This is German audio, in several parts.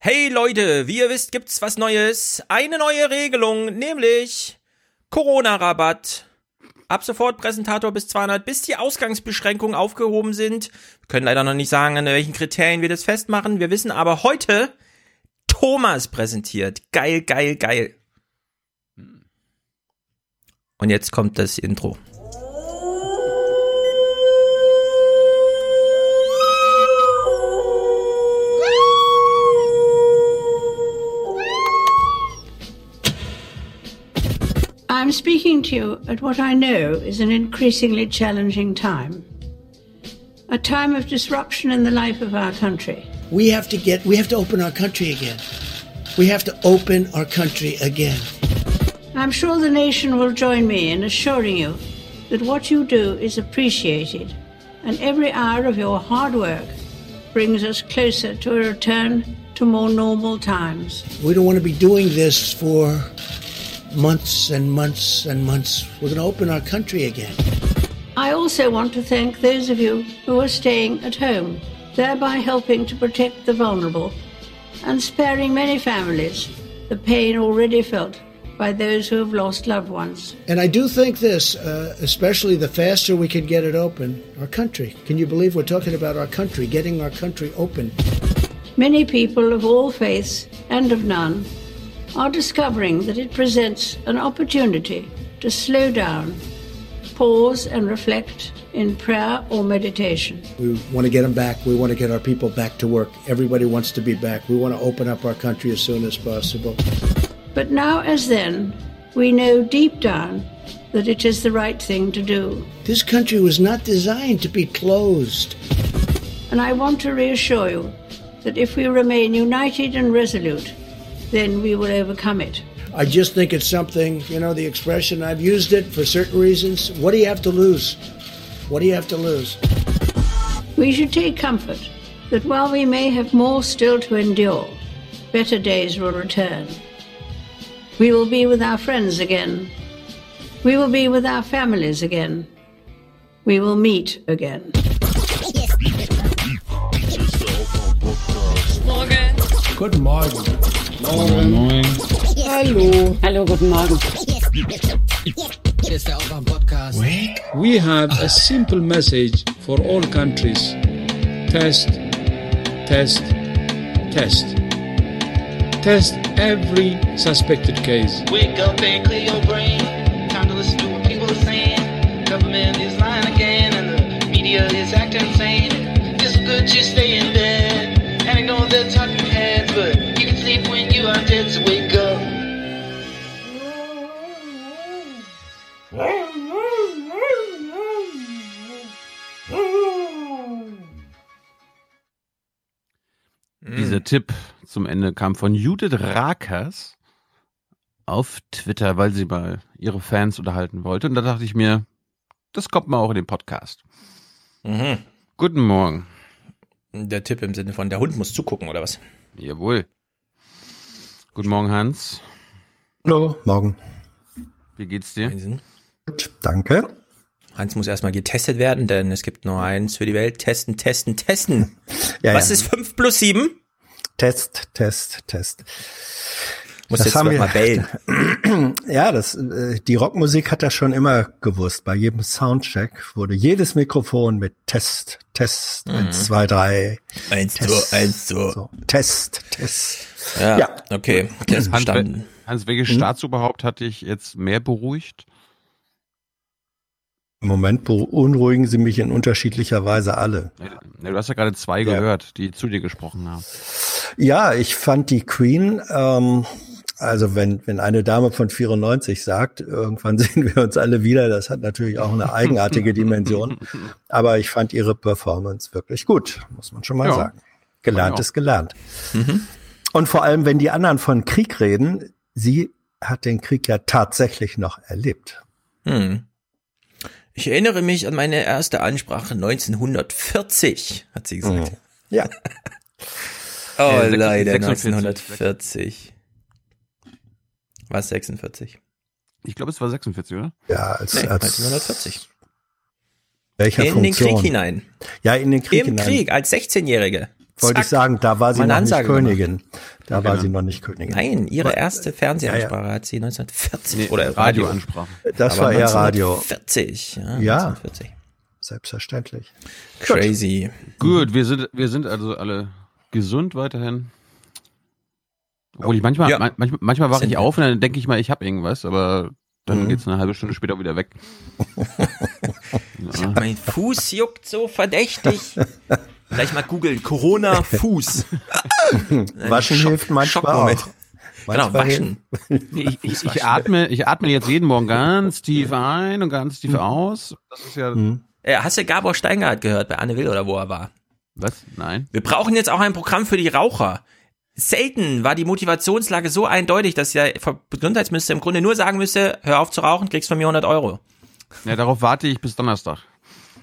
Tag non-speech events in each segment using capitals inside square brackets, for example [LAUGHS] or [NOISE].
Hey Leute, wie ihr wisst, gibt's was Neues. Eine neue Regelung, nämlich Corona-Rabatt. Ab sofort Präsentator bis 200, bis die Ausgangsbeschränkungen aufgehoben sind. Wir können leider noch nicht sagen, an welchen Kriterien wir das festmachen. Wir wissen aber heute, Thomas präsentiert. Geil, geil, geil. Und jetzt kommt das Intro. I'm speaking to you at what I know is an increasingly challenging time. A time of disruption in the life of our country. We have to get, we have to open our country again. We have to open our country again. I'm sure the nation will join me in assuring you that what you do is appreciated and every hour of your hard work brings us closer to a return to more normal times. We don't want to be doing this for months and months and months. We're going to open our country again. I also want to thank those of you who are staying at home, thereby helping to protect the vulnerable and sparing many families the pain already felt by those who have lost loved ones. And I do think this, uh, especially the faster we can get it open, our country. Can you believe we're talking about our country, getting our country open? Many people of all faiths and of none are discovering that it presents an opportunity to slow down, pause, and reflect in prayer or meditation. We want to get them back. We want to get our people back to work. Everybody wants to be back. We want to open up our country as soon as possible. But now, as then, we know deep down that it is the right thing to do. This country was not designed to be closed. And I want to reassure you that if we remain united and resolute, then we will overcome it. I just think it's something, you know, the expression, I've used it for certain reasons. What do you have to lose? What do you have to lose? We should take comfort that while we may have more still to endure, better days will return. We will be with our friends again. We will be with our families again. We will meet again. Guten Morgen. Moin, moin. Hallo. Hallo, guten Morgen. We have a simple message for all countries. Test, test, test. Test every suspected case. Wake up and clear your brain. Time to listen to what people are saying. Government is lying again, and the media is acting insane. It's good you stay in bed Dieser Tipp zum Ende kam von Judith Rakers auf Twitter, weil sie mal ihre Fans unterhalten wollte. Und da dachte ich mir, das kommt mal auch in den Podcast. Mhm. Guten Morgen. Der Tipp im Sinne von, der Hund muss zugucken, oder was? Jawohl. Guten Morgen, Hans. Hallo, morgen. Wie geht's dir? Gut, danke. Hans muss erstmal getestet werden, denn es gibt nur eins für die Welt. Testen, testen, testen. [LAUGHS] Ja, Was ja. ist 5 plus 7? Test, Test, Test. Muss Das jetzt haben wir- mal bellen. [CLEARS THROAT] Ja, das, äh, die Rockmusik hat das schon immer gewusst. Bei jedem Soundcheck wurde jedes Mikrofon mit Test, Test, eins, zwei, drei. Eins, Test, zwei, eins, zwei. So, Test, Test. Ja, Ja. okay. Test Hans, bestanden. wel- Hans, welches Staatsoberhaupt hat dich jetzt mehr beruhigt? Im Moment beunruhigen sie mich in unterschiedlicher Weise alle. Du hast ja gerade zwei Ja. gehört, die zu dir gesprochen haben. Ja, ich fand die Queen, ähm, also wenn, wenn eine Dame von 94 sagt, irgendwann [LAUGHS] sehen wir uns alle wieder, das hat natürlich auch eine eigenartige Dimension. [LAUGHS] Aber ich fand ihre Performance wirklich gut, muss man schon mal Ja. sagen. Gelernt ist gelernt. Und vor allem, wenn die anderen von Krieg reden, sie hat den Krieg ja tatsächlich noch erlebt. Hm. Ich erinnere mich an meine erste Ansprache 1940, hat sie gesagt. Ja, [LAUGHS] Oh, Äh, leider, 46. 1940. Was, 46? Ich glaube, es war 46, oder? ja, als, Nee, als 1940. welcher In den Funktion? Krieg hinein. Ja, in den Krieg Im hinein. Krieg, als 16-Jährige. Wollte ich sagen, da war sie noch nicht Ansage gemacht. Königin. Da war sie noch nicht Königin. Nein, ihre erste Fernsehansprache hat sie 1940 Nee, oder Radio. Radioansprache. Das Aber war eher Radio. 1940, ja. Ja. 1940. Selbstverständlich. Crazy. Gut, wir sind, wir sind also alle gesund weiterhin. Obwohl ich manchmal, Ja. man- manchmal, manchmal wache ich auf und dann denke ich mal, ich habe irgendwas, aber dann Mhm. geht's eine halbe Stunde später wieder weg. [LAUGHS] ja. Mein Fuß juckt so verdächtig. [LAUGHS] Gleich mal googeln. Corona Fuß. [LAUGHS] Waschen Schock- hilft manchmal Schockmoment. auch. Genau, Manchmal waschen. Ich, ich, ich, atme, ich atme jetzt jeden Morgen ganz tief ein und ganz tief aus. Das ist ja. Äh, hast du Gabor Steingart gehört bei Anne Will oder wo er war? Was? Nein. Wir brauchen jetzt auch ein Programm für die Raucher. Selten war die Motivationslage so eindeutig, dass der Gesundheitsminister im Grunde nur sagen müsste, hör auf zu rauchen, kriegst von mir 100 Euro. Ja, darauf warte ich bis Donnerstag.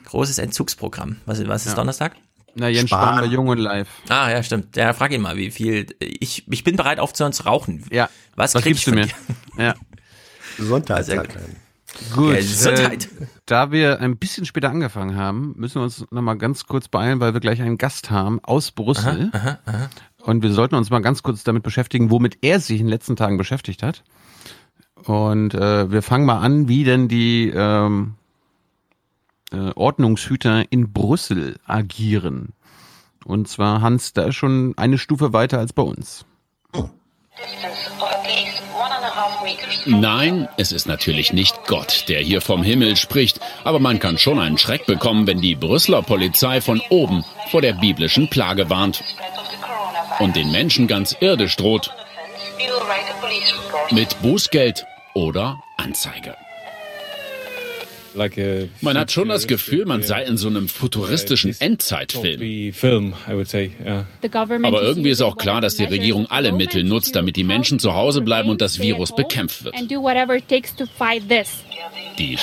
Großes Entzugsprogramm. Was, was ist Ja. Donnerstag? Na, Jens Spahn. Spahn bei Jung und Live. Ah, ja, stimmt. Ja, frag ihn mal, wie viel. Ich, ich bin bereit aufzuhören zu rauchen. Ja. Was, Was krieg gibst ich du mir? Ja. Gesundheit. Sehr sagt gut. Gesundheit. Äh, da wir ein bisschen später angefangen haben, müssen wir uns nochmal ganz kurz beeilen, weil wir gleich einen Gast haben aus Brüssel. Und wir sollten uns mal ganz kurz damit beschäftigen, womit er sich in den letzten Tagen beschäftigt hat. Und äh, wir fangen mal an, wie denn die ähm, äh, Ordnungshüter in Brüssel agieren. Und zwar, Hans, da ist schon eine Stufe weiter als bei uns. Nein, es ist natürlich nicht Gott, der hier vom Himmel spricht, aber man kann schon einen Schreck bekommen, wenn die Brüsseler Polizei von oben vor der biblischen Plage warnt und den Menschen ganz irdisch droht mit Bußgeld oder Anzeige. Man hat schon das Gefühl, man sei in so einem futuristischen Endzeitfilm. Aber irgendwie ist auch klar, dass die Regierung alle Mittel nutzt, damit die Menschen zu Hause bleiben und das Virus bekämpft wird. Die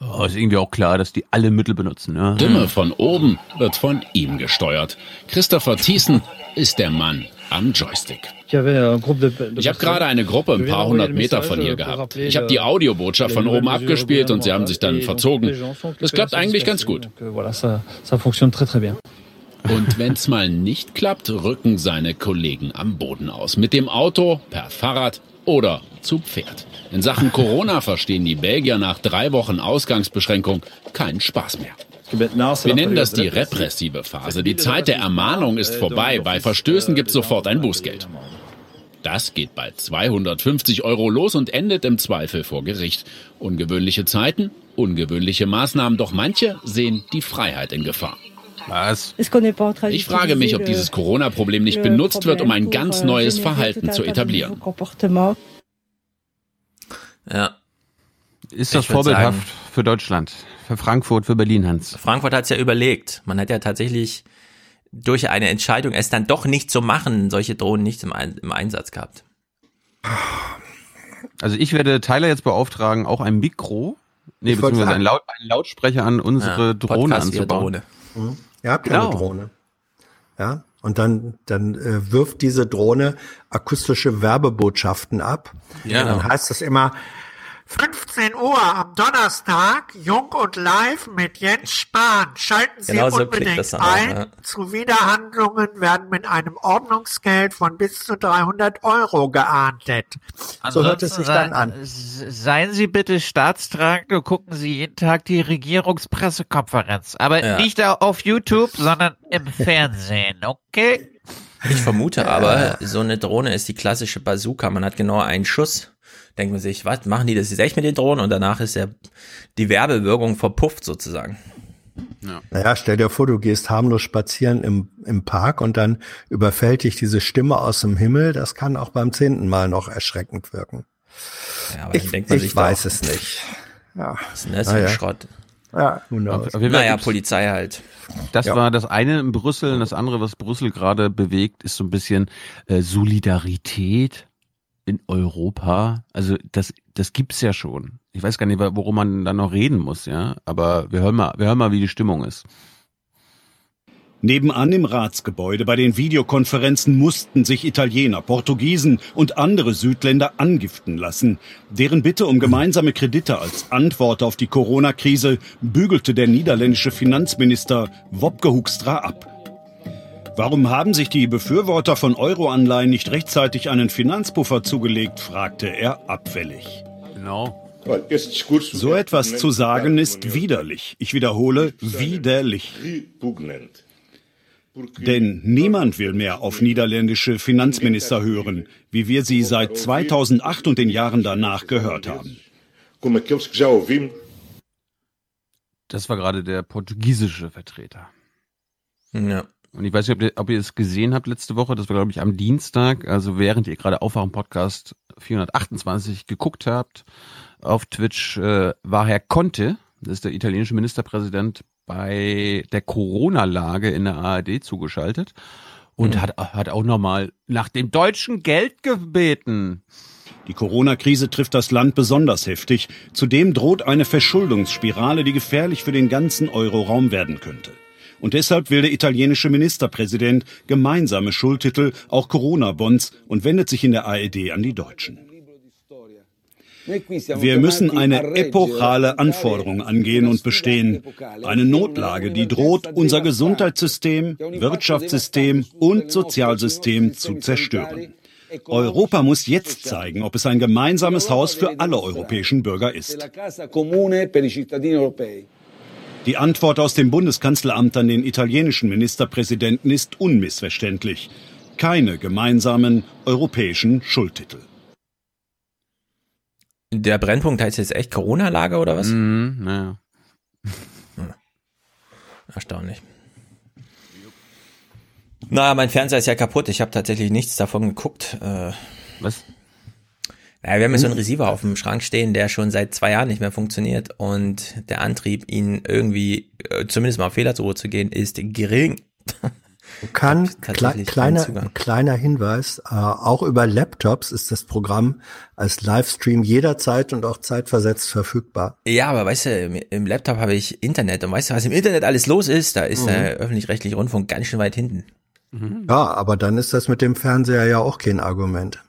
Oh, ist irgendwie auch klar, dass die alle Mittel benutzen. Ne? Stimme von oben wird von ihm gesteuert. Christopher Thiessen ist der Mann am Joystick. Ich habe gerade eine Gruppe ein paar hundert Meter von hier gehabt. Ich habe die Audiobotschaft von oben abgespielt und sie haben sich dann verzogen. Das klappt eigentlich ganz gut. Und wenn's mal nicht klappt, rücken seine Kollegen am Boden aus. Mit dem Auto, per Fahrrad oder zu Pferd. In Sachen Corona verstehen die Belgier nach drei Wochen Ausgangsbeschränkung keinen Spaß mehr. Wir nennen das die repressive Phase. Die Zeit der Ermahnung ist vorbei. Bei Verstößen gibt's sofort ein Bußgeld. Das geht bei 250 Euro los und endet im Zweifel vor Gericht. Ungewöhnliche Zeiten, ungewöhnliche Maßnahmen, doch manche sehen die Freiheit in Gefahr. Was? Ich frage mich, ob dieses Corona-Problem nicht benutzt wird, um ein ganz neues Verhalten zu etablieren. Ja. Ist das vorbildhaft sagen- für Deutschland, für Frankfurt, für Berlin, Hans? Frankfurt hat's ja überlegt. Man hat ja tatsächlich durch eine Entscheidung, es dann doch nicht zu machen, solche Drohnen nicht im, Ein im Einsatz gehabt. Also ich werde Tyler jetzt beauftragen, auch ein Mikro, nee, Ich beziehungsweise einen, Laut, einen Lautsprecher an unsere Ja, Drohne Podcast anzubauen. Drohne. Ihr habt ja Genau. eine Drohne. Ja, und dann, dann äh, wirft diese Drohne akustische Werbebotschaften ab. Ja. Dann heißt es immer, 15 Uhr am Donnerstag, Jung und Live mit Jens Spahn. Schalten Sie Genau so unbedingt das ein. ja. Zuwiderhandlungen werden mit einem Ordnungsgeld von bis zu 300 Euro geahndet. so hört es sich dann an. Seien Sie bitte staatstragend und gucken Sie jeden Tag die Regierungspressekonferenz. Aber Ja. nicht auf YouTube, sondern im Fernsehen, okay? Ich vermute aber, so eine Drohne ist die klassische Bazooka. Man hat genau einen Schuss. Denkt man sich, was, machen die das jetzt echt mit den Drohnen? Und danach ist ja die Werbewirkung verpufft sozusagen. Naja, stell dir vor, du gehst harmlos spazieren im, im Park und dann überfällt dich diese Stimme aus dem Himmel. Das kann auch beim zehnten Mal noch erschreckend wirken. Ja, aber Ich, denkt man ich sich weiß doch, es nicht. Ja, ist das für Ah, ein ja. Schrott? ja Fall Naja, Polizei halt. Das Ja. war das eine in Brüssel und das andere, was Brüssel gerade bewegt, ist so ein bisschen äh, Solidarität in Europa. Also das, das gibt's ja schon. Ich weiß gar nicht, worum man dann noch reden muss, ja. Aber wir hören mal, wir hören mal, wie die Stimmung ist. Nebenan im Ratsgebäude bei den Videokonferenzen mussten sich Italiener, Portugiesen und andere Südländer angiften lassen. Deren Bitte um gemeinsame Kredite als Antwort auf die Corona-Krise bügelte der niederländische Finanzminister Wopke Hoekstra ab. Warum haben sich die Befürworter von Euroanleihen nicht rechtzeitig einen Finanzpuffer zugelegt, fragte er abfällig. Genau. So etwas zu sagen ist widerlich. Ich wiederhole, widerlich. Denn niemand will mehr auf niederländische Finanzminister hören, wie wir sie seit 2008 und den Jahren danach gehört haben. Das war gerade der portugiesische Vertreter. Ja. Und ich weiß nicht, ob ihr, ob ihr es gesehen habt letzte Woche. Das war, glaube ich, am Dienstag. Also während ihr gerade Aufwachen Podcast 428 geguckt habt auf Twitch, äh, war Herr Conte, das ist der italienische Ministerpräsident, bei der Corona-Lage in der ARD zugeschaltet und Mhm. hat, hat auch nochmal nach dem deutschen Geld gebeten. Die Corona-Krise trifft das Land besonders heftig. Zudem droht eine Verschuldungsspirale, die gefährlich für den ganzen Euroraum werden könnte. Und deshalb will der italienische Ministerpräsident gemeinsame Schuldtitel, auch Corona-Bonds, und wendet sich in der ARD an die Deutschen. Wir müssen eine epochale Anforderung angehen und bestehen. Eine Notlage, die droht, unser Gesundheitssystem, Wirtschaftssystem und Sozialsystem zu zerstören. Europa muss jetzt zeigen, ob es ein gemeinsames Haus für alle europäischen Bürger ist. Die Antwort aus dem Bundeskanzleramt an den italienischen Ministerpräsidenten ist unmissverständlich. Keine gemeinsamen europäischen Schuldtitel. Der Brennpunkt heißt jetzt echt Corona-Lage oder was? Mhm, naja. Erstaunlich. Na, mein Fernseher ist ja kaputt. Ich habe tatsächlich nichts davon geguckt. Äh, Was? Naja, wir haben ja so einen Receiver auf dem Schrank stehen, der schon seit zwei Jahren nicht mehr funktioniert und der Antrieb, ihn irgendwie äh, zumindest mal auf Fehlersuche zu gehen, ist gering. [LAUGHS] Kann, kle kleiner, kleiner Hinweis, äh, auch über Laptops ist das Programm als Livestream jederzeit und auch zeitversetzt verfügbar. Ja, aber weißt du, im, im Laptop habe ich Internet und weißt du, was im Internet alles los ist? Da ist Mhm. der öffentlich-rechtliche Rundfunk ganz schön weit hinten. Ja, aber dann ist das mit dem Fernseher ja auch kein Argument.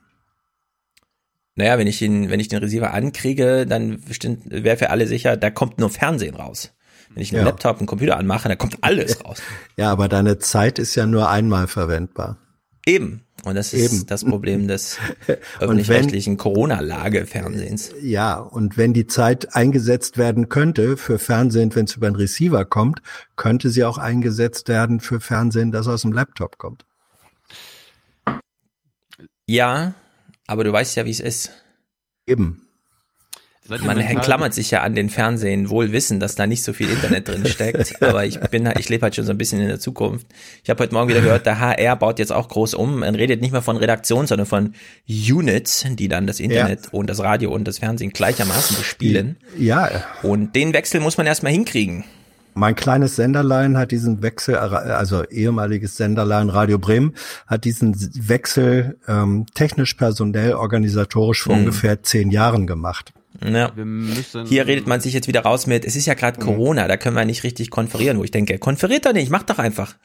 Naja, wenn ich den, wenn ich den Receiver ankriege, dann wäre für alle sicher, da kommt nur Fernsehen raus. Wenn ich einen Ja. Laptop, einen Computer anmache, da kommt alles raus. Ja, aber deine Zeit ist ja nur einmal verwendbar. Eben. Und das ist Eben. das Problem des [LAUGHS] öffentlich-rechtlichen Corona-Lage-Fernsehens. Ja, und wenn die Zeit eingesetzt werden könnte für Fernsehen, wenn es über einen Receiver kommt, könnte sie auch eingesetzt werden für Fernsehen, das aus dem Laptop kommt. Ja, aber du weißt ja, wie es ist. Eben. Man klammert sich ja an den Fernsehen, wohl wissen, dass da nicht so viel Internet drin [LAUGHS] steckt. aber ich bin, halt- ich lebe halt schon so ein bisschen in der Zukunft. Ich habe heute Morgen wieder gehört, der HR baut jetzt auch groß um. Man redet nicht mehr von Redaktion, sondern von Units, die dann das Internet und das Radio und das Fernsehen gleichermaßen bespielen. Ja, Und den Wechsel muss man erstmal hinkriegen. Mein kleines Senderlein hat diesen Wechsel, also ehemaliges Senderlein Radio Bremen, hat diesen Wechsel ähm, technisch, personell, organisatorisch vor Mhm. ungefähr zehn Jahren gemacht. Ja. Hier redet man sich jetzt wieder raus mit, es ist ja gerade Corona, da können wir nicht richtig konferieren, wo ich denke, konferiert doch nicht, macht doch einfach.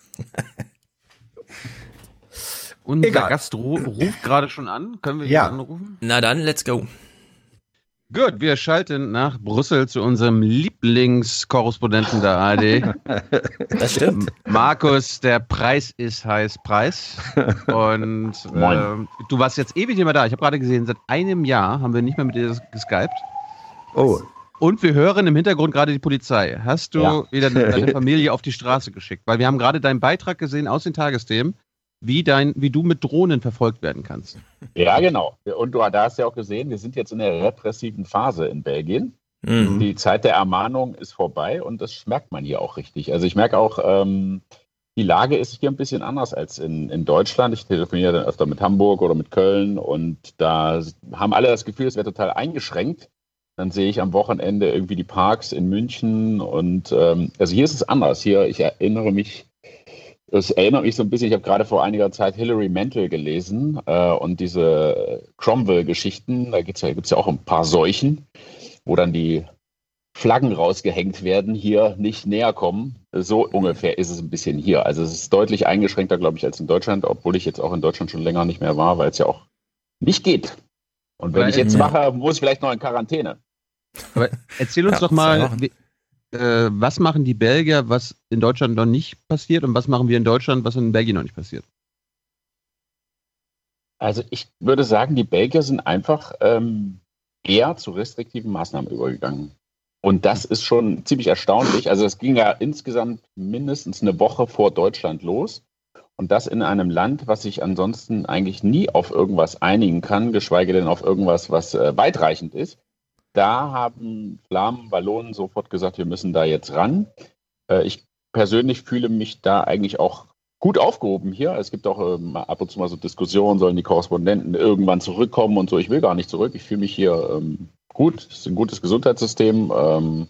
Unser Egal. Gast ru ruft gerade schon an. Können wir ihn Ja. anrufen? Na dann, let's go. Gut, wir schalten nach Brüssel zu unserem Lieblingskorrespondenten der ARD. [LAUGHS] Das stimmt. Markus, der Preis ist heiß Preis. Und [LAUGHS] äh, du warst jetzt ewig nicht mehr da. Ich habe gerade gesehen, seit einem Jahr haben wir nicht mehr mit dir geskypt. Oh, Und wir hören im Hintergrund gerade die Polizei. Hast du Ja. wieder deine [LAUGHS] Familie auf die Straße geschickt? Weil wir haben gerade deinen Beitrag gesehen aus den Tagesthemen, wie, dein, wie du mit Drohnen verfolgt werden kannst. Ja, genau. Und du da hast ja auch gesehen, wir sind jetzt in der repressiven Phase in Belgien. Mhm. Die Zeit der Ermahnung ist vorbei und das merkt man hier auch richtig. Also ich merke auch, ähm, die Lage ist hier ein bisschen anders als in, in Deutschland. Ich telefoniere dann öfter mit Hamburg oder mit Köln und da haben alle das Gefühl, es wäre total eingeschränkt. Dann sehe ich am Wochenende irgendwie die Parks in München und ähm, also hier ist es anders. Hier, ich erinnere mich, es erinnert mich so ein bisschen, ich habe gerade vor einiger Zeit Hilary Mantel gelesen äh, und diese Cromwell-Geschichten, da gibt's ja, gibt's ja auch ein paar Seuchen, wo dann die Flaggen rausgehängt werden, hier nicht näher kommen. So ungefähr ist es ein bisschen hier. Also es ist deutlich eingeschränkter, glaube ich, als in Deutschland, obwohl ich jetzt auch in Deutschland schon länger nicht mehr war, weil es ja auch nicht geht. Und wenn Weil- ich jetzt Ja. mache, muss ich vielleicht noch in Quarantäne. Aber erzähl uns Ja, doch mal, wie, äh, was machen die Belgier, was in Deutschland noch nicht passiert und was machen wir in Deutschland, was in Belgien noch nicht passiert? Also ich würde sagen, die Belgier sind einfach ähm, eher zu restriktiven Maßnahmen übergegangen. Und das ist schon ziemlich erstaunlich. Also es ging ja insgesamt mindestens eine Woche vor Deutschland los. Und das in einem Land, was sich ansonsten eigentlich nie auf irgendwas einigen kann, geschweige denn auf irgendwas, was äh, weitreichend ist. Da haben Flammen, Wallonen sofort gesagt, wir müssen da jetzt ran. Äh, ich persönlich fühle mich da eigentlich auch gut aufgehoben hier. Es gibt auch ähm, ab und zu mal so Diskussionen, sollen die Korrespondenten irgendwann zurückkommen und so. Ich will gar nicht zurück. Ich fühle mich hier ähm, gut. Es ist ein gutes Gesundheitssystem. Ähm,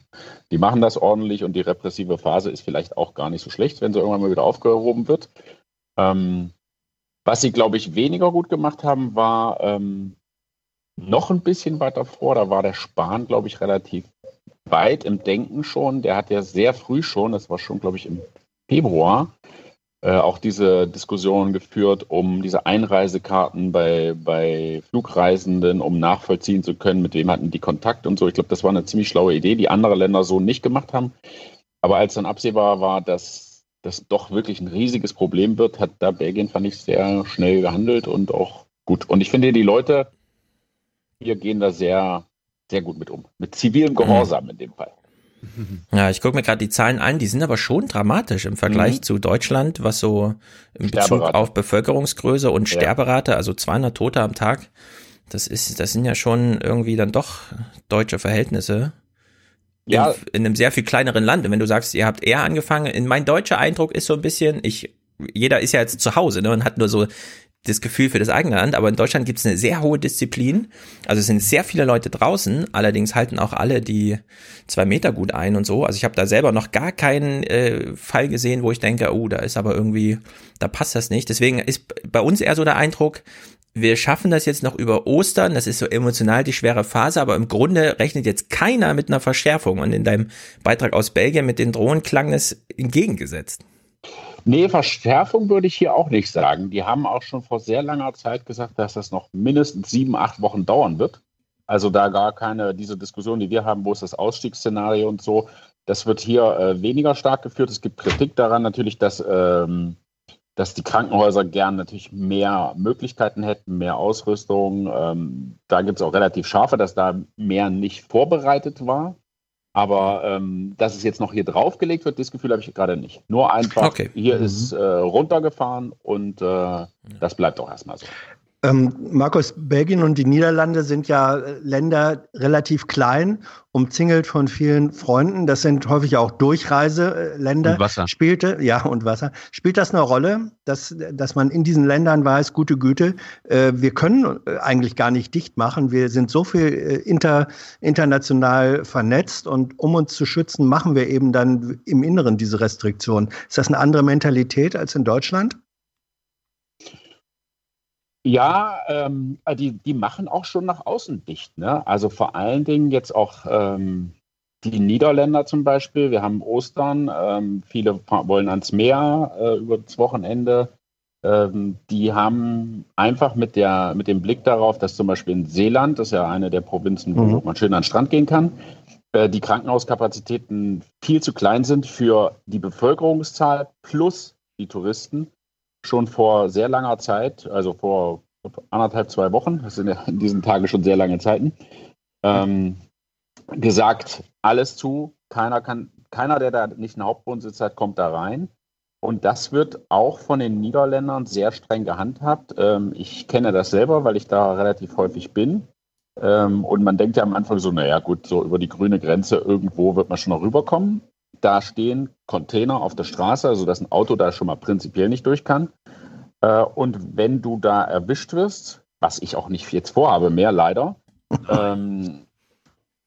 die machen das ordentlich und die repressive Phase ist vielleicht auch gar nicht so schlecht, wenn sie irgendwann mal wieder aufgehoben wird. Ähm, was sie, glaube ich, weniger gut gemacht haben, war ähm, noch ein bisschen weiter vor. Da war der Spahn, glaube ich, relativ weit im Denken schon. Der hat ja sehr früh schon, das war schon, glaube ich, im Februar, äh, auch diese Diskussion geführt, um diese Einreisekarten bei, bei Flugreisenden, um nachvollziehen zu können, mit wem hatten die Kontakt und so. Ich glaube, das war eine ziemlich schlaue Idee, die andere Länder so nicht gemacht haben. Aber als dann absehbar war, dass das doch wirklich ein riesiges Problem wird, hat da Belgien, fand ich, sehr schnell gehandelt und auch gut. Und ich finde, die Leute hier gehen da sehr, sehr gut mit um. Mit zivilem Gehorsam in dem Fall. [LAUGHS] Ja, ich gucke mir gerade die Zahlen an, die sind aber schon dramatisch im Vergleich Mhm. zu Deutschland, was so in Bezug auf Bevölkerungsgröße und Ja. Sterberate, also 200 Tote am Tag, das ist, das sind ja schon irgendwie dann doch deutsche Verhältnisse. Ja. In, in einem sehr viel kleineren Land. Und wenn du sagst, ihr habt eher angefangen, in mein deutscher Eindruck ist so ein bisschen, ich, jeder ist ja jetzt zu Hause, ne, und hat nur so das Gefühl für das eigene Land, aber in Deutschland gibt es eine sehr hohe Disziplin. Also es sind sehr viele Leute draußen, allerdings halten auch alle die zwei Meter gut ein und so. Also ich habe da selber noch gar keinen äh, Fall gesehen, wo ich denke, oh, da ist aber irgendwie, da passt das nicht. Deswegen ist bei uns eher so der Eindruck, wir schaffen das jetzt noch über Ostern, das ist so emotional die schwere Phase, aber im Grunde rechnet jetzt keiner mit einer Verschärfung. Und in deinem Beitrag aus Belgien mit den Drohnen klang es entgegengesetzt. Nee, Verschärfung würde ich hier auch nicht sagen. Die haben auch schon vor sehr langer Zeit gesagt, dass das noch mindestens sieben, acht Wochen dauern wird. Also da gar keine, diese Diskussion, die wir haben, wo ist das Ausstiegsszenario und so, das wird hier äh, weniger stark geführt. Es gibt Kritik daran natürlich, dass, ähm, dass die Krankenhäuser gern natürlich mehr Möglichkeiten hätten, mehr Ausrüstung. Ähm, da gibt es auch relativ scharfe, dass da mehr nicht vorbereitet war. Aber ähm, dass es jetzt noch hier draufgelegt wird, das Gefühl habe ich gerade nicht. Nur einfach, Okay. hier ist äh, runtergefahren und äh, das bleibt auch erstmal so. Ähm, Markus, Belgien und die Niederlande sind ja äh, Länder relativ klein, umzingelt von vielen Freunden. Das sind häufig auch Durchreiseländer. Und Wasser. Spielte, ja, und Wasser. Spielt das eine Rolle, dass, dass man in diesen Ländern weiß, gute Güte, äh, wir können äh, eigentlich gar nicht dicht machen. Wir sind so viel äh, inter, international vernetzt und um uns zu schützen, machen wir eben dann im Inneren diese Restriktionen. Ist das eine andere Mentalität als in Deutschland? Ja, ähm, die, die machen auch schon nach außen dicht. Ne? Also vor allen Dingen jetzt auch ähm, die Niederländer zum Beispiel. Wir haben Ostern, ähm, viele wollen ans Meer äh, über das Wochenende. Ähm, die haben einfach mit, der, mit dem Blick darauf, dass zum Beispiel in Seeland, das ist ja eine der Provinzen, wo Mhm. man schön an den Strand gehen kann, äh, die Krankenhauskapazitäten viel zu klein sind für die Bevölkerungszahl plus die Touristen schon vor sehr langer Zeit, also vor anderthalb, zwei Wochen, das sind ja in diesen Tagen schon sehr lange Zeiten, ähm, gesagt, alles zu, keiner kann, keiner, der da nicht einen Hauptwohnsitz hat, kommt da rein. Und das wird auch von den Niederländern sehr streng gehandhabt. Ähm, ich kenne das selber, weil ich da relativ häufig bin. Ähm, und man denkt ja am Anfang so, naja gut, so über die grüne Grenze irgendwo wird man schon noch rüberkommen. Da stehen Container auf der Straße, also dass ein Auto da schon mal prinzipiell nicht durch kann. Äh, und wenn du da erwischt wirst, was ich auch nicht jetzt vorhabe, mehr leider, [LAUGHS] ähm,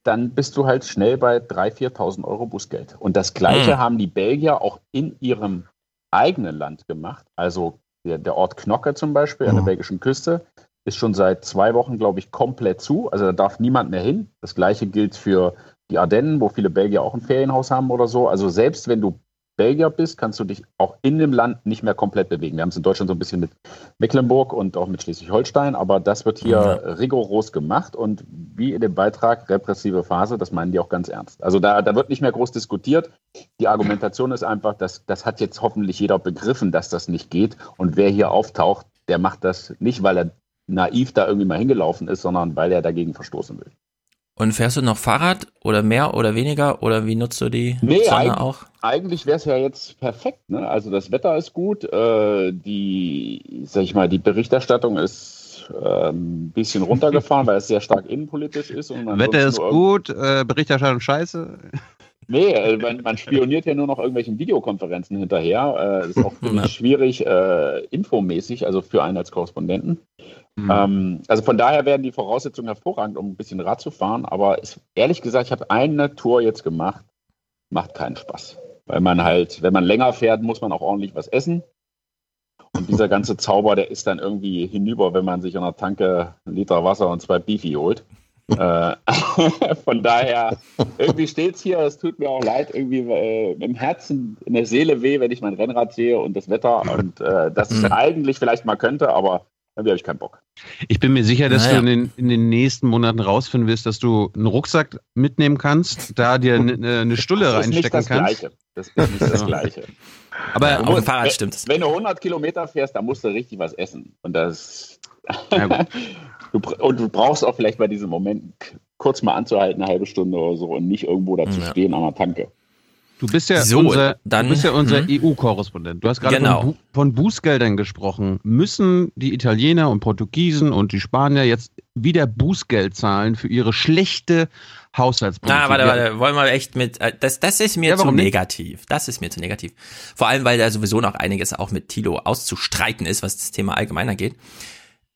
dann bist du halt schnell bei 3.000, 4.000 Euro Bußgeld. Und das Gleiche Mhm. haben die Belgier auch in ihrem eigenen Land gemacht. Also der, der Ort Knocke zum Beispiel an der Mhm. belgischen Küste ist schon seit zwei Wochen, glaube ich, komplett zu. Also da darf niemand mehr hin. Das Gleiche gilt für die Ardennen, wo viele Belgier auch ein Ferienhaus haben oder so. Also selbst wenn du Belgier bist, kannst du dich auch in dem Land nicht mehr komplett bewegen. Wir haben es in Deutschland so ein bisschen mit Mecklenburg und auch mit Schleswig-Holstein, aber das wird hier Ja. rigoros gemacht und wie in dem Beitrag repressive Phase, das meinen die auch ganz ernst. Also da, da wird nicht mehr groß diskutiert. Die Argumentation ist einfach, dass das hat jetzt hoffentlich jeder begriffen, dass das nicht geht und wer hier auftaucht, der macht das nicht, weil er naiv da irgendwie mal hingelaufen ist, sondern weil er dagegen verstoßen will. Und fährst du noch Fahrrad oder mehr oder weniger oder wie nutzt du die Nee, Sonne eigentlich, auch? eigentlich wäre es ja jetzt perfekt. Ne? Also das Wetter ist gut, äh, die, sag ich mal, die Berichterstattung ist äh, ein bisschen runtergefahren, weil es sehr stark innenpolitisch ist. Und Wetter ist gut, äh, Berichterstattung scheiße. Nee, äh, man, man spioniert ja nur noch irgendwelchen Videokonferenzen hinterher. Äh, das ist auch [LAUGHS] schwierig äh, infomäßig, also für einen als Korrespondenten. Mhm. Ähm, also von daher werden die Voraussetzungen hervorragend, um ein bisschen Rad zu fahren. Aber es, ehrlich gesagt, ich habe eine Tour jetzt gemacht, macht keinen Spaß. Weil man halt, wenn man länger fährt, muss man auch ordentlich was essen. Und dieser [LAUGHS] ganze Zauber, der ist dann irgendwie hinüber, wenn man sich an der Tanke einen Liter Wasser und zwei Beefy holt. äh, [LAUGHS] von daher, irgendwie steht's hier, es tut mir auch leid, irgendwie äh, im Herzen, in der Seele weh, wenn ich mein Rennrad sehe und das Wetter und äh, das ich eigentlich vielleicht mal könnte, aber irgendwie habe ich keinen Bock. Ich bin mir sicher, dass Naja. du in den, in den nächsten Monaten rausfinden wirst, dass du einen Rucksack mitnehmen kannst, da dir eine, eine Stulle Das ist nicht reinstecken das kannst. Gleiche. Das ist nicht das [LAUGHS] Ja. Gleiche. Aber Du auf dem musst- Fahrrad wenn- stimmt es. Wenn du 100 Kilometer fährst, dann musst du richtig was essen. Und das. [LAUGHS] du, br- und du brauchst auch vielleicht bei diesem Moment kurz mal anzuhalten, eine halbe Stunde oder so, und nicht irgendwo da zu Ja. stehen an der Tanke. Du bist ja So, unser, dann- ja unser hm. EU-Korrespondent. Du hast gerade Genau. von, Bu von Bußgeldern gesprochen. Müssen die Italiener und Portugiesen und die Spanier jetzt wieder Bußgeld zahlen für ihre schlechte Haushaltspolitik? Na, warte, Ja, warte, wollen wir echt mit, äh, das, das ist mir Ja, zu warum nicht? negativ. Das ist mir zu negativ. Vor allem, weil da sowieso noch einiges auch mit Tilo auszustreiten ist, was das Thema allgemeiner geht.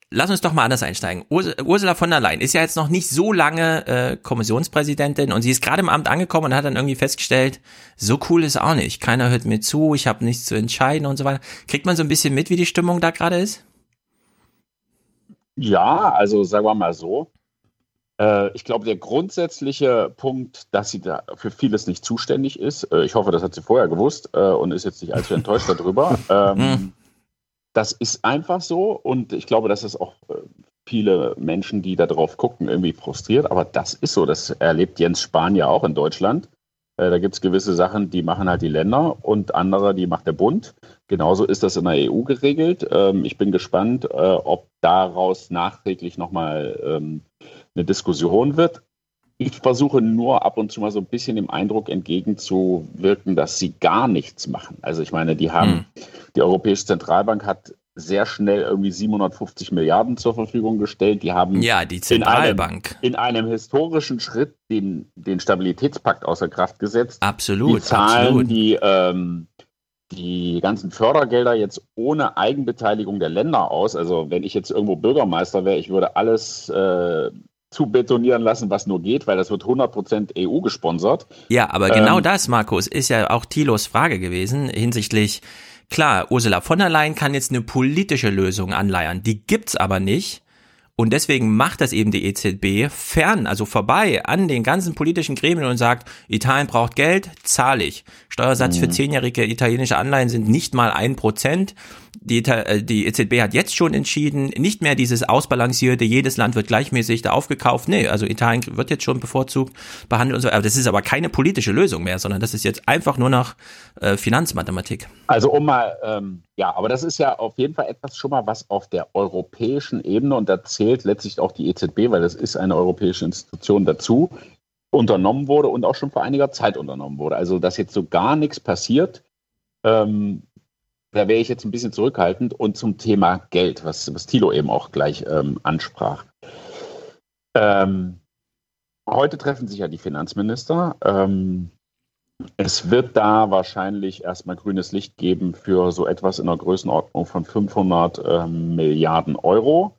Lass uns doch mal anders einsteigen. Urs Ursula von der Leyen ist ja jetzt noch nicht so lange äh, Kommissionspräsidentin und sie ist gerade im Amt angekommen und hat dann irgendwie festgestellt, so cool ist auch nicht. Keiner hört mir zu, ich habe nichts zu entscheiden und so weiter. Kriegt man so ein bisschen mit, wie die Stimmung da gerade ist? Ja, also sagen wir mal so. Äh, ich glaube, der grundsätzliche Punkt, dass sie da für vieles nicht zuständig ist, äh, ich hoffe, das hat sie vorher gewusst äh, und ist jetzt nicht allzu enttäuscht darüber. [LAUGHS] Ähm, das ist einfach so und ich glaube, dass es auch äh, viele Menschen, die da drauf gucken, irgendwie frustriert, aber das ist so. Das erlebt Jens Spahn ja auch in Deutschland. Äh, Da gibt es gewisse Sachen, die machen halt die Länder und andere, die macht der Bund. Genauso ist das in der EU geregelt. Ähm, Ich bin gespannt, äh, ob daraus nachträglich nochmal ähm, eine Diskussion wird. Ich versuche nur ab und zu mal so ein bisschen dem Eindruck entgegenzuwirken, dass sie gar nichts machen. Also ich meine, die haben, die Europäische Zentralbank hat sehr schnell irgendwie 750 Milliarden zur Verfügung gestellt. Die haben Ja, die in einem, Zentralbank. in einem historischen Schritt den, den Stabilitätspakt außer Kraft gesetzt. Absolut, Die zahlen absolut. die, ähm, die ganzen Fördergelder jetzt ohne Eigenbeteiligung der Länder aus. Also wenn ich jetzt irgendwo Bürgermeister wäre, ich würde alles äh, zu betonieren lassen, was nur geht, weil das wird 100% EU gesponsert. Ja, aber genau Ähm, das, Markus, ist ja auch Thilos Frage gewesen hinsichtlich, klar, Ursula von der Leyen kann jetzt eine politische Lösung anleiern, die gibt's aber nicht. Und deswegen macht das eben die EZB fern, also vorbei an den ganzen politischen Gremien und sagt, Italien braucht Geld, zahle ich. Steuersatz für zehnjährige italienische Anleihen sind nicht mal ein Prozent. Die, äh, die EZB hat jetzt schon entschieden, nicht mehr dieses ausbalancierte, jedes Land wird gleichmäßig da aufgekauft. Nee, also Italien wird jetzt schon bevorzugt behandelt und so. Aber das ist aber keine politische Lösung mehr, sondern das ist jetzt einfach nur noch äh, Finanzmathematik. Also um mal, ähm, ja, aber das ist ja auf jeden Fall etwas schon mal, was auf der europäischen Ebene, und da zählt letztlich auch die EZB, weil das ist eine europäische Institution dazu, unternommen wurde und auch schon vor einiger Zeit unternommen wurde. Also dass jetzt so gar nichts passiert, ähm, da wäre ich jetzt ein bisschen zurückhaltend. Und zum Thema Geld, was, was Thilo eben auch gleich ähm, ansprach. Ähm, heute treffen sich ja die Finanzminister. Ähm, es wird da wahrscheinlich erstmal grünes Licht geben für so etwas in der Größenordnung von 500 ähm, Milliarden Euro,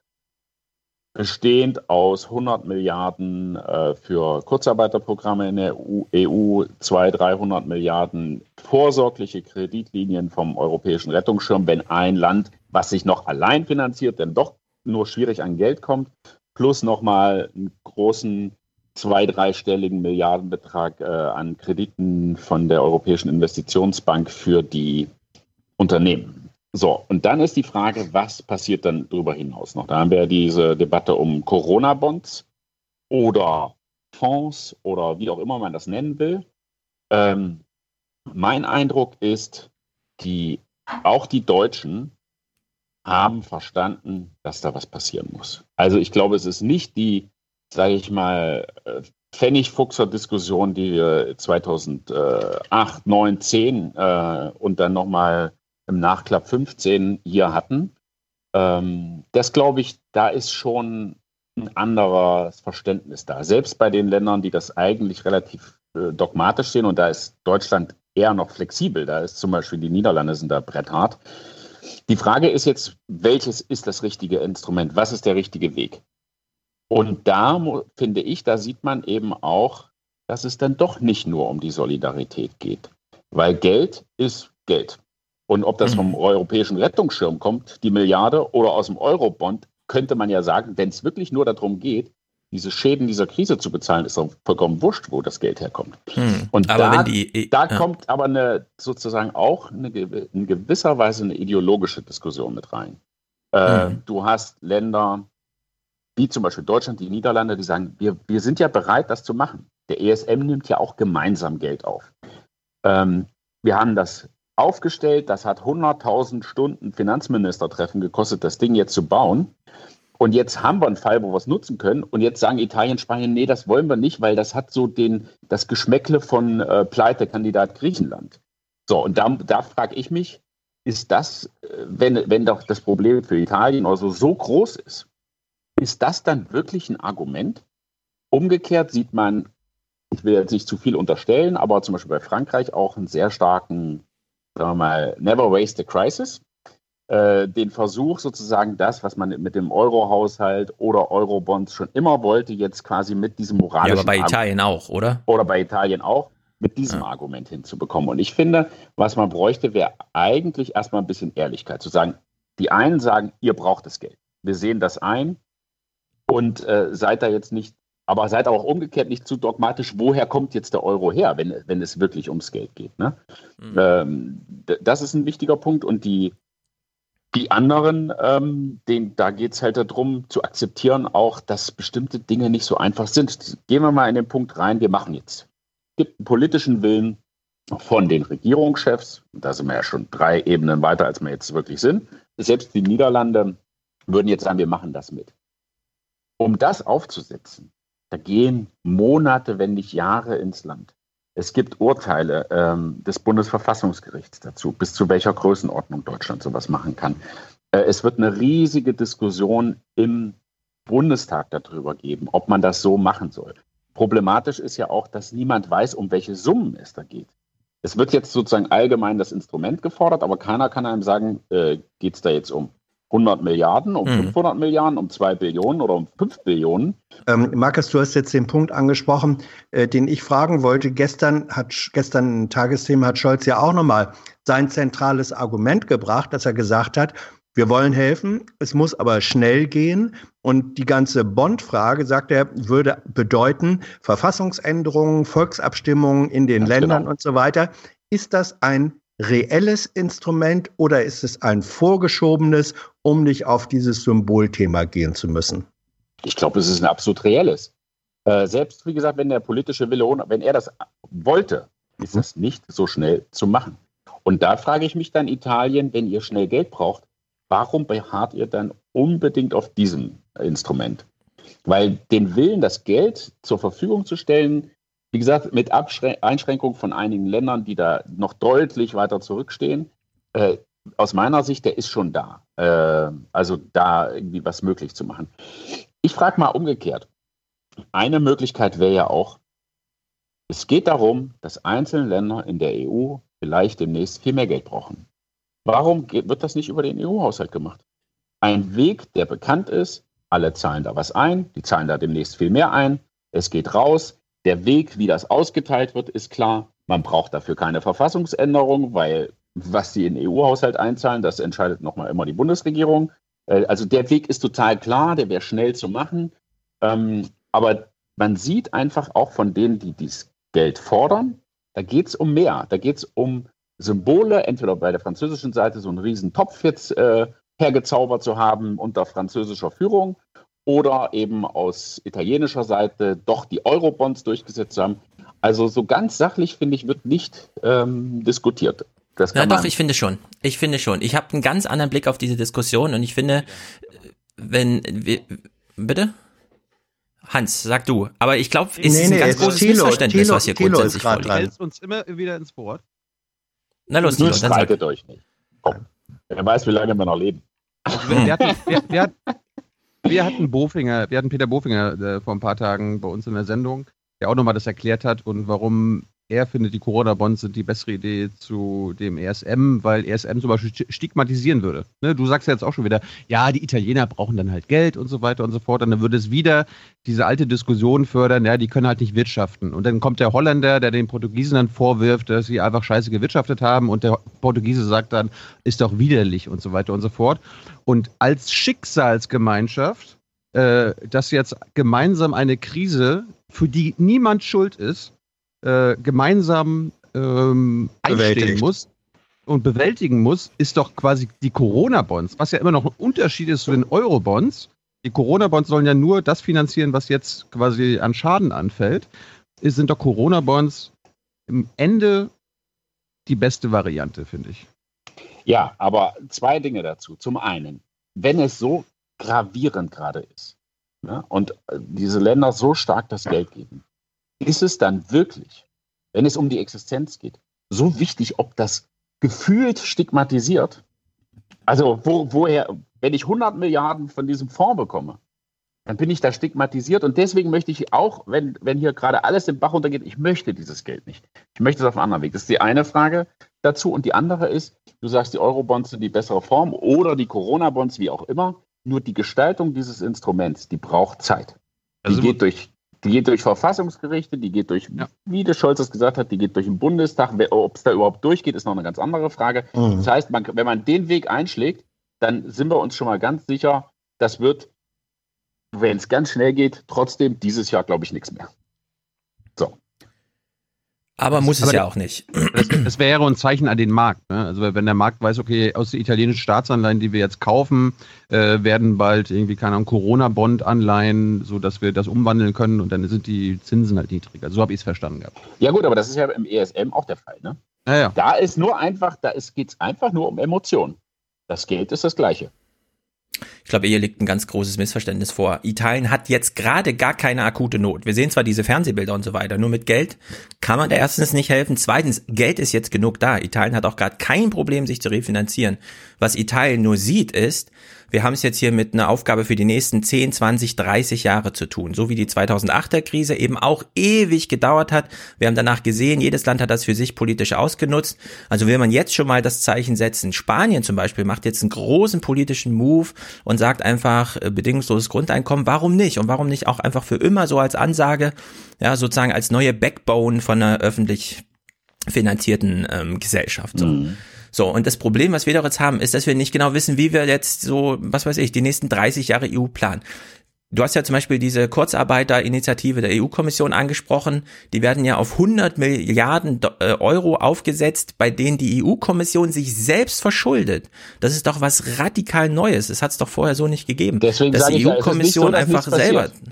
bestehend aus 100 Milliarden äh, für Kurzarbeiterprogramme in der EU, EU 200, 300 Milliarden vorsorgliche Kreditlinien vom europäischen Rettungsschirm, wenn ein Land, was sich noch allein finanziert, denn doch nur schwierig an Geld kommt, plus nochmal einen großen zwei, dreistelligen Milliardenbetrag äh, an Krediten von der Europäischen Investitionsbank für die Unternehmen. So, und dann ist die Frage, was passiert dann darüber hinaus noch? Da haben wir diese Debatte um Corona-Bonds oder Fonds oder wie auch immer man das nennen will. Ähm, mein Eindruck ist, die, auch die Deutschen haben verstanden, dass da was passieren muss. Also ich glaube, es ist nicht die, sage ich mal, äh, Pfennigfuchser-Diskussion, die wir 2008, 9, 10 äh, und dann nochmal im Nachklapp 15 hier hatten. Ähm, das glaube ich, da ist schon ein anderes Verständnis da. Selbst bei den Ländern, die das eigentlich relativ äh, dogmatisch sehen, und da ist Deutschland eher noch flexibel, da ist zum Beispiel die Niederlande sind da bretthart. Die Frage ist jetzt, welches ist das richtige Instrument? Was ist der richtige Weg? Und da finde ich, da sieht man eben auch, dass es dann doch nicht nur um die Solidarität geht. Weil Geld ist Geld. Und ob das vom europäischen Rettungsschirm kommt, die Milliarde, oder aus dem Eurobond, könnte man ja sagen, wenn es wirklich nur darum geht, diese Schäden dieser Krise zu bezahlen, ist doch vollkommen wurscht, wo das Geld herkommt. Hm. Und da, die- da ja. kommt aber eine, sozusagen auch eine, in gewisser Weise eine ideologische Diskussion mit rein. Äh, Mhm. Du hast Länder wie zum Beispiel Deutschland, die Niederlande, die sagen, wir, wir sind ja bereit, das zu machen. Der ESM nimmt ja auch gemeinsam Geld auf. Ähm, wir haben das aufgestellt, das hat 100.000 Stunden Finanzministertreffen gekostet, das Ding jetzt zu bauen. Und jetzt haben wir einen Fall, wo wir es nutzen können. Und jetzt sagen Italien, Spanien, nee, das wollen wir nicht, weil das hat so den, das Geschmäckle von äh, Pleitekandidat Griechenland. So, und da, da frage ich mich, ist das, äh, wenn, wenn doch das Problem für Italien also so groß ist, ist das dann wirklich ein Argument? Umgekehrt sieht man, ich will jetzt nicht zu viel unterstellen, aber zum Beispiel bei Frankreich auch einen sehr starken, sagen wir mal, Never Waste a Crisis. Äh, den Versuch sozusagen das, was man mit dem Euro-Haushalt oder Eurobonds schon immer wollte, jetzt quasi mit diesem Ja, moralischen aber bei Italien auch, oder? oder bei Italien auch, mit diesem Argument hinzubekommen. Und ich finde, was man bräuchte, wäre eigentlich erstmal ein bisschen Ehrlichkeit. Zu sagen, die einen sagen, ihr braucht das Geld. Wir sehen das ein und äh, seid da jetzt nicht, aber seid auch umgekehrt nicht zu dogmatisch, woher kommt jetzt der Euro her, wenn, wenn es wirklich ums Geld geht. Ne? Ähm, d- das ist ein wichtiger Punkt und die, die anderen, ähm, den, da geht es halt darum zu akzeptieren, auch, dass bestimmte Dinge nicht so einfach sind. Gehen wir mal in den Punkt rein, wir machen jetzt. Es gibt einen politischen Willen von den Regierungschefs, da sind wir ja schon drei Ebenen weiter, als wir jetzt wirklich sind. Selbst die Niederlande würden jetzt sagen, wir machen das mit. Um das aufzusetzen, da gehen Monate, wenn nicht Jahre ins Land. Es gibt Urteile ähm, des Bundesverfassungsgerichts dazu, bis zu welcher Größenordnung Deutschland sowas machen kann. Äh, es wird eine riesige Diskussion im Bundestag darüber geben, ob man das so machen soll. Problematisch ist ja auch, dass niemand weiß, um welche Summen es da geht. Es wird jetzt sozusagen allgemein das Instrument gefordert, aber keiner kann einem sagen, äh, geht es da jetzt um 100 Milliarden, um Mhm. 500 Milliarden, um 2 Billionen oder um 5 Billionen. Ähm, Markus, du hast jetzt den Punkt angesprochen, äh, den ich fragen wollte. Gestern hat gestern ein Tagesthema hat Scholz ja auch nochmal sein zentrales Argument gebracht, dass er gesagt hat, wir wollen helfen, es muss aber schnell gehen. Und die ganze Bond-Frage, sagt er, würde bedeuten Verfassungsänderungen, Volksabstimmungen in den Ganz Ländern genau. und so weiter. Ist das ein reelles Instrument oder ist es ein vorgeschobenes, um nicht auf dieses Symbolthema gehen zu müssen? Ich glaube, es ist ein absolut reelles. Äh, selbst, wie gesagt, wenn der politische Wille, wenn er das wollte, ist das nicht so schnell zu machen. Und da frage ich mich dann, Italien, wenn ihr schnell Geld braucht, warum beharrt ihr dann unbedingt auf diesem Instrument? Weil den Willen, das Geld zur Verfügung zu stellen, wie gesagt, mit Abschrän- Einschränkung von einigen Ländern, die da noch deutlich weiter zurückstehen, äh, aus meiner Sicht, der ist schon da. Äh, also da irgendwie was möglich zu machen. Ich frage mal umgekehrt. Eine Möglichkeit wäre ja auch, es geht darum, dass einzelne Länder in der EU vielleicht demnächst viel mehr Geld brauchen. Warum wird das nicht über den EU-Haushalt gemacht? Ein Weg, der bekannt ist, alle zahlen da was ein, die zahlen da demnächst viel mehr ein, es geht raus. Der Weg, wie das ausgeteilt wird, ist klar. Man braucht dafür keine Verfassungsänderung, weil was die in den EU-Haushalt einzahlen, das entscheidet nochmal immer die Bundesregierung. Äh, Also der Weg ist total klar, der wäre schnell zu machen. Ähm, aber man sieht einfach auch von denen, die dieses Geld fordern, da geht es um mehr. Da geht es um Symbole, entweder bei der französischen Seite so einen riesen Topf jetzt äh, hergezaubert zu haben unter französischer Führung oder eben aus italienischer Seite doch die Eurobonds durchgesetzt zu haben. Also so ganz sachlich, finde ich, wird nicht ähm, diskutiert. Das Ja, kann doch, man, ich finde schon. Ich finde schon. Ich habe einen ganz anderen Blick auf diese Diskussion und ich finde, wenn wir, bitte? Hans, sag du. Aber ich glaube, es Nee, ist ein nee, ganz großes Thilo- Missverständnis, Thilo- was hier Thilo grundsätzlich vorliegt. dran. Stellst uns immer wieder ins Wort. Na los, Nur Thilo, dann sag. streitet euch nicht. Komm. Wer weiß, wie lange wir noch leben. Also wir, wir, hatten, wir, wir, hatten- wir hatten Bofinger, wir hatten Peter Bofinger äh, vor ein paar Tagen bei uns in der Sendung, der auch nochmal das erklärt hat und warum er findet, die Corona-Bonds sind die bessere Idee zu dem ESM, weil ESM zum Beispiel sti- stigmatisieren würde. Ne? Du sagst ja jetzt auch schon wieder, ja, die Italiener brauchen dann halt Geld und so weiter und so fort. Und dann würde es wieder diese alte Diskussion fördern, ja, die können halt nicht wirtschaften. Und dann kommt der Holländer, der den Portugiesen dann vorwirft, dass sie einfach scheiße gewirtschaftet haben und der Portugiese sagt dann, ist doch widerlich und so weiter und so fort. Und als Schicksalsgemeinschaft, äh, dass jetzt gemeinsam eine Krise, für die niemand schuld ist, äh, gemeinsam ähm, einstehen muss und bewältigen muss, ist doch quasi die Corona-Bonds, was ja immer noch ein Unterschied ist zu den Euro-Bonds. Die Corona-Bonds sollen ja nur das finanzieren, was jetzt quasi an Schaden anfällt. Es sind doch Corona-Bonds im Ende die beste Variante, finde ich. Ja, aber zwei Dinge dazu. Zum einen, wenn es so gravierend gerade ist ne, und äh, diese Länder so stark das Geld geben, ist es dann wirklich, wenn es um die Existenz geht, so wichtig, ob das gefühlt stigmatisiert? Also wo, woher, wenn ich 100 Milliarden von diesem Fonds bekomme, dann bin ich da stigmatisiert und deswegen möchte ich auch, wenn, wenn hier gerade alles im Bach runtergeht, ich möchte dieses Geld nicht. Ich möchte es auf einem anderen Weg. Das ist die eine Frage dazu. Und die andere ist, du sagst, die Eurobonds sind die bessere Form oder die Corona-Bonds, wie auch immer. Nur die Gestaltung dieses Instruments, die braucht Zeit. Die Also- geht durch, die geht durch Verfassungsgerichte, die geht durch, Ja. wie der Scholz es gesagt hat, die geht durch den Bundestag. Ob es da überhaupt durchgeht, ist noch eine ganz andere Frage. Mhm. Das heißt, man, wenn man den Weg einschlägt, dann sind wir uns schon mal ganz sicher, das wird, wenn es ganz schnell geht, trotzdem dieses Jahr, glaube ich, nichts mehr. Aber muss es Aber ja der- auch nicht. Das, das wäre ein Zeichen an den Markt. Ne? Also wenn der Markt weiß, okay, aus den italienischen Staatsanleihen, die wir jetzt kaufen, äh, werden bald irgendwie, keine Ahnung, Corona-Bond-Anleihen, so dass wir das umwandeln können und dann sind die Zinsen halt niedriger. So habe ich es verstanden gehabt. Ja gut, aber das ist ja im ESM auch der Fall. Ne? Naja. Da ist nur einfach, da geht es einfach nur um Emotionen. Das Geld ist das gleiche. Ich glaube, hier liegt ein ganz großes Missverständnis vor. Italien hat jetzt gerade gar keine akute Not. Wir sehen zwar diese Fernsehbilder und so weiter, nur mit Geld kann man da erstens nicht helfen. Zweitens, Geld ist jetzt genug da. Italien hat auch gerade kein Problem, sich zu refinanzieren. Was Italien nur sieht, ist, wir haben es jetzt hier mit einer Aufgabe für die nächsten 10, 20, 30 Jahre zu tun. So wie die 2008er Krise eben auch ewig gedauert hat. Wir haben danach gesehen, jedes Land hat das für sich politisch ausgenutzt. Also will man jetzt schon mal das Zeichen setzen. Spanien zum Beispiel macht jetzt einen großen politischen Move und sagt einfach äh, bedingungsloses Grundeinkommen. Warum nicht? Und warum nicht auch einfach für immer so als Ansage, ja, sozusagen als neue Backbone von einer öffentlich finanzierten ähm, Gesellschaft. So. So, und das Problem, was wir doch jetzt haben, ist, dass wir nicht genau wissen, wie wir jetzt so, was weiß ich, die nächsten 30 Jahre EU planen. Du hast ja zum Beispiel diese Kurzarbeiterinitiative der EU-Kommission angesprochen. Die werden ja auf 100 Milliarden äh, Euro aufgesetzt, bei denen die EU-Kommission sich selbst verschuldet. Das ist doch was radikal Neues. Das hat es doch vorher so nicht gegeben. Deswegen dass die nicht so, EU-Kommission dass einfach selber passiert.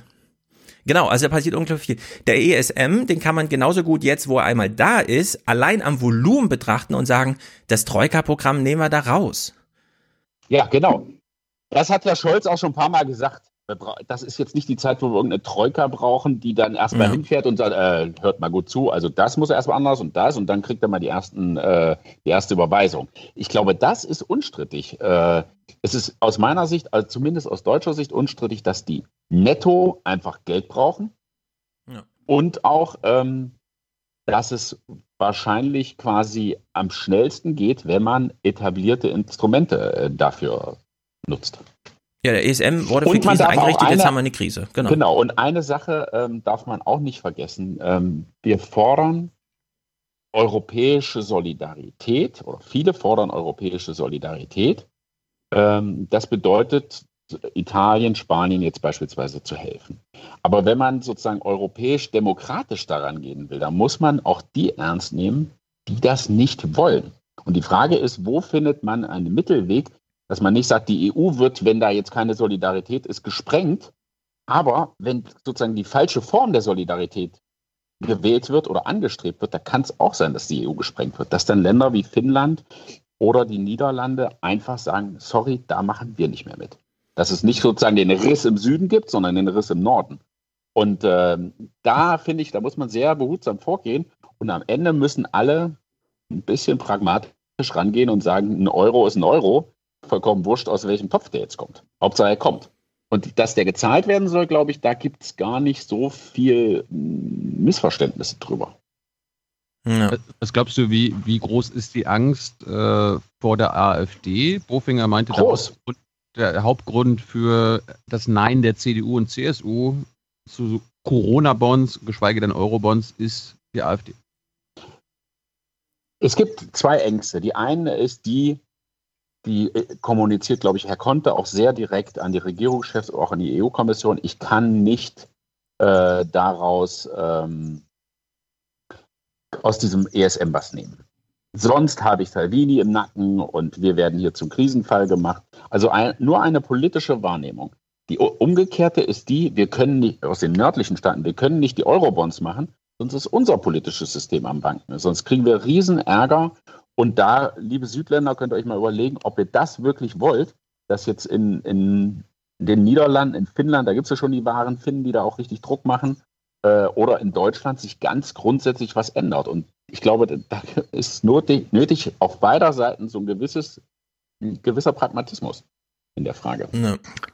Genau, also da passiert unglaublich viel. Der ESM, den kann man genauso gut jetzt, wo er einmal da ist, allein am Volumen betrachten und sagen, das Troika-Programm nehmen wir da raus. Ja, genau. Das hat ja Scholz auch schon ein paar Mal gesagt. Das ist jetzt nicht die Zeit, wo wir irgendeine Troika brauchen, die dann erstmal Ja. hinfährt und sagt, äh, hört mal gut zu, also das muss erstmal anders und das und dann kriegt er mal die ersten, äh, die erste Überweisung. Ich glaube, das ist unstrittig. Äh, es ist aus meiner Sicht, also zumindest aus deutscher Sicht, unstrittig, dass die netto einfach Geld brauchen Ja. und auch, ähm, dass es wahrscheinlich quasi am schnellsten geht, wenn man etablierte Instrumente äh, dafür nutzt. Ja, der ESM wurde für Und man Krise darf auch eingerichtet, jetzt eine- haben wir eine Krise. Genau. Genau, und eine Sache ähm, darf man auch nicht vergessen. Ähm, wir fordern europäische Solidarität, oder viele fordern europäische Solidarität. Ähm, das bedeutet, Italien, Spanien jetzt beispielsweise zu helfen. Aber wenn man sozusagen europäisch demokratisch daran gehen will, dann muss man auch die ernst nehmen, die das nicht wollen. Und die Frage ist, wo findet man einen Mittelweg, dass man nicht sagt, die EU wird, wenn da jetzt keine Solidarität ist, gesprengt. Aber wenn sozusagen die falsche Form der Solidarität gewählt wird oder angestrebt wird, da kann es auch sein, dass die EU gesprengt wird. Dass dann Länder wie Finnland oder die Niederlande einfach sagen, sorry, da machen wir nicht mehr mit. Dass es nicht sozusagen den Riss im Süden gibt, sondern den Riss im Norden. Und äh, da finde ich, da muss man sehr behutsam vorgehen. Und am Ende müssen alle ein bisschen pragmatisch rangehen und sagen, ein Euro ist ein Euro. Vollkommen wurscht, aus welchem Topf der jetzt kommt. Hauptsache er kommt. Und dass der gezahlt werden soll, glaube ich, da gibt es gar nicht so viel Missverständnisse drüber. Ja. Was glaubst du, wie, wie groß ist die Angst äh, vor der AfD? Bofinger meinte, groß. Der, der Hauptgrund für das Nein der CDU und CSU zu Corona-Bonds, geschweige denn Euro-Bonds, ist die AfD. Es gibt zwei Ängste. Die eine ist die, die äh, kommuniziert, glaube ich, Herr Conte auch sehr direkt an die Regierungschefs, auch an die EU-Kommission. Ich kann nicht äh, daraus ähm, aus diesem ESM was nehmen. Sonst habe ich Salvini im Nacken und wir werden hier zum Krisenfall gemacht. Also ein, nur eine politische Wahrnehmung. Die umgekehrte ist die, wir können nicht aus den nördlichen Staaten, wir können nicht die Eurobonds machen, sonst ist unser politisches System am Banken. Sonst kriegen wir riesen Ärger. Und da, liebe Südländer, könnt ihr euch mal überlegen, ob ihr das wirklich wollt, dass jetzt in, in den Niederlanden, in Finnland, da gibt es ja schon die wahren Finnen, die da auch richtig Druck machen, äh, oder in Deutschland sich ganz grundsätzlich was ändert. Und ich glaube, da ist nötig, nötig auf beider Seiten so ein gewisses, ein gewisser Pragmatismus in der Frage.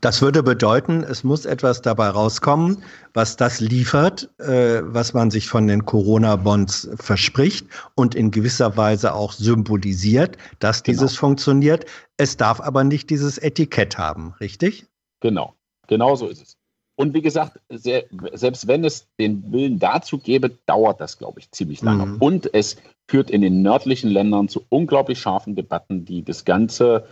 Das würde bedeuten, es muss etwas dabei rauskommen, was das liefert, äh, was man sich von den Corona-Bonds verspricht und in gewisser Weise auch symbolisiert, dass Genau. dieses funktioniert. Es darf aber nicht dieses Etikett haben, richtig? Genau, genau so ist es. Und wie gesagt, sehr, selbst wenn es den Willen dazu gäbe, dauert das, glaube ich, ziemlich lange. Mhm. Und es führt in den nördlichen Ländern zu unglaublich scharfen Debatten, die das ganze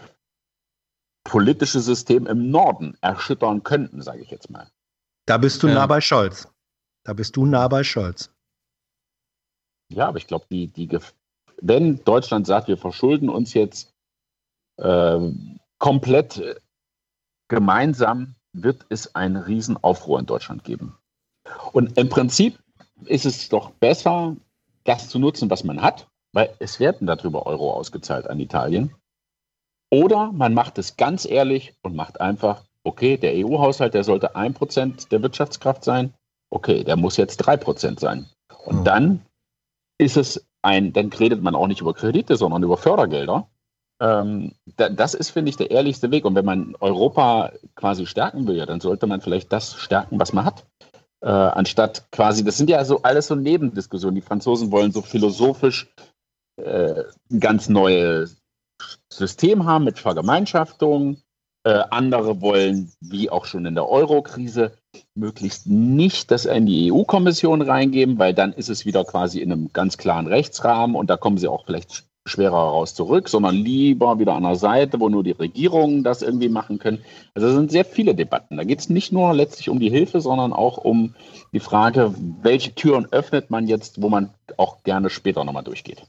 politische System im Norden erschüttern könnten, sage ich jetzt mal. Da bist du Ähm. nah bei Scholz. Da bist du nah bei Scholz. Ja, aber ich glaube, die, die, Gef- wenn Deutschland sagt, wir verschulden uns jetzt ähm, komplett äh, gemeinsam, wird es einen Riesenaufruhr in Deutschland geben. Und im Prinzip ist es doch besser, das zu nutzen, was man hat, weil es werden darüber Euro ausgezahlt an Italien. Oder man macht es ganz ehrlich und macht einfach, okay, der EU-Haushalt, der sollte 1% der Wirtschaftskraft sein. Okay, der muss jetzt 3% sein. Und dann ist es ein, dann redet man auch nicht über Kredite, sondern über Fördergelder. Ähm, da, das ist, finde ich, der ehrlichste Weg. Und wenn man Europa quasi stärken will, ja, dann sollte man vielleicht das stärken, was man hat. Äh, anstatt quasi, das sind ja so alles so Nebendiskussionen. Die Franzosen wollen so philosophisch äh, ganz neues System haben mit Vergemeinschaftung. Äh, andere wollen, wie auch schon in der Euro-Krise, möglichst nicht das in die EU-Kommission reingeben, weil dann ist es wieder quasi in einem ganz klaren Rechtsrahmen und da kommen sie auch vielleicht schwerer raus zurück, sondern lieber wieder an der Seite, wo nur die Regierungen das irgendwie machen können. Also es sind sehr viele Debatten. Da geht es nicht nur letztlich um die Hilfe, sondern auch um die Frage, welche Türen öffnet man jetzt, wo man auch gerne später nochmal durchgeht.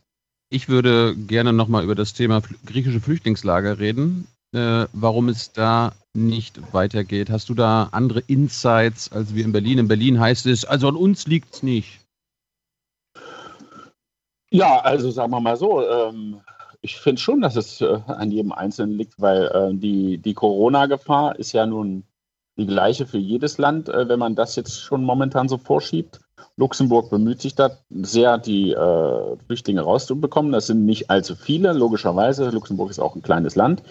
Ich würde gerne nochmal über das Thema griechische Flüchtlingslager reden, äh, warum es da nicht weitergeht. Hast du da andere Insights als wir in Berlin? In Berlin heißt es, also an uns liegt es nicht. Ja, also sagen wir mal so, ähm, ich finde schon, dass es äh, an jedem Einzelnen liegt, weil äh, die, die Corona-Gefahr ist ja nun die gleiche für jedes Land, äh, wenn man das jetzt schon momentan so vorschiebt. Luxemburg bemüht sich da sehr, die äh, Flüchtlinge rauszubekommen. Das sind nicht allzu viele, logischerweise. Luxemburg ist auch ein kleines Land.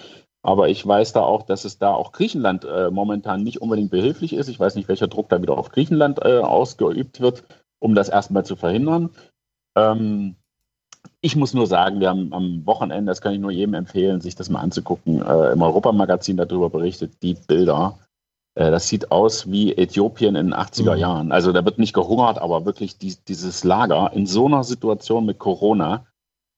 Aber ich weiß da auch, dass es da auch Griechenland äh, momentan nicht unbedingt behilflich ist. Ich weiß nicht, welcher Druck da wieder auf Griechenland äh, ausgeübt wird, um das erstmal zu verhindern. Ähm, ich muss nur sagen, wir haben am Wochenende, das kann ich nur jedem empfehlen, sich das mal anzugucken, äh, im Europamagazin darüber berichtet, die Bilder. Äh, das sieht aus wie Äthiopien in den 80er Jahren. Also da wird nicht gehungert, aber wirklich die, dieses Lager in so einer Situation mit Corona.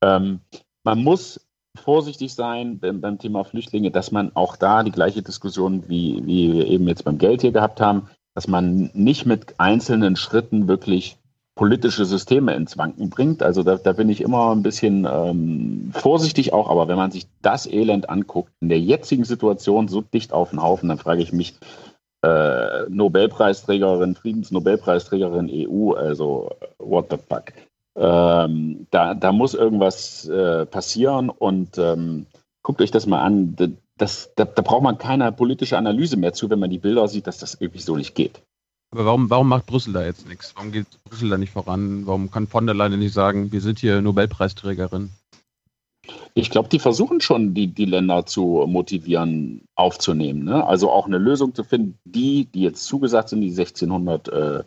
Ähm, man muss vorsichtig sein beim, beim Thema Flüchtlinge, dass man auch da die gleiche Diskussion, wie, wie wir eben jetzt beim Geld hier gehabt haben, dass man nicht mit einzelnen Schritten wirklich politische Systeme ins Wanken bringt. Also da, da bin ich immer ein bisschen ähm, vorsichtig auch, aber wenn man sich das Elend anguckt, in der jetzigen Situation so dicht auf den Haufen, dann frage ich mich, äh, Nobelpreisträgerin, Friedensnobelpreisträgerin EU, also what the fuck. Ähm, da, da muss irgendwas äh, passieren und ähm, guckt euch das mal an. Das, da, da braucht man keine politische Analyse mehr zu, wenn man die Bilder sieht, dass das irgendwie so nicht geht. Aber warum, warum macht Brüssel da jetzt nichts? Warum geht Brüssel da nicht voran? Warum kann von der Leyen nicht sagen, wir sind hier Nobelpreisträgerin? Ich glaube, die versuchen schon, die, die Länder zu motivieren, aufzunehmen. Ne? Also auch eine Lösung zu finden, die, die jetzt zugesagt sind, die 1600 äh,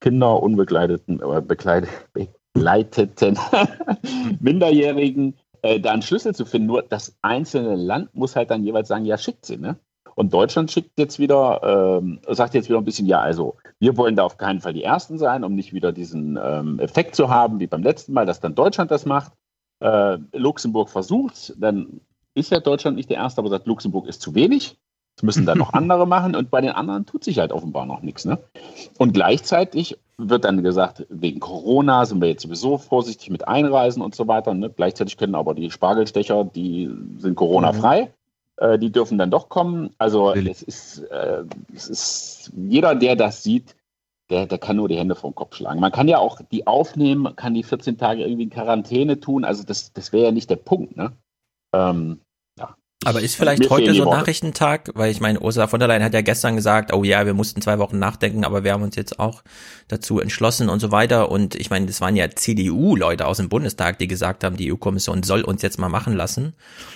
Kinder, unbegleiteten, äh, begleiteten [LAUGHS] Minderjährigen, äh, da einen Schlüssel zu finden. Nur das einzelne Land muss halt dann jeweils sagen, ja, schickt sie. Ne? Und Deutschland schickt jetzt wieder, ähm, sagt jetzt wieder ein bisschen, ja, also wir wollen da auf keinen Fall die Ersten sein, um nicht wieder diesen ähm, Effekt zu haben, wie beim letzten Mal, dass dann Deutschland das macht. Äh, Luxemburg versucht, dann ist ja Deutschland nicht der Erste, aber sagt, Luxemburg ist zu wenig. Das müssen dann noch [LAUGHS] andere machen und bei den anderen tut sich halt offenbar noch nichts. Ne? Und gleichzeitig wird dann gesagt, wegen Corona sind wir jetzt sowieso vorsichtig mit Einreisen und so weiter. Ne? Gleichzeitig können aber die Spargelstecher, die sind Corona-frei. Äh, die dürfen dann doch kommen. Also es ist, äh, es ist jeder, der das sieht, der, der kann nur die Hände vom Kopf schlagen. Man kann ja auch die aufnehmen, kann die 14 Tage irgendwie in Quarantäne tun. Also das, das wäre ja nicht der Punkt. Ne? Ähm, aber ist vielleicht heute so ein Nachrichtentag, weil ich meine, Ursula von der Leyen hat ja gestern gesagt, oh ja, wir mussten zwei Wochen nachdenken, aber wir haben uns jetzt auch dazu entschlossen und so weiter. Und ich meine, das waren ja CDU-Leute aus dem Bundestag, die gesagt haben, die EU-Kommission soll uns jetzt mal machen lassen.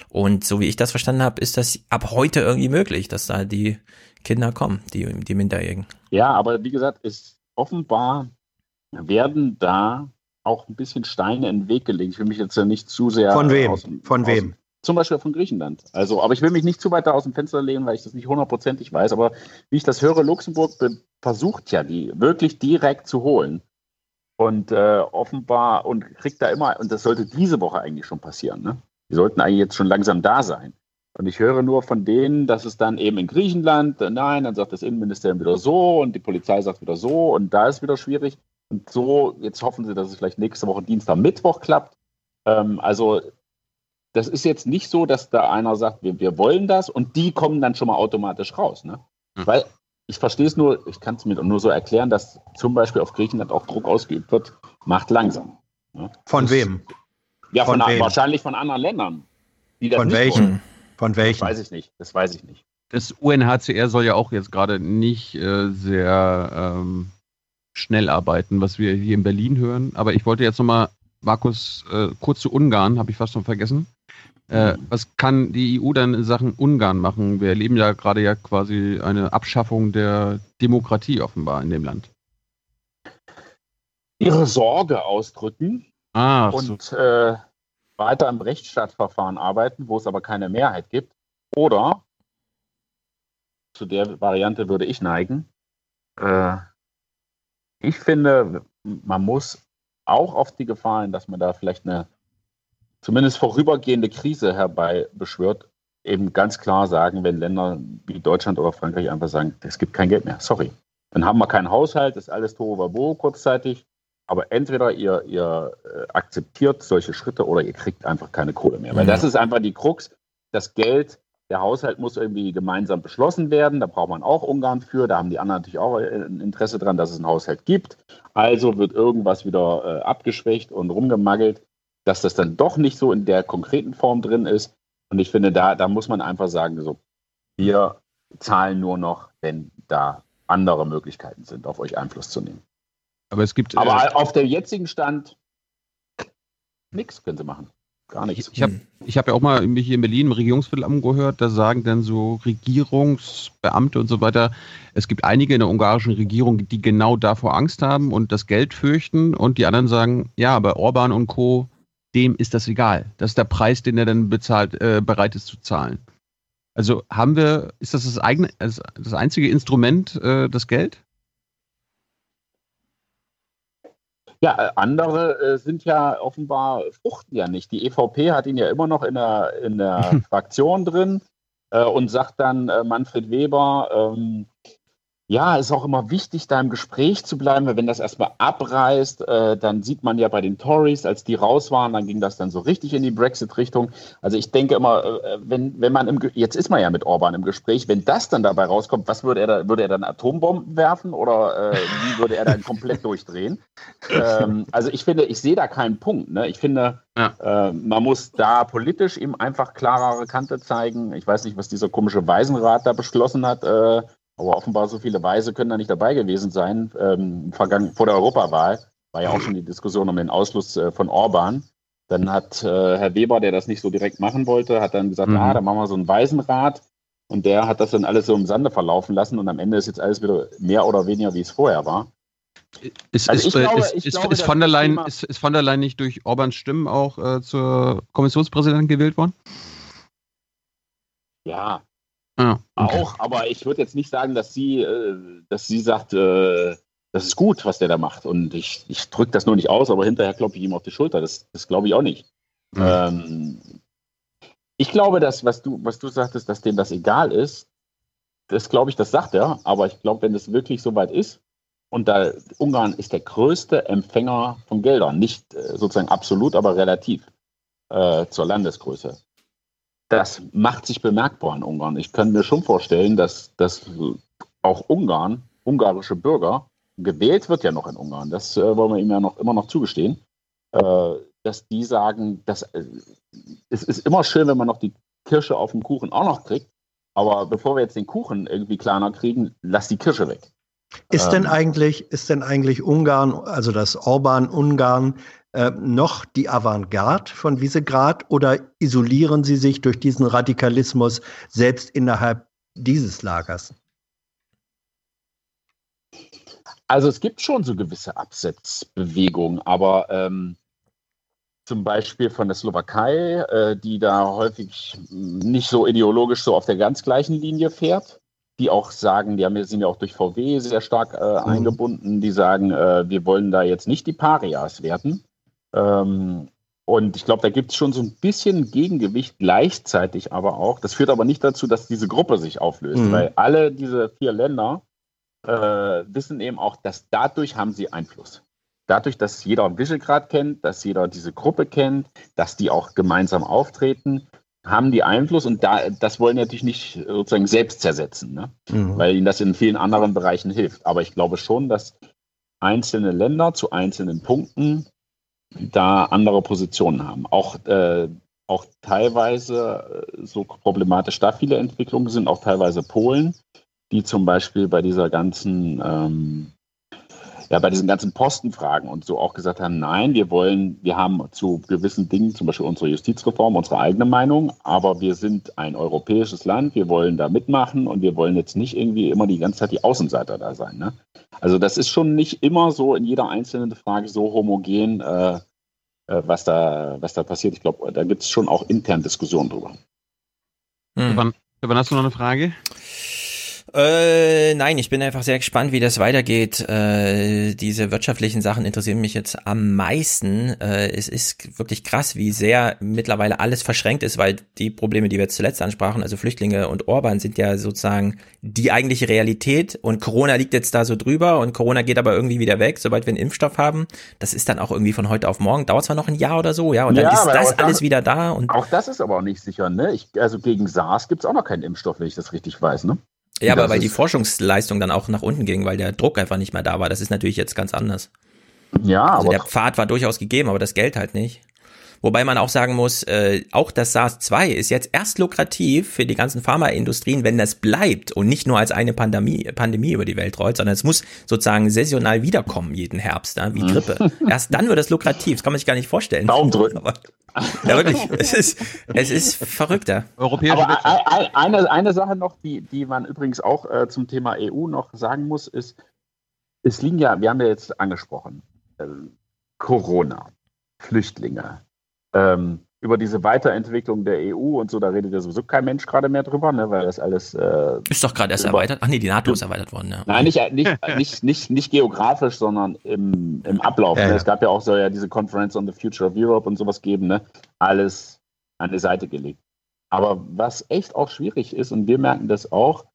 Und so wie ich das verstanden habe, ist das ab heute irgendwie möglich, dass da die Kinder kommen, die, die Minderjährigen. Ja, aber wie gesagt, ist offenbar werden da auch ein bisschen Steine in den Weg gelegt. Ich will mich jetzt ja nicht zu sehr. Von wem? Aus, Von wem? Zum Beispiel von Griechenland. Also, aber ich will mich nicht zu weit da aus dem Fenster lehnen, weil ich das nicht hundertprozentig weiß. Aber wie ich das höre, Luxemburg versucht ja, die wirklich direkt zu holen. Und äh, offenbar, und kriegt da immer, und das sollte diese Woche eigentlich schon passieren, ne? Die sollten eigentlich jetzt schon langsam da sein. Und ich höre nur von denen, dass es dann eben in Griechenland, äh, nein, dann sagt das Innenministerium wieder so und die Polizei sagt wieder so und da ist wieder schwierig. Und so, jetzt hoffen sie, dass es vielleicht nächste Woche Dienstag, Mittwoch klappt. Ähm, also das ist jetzt nicht so, dass da einer sagt, wir, wir wollen das und die kommen dann schon mal automatisch raus. Ne? Mhm. Weil ich verstehe es nur, ich kann es mir nur so erklären, dass zum Beispiel auf Griechenland auch Druck ausgeübt wird, macht langsam. Ne? Von das, wem? Ja, von, von wem? wahrscheinlich von anderen Ländern. von welchen? Wollen. Von welchen? Das weiß ich nicht. Das weiß ich nicht. Das UNHCR soll ja auch jetzt gerade nicht äh, sehr ähm, schnell arbeiten, was wir hier in Berlin hören. Aber ich wollte jetzt nochmal, Markus, äh, kurz zu Ungarn, habe ich fast schon vergessen. Äh, was kann die EU dann in Sachen Ungarn machen? Wir erleben ja gerade ja quasi eine Abschaffung der Demokratie offenbar in dem Land. Ihre Sorge ausdrücken ah, und so. äh, weiter im Rechtsstaatsverfahren arbeiten, wo es aber keine Mehrheit gibt. Oder zu der Variante würde ich neigen. Äh, ich finde, man muss auch auf die Gefahren, dass man da vielleicht eine zumindest vorübergehende Krise herbeibeschwört, eben ganz klar sagen, wenn Länder wie Deutschland oder Frankreich einfach sagen, es gibt kein Geld mehr, sorry. Dann haben wir keinen Haushalt, ist alles Tohuwabo kurzzeitig, aber entweder ihr, ihr äh, akzeptiert solche Schritte oder ihr kriegt einfach keine Kohle mehr. Weil das ist einfach die Krux. Das Geld, der Haushalt muss irgendwie gemeinsam beschlossen werden. Da braucht man auch Ungarn für. Da haben die anderen natürlich auch ein Interesse dran, dass es einen Haushalt gibt. Also wird irgendwas wieder äh, abgeschwächt und rumgemagelt dass das dann doch nicht so in der konkreten Form drin ist. Und ich finde, da, da muss man einfach sagen, so, wir zahlen nur noch, wenn da andere Möglichkeiten sind, auf euch Einfluss zu nehmen. Aber es gibt. Aber äh, auf dem jetzigen Stand nichts können sie machen. Gar nichts. Ich, habe ich hab ja auch mal hier in Berlin im Regierungsviertel angehört, da sagen dann so Regierungsbeamte und so weiter, es gibt einige in der ungarischen Regierung, die genau davor Angst haben und das Geld fürchten und die anderen sagen, ja, aber Orban und Co dem ist das egal. Das ist der Preis, den er dann bezahlt, äh, bereit ist zu zahlen. Also haben wir, ist das das eigene, das, das einzige Instrument, äh, das Geld? Ja, äh, andere äh, sind ja offenbar, fruchten ja nicht. Die EVP hat ihn ja immer noch in der, in der [LAUGHS] Fraktion drin äh, und sagt dann äh, Manfred Weber, ähm, ja, ist auch immer wichtig, da im Gespräch zu bleiben, weil wenn das erstmal abreißt, äh, dann sieht man ja bei den Tories, als die raus waren, dann ging das dann so richtig in die Brexit-Richtung. Also ich denke immer, äh, wenn, wenn man im, Ge- jetzt ist man ja mit Orban im Gespräch, wenn das dann dabei rauskommt, was würde er da, würde er dann Atombomben werfen oder äh, wie würde er dann komplett [LAUGHS] durchdrehen? Ähm, also ich finde, ich sehe da keinen Punkt. Ne? Ich finde, äh, man muss da politisch ihm einfach klarere Kante zeigen. Ich weiß nicht, was dieser komische Waisenrat da beschlossen hat. Aber offenbar so viele Weise können da nicht dabei gewesen sein. Ähm, vergangen, vor der Europawahl war ja auch schon die Diskussion um den Ausschluss äh, von Orban. Dann hat äh, Herr Weber, der das nicht so direkt machen wollte, hat dann gesagt, Mhm. ah, dann machen wir so einen Waisenrat. Und der hat das dann alles so im Sande verlaufen lassen und am Ende ist jetzt alles wieder mehr oder weniger, wie es vorher war. Ist, Also ist, ich glaube- ist, ich ist, glaube, ist, dass von der Leyen, ist von der Leyen nicht durch Orbans Stimmen auch äh, zur Kommissionspräsidentin gewählt worden? Ja, Okay. auch, aber ich würde jetzt nicht sagen, dass sie, äh, dass sie sagt, äh, das ist gut, was der da macht. Und ich, ich drücke das nur nicht aus, aber hinterher klopfe ich ihm auf die Schulter. Das, das glaube ich auch nicht. Ähm, ich glaube, dass, was du, was du sagtest, dass dem das egal ist, das glaube ich, das sagt er. Aber ich glaube, wenn es wirklich so weit ist, und da Ungarn ist der größte Empfänger von Geldern, nicht äh, sozusagen absolut, aber relativ äh, zur Landesgröße. Das macht sich bemerkbar in Ungarn. Ich kann mir schon vorstellen, dass, dass auch Ungarn, ungarische Bürger, gewählt wird ja noch in Ungarn, das äh, wollen wir ihm ja noch immer noch zugestehen, äh, dass die sagen, dass, äh, es ist immer schön, wenn man noch die Kirsche auf dem Kuchen auch noch kriegt, aber bevor wir jetzt den Kuchen irgendwie kleiner kriegen, lass die Kirsche weg. Ist denn Ähm, eigentlich, ist denn eigentlich Ungarn, also das Orban-Ungarn, äh, noch die Avantgarde von Visegrad oder isolieren sie sich durch diesen Radikalismus selbst innerhalb dieses Lagers? Also es gibt schon so gewisse Absetzbewegungen, aber ähm, zum Beispiel von der Slowakei, äh, die da häufig nicht so ideologisch so auf der ganz gleichen Linie fährt, die auch sagen, die haben, sind ja auch durch VW sehr stark äh, eingebunden, die sagen, äh, wir wollen da jetzt nicht die Parias werden. Ähm, und ich glaube, da gibt es schon so ein bisschen Gegengewicht gleichzeitig aber auch. Das führt aber nicht dazu, dass diese Gruppe sich auflöst, Mhm. weil alle diese vier Länder äh, wissen eben auch, dass dadurch haben sie Einfluss. Dadurch, dass jeder Visegrad kennt, dass jeder diese Gruppe kennt, dass die auch gemeinsam auftreten, haben die Einfluss und da, das wollen natürlich nicht sozusagen selbst zersetzen, ne? Mhm. weil ihnen das in vielen anderen Bereichen hilft. Aber ich glaube schon, dass einzelne Länder zu einzelnen Punkten da andere Positionen haben. Auch, äh, auch teilweise äh, so problematisch da viele Entwicklungen sind, auch teilweise Polen, die zum Beispiel bei dieser ganzen, ähm, ja, bei diesen ganzen Postenfragen und so auch gesagt haben, nein, wir wollen, wir haben zu gewissen Dingen, zum Beispiel unsere Justizreform, unsere eigene Meinung, aber wir sind ein europäisches Land, wir wollen da mitmachen und wir wollen jetzt nicht irgendwie immer die ganze Zeit die Außenseiter da sein. Ne? Also das ist schon nicht immer so in jeder einzelnen Frage so homogen, äh, äh, was, da, was da passiert. Ich glaube, da gibt es schon auch intern Diskussionen drüber. Hm. Wann hast du noch eine Frage? Äh, nein, ich bin einfach sehr gespannt, wie das weitergeht. Äh, diese wirtschaftlichen Sachen interessieren mich jetzt am meisten. Äh, es ist wirklich krass, wie sehr mittlerweile alles verschränkt ist, weil die Probleme, die wir jetzt zuletzt ansprachen, also Flüchtlinge und Orban, sind ja sozusagen die eigentliche Realität und Corona liegt jetzt da so drüber und Corona geht aber irgendwie wieder weg, sobald wir einen Impfstoff haben. Das ist dann auch irgendwie von heute auf morgen. Dauert zwar noch ein Jahr oder so, ja, und dann Ja, ist das alles wieder da und Auch das ist aber auch nicht sicher. Ne? Ich, also gegen SARS gibt es auch noch keinen Impfstoff, wenn ich das richtig weiß. Ne? Ja, aber weil die ist- Forschungsleistung dann auch nach unten ging, weil der Druck einfach nicht mehr da war. Das ist natürlich jetzt ganz anders. Ja, Also aber der Pfad war durchaus gegeben, aber das Geld halt nicht. Wobei man auch sagen muss, äh, auch das SARS-2 ist jetzt erst lukrativ für die ganzen Pharmaindustrien, wenn das bleibt und nicht nur als eine Pandemie, Pandemie über die Welt rollt, sondern es muss sozusagen saisonal wiederkommen jeden Herbst, ja, wie Grippe. Erst dann wird es lukrativ, das kann man sich gar nicht vorstellen. Daumen drücken. Aber, ja, wirklich, es ist, es ist verrückter. Europäische Aber Wirtschaft. eine, eine Sache noch, die, die man übrigens auch äh, zum Thema EU noch sagen muss, ist, es liegen ja, wir haben ja jetzt angesprochen, äh, Corona, Flüchtlinge, ähm, über diese Weiterentwicklung der EU und so, da redet ja sowieso kein Mensch gerade mehr drüber, ne, weil das alles äh, Ist doch gerade erst erweitert. Ach nee, die NATO ist erweitert worden, ja. Nein, nicht, nicht, [LAUGHS] nicht, nicht, nicht geografisch, sondern im, im Ablauf. Ja, ne? ja. Es gab ja auch, soll ja diese Conference on the Future of Europe und sowas geben, ne? Alles an die Seite gelegt. Aber was echt auch schwierig ist, und wir merken das auch,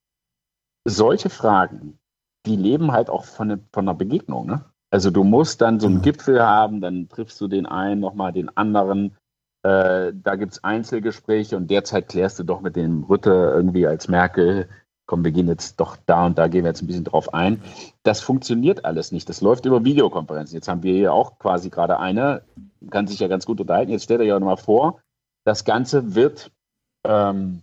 solche Fragen die leben halt auch von, ne, von einer Begegnung. Ne? Also du musst dann so einen Gipfel haben, dann triffst du den einen, nochmal den anderen. Äh, da gibt es Einzelgespräche und derzeit klärst du doch mit dem Rütte irgendwie als Merkel, komm, wir gehen jetzt doch da und da gehen wir jetzt ein bisschen drauf ein. Das funktioniert alles nicht. Das läuft über Videokonferenzen. Jetzt haben wir hier auch quasi gerade eine, kann sich ja ganz gut unterhalten. Jetzt stellt euch ja nochmal vor, das Ganze wird ähm,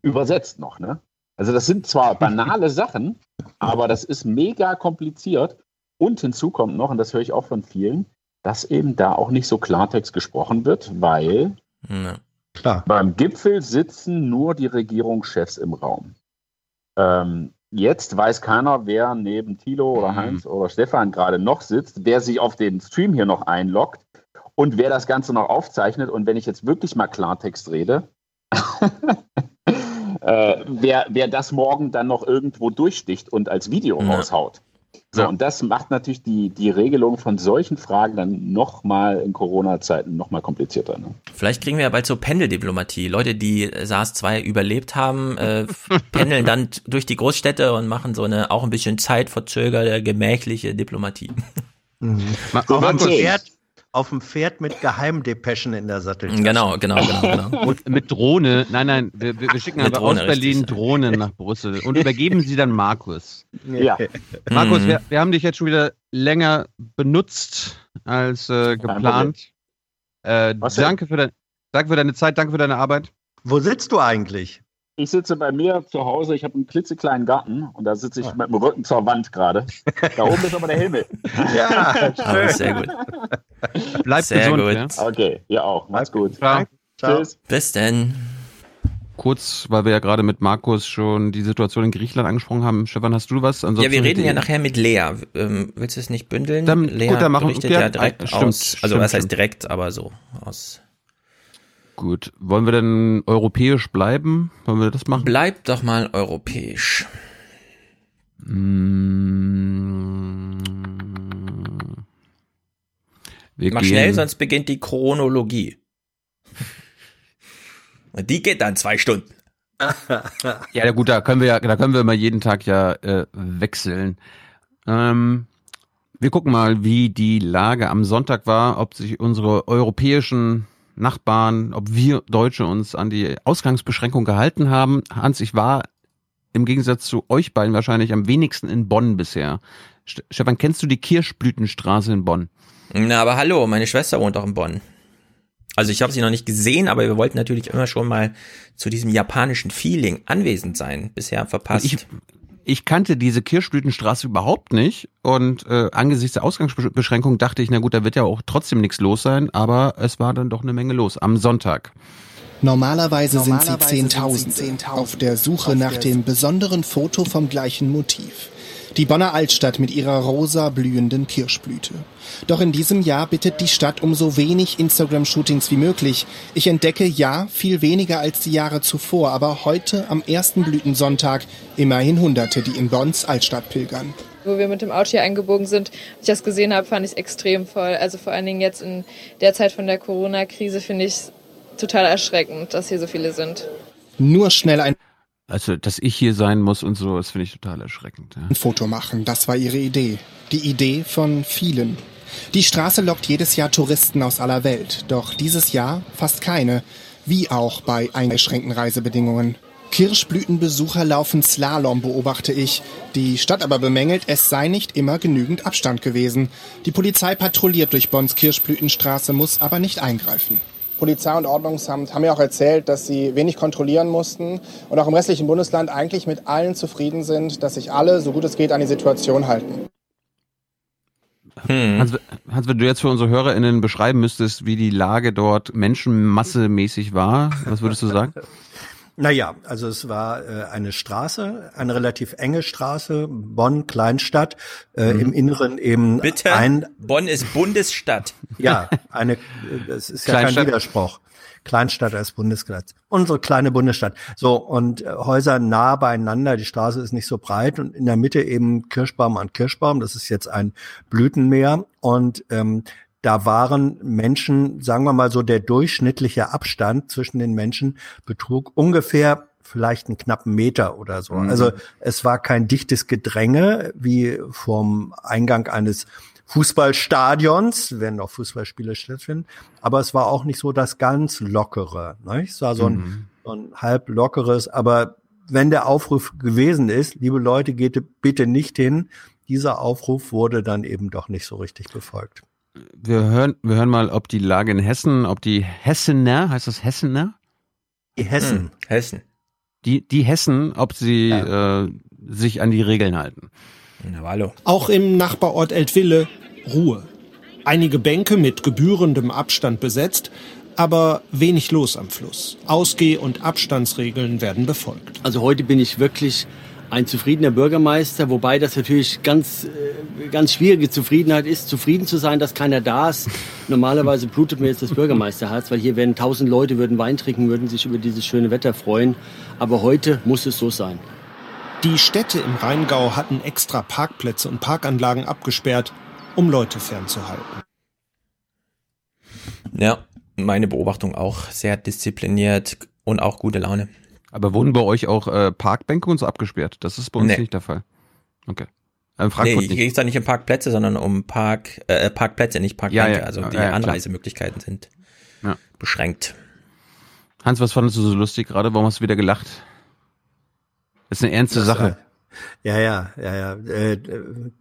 übersetzt noch, ne? Also das sind zwar [LAUGHS] banale Sachen, aber das ist mega kompliziert. Und hinzu kommt noch, und das höre ich auch von vielen, dass eben da auch nicht so Klartext gesprochen wird, weil Ja. Klar. beim Gipfel sitzen nur die Regierungschefs im Raum. Ähm, jetzt weiß keiner, wer neben Thilo oder Heinz oder Stefan gerade noch sitzt, wer sich auf den Stream hier noch einloggt und wer das Ganze noch aufzeichnet. Und wenn ich jetzt wirklich mal Klartext rede, [LAUGHS] äh, wer, wer das morgen dann noch irgendwo durchsticht und als Video Ja. raushaut. So, und das macht natürlich die, die Regelung von solchen Fragen dann nochmal in Corona-Zeiten nochmal komplizierter. Ne? Vielleicht kriegen wir ja bald so Pendeldiplomatie. Leute, die SARS-2 überlebt haben, äh, [LAUGHS] pendeln dann durch die Großstädte und machen so eine auch ein bisschen zeitverzögerte, gemächliche Diplomatie. Mhm. Ma- Auf, dem. Pferd, mit Geheimdepeschen in der Satteltasche. Genau, genau, genau, [LAUGHS] genau. Und mit Drohne, nein, nein, wir, wir schicken aber Drohne, aus Berlin richtig. Drohnen nach Brüssel und übergeben sie dann Markus. [LAUGHS] Ja, Markus, Mhm. wir, wir haben dich jetzt schon wieder länger benutzt als äh, geplant. Äh, danke, für dein, danke für deine Zeit, danke für deine Arbeit. Wo sitzt du eigentlich? Ich sitze bei mir zu Hause, ich habe einen klitzekleinen Garten und da sitze ich mit dem Rücken zur Wand gerade. Da oben ist aber der Himmel. [LAUGHS] Ja, Oh, sehr gut. Bleib Sehr gesund. gut. Ja? Okay, ihr auch. Macht's gut. Ciao. Ciao. Tschüss. Bis denn. Kurz, weil wir ja gerade mit Markus schon die Situation in Griechenland angesprochen haben. Stefan, hast du was? Ja, Ansonsten wir reden ja nachher mit Lea. Ähm, willst du es nicht bündeln? Dann- Lea gut, dann machen- berichtet ja, ja direkt stimmt, aus, also stimmt, was heißt stimmt. direkt, aber so aus. Gut. Wollen wir denn europäisch bleiben? Wollen wir das machen? Bleib doch mal europäisch. Mm. Wir Mach gehen- schnell, sonst beginnt die Chronologie. Und die geht dann zwei Stunden. [LAUGHS] Ja, na gut, da können wir ja, da können wir mal jeden Tag ja äh, wechseln. Ähm, wir gucken mal, wie die Lage am Sonntag war, ob sich unsere europäischen Nachbarn, ob wir Deutsche uns an die Ausgangsbeschränkung gehalten haben. Hans, ich war im Gegensatz zu euch beiden wahrscheinlich am wenigsten in Bonn bisher. St- Stefan, kennst du die Kirschblütenstraße in Bonn? Na, aber hallo, meine Schwester wohnt auch in Bonn. Also ich habe sie noch nicht gesehen, aber wir wollten natürlich immer schon mal zu diesem japanischen Feeling anwesend sein. Bisher verpasst. Ich, ich kannte diese Kirschblütenstraße überhaupt nicht und äh, angesichts der Ausgangsbeschränkung dachte ich, na gut, da wird ja auch trotzdem nichts los sein, aber es war dann doch eine Menge los am Sonntag. Normalerweise, Normalerweise sind sie Zehntausende sie Zehntausende auf der Suche auf nach der dem besonderen Foto vom gleichen Motiv. Die Bonner Altstadt mit ihrer rosa blühenden Kirschblüte. Doch in diesem Jahr bittet die Stadt um so wenig Instagram-Shootings wie möglich. Ich entdecke ja viel weniger als die Jahre zuvor, aber heute am ersten Blütensonntag immerhin Hunderte, die in Bonns Altstadt pilgern. Wo wir mit dem Auto hier eingebogen sind, als ich das gesehen habe, fand ich es extrem voll. Also vor allen Dingen jetzt in der Zeit von der Corona-Krise finde ich es total erschreckend, dass hier so viele sind. Nur schnell ein Also, dass ich hier sein muss und so, das finde ich total erschreckend. Ja. ein Foto machen. Das war ihre Idee. Die Idee von vielen. Die Straße lockt jedes Jahr Touristen aus aller Welt. Doch dieses Jahr fast keine. Wie auch bei eingeschränkten Reisebedingungen. Kirschblütenbesucher laufen Slalom, beobachte ich. Die Stadt aber bemängelt, es sei nicht immer genügend Abstand gewesen. Die Polizei patrouilliert durch Bonns Kirschblütenstraße, muss aber nicht eingreifen. Polizei und Ordnungsamt haben ja auch erzählt, dass sie wenig kontrollieren mussten und auch im restlichen Bundesland eigentlich mit allen zufrieden sind, dass sich alle, so gut es geht, an die Situation halten. Hm. Hans, Hans, wenn du jetzt für unsere HörerInnen beschreiben müsstest, wie die Lage dort menschenmassemäßig war, was würdest du sagen? [LAUGHS] Naja, also es war äh, eine Straße, eine relativ enge Straße, Bonn, Kleinstadt, äh, Mhm. im Inneren eben Bitte, ein, Bonn ist Bundesstadt. [LAUGHS] ja, eine, es ist ja kein Kleinstadt. Widerspruch. Kleinstadt als Bundesstadt. Unsere kleine Bundesstadt. So, und äh, Häuser nah beieinander, die Straße ist nicht so breit und in der Mitte eben Kirschbaum an Kirschbaum, das ist jetzt ein Blütenmeer und ähm, da waren Menschen, sagen wir mal so, der durchschnittliche Abstand zwischen den Menschen betrug ungefähr vielleicht einen knappen Meter oder so. Mhm. Also es war kein dichtes Gedränge wie vom Eingang eines Fußballstadions, wenn noch Fußballspiele stattfinden. Aber es war auch nicht so das ganz lockere. Ne? Es war so ein, Mhm. so ein halb lockeres, aber wenn der Aufruf gewesen ist, liebe Leute, geht bitte nicht hin, dieser Aufruf wurde dann eben doch nicht so richtig befolgt. Wir hören, wir hören mal, ob die Lage in Hessen, ob die Hessener, heißt das Hessener? Die Hessen. Hm, Hessen. Die, die Hessen, ob sie äh, sich an die Regeln halten. Na, hallo. Auch im Nachbarort Eltville Ruhe. Einige Bänke mit gebührendem Abstand besetzt, aber wenig los am Fluss. Ausgeh- und Abstandsregeln werden befolgt. Also heute bin ich wirklich ein zufriedener Bürgermeister, wobei das natürlich ganz, äh, ganz schwierige Zufriedenheit ist, zufrieden zu sein, dass keiner da ist. Normalerweise blutet mir jetzt das Bürgermeisterherz, weil hier werden tausend Leute, würden Wein trinken, würden sich über dieses schöne Wetter freuen. Aber heute muss es so sein. Die Städte im Rheingau hatten extra Parkplätze und Parkanlagen abgesperrt, um Leute fernzuhalten. Ja, meine Beobachtung auch sehr diszipliniert und auch gute Laune. Aber wurden bei euch auch äh, Parkbänke und so abgesperrt? Das ist bei uns Nee. nicht der Fall. Okay. In Nee, Frankfurt geht es da nicht um Parkplätze, sondern um Park, äh, Parkplätze, nicht Parkbänke. Ja, ja, also ja, die ja, klar. Anreisemöglichkeiten sind Ja. beschränkt. Hans, was fandest du so lustig gerade? Warum hast du wieder gelacht? Das ist eine ernste Das, Sache. Ja, ja, ja, ja. Äh,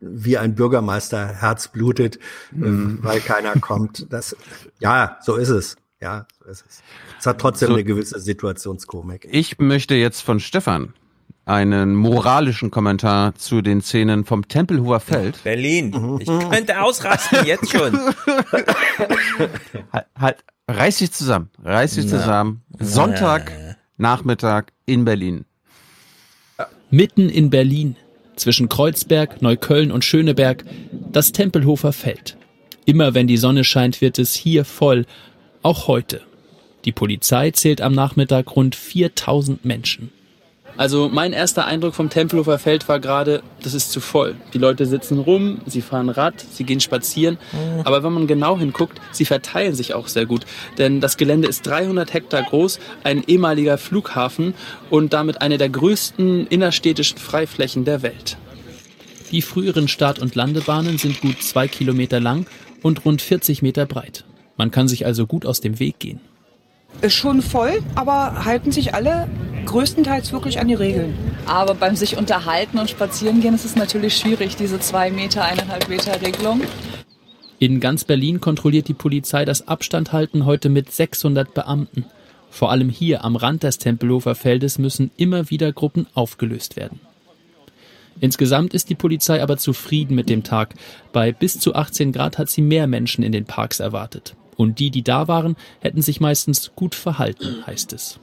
wie ein Bürgermeister Herz blutet, Mhm. äh, weil keiner kommt. Das, ja, so ist es. Ja, so ist es. Es hat trotzdem So- eine gewisse Situationskomik. Ich möchte jetzt von Stefan einen moralischen Kommentar zu den Szenen vom Tempelhofer Feld. Berlin. Ich könnte ausrasten, jetzt schon. Halt, halt, reiß dich zusammen, reiß dich Na. zusammen. Sonntag, Nachmittag in Berlin. Mitten in Berlin, zwischen Kreuzberg, Neukölln und Schöneberg, das Tempelhofer Feld. Immer wenn die Sonne scheint, wird es hier voll, auch heute. Die Polizei zählt am Nachmittag rund 4000 Menschen. Also mein erster Eindruck vom Tempelhofer Feld war gerade, das ist zu voll. Die Leute sitzen rum, sie fahren Rad, sie gehen spazieren. Aber wenn man genau hinguckt, sie verteilen sich auch sehr gut. Denn das Gelände ist 300 Hektar groß, ein ehemaliger Flughafen und damit eine der größten innerstädtischen Freiflächen der Welt. Die früheren Start- und Landebahnen sind gut zwei Kilometer lang und rund 40 Meter breit. Man kann sich also gut aus dem Weg gehen. Ist schon voll, aber halten sich alle größtenteils wirklich an die Regeln. Aber beim sich unterhalten und spazieren gehen ist es natürlich schwierig, diese zwei Meter, eineinhalb Meter Regelung. In ganz Berlin kontrolliert die Polizei das Abstandhalten heute mit 600 Beamten. Vor allem hier am Rand des Tempelhofer Feldes müssen immer wieder Gruppen aufgelöst werden. Insgesamt ist die Polizei aber zufrieden mit dem Tag. Bei bis zu 18 Grad hat sie mehr Menschen in den Parks erwartet. Und die, die da waren, hätten sich meistens gut verhalten, heißt es.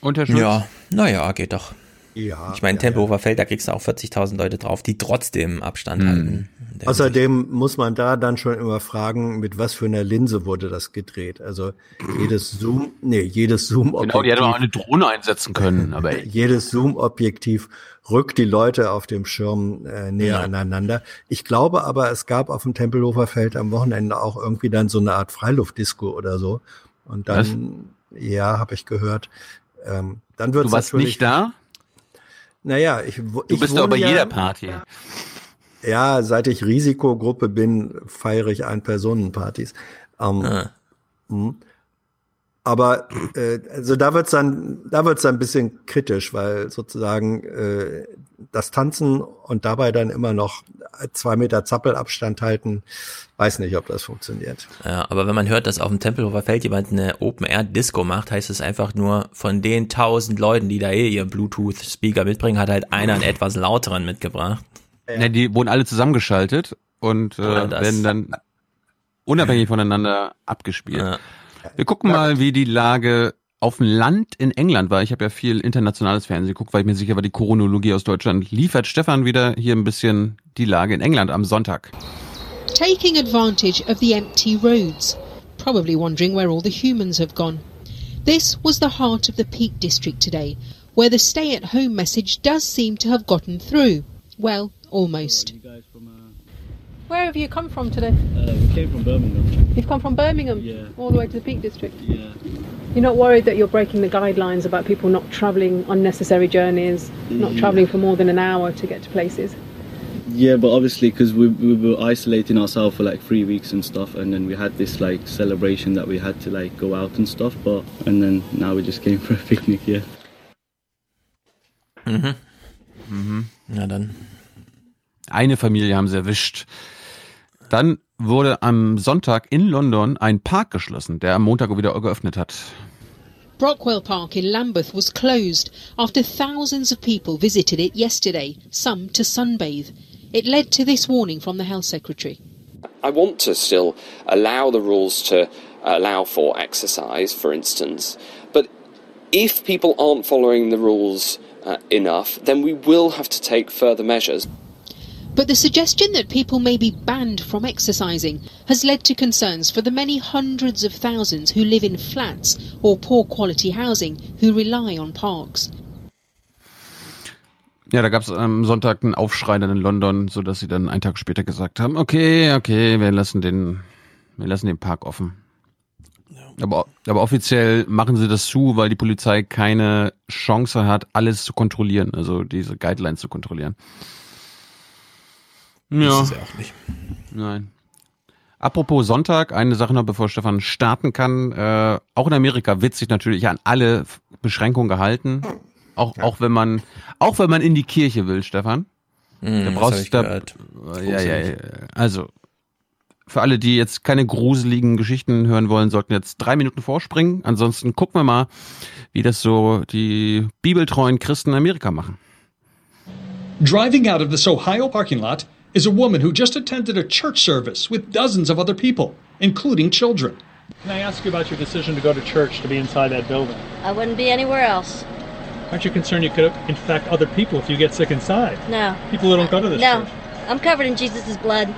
Und Herr Schulz? Ja, naja, geht doch. Ja. Ich meine, Tempelhofer Feld, da kriegst du auch 40.000 Leute drauf, die trotzdem Abstand Hm. halten. Außerdem muss man da dann schon immer fragen, mit was für einer Linse wurde das gedreht. Also jedes Zoom, nee, jedes Zoom-Objektiv. Genau, die hätte man auch eine Drohne einsetzen können, [LAUGHS] aber ey. jedes Zoom-Objektiv rückt die Leute auf dem Schirm äh, näher Ja. aneinander. Ich glaube aber, es gab auf dem Tempelhofer Feld am Wochenende auch irgendwie dann so eine Art Freiluftdisco oder so. Und dann, ja, habe ich gehört. Ähm, dann wird Du warst nicht da? Naja, ich, wo- Du ich bist doch bei ja, jeder Party. Ja, seit ich Risikogruppe bin, feiere ich Ein-Personen-Partys. Ähm, Ah. Aber äh, also da wird's dann, da wird's dann ein bisschen kritisch, weil sozusagen äh, das Tanzen und dabei dann immer noch zwei Meter Zappelabstand halten, weiß nicht, ob das funktioniert. Ja, aber wenn man hört, dass auf dem Tempelhofer Feld jemand eine Open-Air-Disco macht, heißt es einfach nur, von den tausend Leuten, die da eh ihren Bluetooth-Speaker mitbringen, hat halt einer einen etwas lauteren mitgebracht. Ja. die wurden alle zusammengeschaltet und äh, werden dann unabhängig voneinander abgespielt. Wir gucken mal, wie die Lage auf dem Land in England war. Ich habe ja viel internationales Fernsehen geguckt, weil ich mir sicher war, die Chronologie aus Deutschland liefert Stefan wieder hier ein bisschen die Lage in England am Sonntag. taking advantage of the empty roads, probably wondering where all the humans have gone. This was the heart of the Peak District today, where the stay at home message does seem to have gotten through. Well, almost. Where have you come from today? Uh, we came from Birmingham. You've come from Birmingham Yeah. all the way to the Peak District. Yeah. You're not worried that you're breaking the guidelines about people not travelling unnecessary journeys, not Yeah. travelling for more than an hour to get to places? Yeah, but obviously, because we, we were isolating ourselves for like three weeks and stuff, and then we had this like celebration that we had to like go out and stuff. But and then now we just came [LAUGHS] for a picnic. Yeah. Mhm. Mhm. Na dann. Eine Familie haben sie erwischt. Dann wurde am Sonntag in London ein Park geschlossen, der am Montag wieder geöffnet hat. Brockwell Park in Lambeth was closed after thousands of people visited it yesterday, some to sunbathe. It led to this warning from the Health Secretary. I want to still allow the rules to allow for exercise, for instance, but if people aren't following the rules uh, enough, then we will have to take further measures. But the suggestion that people may be banned from exercising has led to concerns for the many hundreds of thousands who live in flats or poor quality housing who rely on parks. Ja, da gab es am Sonntag einen Aufschrei dann in London, so dass sie dann einen Tag später gesagt haben, okay, okay, wir lassen den, wir lassen den Park offen. Aber, aber offiziell machen sie das zu, weil die Polizei keine Chance hat, alles zu kontrollieren, also diese Guidelines zu kontrollieren. Ja. Ist es ja auch nicht. Nein. Apropos Sonntag, eine Sache noch, bevor Stefan starten kann. Äh, auch in Amerika wird sich natürlich an alle Beschränkungen gehalten. Auch, auch wenn man, auch wenn man in die Kirche will, Stefan. Hm, da brauchst ich da, ja, ja, ja. Also, für alle, die jetzt keine gruseligen Geschichten hören wollen, sollten jetzt drei Minuten vorspringen. Ansonsten gucken wir mal, wie das so die bibeltreuen Christen in Amerika machen. Driving out of this Ohio parking lot is a woman who just attended a church service with dozens of other people, including children. Can I ask you about your decision to go to church to be inside that building? I wouldn't be anywhere else. Aren't you concerned you could infect other people if you get sick inside? No. People who don't go to this no. church. I'm covered in Jesus' blood.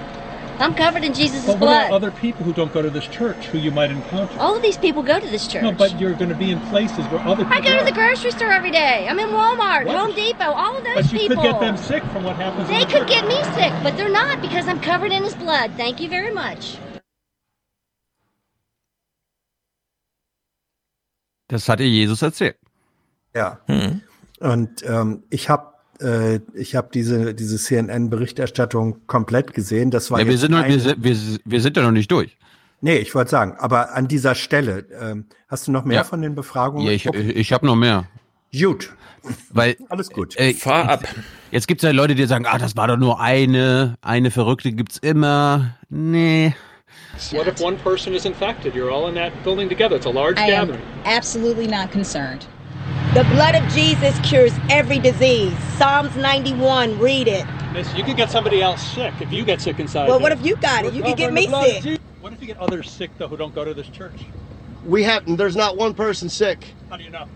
I'm covered in Jesus' But what blood. about other people who don't go to this church who you might encounter? All of these people go to this church. No, but you're going to be in places where other people I go to the grocery store every day. I'm in Walmart, What? Home Depot, all of those But you people. could get them sick from what happens in They the could church. get me sick, but they're not because I'm covered in his blood. Thank you very much. Das hat ihr Jesus erzählt. Ja. Hm. Und ähm, ich habe äh, ich habe diese diese CNN-Berichterstattung komplett gesehen. Das war Ja, wir sind, noch, wir, sind, wir, wir sind ja noch nicht durch. Nee, ich wollte sagen, aber an dieser Stelle, ähm, hast du noch mehr Ja. von den Befragungen? Ja, ich, ich, ich habe noch mehr. Gut. Weil, Alles gut. Äh, Fahr ab. Jetzt gibt's ja Leute, die sagen, ah, das war doch nur eine, eine Verrückte gibt's immer. Nee. What if one person is infected? You're all in that building together. It's a large I am gathering. absolutely not concerned. The blood of Jesus cures every disease. Psalms 91, read it. Miss, you could get somebody else sick if you get sick inside. Well, there. what if you got it? You We're could get me the blood of sick. Jesus. What if you get others sick though who don't go to this church? We have there's not one person sick How do you know?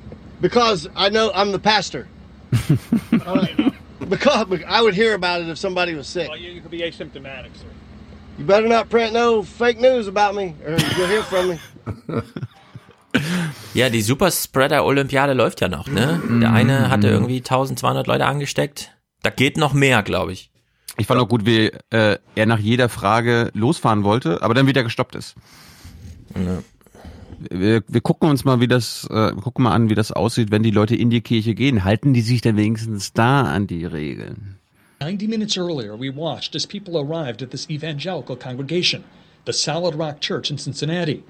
because I know I'm the pastor. [LAUGHS] because I would hear about it if somebody was sick. Well, you, you could be asymptomatic, sir. You better not print no fake news about me, or you'll hear from me. [LAUGHS] Ja, die Superspreader-Olympiade läuft ja noch, ne? Der eine hatte irgendwie 1200 Leute angesteckt. Da geht noch mehr, glaube ich. Ich fand auch gut, wie äh, er nach jeder Frage losfahren wollte, aber dann wieder gestoppt ist. Wir, wir gucken uns mal, wie das, äh, wir gucken mal an, wie das aussieht, wenn die Leute in die Kirche gehen. Halten die sich denn wenigstens da an die Regeln? 90 minutes earlier, we watched as people arrived at this evangelical congregation, the Solid Rock Church in Cincinnati.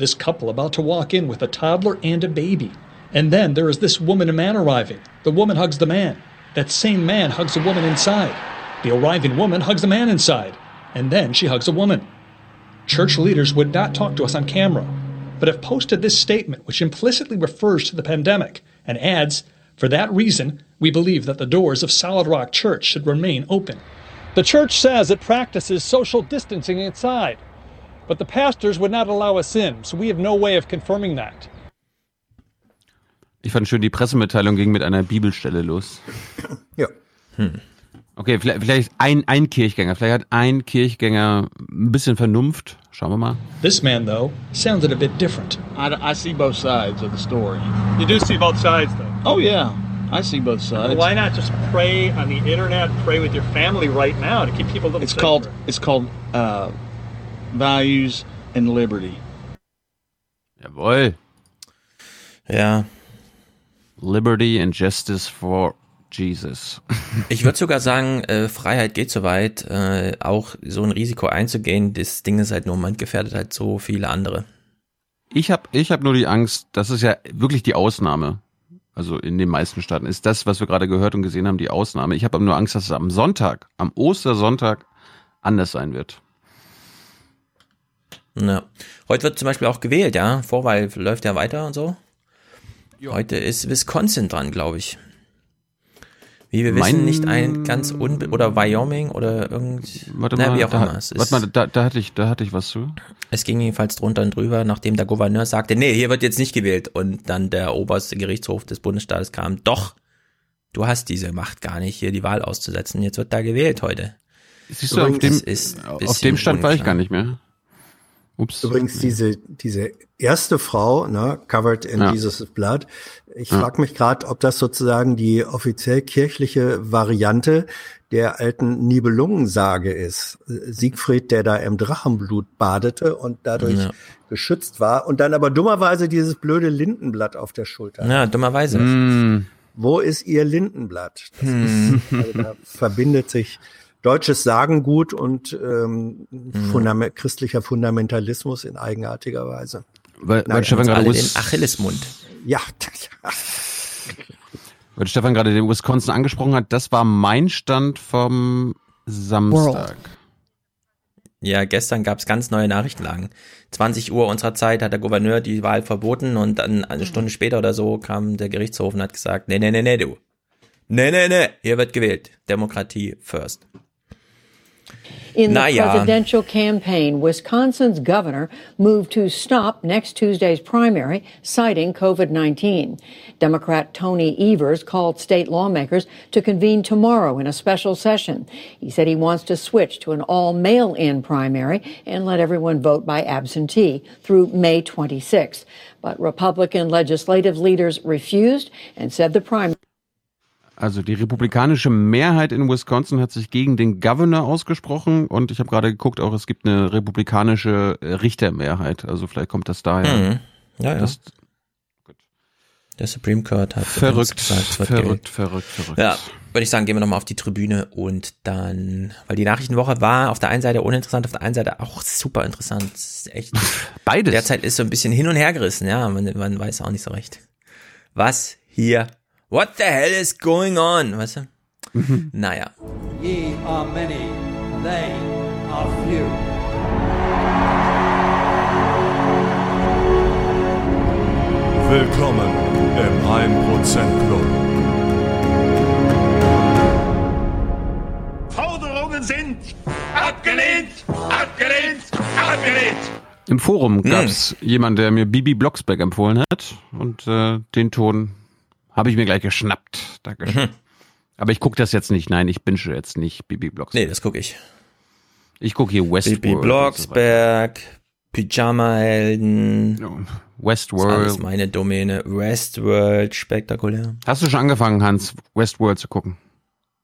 This couple about to walk in with a toddler and a baby. And then there is this woman and man arriving. The woman hugs the man. That same man hugs the woman inside. The arriving woman hugs the man inside. And then she hugs a woman. Church leaders would not talk to us on camera, but have posted this statement, which implicitly refers to the pandemic and adds, For that reason, we believe that the doors of Solid Rock Church should remain open. The church says it practices social distancing inside, but the pastors would not allow us in, so we have no way of confirming that. Ich fand schön, die Pressemitteilung ging mit einer Bibelstelle los. Ja. Hm. Okay, vielleicht, vielleicht ein, ein Kirchgänger, vielleicht hat ein Kirchgänger ein bisschen Vernunft. Schauen wir mal. This man, though, sounded a bit different. I, I see both sides of the story. You do see both sides, though. Oh yeah, I see both sides. Why not just pray on the internet, pray with your family right now to keep people a little It's safer? called it's called uh, values and liberty. Jawohl. Ja. Liberty and Justice for Jesus. [LAUGHS] Ich würde sogar sagen, äh, Freiheit geht so weit, äh, auch so ein Risiko einzugehen. Das Ding ist halt nur, man gefährdet halt so viele andere. Ich habe ich hab nur die Angst, das ist ja wirklich die Ausnahme. Also in den meisten Staaten ist das, was wir gerade gehört und gesehen haben, die Ausnahme. Ich habe aber nur Angst, dass es am Sonntag, am Ostersonntag anders sein wird. Ja. Heute wird zum Beispiel auch gewählt, ja. Vorwahl läuft ja weiter und so. Heute ist Wisconsin dran, glaube ich. Wie wir Mein- wissen, nicht ein ganz unbe oder Wyoming oder irgend, Warte na, mal, wie auch da, immer. Es, ist, warte mal da, da, hatte ich, da hatte ich was zu. es ging jedenfalls drunter und drüber, nachdem der Gouverneur sagte, nee, hier wird jetzt nicht gewählt. Und dann der oberste Gerichtshof des Bundesstaates kam, doch, du hast diese Macht gar nicht, hier die Wahl auszusetzen. Jetzt wird da gewählt heute. Siehst du, auf dem, auf dem Stand war ich unklar. gar nicht mehr. Ups. Übrigens, diese, diese erste Frau, ne, covered in Ja. Jesus' Blood, ich Ja. frag mich gerade, ob das sozusagen die offiziell kirchliche Variante der alten Nibelungensage ist. Siegfried, der da im Drachenblut badete und dadurch Ja. geschützt war und dann aber dummerweise dieses blöde Lindenblatt auf der Schulter. Ja, dummerweise. Hm. Wo ist ihr Lindenblatt? Das Hm. ist, also da verbindet sich deutsches Sagengut und ähm, Hm. Fundament, christlicher Fundamentalismus in eigenartiger Weise. Weil, Naja, weil Stefan gerade alle den Achillesmund. Ja, [LAUGHS] weil Stefan gerade den Wisconsin angesprochen hat, das war mein Stand vom Samstag. Ja, gestern gab's ganz neue Nachrichtenlagen. 20 Uhr unserer Zeit hat der Gouverneur die Wahl verboten und dann eine Stunde später oder so kam der Gerichtshof und hat gesagt, nee, nee, nee, nee, du. Nee, nee, nee, hier wird gewählt. Demokratie first. In the Naja. presidential campaign, Wisconsin's governor moved to stop next Tuesday's primary, citing COVID 19. Democrat Tony Evers called state lawmakers to convene tomorrow in a special session. He said he wants to switch to an all mail in primary and let everyone vote by absentee through May 26th. But Republican legislative leaders refused and said the primary. Also die republikanische Mehrheit in Wisconsin hat sich gegen den Governor ausgesprochen und ich habe gerade geguckt, auch es gibt eine republikanische äh, Richtermehrheit. Also vielleicht kommt das daher. Mhm. Ja, ja. Das, Der Supreme Court hat Verrückt, gesagt, verrückt, gewählt. verrückt, verrückt. Ja, würde ich sagen, gehen wir nochmal auf die Tribüne und dann, weil die Nachrichtenwoche war auf der einen Seite uninteressant, auf der einen Seite auch super interessant. Echt. [LAUGHS] Beides. Derzeit ist so ein bisschen hin und her gerissen, ja. Man, man weiß auch nicht so recht. Was hier? What the hell is going on? Weißt du? naja. Ye are many, they are few. Willkommen im 1% Club. Forderungen sind abgelehnt, abgelehnt, abgelehnt. Im Forum gab's jemand, der mir Bibi Blocksberg empfohlen hat und äh, den Ton habe ich mir gleich geschnappt. Dankeschön. Aber ich gucke das jetzt nicht. Nein, ich binge jetzt nicht Bibi Blocksberg. Nee, das gucke ich. Ich gucke hier Westworld. Bibi Blocksberg, Pyjama-Helden. Westworld. Das ist alles meine Domäne. Westworld, spektakulär. Hast du schon angefangen, Hans, Westworld zu gucken?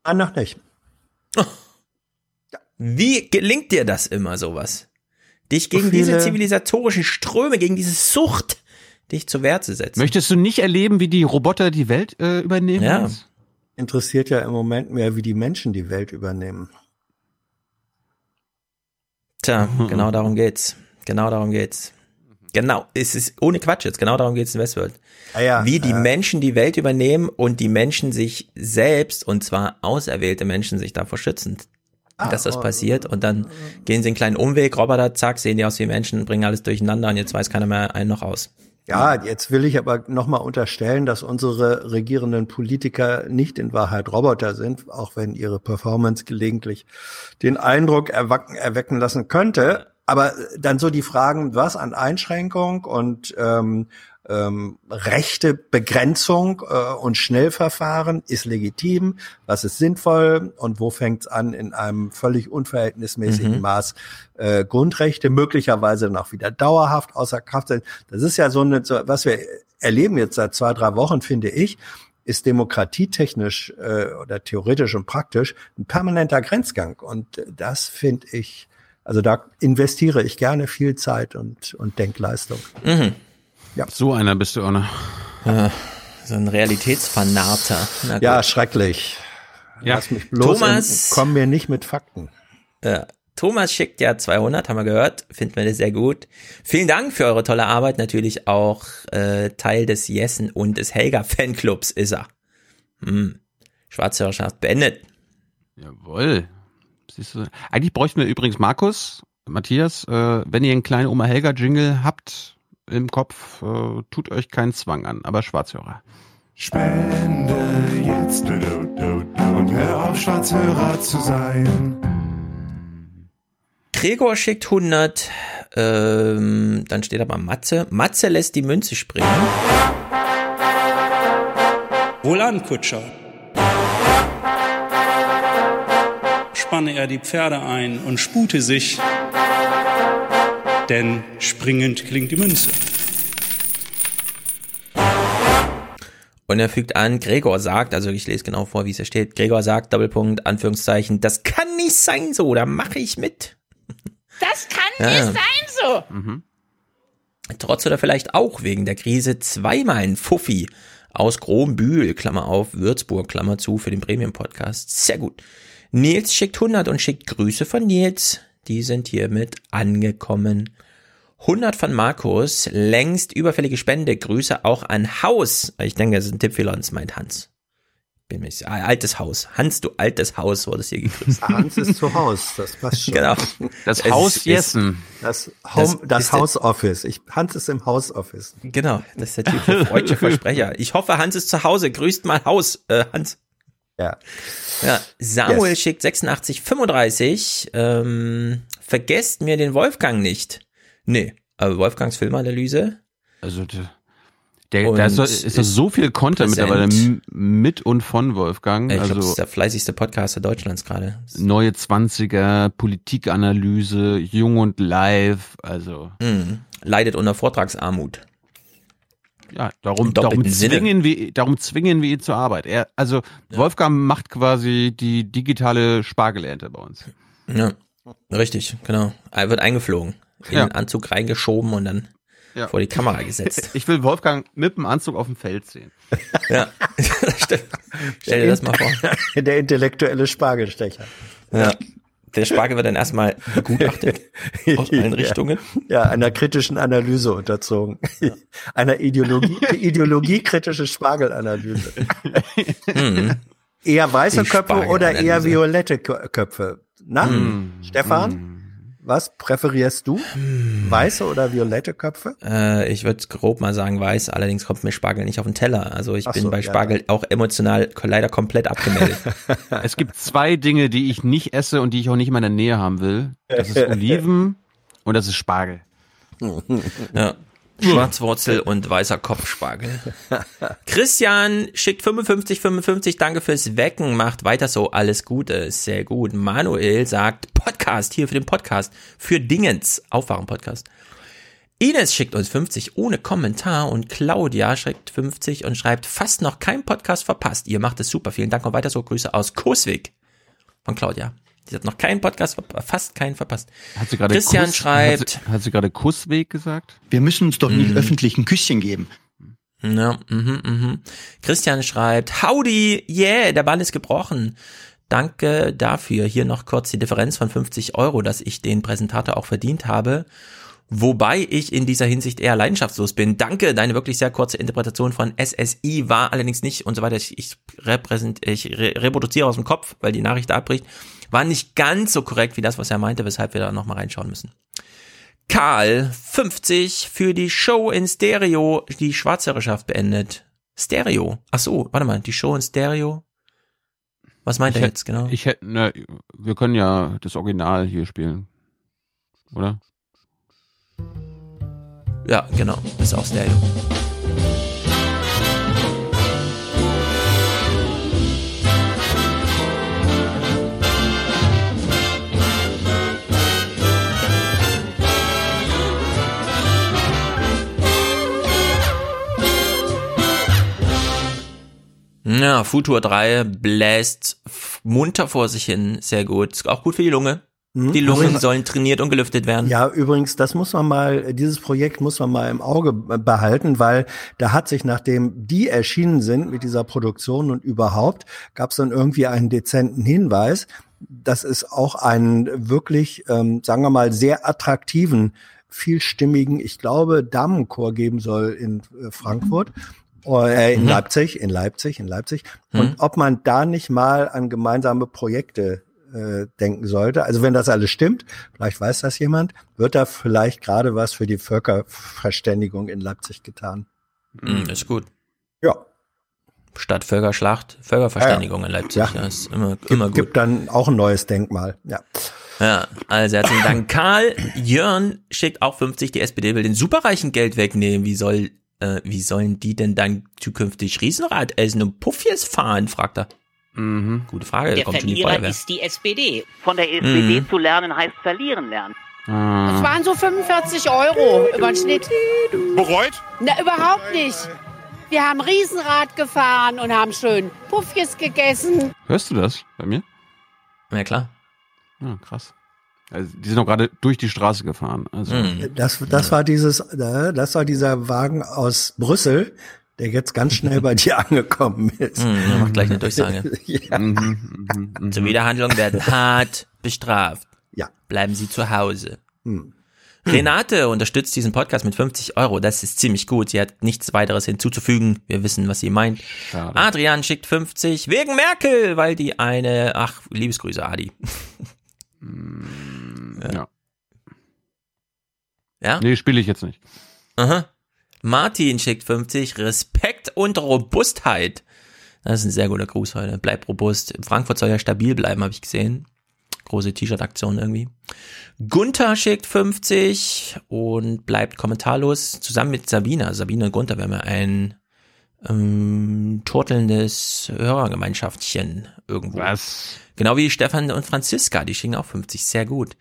Ah, noch nicht. [LAUGHS] Wie gelingt dir das immer, sowas? Dich gegen diese zivilisatorischen Ströme, gegen diese Sucht, dich zur Wehr zu setzen. Möchtest du nicht erleben, wie die Roboter die Welt äh, übernehmen? Ja. Interessiert ja im Moment mehr, wie die Menschen die Welt übernehmen. Tja, genau darum geht's. Genau darum geht's. Genau, es ist ohne Quatsch jetzt, genau darum geht's in Westworld. Ah ja, Wie die äh, Menschen die Welt übernehmen und die Menschen sich selbst, und zwar auserwählte Menschen, sich davor schützen, dass das oh, passiert. Und dann gehen sie einen kleinen Umweg, Roboter, zack, sehen die aus wie Menschen, bringen alles durcheinander und jetzt weiß keiner mehr einen noch aus. Ja, jetzt will ich aber nochmal unterstellen, dass unsere regierenden Politiker nicht in Wahrheit Roboter sind, auch wenn ihre Performance gelegentlich den Eindruck erwecken lassen könnte. Aber dann so die Fragen, was an Einschränkung und ähm, ähm, rechte Begrenzung äh, und Schnellverfahren ist legitim, was ist sinnvoll und wo fängt es an, in einem völlig unverhältnismäßigen Mhm. Maß äh, Grundrechte möglicherweise noch wieder dauerhaft außer Kraft sind. Das ist ja so eine, so, was wir erleben jetzt seit zwei, drei Wochen, finde ich, ist demokratietechnisch äh, oder theoretisch und praktisch ein permanenter Grenzgang. Und das finde ich, also da investiere ich gerne viel Zeit und, und Denkleistung. Mhm. Ja. So einer bist du, Anna. Ah, so ein Realitätsfanarter. Na gut. Ja, schrecklich. Ja. Lass mich bloß Thomas- und komm mir nicht mit Fakten. Ja. Thomas schickt ja 200, haben wir gehört. Finden wir das sehr gut. Vielen Dank für eure tolle Arbeit. Natürlich auch äh, Teil des Jessen und des Helga Fanclubs ist er. Hm. Schwarzhörerschaft beendet. Jawohl. Siehst du. Eigentlich bräuchten wir übrigens Markus, Matthias, äh, wenn ihr einen kleinen Oma Helga Jingle habt im Kopf, äh, tut euch keinen Zwang an, aber Schwarzhörer. Spende jetzt und hör auf, Schwarzhörer zu sein. Gregor schickt 100. Ähm, dann steht aber Matze. Matze lässt die Münze springen. Wohlan, Kutscher. Spanne er die Pferde ein und spute sich, denn springend klingt die Münze. Und er fügt an, Gregor sagt, also ich lese genau vor, wie es hier steht. Gregor sagt, Doppelpunkt, Anführungszeichen, das kann nicht sein so, da mache ich mit. Das kann Ja. nicht sein so. Mhm. Trotz oder vielleicht auch wegen der Krise zweimal ein Fuffi aus Grombühl, Klammer auf, Würzburg, Klammer zu, für den Premium-Podcast. Sehr gut. Nils schickt 100 und schickt Grüße von Nils. Die sind hiermit angekommen. 100 von Markus, längst überfällige Spende. Grüße auch an Haus. Ich denke, das ist ein Tipp für uns, meint Hans. Bin mir sicher. Ah, Altes Haus. Hans, du altes Haus, wurdest hier gegrüßt. Hans ist zu Haus, das passt schon. Genau. Das Es Haus ist- Jessen. Das, Home, Das das, House Office. Ich, Hans ist im House Office. Genau, das ist der Typ für freudsche Versprecher. Ich hoffe, Hans ist zu Hause. Grüßt mal Haus, äh, Hans. Ja. Ja, Samuel Yes. schickt 8635. Ähm, vergesst mir den Wolfgang nicht. Nee, aber Wolfgangs Filmanalyse. Also der, der, Und da ist, doch- ist ist so viel Content präsent. mittlerweile mit und von Wolfgang. Ich glaube, das also ist der fleißigste Podcaster Deutschlands gerade. neue Zwanziger, Politikanalyse, jung und live, also Mhm. Leidet unter Vortragsarmut. Ja, darum, darum Sinne. zwingen wir, darum zwingen wir ihn zur Arbeit. Er, also Wolfgang macht quasi die digitale Spargelernte bei uns. Ja, richtig, genau. Er wird eingeflogen, in Ja. den Anzug reingeschoben und dann Ja. vor die Kamera gesetzt. [LAUGHS] Ich will Wolfgang mit dem Anzug auf dem Feld sehen. [LAUGHS] ja. [LAUGHS] Stell dir das mal vor. Der intellektuelle Spargelstecher. Ja. Der Spargel wird dann erstmal begutachtet [LAUGHS] aus allen Richtungen. Ja, einer kritischen Analyse unterzogen. Einer Ideologie, ideologiekritische Spargelanalyse. Mhm. Eher weiße Die Köpfe oder eher violette Kö- Köpfe? Na, Mhm. Stefan? Was präferierst du? Weiße oder violette Köpfe? Äh, ich würde grob mal sagen weiß, allerdings kommt mir Spargel nicht auf den Teller. Also ich Ach bin so, bei ja, Spargel auch emotional leider komplett abgemeldet. [LAUGHS] Es gibt zwei Dinge, die ich nicht esse und die ich auch nicht in meiner Nähe haben will. Das ist [LAUGHS] Oliven und das ist Spargel. ja. Schwarzwurzel und weißer Kopfspargel. [LAUGHS] Christian schickt 55, 55, danke fürs Wecken, macht weiter so, alles Gute, sehr gut. Manuel sagt, Podcast, hier für den Podcast, für Dingens, Aufwachen-Podcast. Ines schickt uns 50 ohne Kommentar und Claudia schickt 50 und schreibt, fast noch kein Podcast verpasst. Ihr macht es super, vielen Dank und weiter so, Grüße aus Koswig von Claudia. Sie hat noch keinen Podcast, fast keinen verpasst. Hat sie gerade Christian Kuss, schreibt, Hat sie, hat sie gerade Kussweg gesagt? Wir müssen uns doch nicht Mhm. öffentlich ein Küsschen geben. Ja, mhm, mhm. Christian schreibt, Howdy, yeah, der Ball ist gebrochen. Danke dafür. Hier noch kurz die Differenz von 50 Euro, dass ich den Präsentator auch verdient habe. Wobei ich in dieser Hinsicht eher leidenschaftslos bin. Danke, deine wirklich sehr kurze Interpretation von SSI war allerdings nicht und so weiter. Ich, ich, repräsent, ich re reproduziere aus dem Kopf, weil die Nachricht da abbricht. War nicht ganz so korrekt wie das, was er meinte, weshalb wir da nochmal reinschauen müssen. Karl, 50 für die Show in Stereo, die Schwarzhörerschaft beendet. Stereo. Ach so, warte mal, die Show in Stereo. Was meint Ich er hätt- jetzt genau? Ich hätte, ne, wir können ja das Original hier spielen. Oder? Ja, genau, ist auch Stereo. Ja, Futur 3 bläst munter vor sich hin, sehr gut. Ist auch gut für die Lunge. Die Lungen sollen trainiert und gelüftet werden. Ja, übrigens, das muss man mal, dieses Projekt muss man mal im Auge behalten, weil da hat sich, nachdem die erschienen sind mit dieser Produktion und überhaupt, gab es dann irgendwie einen dezenten Hinweis, dass es auch einen wirklich, ähm, sagen wir mal, sehr attraktiven, vielstimmigen, ich glaube, Damenchor geben soll in äh, Frankfurt. Äh, in Mhm. Leipzig, in Leipzig, in Leipzig. Mhm. Und ob man da nicht mal an gemeinsame Projekte äh, denken sollte. Also wenn das alles stimmt, vielleicht weiß das jemand, wird da vielleicht gerade was für die Völkerverständigung in Leipzig getan. Mhm, ist gut. Ja. Statt Völkerschlacht, Völkerverständigung in Leipzig. Ja. Das ist immer, Gibt, immer gut. gibt dann auch ein neues Denkmal. Ja. Ja, also herzlichen Dank. Karl Jörn schickt auch 50, die SPD will den Superreichen Geld wegnehmen. Wie soll, äh, wie sollen die denn dann zukünftig Riesenrad essen und Puffjes fahren, fragt er. Mhm. Gute Frage, Der kommt schon die Verlierer Feuerwehr. ist die SPD. Von der SPD Mhm. zu lernen heißt verlieren lernen. Das Ah. waren so 45 Euro über den Schnitt. Bereut? Na, überhaupt nicht. Wir haben Riesenrad gefahren und haben schön Puffjes gegessen. Hörst du das bei mir? Ja, klar. Ja, krass. Also, die sind auch gerade durch die Straße gefahren. Also, Mhm. Das, das war dieses, äh, das war dieser Wagen aus Brüssel, der jetzt ganz schnell bei dir [LAUGHS] angekommen ist. Mhm, er macht gleich eine Durchsage. [LAUGHS] ja. Mhm, Zuwiderhandlungen werden hart bestraft. Ja. Bleiben Sie zu Hause. Hm. Renate unterstützt diesen Podcast mit 50 Euro. Das ist ziemlich gut. Sie hat nichts weiteres hinzuzufügen. Wir wissen, was sie meint. Schade. Adrian schickt 50 wegen Merkel, weil die eine, ach, Liebesgrüße, Adi. Ja. Ja? Nee, spiele ich jetzt nicht. Aha. Martin schickt 50, Respekt und Robustheit. Das ist ein sehr guter Gruß heute. Bleibt robust. Frankfurt soll ja stabil bleiben, habe ich gesehen. Große T-Shirt-Aktion irgendwie. Gunther schickt 50 und bleibt kommentarlos. Zusammen mit Sabine. Also Sabine und Gunther, wir haben ja ein ähm, turtelndes Hörergemeinschaftchen irgendwo. Was? Genau wie Stefan und Franziska, die schicken auch 50, sehr gut.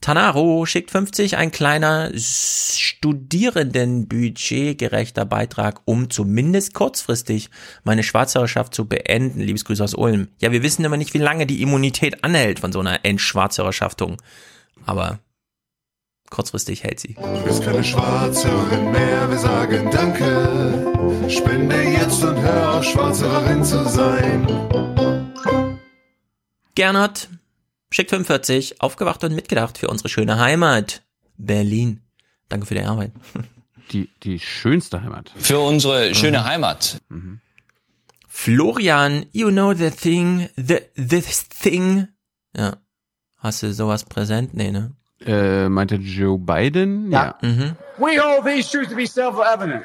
Tanaro schickt 50, ein kleiner studierendenbudgetgerechter Beitrag, um zumindest kurzfristig meine Schwarzhörerschaft zu beenden. Liebesgrüße aus Ulm. Ja, wir wissen immer nicht, wie lange die Immunität anhält von so einer Entschwarzhörerschaftung. Aber kurzfristig hält sie. Du bist keine Schwarzhörerin mehr, wir sagen Danke. Spende jetzt und hör auf, Schwarzhörerin zu sein. Gernot schickt 45, aufgewacht und mitgedacht für unsere schöne Heimat. Berlin. Danke für die Arbeit. [LAUGHS] Die, die schönste Heimat. Für unsere schöne Heimat. Florian, you know the thing, the, this thing. Ja. Hast du sowas präsent? Nee, ne? Äh, meinte Joe Biden? Ja. Mhm. We hold these truths to be self-evident.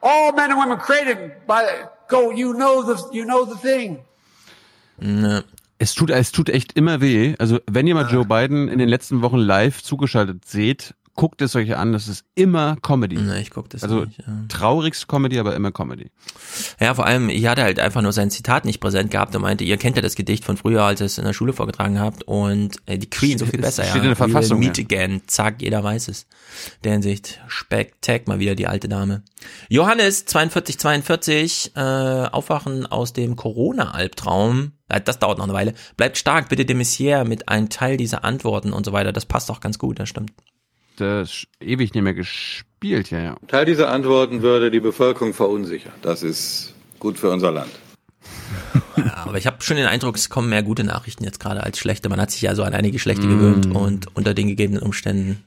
All men and women created by go. You know the you know the thing. Ne. Es tut, es tut echt immer weh. Also, wenn ihr mal Joe Biden in den letzten Wochen live zugeschaltet seht, guckt es euch an. Das ist immer Comedy. Ne, ich guck das also, nicht. Ja. traurigst Comedy, aber immer Comedy. ja, vor allem, ich hatte halt einfach nur sein Zitat nicht präsent gehabt und meinte, ihr kennt ja das Gedicht von früher, als ihr es in der Schule vorgetragen habt und äh, die Queen so viel Es besser. steht ja. in der Verfassung, meet ja. again. Zack, jeder weiß es. Der Hinsicht, Spektak mal wieder die alte Dame. Johannes, 42, 42, äh, Aufwachen aus dem Corona-Albtraum. Das dauert noch eine Weile. Bleibt stark, bitte de Messier mit einem Teil dieser Antworten und so weiter. Das passt auch ganz gut, das stimmt. Das ist ewig nicht mehr gespielt, ja, ja. Teil dieser Antworten würde die Bevölkerung verunsichern. Das ist gut für unser Land. Ja, aber ich habe schon den Eindruck, es kommen mehr gute Nachrichten jetzt gerade als schlechte. Man hat sich ja so an einige schlechte gewöhnt und unter den gegebenen Umständen.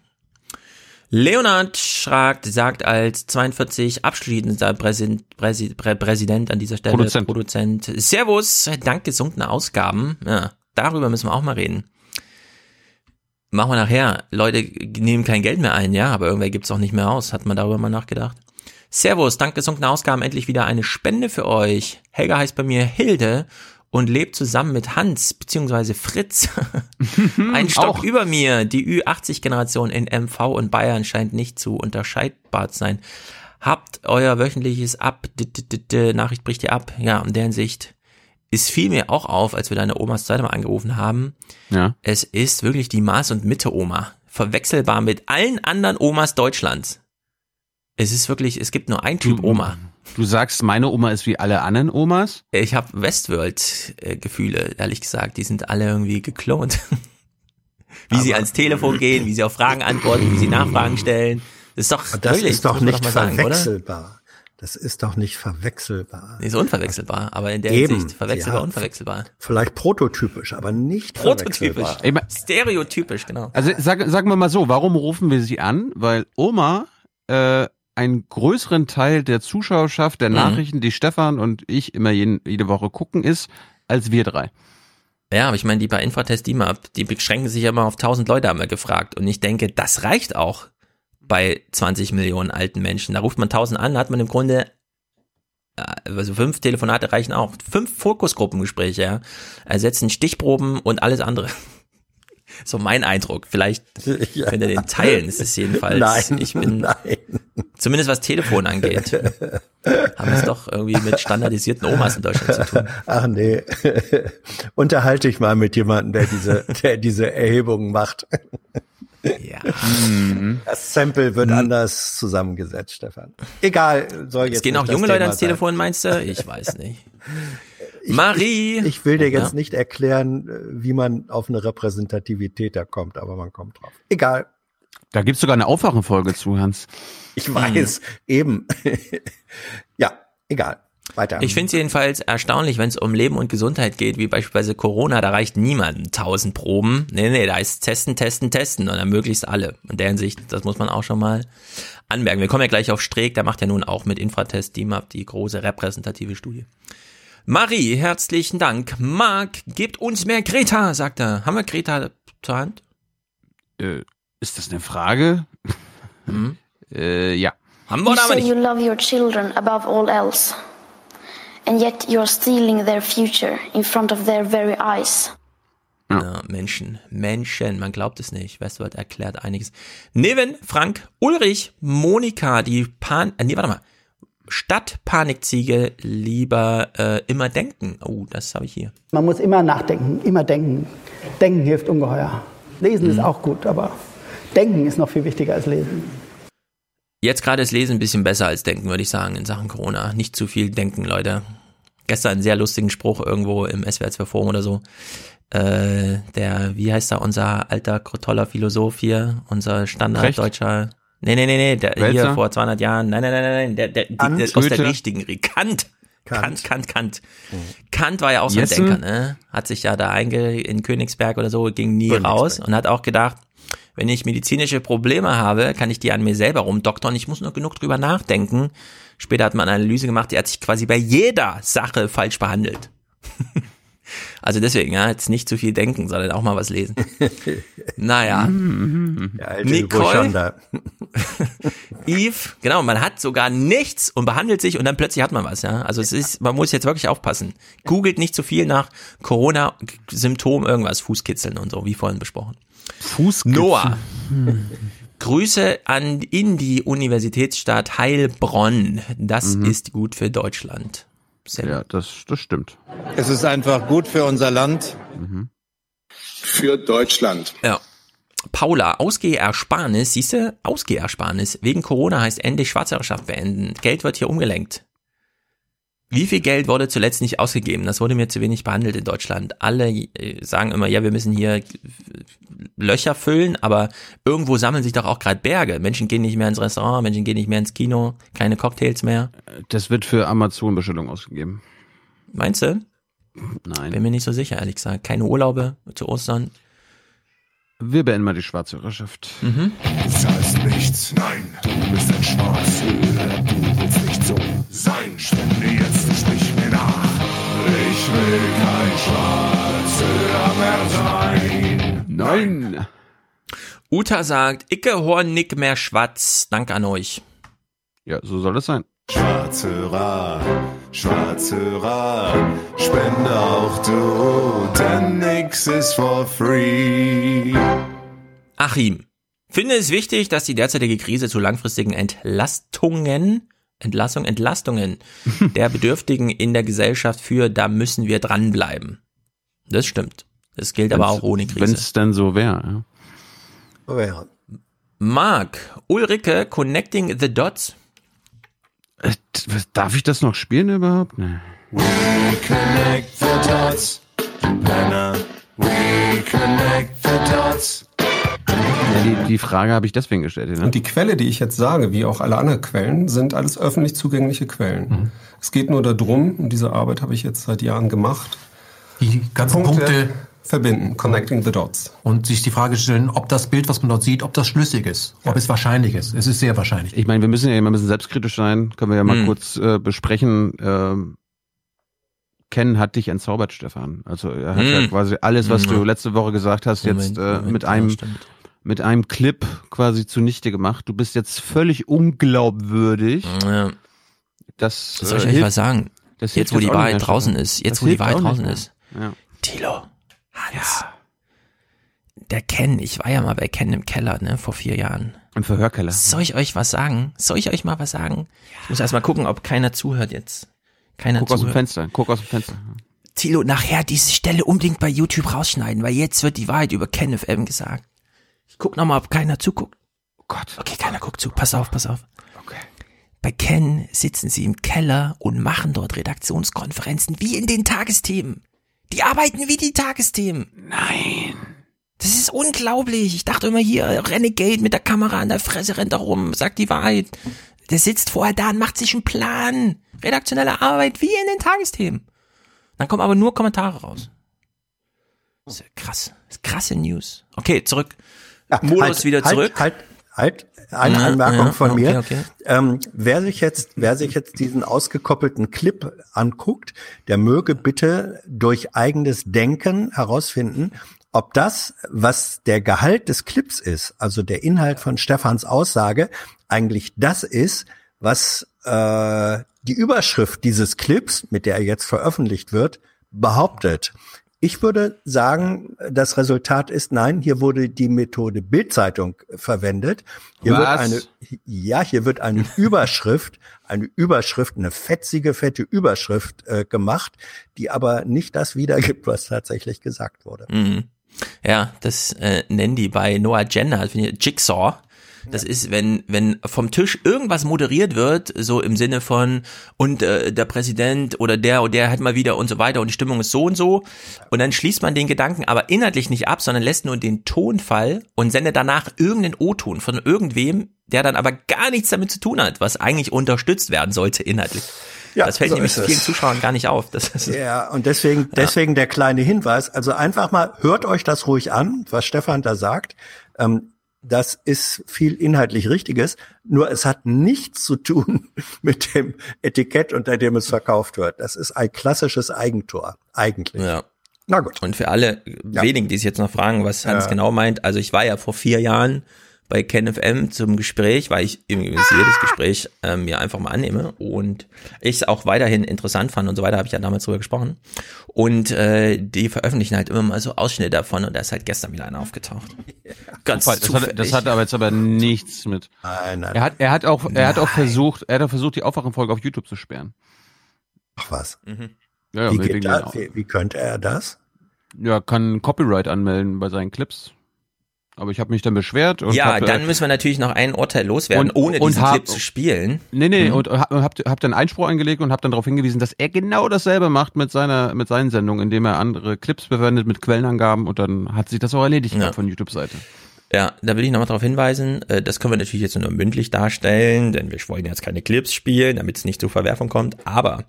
Leonard Schragt sagt als 42 abschließender Präsident, Präsi- Prä- Präsident an dieser Stelle, Produzent. Produzent. Servus, dank gesunkener Ausgaben. Ja, darüber müssen wir auch mal reden. Machen wir nachher. Leute nehmen kein Geld mehr ein, ja, aber irgendwer gibt's auch nicht mehr aus. Hat man darüber mal nachgedacht? Servus, dank gesunkener Ausgaben endlich wieder eine Spende für euch. Helga heißt bei mir Hilde und lebt zusammen mit Hans beziehungsweise Fritz. Ein Stock Auch. über mir. Die Ü80-Generation in MV und Bayern scheint nicht zu unterscheidbar zu sein. Habt euer wöchentliches Ab, Nachricht bricht ihr ab. Ja, in der Hinsicht. Es fiel mir auch auf, als wir deine Omas Zeit mal angerufen haben. Ja. Es ist wirklich die Maß- und Mitte-Oma. Verwechselbar mit allen anderen Omas Deutschlands. Es ist wirklich, es gibt nur ein Typ Oma. Du sagst, meine Oma ist wie alle anderen Omas? Ich habe Westworld-Gefühle, ehrlich gesagt. Die sind alle irgendwie geklont. [LAUGHS] Wie sie ans Telefon gehen, wie sie auf Fragen antworten, wie sie Nachfragen stellen. Das ist doch, Das wirklich, ist doch man nicht sagen, oder? verwechselbar. Das ist doch nicht verwechselbar. Nee, ist unverwechselbar, aber in der Eben, Hinsicht verwechselbar, ja. unverwechselbar. Vielleicht prototypisch, aber nicht Prototypisch. verwechselbar. Ich mein, Stereotypisch, genau. Also sag, sagen wir mal so, warum rufen wir sie an? Weil Oma äh, einen größeren Teil der Zuschauerschaft, der Mhm. Nachrichten, die Stefan und ich immer jeden, jede Woche gucken, ist, als wir drei. Ja, aber ich meine, die bei Infratest DIMAP, die beschränken sich ja immer auf 1000 Leute, haben wir gefragt. Und ich denke, das reicht auch bei 20 Millionen alten Menschen. Da ruft man 1000 an, hat man im Grunde, äh, also fünf Telefonate reichen auch. Fünf Fokusgruppengespräche, ja, ersetzen Stichproben und alles andere. So mein Eindruck. Vielleicht [LAUGHS] könnt ihr den teilen, ist es jedenfalls. Nein, ich bin, nein. zumindest was Telefon angeht, [LAUGHS] haben es doch irgendwie mit standardisierten Omas in Deutschland zu tun. Ach nee. [LAUGHS] Unterhalte ich mal mit jemandem, der diese, der diese Erhebungen macht. Ja. Das Sample wird anders zusammengesetzt, Stefan. Egal, soll jetzt Es gehen nicht auch junge Leute ans. Telefon, meinst du? Ich weiß nicht. Marie. Ich, ich will dir jetzt Ja. nicht erklären, äh, wie man auf eine Repräsentativität da kommt, aber man kommt drauf. Egal. Da gibt's sogar eine Aufwachenfolge zu, Hans. Ich weiß, eben. [LAUGHS] ja, egal. Weiter. Ich finde es jedenfalls erstaunlich, wenn es um Leben und Gesundheit geht, wie beispielsweise Corona, da reicht niemandem 1000 Proben. Nee, nee, da ist testen, testen, testen und dann möglichst alle. In der Hinsicht, das muss man auch schon mal anmerken. Wir kommen ja gleich auf Streeck, der macht ja nun auch mit Infratest DIMAP die große repräsentative Studie. Marie, herzlichen Dank. Marc, gebt uns mehr Greta, sagt er. Haben wir Greta zur Hand? Äh, ist das eine Frage? [LAUGHS] äh, ja. Haben You say you love your children above all else, and yet you're stealing their future in front of their very eyes. Ja, Menschen, Menschen, man glaubt es nicht. Westworld erklärt einiges. Neven, Frank, Ulrich, Monika, die Pan, äh, nee, warte mal. Stadtpanikziege lieber äh, immer denken. Oh, das habe ich hier. Man muss immer nachdenken, immer denken. Denken hilft ungeheuer. Lesen ist auch gut, aber denken ist noch viel wichtiger als lesen. Jetzt gerade ist Lesen ein bisschen besser als Denken, würde ich sagen, in Sachen Corona. Nicht zu viel denken, Leute. Gestern einen sehr lustigen Spruch irgendwo im SWR2 Forum oder so. Äh, der, wie heißt er, unser alter, toller Philosoph hier, unser standarddeutscher, nee, nee, nee, nee, der hier vor 200 Jahren, nein, nein, nein, nein, nein, der, der, Kant? der aus der richtigen, Re- Kant. Kant, Kant, Kant. Mhm. Kant war ja auch so ein Jessen? Denker, ne? Hat sich ja da einge, in Königsberg oder so, ging nie raus und hat auch gedacht, wenn ich medizinische Probleme habe, kann ich die an mir selber rumdoktern. Ich muss nur genug drüber nachdenken. Später hat man eine Analyse gemacht, die hat sich quasi bei jeder Sache falsch behandelt. [LAUGHS] also deswegen, ja, jetzt nicht zu viel denken, sondern auch mal was lesen. [LAUGHS] Naja. Der Nicole? Eve, [LAUGHS] genau, man hat sogar nichts und behandelt sich und dann plötzlich hat man was, ja. Also es ist, man muss jetzt wirklich aufpassen. Googelt nicht zu viel nach Corona-Symptom irgendwas, Fußkitzeln und so, wie vorhin besprochen. Fußkitzeln. Noah. Grüße an in die Universitätsstadt Heilbronn. Das ist gut für Deutschland. Sehr Ja, das, das stimmt. Es ist einfach gut für unser Land. Für Deutschland. Ja. Paula, Ausgehersparnis, siehste, Ausgehersparnis. Wegen Corona heißt endlich Schwarzherrschaft beenden. Geld wird hier umgelenkt. Wie viel Geld wurde zuletzt nicht ausgegeben? Das wurde mir zu wenig behandelt in Deutschland. Alle äh, sagen immer, ja, wir müssen hier äh, Löcher füllen, aber irgendwo sammeln sich doch auch gerade Berge. Menschen gehen nicht mehr ins Restaurant, Menschen gehen nicht mehr ins Kino, keine Cocktails mehr. Das wird für Amazon-Bestellung ausgegeben. Meinst du? Nein. Bin mir nicht so sicher, ehrlich gesagt. Keine Urlaube zu Ostern. Wir beenden mal die Schwarzhörerschaft. Mhm. Du zahlst nichts, nein, du bist ein Schwarzhörer, du willst nicht so sein. Spende jetzt, sprich mir nach. Ich will kein Schwarzhörer mehr sein. Nein. Uta sagt, Icke Horn nick mehr Schwatz. Danke an euch. Ja, so soll es sein. Schwarzhörer, Schwarzhörer, spende auch du, denn nix ist for free. Achim, finde es wichtig, dass die derzeitige Krise zu langfristigen Entlastungen, Entlassung, Entlastungen [LAUGHS] der Bedürftigen in der Gesellschaft führt. Da müssen wir dranbleiben. Das stimmt. Das gilt aber auch ohne Wenn Krise. es denn so wäre. Ja. Wäre. Marc, Ulrike, Connecting the Dots. Äh, Darf ich das noch spielen überhaupt? Nee. We connect the dots, Penner. We connect the dots. die Frage habe ich deswegen gestellt. Ne? Und die Quelle, die ich jetzt sage, wie auch alle anderen Quellen, sind alles öffentlich zugängliche Quellen. Mhm. Es geht nur darum, und diese Arbeit habe ich jetzt seit Jahren gemacht, die ganzen Punkte, Punkte verbinden, connecting the dots. und sich die Frage stellen, ob das Bild, was man dort sieht, ob das schlüssig ist, ob es wahrscheinlich ist. Es ist sehr wahrscheinlich. Ich meine, wir müssen ja immer ein bisschen selbstkritisch sein. Können wir ja mal Hm. kurz äh, besprechen. Ähm, Ken hat dich entzaubert, Stefan. Also er hat ja Hm. quasi alles, was Hm. du letzte Woche gesagt hast, Moment, jetzt äh, Moment, mit ja, einem mit einem Clip quasi zunichte gemacht. Du bist jetzt völlig unglaubwürdig. Ja. Das Soll ich äh, euch hilft- was sagen? das Jetzt, wo die Wahrheit draußen ist, jetzt, wo die Wahrheit draußen ist. Ja. Tilo, Hans, der Ken, ich war ja mal bei Ken im Keller, ne, vor vier Jahren. Im Verhörkeller. Soll ich euch was sagen? Soll ich euch mal was sagen? Ich muss erst mal gucken, ob keiner zuhört jetzt. Keiner Guck aus dem zuhört. Fenster. Guck aus dem Fenster. Tilo, nachher diese Stelle unbedingt bei YouTube rausschneiden, weil jetzt wird die Wahrheit über Ken FM gesagt. Ich guck noch mal, ob keiner zuguckt. Oh Gott. Okay, keiner guckt zu. Pass auf, pass auf. Okay. Bei Ken sitzen sie im Keller und machen dort Redaktionskonferenzen wie in den Tagesthemen. Die arbeiten wie die Tagesthemen. Nein. Das ist unglaublich. Ich dachte immer hier, Renegade mit der Kamera an der Fresse rennt da rum, sagt die Wahrheit. Der sitzt vorher da und macht sich einen Plan. Redaktionelle Arbeit wie in den Tagesthemen. Dann kommen aber nur Kommentare raus. Das ist krass. Das ist krasse News. Okay, zurück. Modus halt, wieder zurück. Halt, halt, halt eine Ja, Anmerkung ja, von okay, mir. okay. Ähm, wer sich jetzt, wer sich jetzt diesen ausgekoppelten Clip anguckt, der möge bitte durch eigenes Denken herausfinden, ob das, was der Gehalt des Clips ist, also der Inhalt von Stefans Aussage, eigentlich das ist, was äh, die Überschrift dieses Clips, mit der er jetzt veröffentlicht wird, behauptet. Ich würde sagen, das Resultat ist nein, hier wurde die Methode Bildzeitung verwendet. Hier wird Was? eine ja, hier wird eine [LAUGHS] Überschrift, eine Überschrift, eine fetzige fette Überschrift äh, gemacht, die aber nicht das wiedergibt, was tatsächlich gesagt wurde. Mhm. Ja, das äh, nennen die bei Noah finde ich Jigsaw. Das ist, wenn, wenn vom Tisch irgendwas moderiert wird, so im Sinne von, und äh, der Präsident oder der oder der hat mal wieder und so weiter und die Stimmung ist so und so. Und dann schließt man den Gedanken aber inhaltlich nicht ab, sondern lässt nur den Tonfall und sendet danach irgendeinen O-Ton von irgendwem, der dann aber gar nichts damit zu tun hat, was eigentlich unterstützt werden sollte inhaltlich. Ja, das fällt so nämlich vielen Zuschauern gar nicht auf. Das ist, Ja, und deswegen, deswegen der kleine Hinweis. Also einfach mal, hört euch das ruhig an, was Stefan da sagt. Ähm, das ist viel inhaltlich Richtiges, nur es hat nichts zu tun [LAUGHS] mit dem Etikett, unter dem es verkauft wird. Das ist ein klassisches Eigentor, eigentlich. Ja. Na gut. Und für alle wenigen, die sich jetzt noch fragen, was Hans Ja. genau meint, also ich war ja vor vier Jahren bei KenFM zum Gespräch, weil ich übrigens jedes Gespräch ähm, mir einfach mal annehme und ich es auch weiterhin interessant fand und so weiter, habe ich ja damals drüber gesprochen. Und äh, die veröffentlichen halt immer mal so Ausschnitte davon und da ist halt gestern wieder einer aufgetaucht. Ganz das, hat, das hat aber jetzt aber nichts mit. Nein, nein. Er hat, er hat auch, er hat auch versucht, er hat auch versucht, die Aufwachenfolge auf YouTube zu sperren. Ach was. Mhm. Ja, ja, wie? Au- wie, wie könnte er das? ja, kann Copyright anmelden bei seinen Clips. Aber ich habe mich dann beschwert. Und Ja, hab, äh, dann müssen wir natürlich noch ein Urteil loswerden, Und- ohne und diesen hab- Clip zu spielen. Nee, nee, Mhm. und hab, hab, hab dann Einspruch eingelegt und hab dann darauf hingewiesen, dass er genau dasselbe macht mit seiner mit seinen Sendungen, indem er andere Clips verwendet mit Quellenangaben und dann hat sich das auch erledigt Ja. von YouTube-Seite. Ja, da will ich nochmal darauf hinweisen, äh, das können wir natürlich jetzt nur mündlich darstellen, denn wir wollen jetzt keine Clips spielen, damit es nicht zur Verwerfung kommt. Aber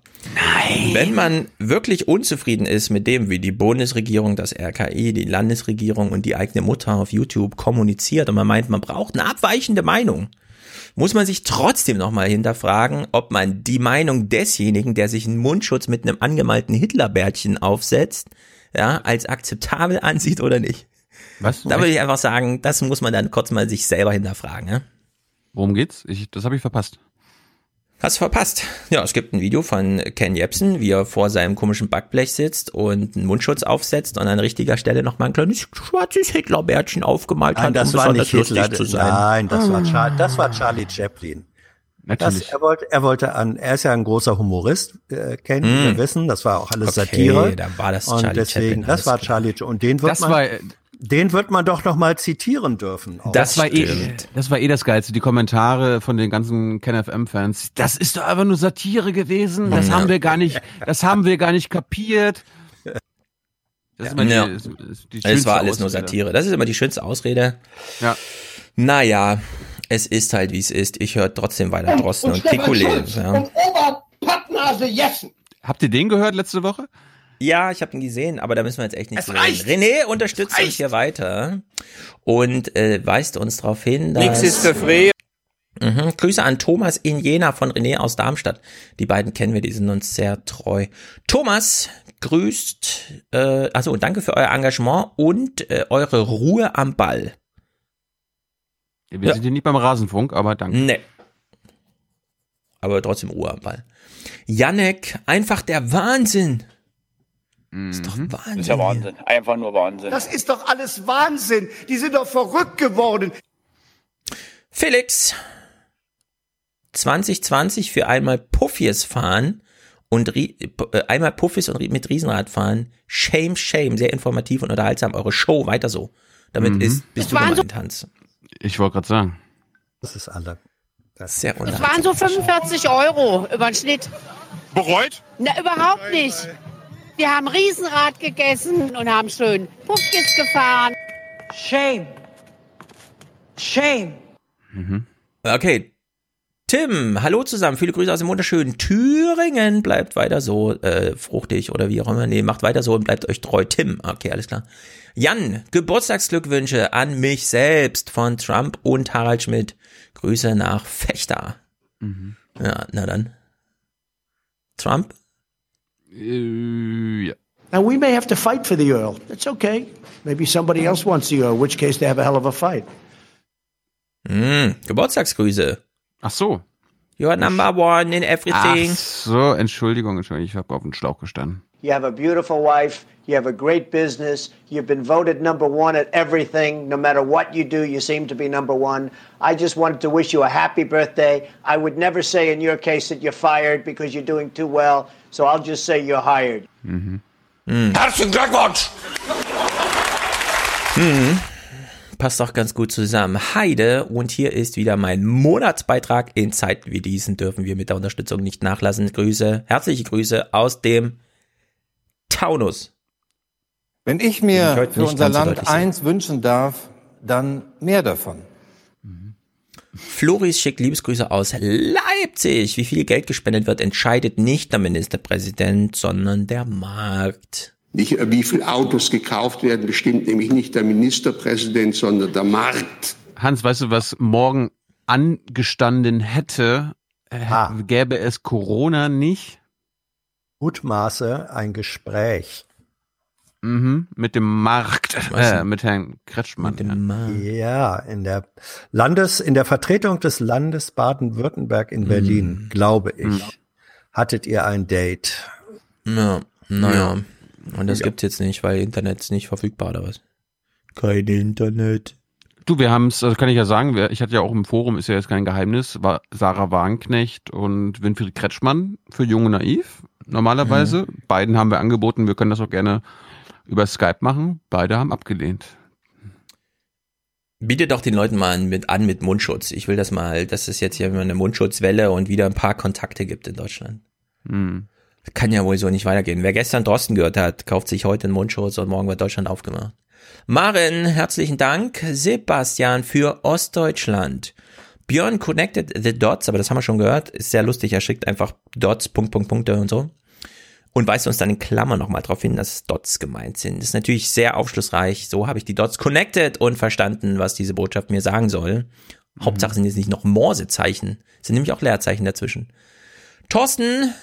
wenn man wirklich unzufrieden ist mit dem, wie die Bundesregierung, das RKI, die Landesregierung und die eigene Mutter auf YouTube kommuniziert und man meint, man braucht eine abweichende Meinung, muss man sich trotzdem nochmal hinterfragen, ob man die Meinung desjenigen, der sich einen Mundschutz mit einem angemalten Hitlerbärtchen aufsetzt, ja, als akzeptabel ansieht oder nicht. Was? Da würde ich einfach sagen, das muss man dann kurz mal sich selber hinterfragen. Ja? Worum geht's? Ich, das habe ich verpasst. Hast du verpasst. Ja, es gibt ein Video von Ken Jebsen, wie er vor seinem komischen Backblech sitzt und einen Mundschutz aufsetzt und an richtiger Stelle nochmal ein kleines schwarzes Hitlerbärtchen aufgemalt Nein, hat, das um war besonders nicht lustig Hitler. zu sein. Nein, das war, Char das war Charlie Chaplin. Das, Natürlich. er wollte, er wollte an, er ist ja ein großer Humorist, äh, kennen Mm. wir wissen, das war auch alles Okay, Satire. da war das und Charlie deswegen, Chaplin, das war. Charlie, und den wird Das man, war, den wird man doch noch mal zitieren dürfen. Das war eh, das war eh das Geilste. Die Kommentare von den ganzen KenFM-Fans. Das ist doch einfach nur Satire gewesen. Das Ja. haben wir gar nicht, das haben wir gar nicht kapiert. Das ist immer die, Ja. ist die Es schönste war alles nur Ausrede. Satire. Das ist immer die schönste Ausrede. Ja. Naja, es ist halt wie es ist. Ich höre trotzdem weiter Drosten und. Ja. Und Oberpappnase Jessen. Habt ihr den gehört letzte Woche? Ja, ich habe ihn gesehen, aber da müssen wir jetzt echt nicht so reden. René unterstützt uns hier weiter und äh, weist uns darauf hin, dass... Nix ist für free. Mhm. Grüße an Thomas in Jena von René aus Darmstadt. Die beiden kennen wir, die sind uns sehr treu. Thomas grüßt, äh, also danke für euer Engagement und äh, eure Ruhe am Ball. Wir Ja. sind hier nicht beim Rasenfunk, aber danke. Nee. Aber trotzdem Ruhe am Ball. Janek, einfach der Wahnsinn. Ist doch Wahnsinn. Das ist ja Wahnsinn. Einfach nur Wahnsinn. Das ist doch alles Wahnsinn. Die sind doch verrückt geworden. Felix, 2020 für einmal Puffies fahren und äh, einmal Puffies und mit Riesenrad fahren. Shame, shame, sehr informativ und unterhaltsam. Eure Show, weiter so. Damit Mhm. ist, bist Es du waren so- gemeint, Hans. Ich wollte gerade sagen. Das ist alle. Sehr Es unterhaltsam. waren so 45 Euro über den Schnitt. Bereut? Na, überhaupt nicht. Wir haben Riesenrad gegessen und haben schön Puffkiss gefahren. Shame. Shame. Okay. Tim, hallo zusammen. Viele Grüße aus dem wunderschönen Thüringen. Bleibt weiter so äh, fruchtig oder wie auch immer. Nee, macht weiter so und bleibt euch treu. Tim, okay, alles klar. Jan, Geburtstagsglückwünsche an mich selbst von Trump und Harald Schmidt. Grüße nach Fechter. Ja, na dann. Trump? Äh, ja. Now we may have to fight for the Earl. That's okay. Maybe somebody else wants the Earl, in which case they have a hell of a fight. Mm, Geburtstagsgrüße. Ach so. You're number one in everything. Ach so, Entschuldigung, Entschuldigung, ich habe auf den Schlauch gestanden. You have a beautiful wife. You have a great business. You've been voted number one at everything. No matter what you do, you seem to be number one. I just wanted to wish you a happy birthday. I would never say in your case that you're fired because you're doing too well. So I'll just say you're hired. Mhm. Herzlichen Glückwunsch! Mhm. Passt doch ganz gut zusammen. Heide, und hier ist wieder mein Monatsbeitrag. In Zeiten wie diesen dürfen wir mit der Unterstützung nicht nachlassen. Grüße, herzliche Grüße aus dem Taunus. Wenn ich ich mir heute für unser Land eins wünschen darf, dann mehr davon. Floris schickt Liebesgrüße aus Leipzig. Wie viel Geld gespendet wird, entscheidet nicht der Ministerpräsident, sondern der Markt. Nicht, äh, wie viele Autos gekauft werden, bestimmt nämlich nicht der Ministerpräsident, sondern der Markt. Hans, weißt du, was morgen angestanden hätte, äh, Ah. gäbe es Corona nicht? Mutmaße ein Gespräch. Mhm, mit dem Markt, äh, mit Herrn Kretschmann. Ja, in der Landes, in der Vertretung des Landes Baden-Württemberg in Berlin, glaube ich, hattet ihr ein Date. Ja, naja. Ja. Und das Ja. gibt's jetzt nicht, weil Internet ist nicht verfügbar oder was? Kein Internet. Du, wir haben es, das kann ich ja sagen, wir- ich hatte ja auch im Forum, ist ja jetzt kein Geheimnis, war Sarah Wagenknecht und Winfried Kretschmann für Jung und Naiv. Normalerweise. Beiden haben wir angeboten, wir können das auch gerne über Skype machen. Beide haben abgelehnt. Bietet doch den Leuten mal an mit, an mit Mundschutz. Ich will das mal, dass es jetzt hier eine Mundschutzwelle und wieder ein paar Kontakte gibt in Deutschland. Hm. Kann ja wohl so nicht weitergehen. Wer gestern Drosten gehört hat, kauft sich heute einen Mundschutz und morgen wird Deutschland aufgemacht. Maren, herzlichen Dank. Sebastian für Ostdeutschland. Björn connected the dots, aber das haben wir schon gehört. Ist sehr lustig. Er schickt einfach Dots, Punkt, Punkt, Punkte und so. Und weist uns dann in Klammern nochmal darauf hin, dass Dots gemeint sind. Das ist natürlich sehr aufschlussreich. So habe ich die Dots connected und verstanden, was diese Botschaft mir sagen soll. Hauptsache sind jetzt nicht noch Morsezeichen. Es sind nämlich auch Leerzeichen dazwischen. Thorsten,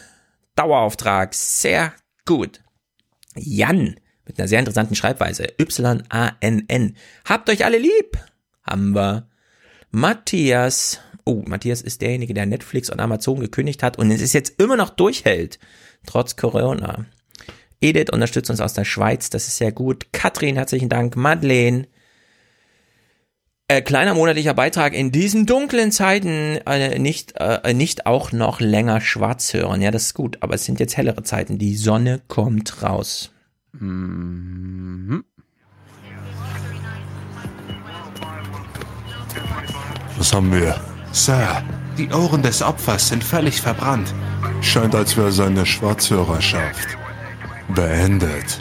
Dauerauftrag, sehr gut. Jan, mit einer sehr interessanten Schreibweise, Y-A-N-N. Habt euch alle lieb. Haben wir. Matthias, oh, Matthias ist derjenige, der Netflix und Amazon gekündigt hat und es ist jetzt immer noch durchhält, trotz Corona. Edith unterstützt uns aus der Schweiz, das ist sehr gut. Katrin, herzlichen Dank. Madeleine, äh, kleiner monatlicher Beitrag in diesen dunklen Zeiten äh, nicht äh, nicht auch noch länger schwarz hören. Ja, das ist gut, aber es sind jetzt hellere Zeiten. Die Sonne kommt raus. Mhm. Was haben wir? Sir, die Ohren des Opfers sind völlig verbrannt. Scheint, als wäre seine Schwarzhörerschaft beendet.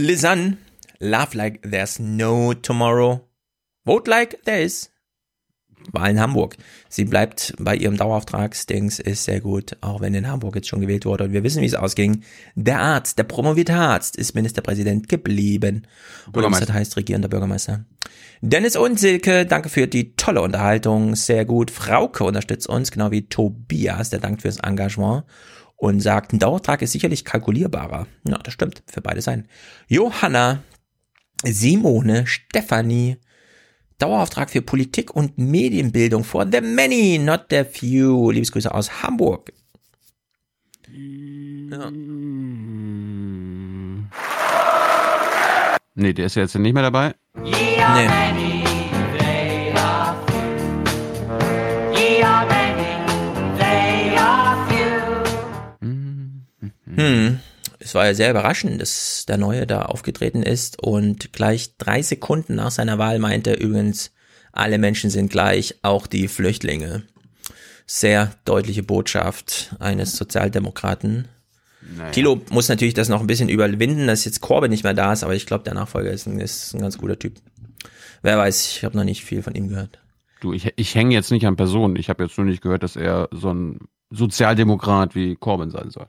Lisanne, love like there's no tomorrow. Vote like there is. Wahl in Hamburg. Sie bleibt bei ihrem Dauerauftragsdings, ist sehr gut, auch wenn in Hamburg jetzt schon gewählt wurde und wir wissen, wie es ausging. Der Arzt, der promovierte Arzt, ist Ministerpräsident geblieben. Und Bürgermeister. das heißt regierender Bürgermeister. Dennis und Silke, danke für die tolle Unterhaltung, sehr gut. Frauke unterstützt uns, genau wie Tobias, der dankt fürs Engagement und sagt, ein Dauerauftrag ist sicherlich kalkulierbarer. Ja, das stimmt, für beide sein. Johanna, Simone, Stefanie, Dauerauftrag für Politik und Medienbildung for the many, not the few. Liebesgrüße aus Hamburg. Ja. Nee, der ist ja jetzt nicht mehr dabei. Nee. Hm. Es war ja sehr überraschend, dass der Neue da aufgetreten ist und gleich drei Sekunden nach seiner Wahl meinte er übrigens, alle Menschen sind gleich, auch die Flüchtlinge. Sehr deutliche Botschaft eines Sozialdemokraten. Naja. Thilo muss natürlich das noch ein bisschen überwinden, dass jetzt Corbyn nicht mehr da ist, aber ich glaube, der Nachfolger ist ein, ist ein ganz guter Typ. Wer weiß, ich habe noch nicht viel von ihm gehört. Du, ich, ich hänge jetzt nicht an Personen. Ich habe jetzt nur nicht gehört, dass er so ein Sozialdemokrat wie Corbyn sein soll.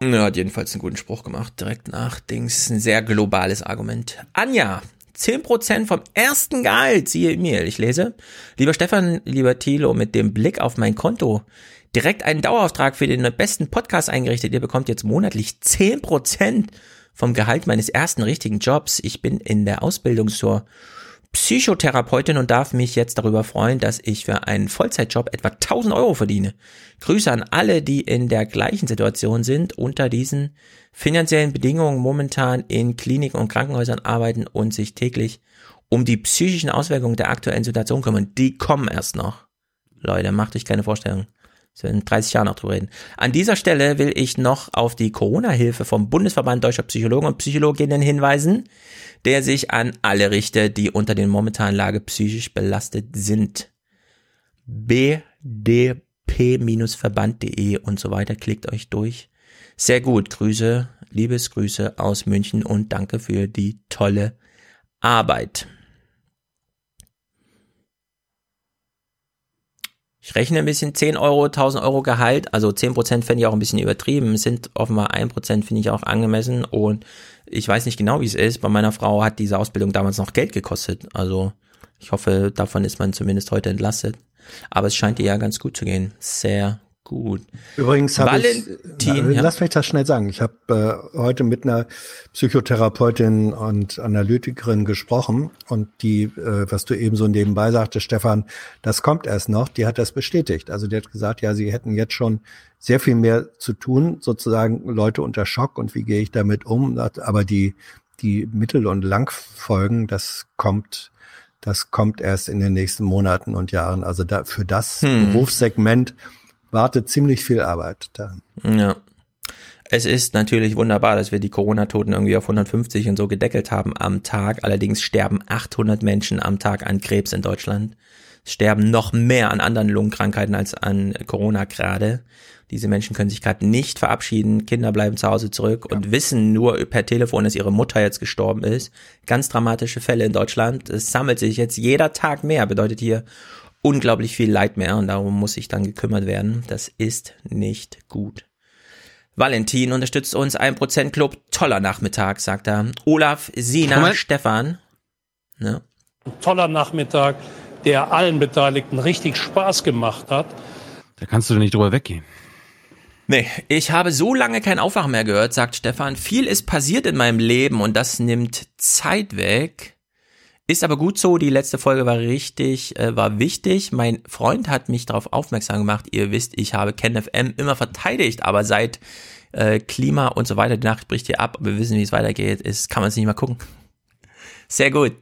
Er hat jedenfalls einen guten Spruch gemacht, direkt nach Dings. Ein sehr globales Argument. Anja, 10% vom ersten Gehalt, siehe E-Mail. Ich lese, lieber Stefan, lieber Thilo, mit dem Blick auf mein Konto direkt einen Dauerauftrag für den besten Podcast eingerichtet. Ihr bekommt jetzt monatlich 10% vom Gehalt meines ersten richtigen Jobs. Ich bin in der Ausbildung zur Psychotherapeutin und darf mich jetzt darüber freuen, dass ich für einen Vollzeitjob etwa 1000 Euro verdiene. Grüße an alle, die in der gleichen Situation sind, unter diesen finanziellen Bedingungen momentan in Kliniken und Krankenhäusern arbeiten und sich täglich um die psychischen Auswirkungen der aktuellen Situation kümmern. Die kommen erst noch. Leute, macht euch keine Vorstellung. In 30 Jahren noch drüber reden. An dieser Stelle will ich noch auf die Corona-Hilfe vom Bundesverband Deutscher Psychologen und Psychologinnen hinweisen, der sich an alle richtet, die unter den momentanen Lage psychisch belastet sind. bdp-verband.de und so weiter. Klickt euch durch. Sehr gut. Grüße, Liebesgrüße aus München und danke für die tolle Arbeit. Ich rechne ein bisschen 10 Euro, 1000 Euro Gehalt, also 10% fände ich auch ein bisschen übertrieben, sind offenbar 1% finde ich auch angemessen und ich weiß nicht genau, wie es ist. Bei meiner Frau hat diese Ausbildung damals noch Geld gekostet, also ich hoffe, davon ist man zumindest heute entlastet. Aber es scheint ihr ja ganz gut zu gehen. Sehr gut. Übrigens habe ich, na, ja. lass mich das schnell sagen. Ich habe äh, heute mit einer Psychotherapeutin und Analytikerin gesprochen und die, äh, was du eben so nebenbei sagte, Stefan, das kommt erst noch, die hat das bestätigt. Also die hat gesagt, ja, sie hätten jetzt schon sehr viel mehr zu tun, sozusagen Leute unter Schock und wie gehe ich damit um. Aber die, die Mittel- und Langfolgen, das kommt, das kommt erst in den nächsten Monaten und Jahren. Also da, für das Hm. Berufssegment wartet ziemlich viel Arbeit da. Ja. Es ist natürlich wunderbar, dass wir die Corona-Toten irgendwie auf 150 und so gedeckelt haben am Tag. Allerdings sterben 800 Menschen am Tag an Krebs in Deutschland. Es sterben noch mehr an anderen Lungenkrankheiten als an Corona gerade. Diese Menschen können sich gerade nicht verabschieden. Kinder bleiben zu Hause zurück und wissen nur per Telefon, dass ihre Mutter jetzt gestorben ist. Ganz dramatische Fälle in Deutschland. Es sammelt sich jetzt jeder Tag mehr. Bedeutet hier unglaublich viel Leid mehr und darum muss sich dann gekümmert werden. Das ist nicht gut. Valentin unterstützt uns, 1% Club, toller Nachmittag, sagt er. Olaf, Sina, Moment. Stefan. Ne? Ein toller Nachmittag, der allen Beteiligten richtig Spaß gemacht hat. Da kannst du nicht drüber weggehen. Nee, ich habe so lange kein Aufwachen mehr gehört, sagt Stefan. Viel ist passiert in meinem Leben und das nimmt Zeit weg. Ist aber gut so, die letzte Folge war richtig, äh, war wichtig. Mein Freund hat mich darauf aufmerksam gemacht. Ihr wisst, ich habe KenFM immer verteidigt, aber seit äh, Klima und so weiter, die Nachricht bricht hier ab, wir wissen, wie es weitergeht, ist, kann man es nicht mehr gucken. Sehr gut.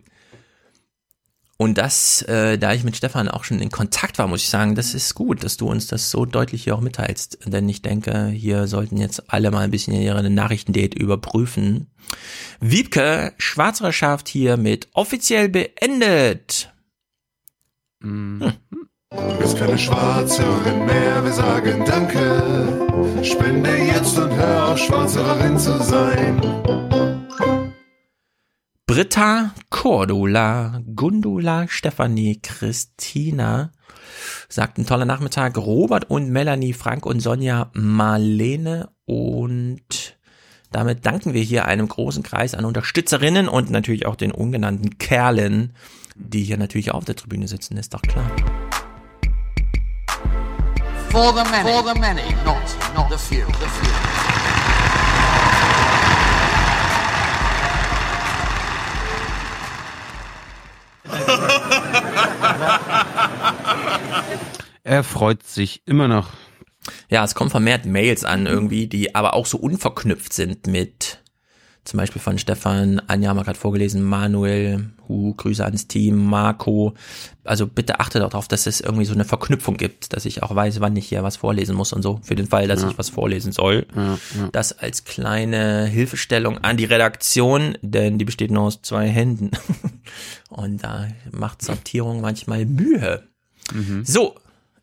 Und das, äh, da ich mit Stefan auch schon in Kontakt war, muss ich sagen, das ist gut, dass du uns das so deutlich hier auch mitteilst. Denn ich denke, hier sollten jetzt alle mal ein bisschen ihre Nachrichtendate überprüfen. Wiebke, Schwarzerschaft hier mit offiziell beendet. Hm. Bist keine Schwarzerin mehr, wir sagen Danke. Spende jetzt und hör auf, Schwarzerin zu sein. Britta, Cordula, Gundula, Stefanie, Christina, sagt ein toller Nachmittag, Robert und Melanie, Frank und Sonja, Marlene und damit danken wir hier einem großen Kreis an Unterstützerinnen und natürlich auch den ungenannten Kerlen, die hier natürlich auch auf der Tribüne sitzen, ist doch klar. For the many, for the many, not, not the few. The few. [LAUGHS] Er freut sich immer noch. Ja, es kommen vermehrt Mails an irgendwie, die aber auch so unverknüpft sind mit zum Beispiel von Stefan, Anja haben wir gerade vorgelesen, Manuel, Hu, Grüße ans Team, Marco. Also bitte achtet darauf, dass es irgendwie so eine Verknüpfung gibt, dass ich auch weiß, wann ich hier was vorlesen muss und so, für den Fall, dass Ja. ich was vorlesen soll. Ja, ja. Das als kleine Hilfestellung an die Redaktion, denn die besteht nur aus zwei Händen. [LAUGHS] Und da macht Sortierung manchmal Mühe. Mhm. So,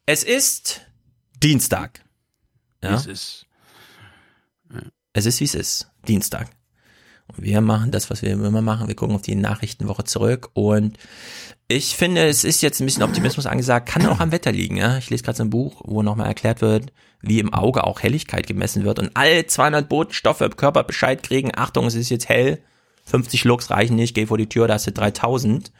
es ist Dienstag. Ja? Es ist. Es ist, wie es ist. Dienstag. Wir machen das, was wir immer machen. Wir gucken auf die Nachrichtenwoche zurück. Und ich finde, es ist jetzt ein bisschen Optimismus angesagt. Kann auch am Wetter liegen. Ja? Ich lese gerade so ein Buch, wo nochmal erklärt wird, wie im Auge auch Helligkeit gemessen wird. Und alle 200 Botenstoffe im Körper Bescheid kriegen. Achtung, es ist jetzt hell. 50 Lux reichen nicht. Geh vor die Tür, da hast du 3000.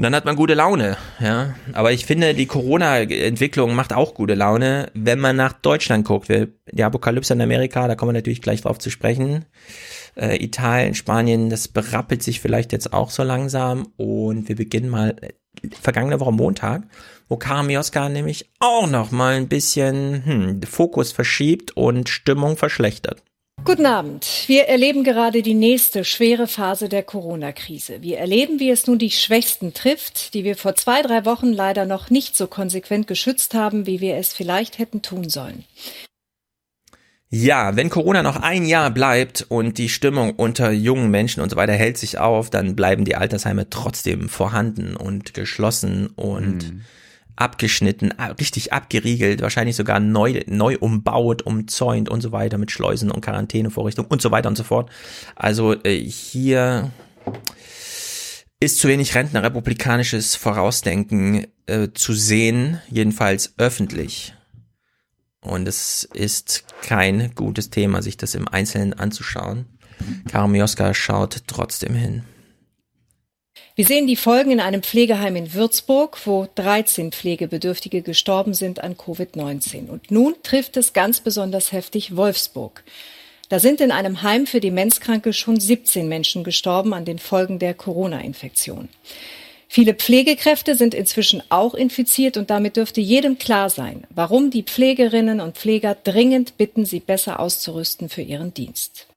Und dann hat man gute Laune, ja. Aber ich finde, die Corona-Entwicklung macht auch gute Laune, wenn man nach Deutschland guckt. Die Apokalypse in Amerika, da kommen wir natürlich gleich drauf zu sprechen. Äh, Italien, Spanien, das berappelt sich vielleicht jetzt auch so langsam. Und wir beginnen mal äh, vergangene Woche Montag, wo Karim Mioska nämlich auch noch mal ein bisschen hm, Fokus verschiebt und Stimmung verschlechtert. Guten Abend. Wir erleben gerade die nächste schwere Phase der Corona-Krise. Wir erleben, wie es nun die Schwächsten trifft, die wir vor zwei, drei Wochen leider noch nicht so konsequent geschützt haben, wie wir es vielleicht hätten tun sollen. Ja, wenn Corona noch ein Jahr bleibt und die Stimmung unter jungen Menschen und so weiter hält sich auf, dann bleiben die Altersheime trotzdem vorhanden und geschlossen und abgeschnitten, richtig abgeriegelt, wahrscheinlich sogar neu, neu umbaut, umzäunt und so weiter mit Schleusen und Quarantänevorrichtungen und so weiter und so fort. Also äh, hier ist zu wenig rentnerrepublikanisches Vorausdenken äh, zu sehen, jedenfalls öffentlich. Und es ist kein gutes Thema, sich das im Einzelnen anzuschauen. Karim Mioska schaut trotzdem hin. Wir sehen die Folgen in einem Pflegeheim in Würzburg, wo 13 Pflegebedürftige gestorben sind an Covid-19. Und nun trifft es ganz besonders heftig Wolfsburg. Da sind in einem Heim für Demenzkranke schon 17 Menschen gestorben an den Folgen der Corona-Infektion. Viele Pflegekräfte sind inzwischen auch infiziert und damit dürfte jedem klar sein, warum die Pflegerinnen und Pfleger dringend bitten, sie besser auszurüsten für ihren Dienst.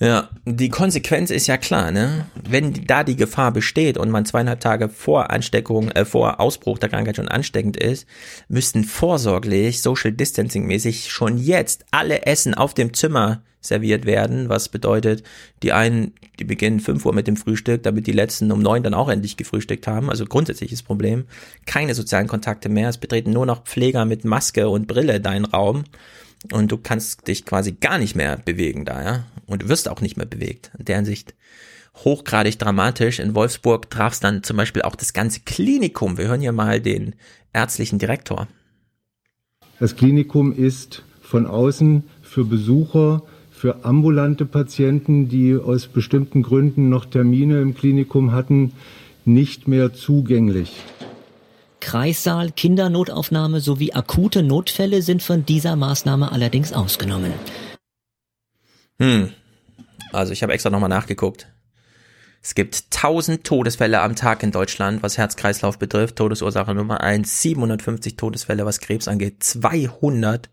Ja, die Konsequenz ist ja klar, ne? Wenn da die Gefahr besteht und man zweieinhalb Tage vor Ansteckung, äh, vor Ausbruch der Krankheit schon ansteckend ist, müssten vorsorglich, social distancing mäßig schon jetzt alle Essen auf dem Zimmer serviert werden, was bedeutet, die einen, die beginnen 5 Uhr mit dem Frühstück, damit die letzten um 9 dann auch endlich gefrühstückt haben. Also grundsätzliches Problem. Keine sozialen Kontakte mehr. Es betreten nur noch Pfleger mit Maske und Brille deinen Raum. Und du kannst dich quasi gar nicht mehr bewegen da, ja. Und du wirst auch nicht mehr bewegt. In der Hinsicht hochgradig dramatisch. In Wolfsburg traf es dann zum Beispiel auch das ganze Klinikum. Wir hören hier mal den ärztlichen Direktor. Das Klinikum ist von außen für Besucher, für ambulante Patienten, die aus bestimmten Gründen noch Termine im Klinikum hatten, nicht mehr zugänglich. Kreissaal, Kindernotaufnahme sowie akute Notfälle sind von dieser Maßnahme allerdings ausgenommen. Hm. Also ich habe extra nochmal nachgeguckt. Es gibt 1000 Todesfälle am Tag in Deutschland, was Herz-Kreislauf betrifft. Todesursache Nummer 1, 750 Todesfälle, was Krebs angeht, 200,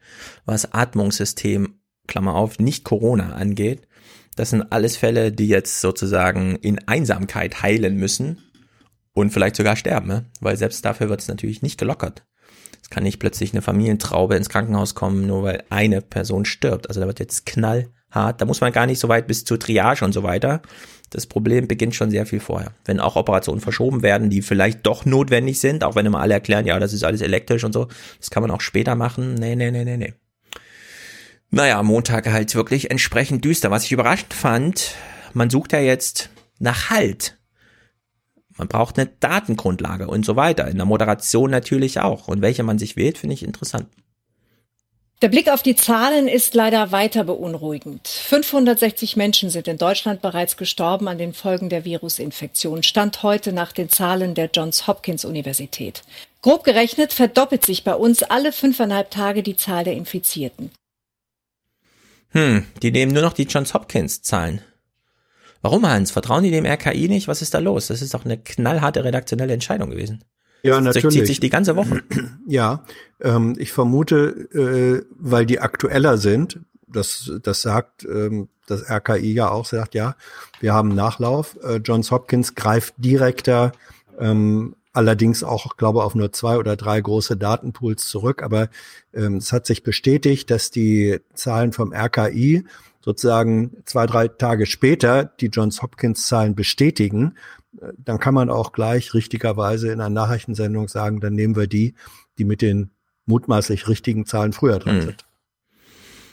was Atmungssystem, Klammer auf, nicht Corona angeht. Das sind alles Fälle, die jetzt sozusagen in Einsamkeit heilen müssen und vielleicht sogar sterben, ne? weil selbst dafür wird es natürlich nicht gelockert. Es kann nicht plötzlich eine Familientraube ins Krankenhaus kommen, nur weil eine Person stirbt. Also da wird jetzt knallhart. Da muss man gar nicht so weit bis zur Triage und so weiter. Das Problem beginnt schon sehr viel vorher. Wenn auch Operationen verschoben werden, die vielleicht doch notwendig sind, auch wenn immer alle erklären, ja, das ist alles elektrisch und so, das kann man auch später machen. Nee, nee, nee, nee, nee. Naja, Montag halt wirklich entsprechend düster. Was ich überraschend fand, man sucht ja jetzt nach Halt. Man braucht eine Datengrundlage und so weiter. In der Moderation natürlich auch. Und welche man sich wählt, finde ich interessant. Der Blick auf die Zahlen ist leider weiter beunruhigend. 560 Menschen sind in Deutschland bereits gestorben an den Folgen der Virusinfektion. Stand heute nach den Zahlen der Johns Hopkins Universität. Grob gerechnet verdoppelt sich bei uns alle fünfeinhalb Tage die Zahl der Infizierten. Hm, die nehmen nur noch die Johns Hopkins Zahlen. Warum, Hans? Vertrauen die dem RKI nicht? Was ist da los? Das ist doch eine knallharte redaktionelle Entscheidung gewesen. Ja, Das natürlich. zieht sich die ganze Woche. [CLEARS THROAT] Ja, ähm, ich vermute, äh, weil die aktueller sind, das, das sagt ähm, das RKI ja auch, sagt ja, wir haben Nachlauf. Äh, Johns Hopkins greift direkter, ähm, allerdings auch, glaube auf nur zwei oder drei große Datenpools zurück. Aber ähm, es hat sich bestätigt, dass die Zahlen vom RKI sozusagen zwei, drei Tage später die Johns Hopkins Zahlen bestätigen. Dann kann man auch gleich richtigerweise in einer Nachrichtensendung sagen, dann nehmen wir die, die mit den mutmaßlich richtigen Zahlen früher dran Hm. sind.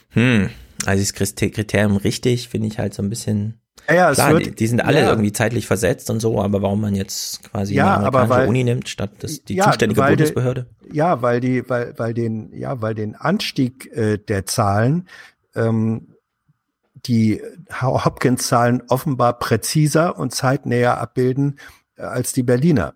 Hm, also das Kriter- Kriterium richtig finde ich halt so ein bisschen. Ja, ja, es Klar, wird- die, die sind alle ja. irgendwie zeitlich versetzt und so, aber warum man jetzt quasi Ja, eine aber weil- Uni nimmt, statt das, die Ja, zuständige weil die- Bundesbehörde? Ja, weil die, weil, weil den, ja, weil den Anstieg äh, der Zahlen ähm, die Hopkins-Zahlen offenbar präziser und zeitnäher abbilden äh, als die Berliner.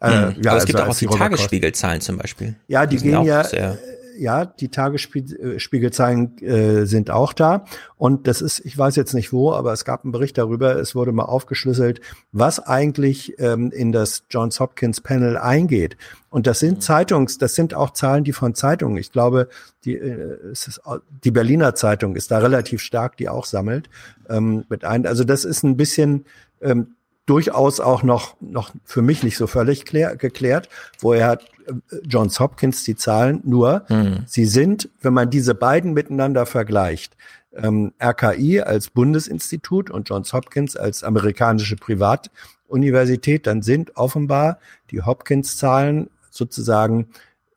Äh, Hm. ja, aber es also gibt auch die Robert Koch- Tagesspiegelzahlen zum Beispiel. Ja, die sind gehen ja, sehr- ja, die Tagesspiegelzahlen äh, sind auch da. Und das ist, ich weiß jetzt nicht wo, aber es gab einen Bericht darüber, es wurde mal aufgeschlüsselt, was eigentlich ähm, in das Johns Hopkins Panel eingeht. Und das sind Zeitungs, das sind auch Zahlen, die von Zeitungen, ich glaube, die, äh, ist, die Berliner Zeitung ist da relativ stark, die auch sammelt. Ähm, mit ein, also das ist ein bisschen ähm, durchaus auch noch, noch für mich nicht so völlig klär, geklärt. Woher hat äh, Johns Hopkins die Zahlen? Nur, Hm. sie sind, wenn man diese beiden miteinander vergleicht, ähm, RKI als Bundesinstitut und Johns Hopkins als amerikanische Privatuniversität, dann sind offenbar die Hopkins-Zahlen sozusagen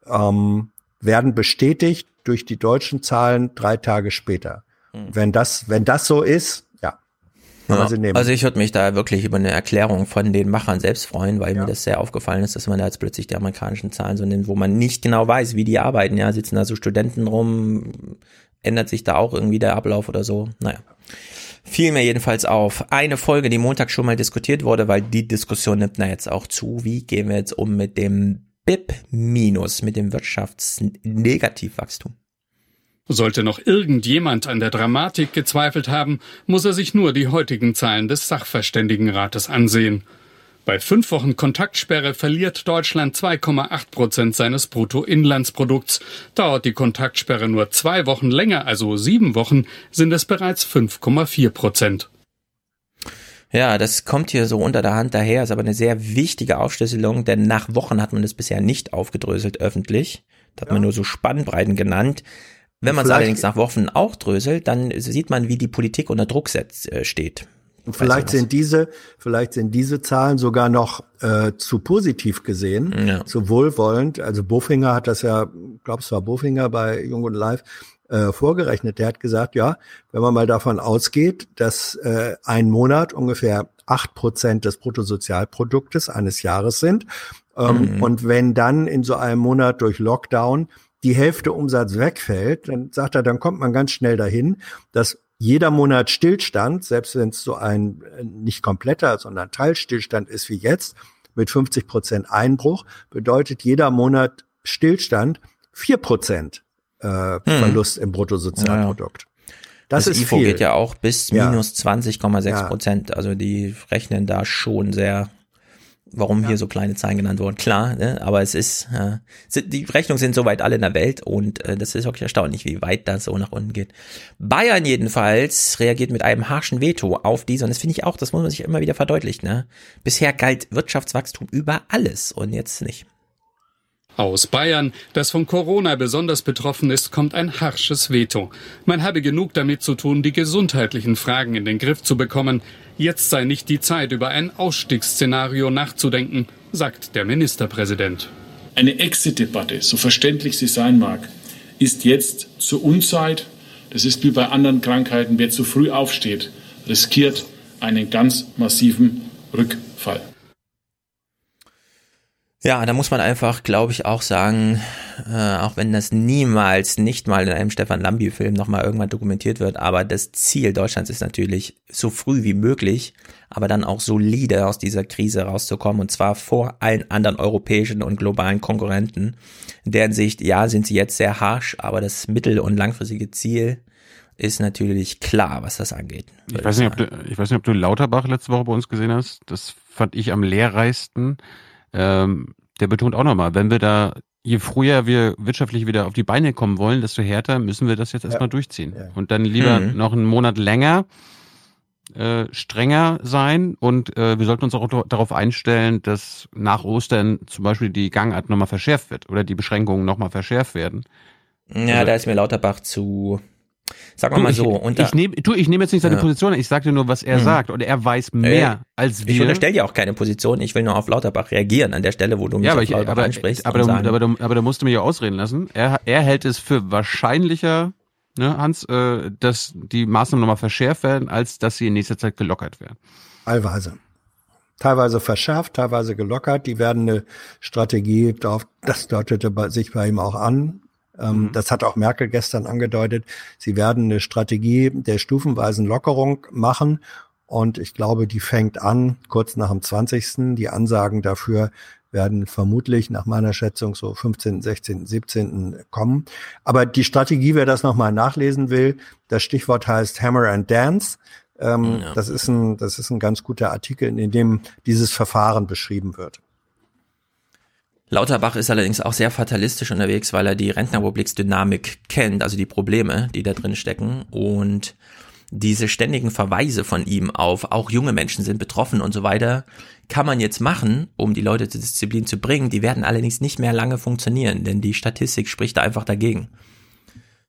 ähm, werden bestätigt durch die deutschen Zahlen drei Tage später. Wenn das, wenn das so ist, ja, Ja, also ich würde mich da wirklich über eine Erklärung von den Machern selbst freuen, weil mir das sehr aufgefallen ist, dass man da jetzt plötzlich die amerikanischen Zahlen so nimmt, wo man nicht genau weiß, wie die arbeiten. Ja, sitzen da so Studenten rum, ändert sich da auch irgendwie der Ablauf oder so. Naja. Fiel mir jedenfalls auf. Eine Folge, die Montag schon mal diskutiert wurde, weil die Diskussion nimmt na jetzt auch zu. Wie gehen wir jetzt um mit dem BIP-Minus, mit dem Wirtschaftsnegativwachstum? Sollte noch irgendjemand an der Dramatik gezweifelt haben, muss er sich nur die heutigen Zahlen des Sachverständigenrates ansehen. Bei fünf Wochen Kontaktsperre verliert Deutschland 2,8 Prozent seines Bruttoinlandsprodukts. Dauert die Kontaktsperre nur zwei Wochen länger, also sieben Wochen, sind es bereits 5,4 Prozent. Ja, das kommt hier so unter der Hand daher, ist aber eine sehr wichtige Aufschlüsselung, denn nach Wochen hat man das bisher nicht aufgedröselt öffentlich. Das hat man nur so Spannbreiten genannt. Wenn man es allerdings nach Wochen auch dröselt, dann sieht man, wie die Politik unter Druck setzt, äh, steht. Vielleicht sind diese, vielleicht sind diese Zahlen sogar noch äh, zu positiv gesehen, zu wohlwollend. Also Bofinger hat das ja, glaubst war Bofinger bei Jung und Live äh, vorgerechnet. Der hat gesagt, ja, wenn man mal davon ausgeht, dass äh, ein Monat ungefähr acht Prozent des Bruttosozialproduktes eines Jahres sind, ähm, Mhm. und wenn dann in so einem Monat durch Lockdown die Hälfte Umsatz wegfällt, dann sagt er, dann kommt man ganz schnell dahin, dass jeder Monat Stillstand, selbst wenn es so ein äh, nicht kompletter, sondern Teilstillstand ist wie jetzt, mit 50 Prozent Einbruch, bedeutet jeder Monat Stillstand vier Prozent äh, Verlust im Bruttosozialprodukt. Das, ist IFO viel. geht ja auch bis Ja. minus 20,6 Ja. Prozent. Also die rechnen da schon sehr, warum hier so kleine Zahlen genannt wurden. Klar, ne? aber es ist, äh, sind- die Rechnungen sind soweit alle in der Welt und äh, das ist wirklich erstaunlich, wie weit das so nach unten geht. Bayern jedenfalls reagiert mit einem harschen Veto auf diese und das finde ich auch, das muss man sich immer wieder verdeutlichen. Ne? Bisher galt Wirtschaftswachstum über alles und jetzt nicht. Aus Bayern, das von Corona besonders betroffen ist, kommt ein harsches Veto. Man habe genug damit zu tun, die gesundheitlichen Fragen in den Griff zu bekommen. Jetzt sei nicht die Zeit, über ein Ausstiegsszenario nachzudenken, sagt der Ministerpräsident. Eine Exit-Debatte, so verständlich sie sein mag, ist jetzt zur Unzeit. Das ist wie bei anderen Krankheiten. Wer zu früh aufsteht, riskiert einen ganz massiven Rückfall. Ja, da muss man einfach, glaube ich, auch sagen, äh, auch wenn das niemals, nicht mal in einem Stefan Lambi-Film nochmal irgendwann dokumentiert wird, aber das Ziel Deutschlands ist natürlich, so früh wie möglich, aber dann auch solide aus dieser Krise rauszukommen und zwar vor allen anderen europäischen und globalen Konkurrenten. In deren Sicht, ja, sind sie jetzt sehr harsch, aber das mittel- und langfristige Ziel ist natürlich klar, was das angeht. Ich weiß, nicht, ob du, ich weiß nicht, ob du Lauterbach letzte Woche bei uns gesehen hast. Das fand ich am lehrreichsten. Ähm, der betont auch nochmal, wenn wir da, je früher wir wirtschaftlich wieder auf die Beine kommen wollen, desto härter müssen wir das jetzt erstmal durchziehen. Und dann lieber Mhm. noch einen Monat länger äh, strenger sein und äh, wir sollten uns auch darauf einstellen, dass nach Ostern zum Beispiel die Gangart nochmal verschärft wird oder die Beschränkungen nochmal verschärft werden. Ja, Also- da ist mir Lauterbach zu, sagen wir Du, mal ich, so, unter, ich nehme du, ich nehme jetzt nicht seine Ja. Position, ich sagte nur, was er Mhm. sagt und er weiß mehr als wir. Ich unterstelle dir auch keine Position, ich will nur auf Lauterbach reagieren an der Stelle, wo du mich ja, aber, auf ich, Lauterbach aber, ansprichst. aber, und aber, da, aber da musst du mich ja ausreden lassen. Er, er hält es für wahrscheinlicher, ne, Hans, äh, dass die Maßnahmen nochmal verschärft werden, als dass sie in nächster Zeit gelockert werden. Teilweise. Teilweise verschärft, teilweise gelockert. Die werden eine Strategie, darauf, das deutete sich bei ihm auch an. Ähm, Das hat auch Merkel gestern angedeutet. Sie werden eine Strategie der stufenweisen Lockerung machen. Und ich glaube, die fängt an kurz nach dem 20. Die Ansagen dafür werden vermutlich nach meiner Schätzung so 15., 16., 17. kommen. Aber die Strategie, wer das nochmal nachlesen will, das Stichwort heißt Hammer and Dance. Ähm, Ja. Das ist ein, das ist ein ganz guter Artikel, in dem dieses Verfahren beschrieben wird. Lauterbach ist allerdings auch sehr fatalistisch unterwegs, weil er die Rentenrepubliksdynamik kennt, also die Probleme, die da drin stecken und diese ständigen Verweise von ihm auf, auch junge Menschen sind betroffen und so weiter, kann man jetzt machen, um die Leute zur Disziplin zu bringen. Die werden allerdings nicht mehr lange funktionieren, denn die Statistik spricht da einfach dagegen.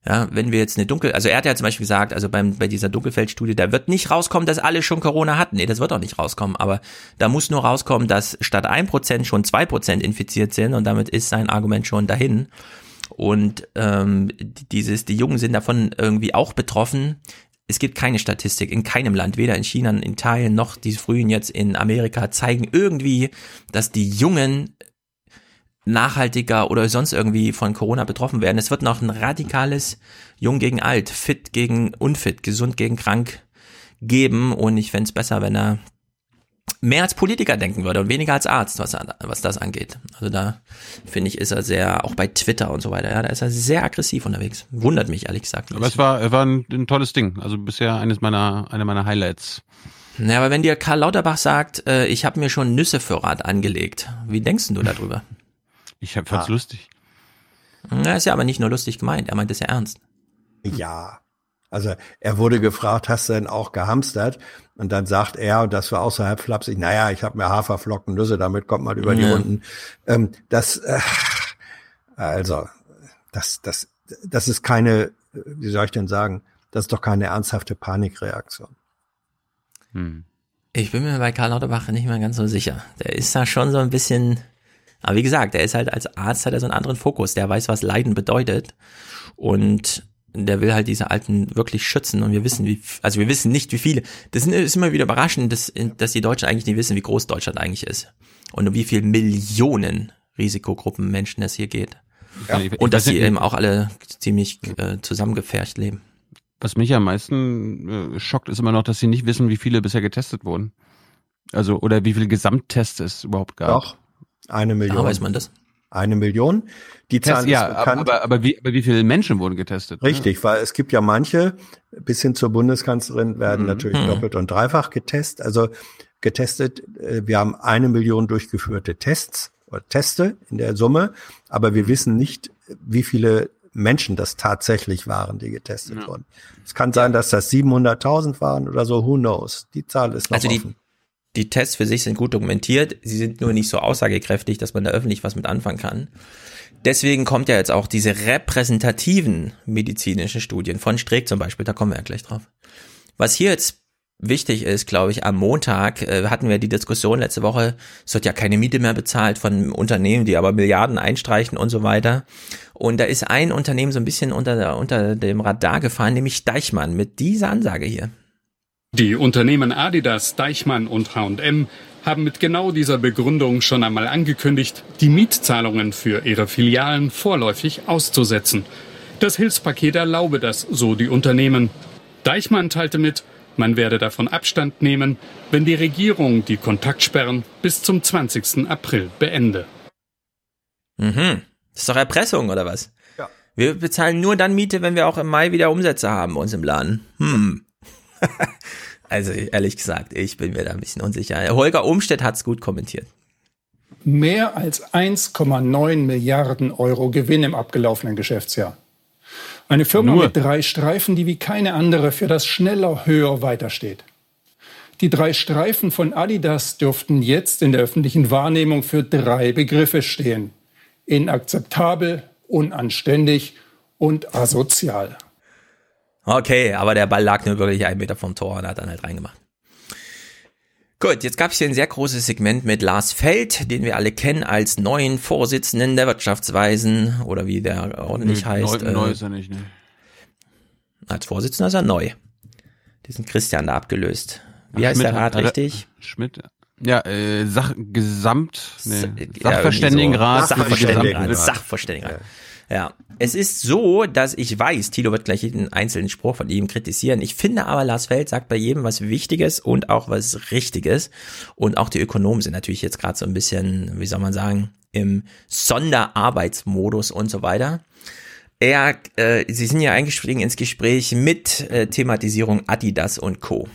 Ja, wenn wir jetzt eine Dunkel, also er hat ja zum Beispiel gesagt, also beim, bei dieser Dunkelfeldstudie, da wird nicht rauskommen, dass alle schon Corona hatten. Nee, das wird auch nicht rauskommen. Aber da muss nur rauskommen, dass statt 1% schon 2% infiziert sind und damit ist sein Argument schon dahin. Und ähm, dieses, die Jungen sind davon irgendwie auch betroffen. Es gibt keine Statistik in keinem Land, weder in China, in Italien noch die frühen jetzt in Amerika, zeigen irgendwie, dass die Jungen nachhaltiger oder sonst irgendwie von Corona betroffen werden. Es wird noch ein radikales Jung gegen Alt, Fit gegen Unfit, gesund gegen krank geben und ich fände es besser, wenn er mehr als Politiker denken würde und weniger als Arzt, was, was das angeht. Also da finde ich, ist er sehr, auch bei Twitter und so weiter, ja, da ist er sehr aggressiv unterwegs. Wundert mich ehrlich gesagt. Aber es war, war ein, ein tolles Ding. Also bisher eines meiner, eine meiner Highlights. Naja, aber wenn dir Karl Lauterbach sagt, äh, ich habe mir schon Nüsse für Rat angelegt, wie denkst du darüber? Ich fand's Ah. lustig. Na, ist ja aber nicht nur lustig gemeint, er meint es ja ernst. Ja. Also er wurde gefragt, hast du denn auch gehamstert? Und dann sagt er, und das war auch so halb flapsig, naja, ich habe mir Haferflocken, Nüsse, damit kommt man über die Ja. Runden. Ähm, das, äh, also, das, das, das ist keine, wie soll ich denn sagen, das ist doch keine ernsthafte Panikreaktion. Hm. Ich bin mir bei Karl Lauterbach nicht mehr ganz so sicher. Der ist da schon so ein bisschen, aber wie gesagt, der ist halt als Arzt hat er so einen anderen Fokus. Der weiß, was Leiden bedeutet und der will halt diese Alten wirklich schützen und wir wissen, wie, also wir wissen nicht, wie viele. Das ist immer wieder überraschend, dass, dass die Deutschen eigentlich nicht wissen, wie groß Deutschland eigentlich ist und um wie viele Millionen Risikogruppen Menschen es hier geht. Ja. Und dass sie eben auch alle ziemlich äh, zusammengepfercht leben. Was mich am meisten äh, schockt, ist immer noch, dass sie nicht wissen, wie viele bisher getestet wurden. Also, oder wie viele Gesamttests es überhaupt gab. Doch, eine Million. Ah, weiß man das? Eine Million. Die Zahl Test, ja, ist aber, bekannt. aber, aber, wie, aber wie viele Menschen wurden getestet? ne? Richtig, weil es gibt ja manche, bis hin zur Bundeskanzlerin werden Mhm. natürlich Mhm. doppelt und dreifach getestet. Also getestet, äh, wir haben eine Million durchgeführte Tests oder Teste in der Summe, aber wir wissen nicht, wie viele Menschen das tatsächlich waren, die getestet wurden. Es kann sein, dass das 700.000 waren oder so, who knows. Die Zahl ist noch Also die, offen. Die Tests für sich sind gut dokumentiert, sie sind nur nicht so aussagekräftig, dass man da öffentlich was mit anfangen kann. Deswegen kommt ja jetzt auch diese repräsentativen medizinischen Studien von Streeck zum Beispiel, da kommen wir ja gleich drauf. Was hier jetzt wichtig ist, glaube ich, am Montag äh, hatten wir die Diskussion letzte Woche, es wird ja keine Miete mehr bezahlt von Unternehmen, die aber Milliarden einstreichen und so weiter. Und da ist ein Unternehmen so ein bisschen unter, unter dem Radar gefahren, nämlich Deichmann mit dieser Ansage hier. Die Unternehmen Adidas, Deichmann und H&M haben mit genau dieser Begründung schon einmal angekündigt, die Mietzahlungen für ihre Filialen vorläufig auszusetzen. Das Hilfspaket erlaube das, so die Unternehmen. Deichmann teilte mit, man werde davon Abstand nehmen, wenn die Regierung die Kontaktsperren bis zum 20. April beende. Mhm. Das ist doch Erpressung, oder was? Ja. Wir bezahlen nur dann Miete, wenn wir auch im Mai wieder Umsätze haben bei uns im Laden. Hm. [LAUGHS] also ehrlich gesagt, ich bin mir da ein bisschen unsicher. Holger Umstedt hat's gut kommentiert. Mehr als 1,9 Milliarden Euro Gewinn im abgelaufenen Geschäftsjahr. Eine Firma Nur. mit drei Streifen, die wie keine andere für das schneller, höher weitersteht. Die drei Streifen von Adidas dürften jetzt in der öffentlichen Wahrnehmung für drei Begriffe stehen. Inakzeptabel, unanständig und asozial. Okay, aber der Ball lag nur wirklich einen Meter vom Tor und hat dann halt reingemacht. Gut, jetzt gab es hier ein sehr großes Segment mit Lars Feld, den wir alle kennen als neuen Vorsitzenden der Wirtschaftsweisen oder wie der ordentlich Nö, heißt. Neu, äh, neu ist er nicht, ne? Als Vorsitzender ist er neu. Diesen Christian da abgelöst. Wie Ach, heißt Schmidt der Rat richtig? Schmidt. Ja, äh, Sach Gesamt nee, Ja, Sachverständigenrat. irgendwie so. Sachverständigenrat. Gesamt- Sachverständigenrat. Ja. Es ist so, dass ich weiß, Tilo wird gleich jeden einzelnen Spruch von ihm kritisieren. Ich finde aber, Lars Feld sagt bei jedem was Wichtiges und auch was Richtiges. Und auch die Ökonomen sind natürlich jetzt gerade so ein bisschen, wie soll man sagen, im Sonderarbeitsmodus und so weiter. Er, äh, Sie sind ja eingestiegen ins Gespräch mit äh, Thematisierung Adidas und Co.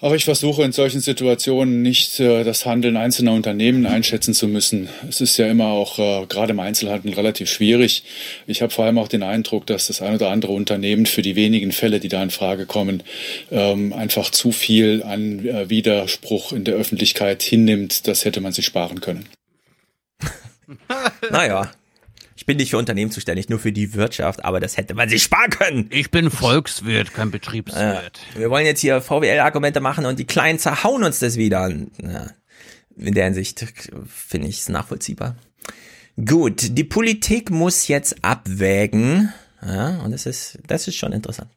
Aber ich versuche in solchen Situationen nicht äh, das Handeln einzelner Unternehmen einschätzen zu müssen. Es ist ja immer auch äh, gerade im Einzelhandel relativ schwierig. Ich habe vor allem auch den Eindruck, dass das ein oder andere Unternehmen für die wenigen Fälle, die da in Frage kommen, ähm, einfach zu viel an äh, Widerspruch in der Öffentlichkeit hinnimmt. Das hätte man sich sparen können. [LAUGHS] Naja, ich bin nicht für Unternehmen zuständig, nur für die Wirtschaft, aber das hätte man sich sparen können. Ich bin Volkswirt, kein Betriebswirt. Wir wollen jetzt hier VWL-Argumente machen und die Kleinen zerhauen uns das wieder. Ja, in der Hinsicht finde ich es nachvollziehbar. Gut, die Politik muss jetzt abwägen. Ja, und das ist, das ist schon interessant.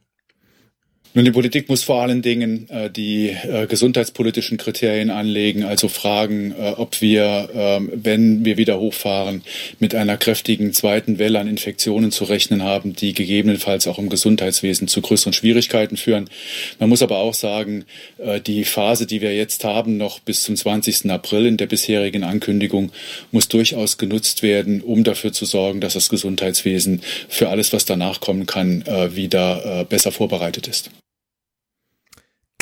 Nun, die Politik muss vor allen Dingen äh, die äh, gesundheitspolitischen Kriterien anlegen, also fragen, äh, ob wir, ähm, wenn wir wieder hochfahren, mit einer kräftigen zweiten Welle an Infektionen zu rechnen haben, die gegebenenfalls auch im Gesundheitswesen zu größeren Schwierigkeiten führen. Man muss aber auch sagen, äh, die Phase, die wir jetzt haben, noch bis zum 20. April in der bisherigen Ankündigung, muss durchaus genutzt werden, um dafür zu sorgen, dass das Gesundheitswesen für alles, was danach kommen kann, äh, wieder äh, besser vorbereitet ist.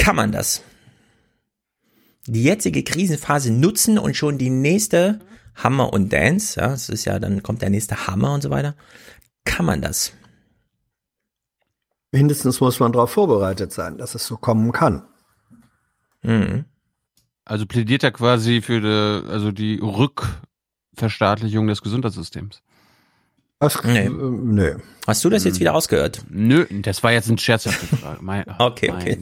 Kann man das? Die jetzige Krisenphase nutzen und schon die nächste Hammer und Dance, ja, es ist ja, dann kommt der nächste Hammer und so weiter. Kann man das? Mindestens muss man darauf vorbereitet sein, dass es so kommen kann. Mhm. Also plädiert er quasi für die, also die Rückverstaatlichung des Gesundheitssystems. Ach, Nee. äh, nee. Hast du das jetzt wieder ausgehört? Nö, das war jetzt ein scherzhafte [LAUGHS] Frage. Mein, Okay, okay.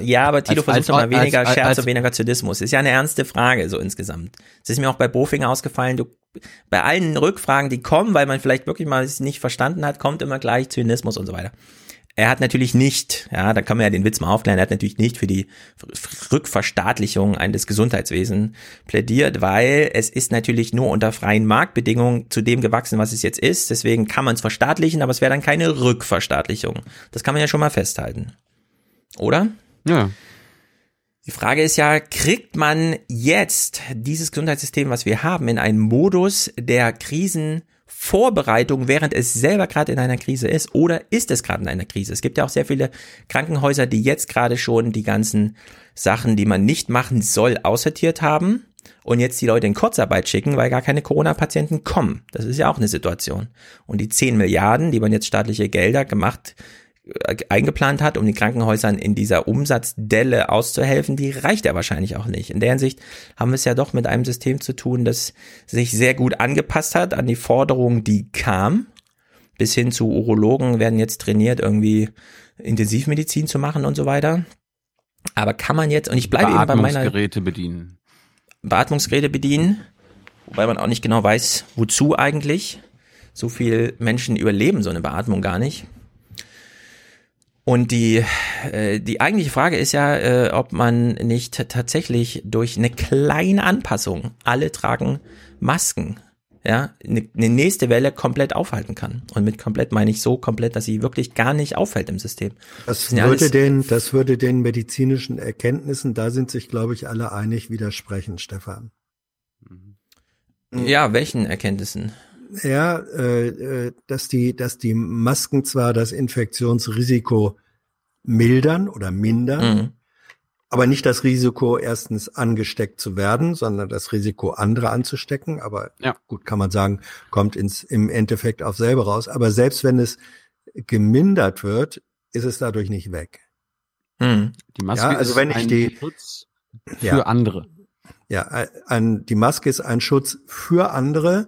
Ja, aber Tilo Als- versucht als- doch mal als- weniger als- Scherz als- und weniger Zynismus. Ist ja eine ernste Frage, so insgesamt. Es ist mir auch bei Bofinger ausgefallen, du, bei allen Rückfragen, die kommen, weil man vielleicht wirklich mal es nicht verstanden hat, kommt immer gleich Zynismus und so weiter. Er hat natürlich nicht, ja, da kann man ja den Witz mal aufklären, er hat natürlich nicht für die Rückverstaatlichung eines Gesundheitswesens plädiert, weil es ist natürlich nur unter freien Marktbedingungen zu dem gewachsen, was es jetzt ist. Deswegen kann man es verstaatlichen, aber es wäre dann keine Rückverstaatlichung. Das kann man ja schon mal festhalten. Oder? Ja. Die Frage ist ja, kriegt man jetzt dieses Gesundheitssystem, was wir haben, in einen Modus der Krisenvorbereitung, während es selber gerade in einer Krise ist, oder ist es gerade in einer Krise? Es gibt ja auch sehr viele Krankenhäuser, die jetzt gerade schon die ganzen Sachen, die man nicht machen soll, aussortiert haben und jetzt die Leute in Kurzarbeit schicken, weil gar keine Corona-Patienten kommen. Das ist ja auch eine Situation. Und die 10 Milliarden, die man jetzt staatliche Gelder gemacht eingeplant hat, um den Krankenhäusern in dieser Umsatzdelle auszuhelfen, die reicht ja wahrscheinlich auch nicht. In der Hinsicht haben wir es ja doch mit einem System zu tun, das sich sehr gut angepasst hat an die Forderungen, die kam. Bis hin zu Urologen werden jetzt trainiert, irgendwie Intensivmedizin zu machen und so weiter. Aber kann man jetzt, und ich bleibe eben bei meiner Beatmungsgeräte bedienen. Beatmungsgeräte bedienen, wobei man auch nicht genau weiß, wozu eigentlich. So viel Menschen überleben so eine Beatmung gar nicht. Und die, äh, die eigentliche Frage ist ja, äh, ob man nicht tatsächlich durch eine kleine Anpassung, alle tragen Masken, ja, eine, eine nächste Welle komplett aufhalten kann. Und mit komplett meine ich so komplett, dass sie wirklich gar nicht auffällt im System. Das ja würde den, das würde den medizinischen Erkenntnissen, da sind sich, glaube ich, alle einig, widersprechen, Stefan. Ja, welchen Erkenntnissen? Ja, äh, äh, dass die, dass die Masken zwar das Infektionsrisiko mildern oder mindern, Mhm. aber nicht das Risiko, erstens angesteckt zu werden, sondern das Risiko, andere anzustecken. Aber Ja. gut, kann man sagen, kommt ins, im Endeffekt auf selber raus. Aber selbst wenn es gemindert wird, ist es dadurch nicht weg. Mhm. Die Maske Ja, also ist wenn ich ein die- Schutz für Ja. andere. Ja, ein, die Maske ist ein Schutz für andere,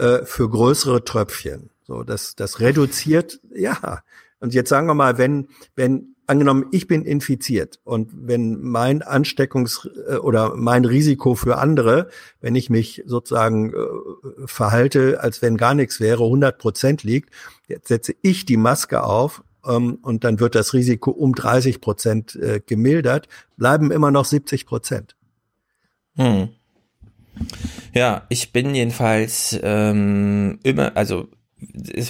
äh, für größere Tröpfchen. So, das, das reduziert, ja. Und jetzt sagen wir mal, wenn, wenn, angenommen, ich bin infiziert und wenn mein Ansteckungs- äh, oder mein Risiko für andere, wenn ich mich sozusagen äh, verhalte, als wenn gar nichts wäre, 100 Prozent liegt, jetzt setze ich die Maske auf ähm, und dann wird das Risiko um 30 Prozent äh, gemildert, bleiben immer noch 70 Prozent. Hm. Ja, ich bin jedenfalls ähm, immer, also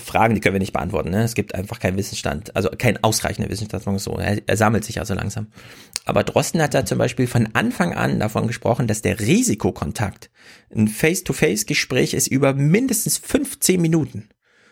Fragen, die können wir nicht beantworten. Ne? Es gibt einfach keinen Wissensstand, also kein ausreichender Wissensstand, so. Er, er sammelt sich also langsam. Aber Drosten hat da zum Beispiel von Anfang an davon gesprochen, dass der Risikokontakt ein Face-to-Face-Gespräch ist über mindestens 15 Minuten.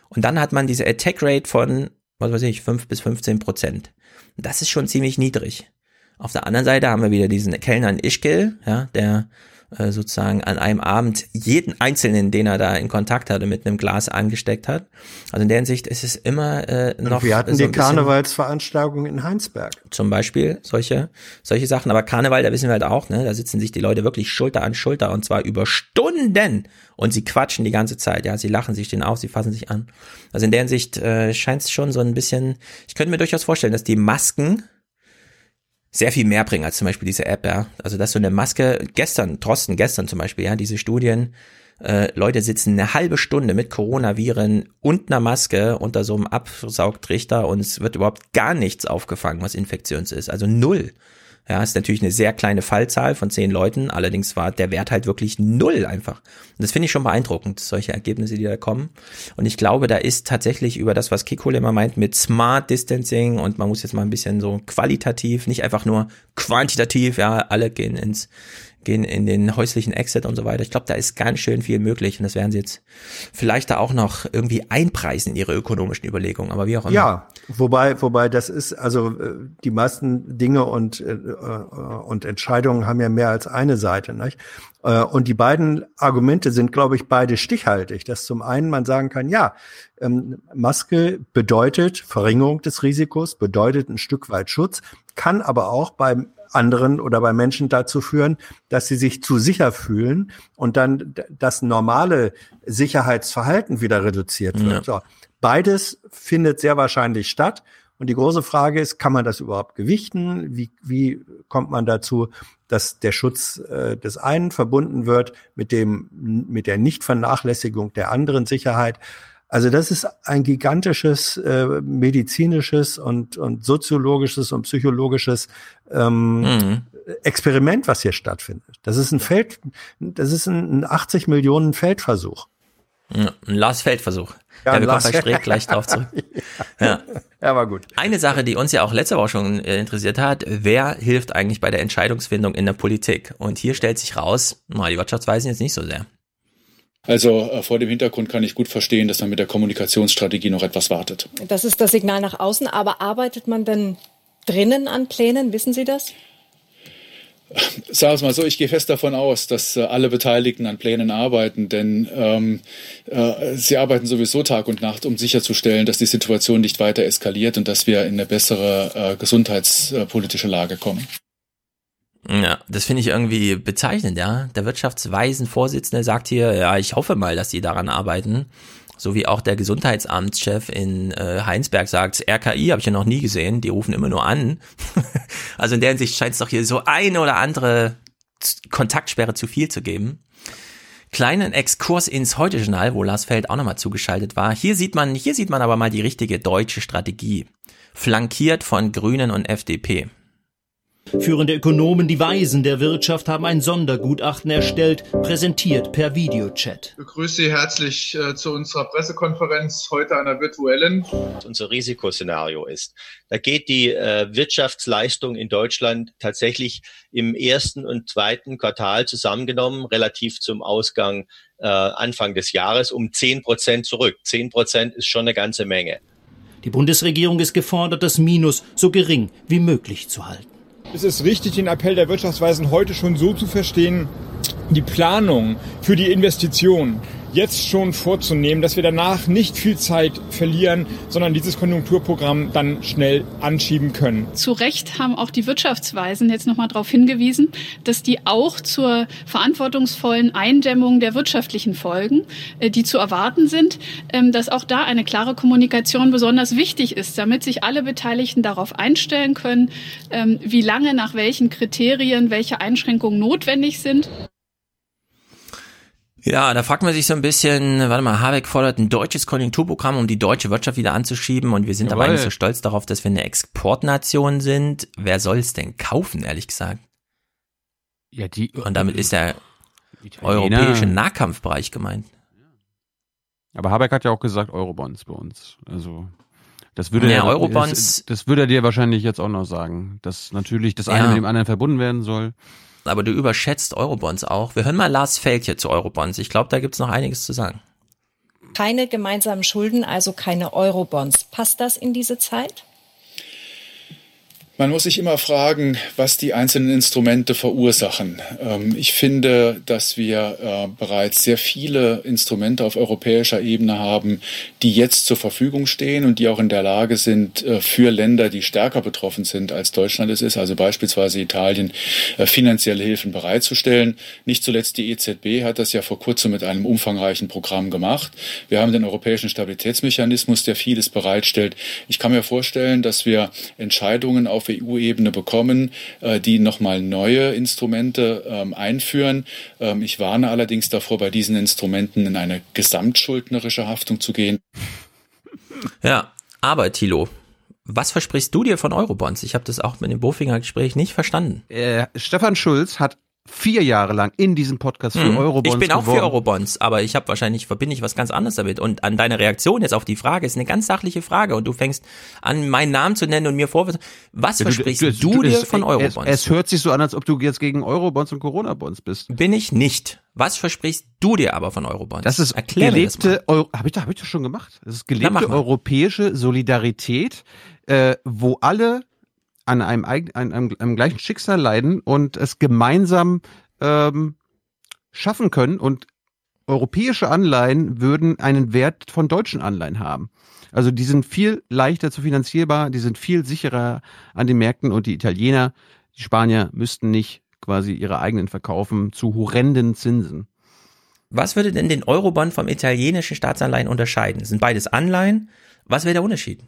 Und dann hat man diese Attack-Rate von, was weiß ich, 5 bis 15 Prozent. Das ist schon ziemlich niedrig. Auf der anderen Seite haben wir wieder diesen Kellner in Ischgl, ja, der äh, sozusagen an einem Abend jeden Einzelnen, den er da in Kontakt hatte, mit einem Glas angesteckt hat. Also in der Hinsicht ist es immer äh, noch Und wir hatten so die Karnevalsveranstaltung in Heinsberg. zum Beispiel solche, solche Sachen. Aber Karneval, da wissen wir halt auch, ne, da sitzen sich die Leute wirklich Schulter an Schulter und zwar über Stunden und sie quatschen die ganze Zeit, ja, sie lachen sich den auf, sie fassen sich an. Also in der Hinsicht äh, scheint es schon so ein bisschen, ich könnte mir durchaus vorstellen, dass die Masken sehr viel mehr bringen als zum Beispiel diese App, ja. Also dass so eine Maske, gestern, Drosten, gestern zum Beispiel, ja, diese Studien, äh, Leute sitzen eine halbe Stunde mit Coronaviren und einer Maske unter so einem Absaugtrichter und es wird überhaupt gar nichts aufgefangen, was infektions ist. Also null. Ja, ist natürlich eine sehr kleine Fallzahl von zehn Leuten, allerdings war der Wert halt wirklich null einfach. Und das finde ich schon beeindruckend, solche Ergebnisse, die da kommen. Und ich glaube, da ist tatsächlich über das, was Kikole immer meint, mit Smart Distancing und man muss jetzt mal ein bisschen so qualitativ, nicht einfach nur quantitativ, ja, alle gehen ins, gehen in den häuslichen Exit und so weiter. Ich glaube, da ist ganz schön viel möglich und das werden sie jetzt vielleicht da auch noch irgendwie einpreisen in ihre ökonomischen Überlegungen, aber wie auch immer. Ja, wobei, wobei das ist, also äh, die meisten Dinge und, äh, äh, und Entscheidungen haben ja mehr als eine Seite. Nicht? Äh, Und die beiden Argumente sind, glaube ich, beide stichhaltig. Dass zum einen man sagen kann, ja, ähm, Maske bedeutet Verringerung des Risikos, bedeutet ein Stück weit Schutz, kann aber auch beim anderen oder bei Menschen dazu führen, dass sie sich zu sicher fühlen und dann das normale Sicherheitsverhalten wieder reduziert wird. So. Beides findet sehr wahrscheinlich statt. Und die große Frage ist, kann man das überhaupt gewichten? Wie, wie kommt man dazu, dass der Schutz äh, des einen verbunden wird mit dem, mit der Nichtvernachlässigung der anderen Sicherheit? Also das ist ein gigantisches äh, medizinisches und, und soziologisches und psychologisches ähm, Mhm. Experiment, was hier stattfindet. Das ist ein Feld, das ist ein, ein 80 Millionen Feldversuch. Ja, ein Lars Feldversuch. Ja, Ja, wir kommen bei Streeck gleich drauf zurück. [LAUGHS] Ja. Ja, war gut. Eine Sache, die uns ja auch letzte Woche schon äh, interessiert hat, wer hilft eigentlich bei der Entscheidungsfindung in der Politik? Und hier stellt sich raus, na, die Wirtschaftsweisen jetzt nicht so sehr. Also äh, vor dem Hintergrund kann ich gut verstehen, dass man mit der Kommunikationsstrategie noch etwas wartet. Das ist das Signal nach außen, aber arbeitet man denn drinnen an Plänen? Wissen Sie das? Sagen wir es mal so, ich gehe fest davon aus, dass äh, alle Beteiligten an Plänen arbeiten, denn ähm, äh, sie arbeiten sowieso Tag und Nacht, um sicherzustellen, dass die Situation nicht weiter eskaliert und dass wir in eine bessere äh, gesundheitspolitische Lage kommen. Ja, das finde ich irgendwie bezeichnend, ja. Der Wirtschaftsweisen-Vorsitzende sagt hier, ja, ich hoffe mal, dass die daran arbeiten. So wie auch der Gesundheitsamtschef in äh, Heinsberg sagt, RKI habe ich ja noch nie gesehen, die rufen immer nur an. [LAUGHS] also in der Hinsicht scheint es doch hier so eine oder andere Kontaktsperre zu viel zu geben. Kleinen Exkurs ins Heute-Journal, wo Lars Feld auch nochmal zugeschaltet war. Hier sieht man, hier sieht man aber mal die richtige deutsche Strategie. Flankiert von Grünen und FDP. Führende Ökonomen, die Weisen der Wirtschaft, haben ein Sondergutachten erstellt, präsentiert per Videochat. Ich begrüße Sie herzlich äh, zu unserer Pressekonferenz, heute einer virtuellen. Unser Risikoszenario ist, da geht die äh, Wirtschaftsleistung in Deutschland tatsächlich im ersten und zweiten Quartal zusammengenommen, relativ zum Ausgang äh, Anfang des Jahres, um zehn Prozent zurück. Zehn Prozent ist schon eine ganze Menge. Die Bundesregierung ist gefordert, das Minus so gering wie möglich zu halten. Es ist richtig, den Appell der Wirtschaftsweisen heute schon so zu verstehen, die Planung für die Investition jetzt schon vorzunehmen, dass wir danach nicht viel Zeit verlieren, sondern dieses Konjunkturprogramm dann schnell anschieben können. Zu Recht haben auch die Wirtschaftsweisen jetzt nochmal darauf hingewiesen, dass die auch zur verantwortungsvollen Eindämmung der wirtschaftlichen Folgen, äh, die zu erwarten sind, ähm, dass auch da eine klare Kommunikation besonders wichtig ist, damit sich alle Beteiligten darauf einstellen können, ähm, wie lange nach welchen Kriterien welche Einschränkungen notwendig sind. Ja, da fragt man sich so ein bisschen, warte mal, Habeck fordert ein deutsches Konjunkturprogramm, um die deutsche Wirtschaft wieder anzuschieben und wir sind Jawohl. aber eigentlich so stolz darauf, dass wir eine Exportnation sind. Wer soll es denn kaufen, ehrlich gesagt? Ja, die. Und damit ist der Italiener. europäische Nahkampfbereich gemeint. Aber Habeck hat ja auch gesagt Eurobonds bei uns. Also das würde Ja, er, Eurobonds- Das, das würde er dir wahrscheinlich jetzt auch noch sagen, dass natürlich das eine Ja. mit dem anderen verbunden werden soll. Aber du überschätzt Eurobonds auch. Wir hören mal Lars Feld hier zu Eurobonds. Ich glaube, da gibt's noch einiges zu sagen. Keine gemeinsamen Schulden, also keine Eurobonds. Passt das in diese Zeit? Man muss sich immer fragen, was die einzelnen Instrumente verursachen. Ähm, ich finde, dass wir äh, bereits sehr viele Instrumente auf europäischer Ebene haben, die jetzt zur Verfügung stehen und die auch in der Lage sind, äh, für Länder, die stärker betroffen sind als Deutschland es ist, also beispielsweise Italien, äh, finanzielle Hilfen bereitzustellen. Nicht zuletzt die EZB hat das ja vor kurzem mit einem umfangreichen Programm gemacht. Wir haben den europäischen Stabilitätsmechanismus, der vieles bereitstellt. Ich kann mir vorstellen, dass wir Entscheidungen auf EU-Ebene bekommen, äh, die nochmal neue Instrumente ähm, einführen. Ähm, ich warne allerdings davor, bei diesen Instrumenten in eine gesamtschuldnerische Haftung zu gehen. Ja, aber Thilo, was versprichst du dir von Eurobonds? Ich habe das auch mit dem Bofinger Gespräch nicht verstanden. Äh, Stefan Schulz hat vier Jahre lang in diesem Podcast für Hm, Eurobonds ich bin auch geworben. für Eurobonds, aber ich habe wahrscheinlich verbinde ich was ganz anderes damit. Und an deine Reaktion jetzt auf die Frage ist eine ganz sachliche Frage und du fängst an, meinen Namen zu nennen und mir vorwürfen. Was Ja, versprichst du, dir es- von Eurobonds? Es, es hört sich so an, als ob du jetzt gegen Eurobonds und Corona-Bonds bist. Bin ich nicht. Was versprichst du dir aber von Eurobonds? Das ist Erklär gelebte, Euro, habe ich, da- hab ich das schon gemacht. Das ist gelebte europäische Solidarität, äh, wo alle an einem, an einem, einem gleichen Schicksal leiden und es gemeinsam ähm, schaffen können. Und europäische Anleihen würden einen Wert von deutschen Anleihen haben. Also die sind viel leichter zu finanzierbar, die sind viel sicherer an den Märkten und die Italiener, die Spanier müssten nicht quasi ihre eigenen verkaufen zu horrenden Zinsen. Was würde denn den Eurobond vom italienischen Staatsanleihen unterscheiden? Sind beides Anleihen? Was wäre der Unterschied?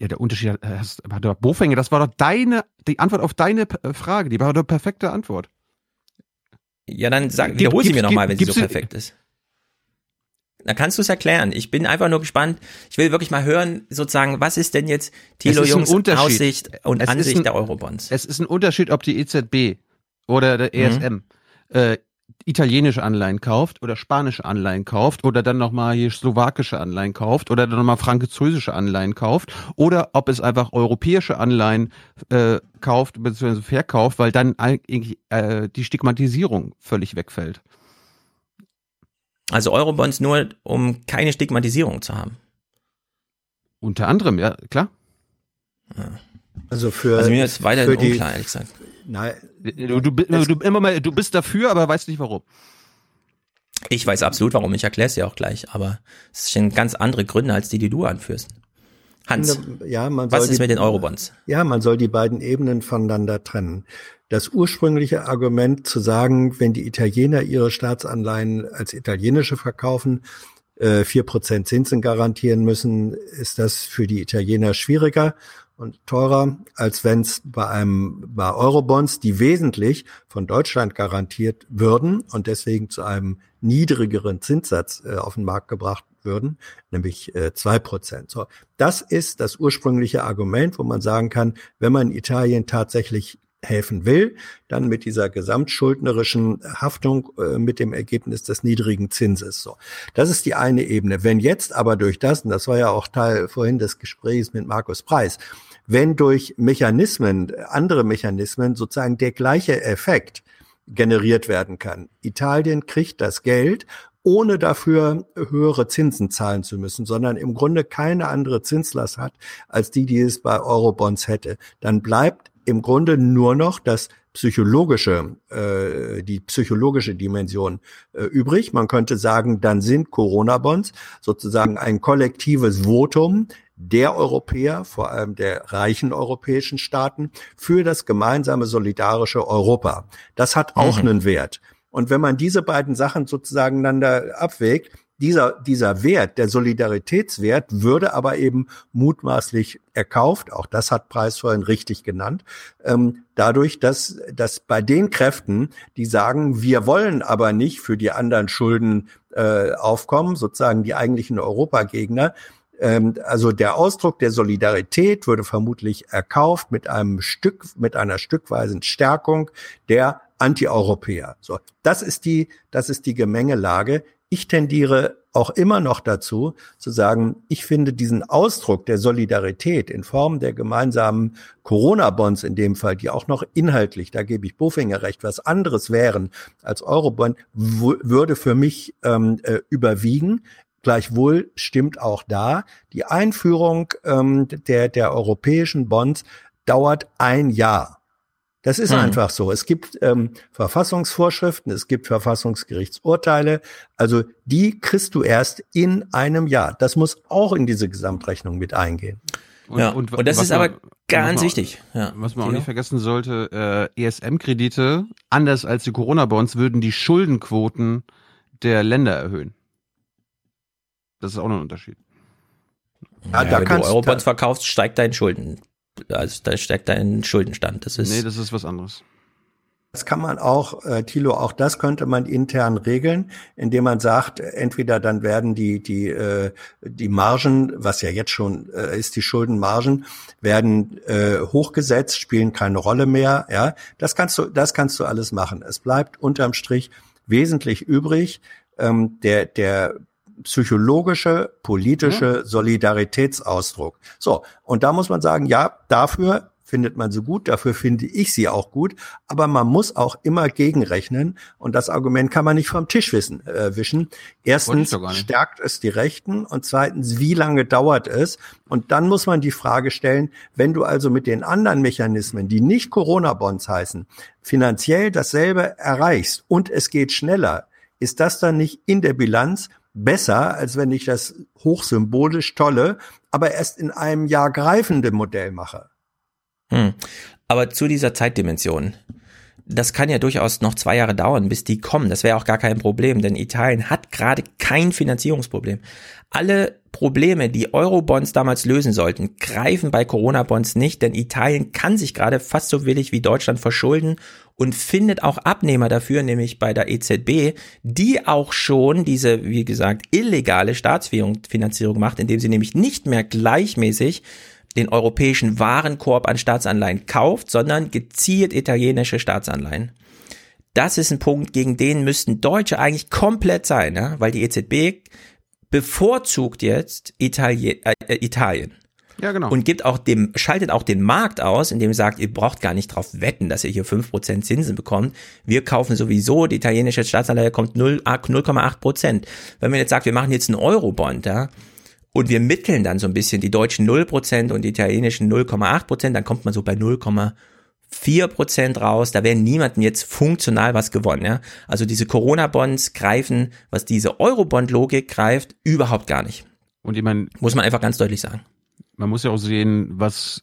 Ja, der Unterschied hast, hat der Bofänger, das war doch deine, die Antwort auf deine äh, Frage, die war doch perfekte Antwort. Ja, dann sag, Gib- wiederhol sie gib's- mir nochmal, wenn sie so sie- perfekt ist. Dann kannst du es erklären. Ich bin einfach nur gespannt. Ich will wirklich mal hören, sozusagen, was ist denn jetzt Thilo Jungs. Aussicht und Es Ansicht ein- der Eurobonds? Es ist ein Unterschied, ob die EZB oder der ESM äh, italienische Anleihen kauft oder spanische Anleihen kauft oder dann nochmal hier slowakische Anleihen kauft oder dann nochmal französische Anleihen kauft oder ob es einfach europäische Anleihen äh, kauft bzw. verkauft, weil dann eigentlich äh, die Stigmatisierung völlig wegfällt. Also Eurobonds nur, um keine Stigmatisierung zu haben. Unter anderem, ja, klar. Also für, Also mir ist weiterhin für die, unklar, ehrlich gesagt. Nein, Du, du, du, immer mal, du bist dafür, aber weißt nicht warum. Ich weiß absolut warum, ich erkläre es dir auch gleich, aber es sind ganz andere Gründe als die, die du anführst. Hans, ja, man was soll ist die- mit den Eurobonds? Ja, man soll die beiden Ebenen voneinander trennen. Das ursprüngliche Argument zu sagen, wenn die Italiener ihre Staatsanleihen als italienische verkaufen, äh, vier Prozent Zinsen garantieren müssen, ist das für die Italiener schwieriger und teurer, als wenn es bei einem bei Eurobonds, die wesentlich von Deutschland garantiert würden und deswegen zu einem niedrigeren Zinssatz äh, auf den Markt gebracht würden, nämlich äh, zwei äh, Prozent. So, das ist das ursprüngliche Argument, wo man sagen kann, wenn man Italien tatsächlich helfen will, dann mit dieser gesamtschuldnerischen Haftung äh, mit dem Ergebnis des niedrigen Zinses. So, das ist die eine Ebene. Wenn jetzt aber durch das, und das war ja auch Teil vorhin des Gesprächs mit Markus Preis, wenn durch Mechanismen, andere Mechanismen sozusagen der gleiche Effekt generiert werden kann. Italien kriegt das Geld ohne dafür höhere Zinsen zahlen zu müssen, sondern im Grunde keine andere Zinslast hat als die, die es bei Eurobonds hätte, dann bleibt im Grunde nur noch das psychologische, äh, die psychologische Dimension äh, übrig. Man könnte sagen, dann sind Corona-Bonds sozusagen ein kollektives Votum der Europäer, vor allem der reichen europäischen Staaten, für das gemeinsame solidarische Europa. Das hat auch mhm. einen Wert. Und wenn man diese beiden Sachen sozusagen da abwägt, dieser, dieser Wert, der Solidaritätswert, würde aber eben mutmaßlich erkauft, auch das hat Preis vorhin richtig genannt, ähm, dadurch, dass, dass bei den Kräften, die sagen, wir wollen aber nicht für die anderen Schulden äh, aufkommen, sozusagen die eigentlichen Europagegner, ähm, also der Ausdruck der Solidarität würde vermutlich erkauft mit einem Stück, mit einer stückweisen Stärkung der Anti-Europäer. So, das ist die, das ist die Gemengelage. Ich tendiere auch immer noch dazu, zu sagen, ich finde diesen Ausdruck der Solidarität in Form der gemeinsamen Corona-Bonds in dem Fall, die auch noch inhaltlich, da gebe ich Bofinger recht, was anderes wären als Eurobond, würde für mich ähm, äh, überwiegen. Gleichwohl stimmt auch da, die Einführung ähm, der, der europäischen Bonds dauert ein Jahr. Das ist mhm. einfach so. Es gibt ähm, Verfassungsvorschriften, es gibt Verfassungsgerichtsurteile. Also die kriegst du erst in einem Jahr. Das muss auch in diese Gesamtrechnung mit eingehen. Und, ja, und, und das ist man, aber ganz man, wichtig. Ja. Was man auch nicht vergessen sollte, äh, ESM-Kredite, anders als die Corona-Bonds, würden die Schuldenquoten der Länder erhöhen. Das ist auch noch ein Unterschied. Ja, ja, da wenn kannst, du Eurobonds verkaufst, steigt dein Schulden also da steckt ein Schuldenstand. Das ist nee, das ist was anderes. Das kann man auch, äh, Thilo, auch das könnte man intern regeln, indem man sagt, entweder dann werden die die äh, die Margen, was ja jetzt schon äh, ist, die Schuldenmargen werden äh, hochgesetzt, spielen keine Rolle mehr. Ja, das kannst du, das kannst du alles machen. Es bleibt unterm Strich wesentlich übrig. Ähm, der der psychologische, politische ja. Solidaritätsausdruck. So, und da muss man sagen, ja, dafür findet man sie gut, dafür finde ich sie auch gut, aber man muss auch immer gegenrechnen und das Argument kann man nicht vom Tisch wissen, äh, wischen. Erstens stärkt es die Rechten und zweitens, wie lange dauert es? Und dann muss man die Frage stellen, wenn du also mit den anderen Mechanismen, die nicht Corona-Bonds heißen, finanziell dasselbe erreichst und es geht schneller, ist das dann nicht in der Bilanz besser, als wenn ich das hochsymbolisch tolle, aber erst in einem Jahr greifende Modell mache. Hm. Aber zu dieser Zeitdimension. Das kann ja durchaus noch zwei Jahre dauern, bis die kommen. Das wäre auch gar kein Problem, denn Italien hat gerade kein Finanzierungsproblem. Alle Probleme, die Eurobonds damals lösen sollten, greifen bei Corona-Bonds nicht, denn Italien kann sich gerade fast so willig wie Deutschland verschulden und findet auch Abnehmer dafür, nämlich bei der EZB, die auch schon diese, wie gesagt, illegale Staatsfinanzierung macht, indem sie nämlich nicht mehr gleichmäßig den europäischen Warenkorb an Staatsanleihen kauft, sondern gezielt italienische Staatsanleihen. Das ist ein Punkt, gegen den müssten Deutsche eigentlich komplett sein, ja? weil die EZB bevorzugt jetzt Italien. Äh, Italien. Ja, genau. Und gibt auch dem, schaltet auch den Markt aus, indem ihr sagt, ihr braucht gar nicht drauf wetten, dass ihr hier fünf Prozent Zinsen bekommt. Wir kaufen sowieso, die italienische Staatsanleihe kommt 0,8 Prozent. Wenn man jetzt sagt, wir machen jetzt einen Eurobond, ja, und wir mitteln dann so ein bisschen die deutschen 0% und die italienischen 0,8%, dann kommt man so bei 0,4% raus. Da wäre niemandem jetzt funktional was gewonnen. Ja? Also diese Corona-Bonds greifen, was diese Eurobond-Logik greift, überhaupt gar nicht. Und ich meine, muss man einfach ganz deutlich sagen. Man muss ja auch sehen, was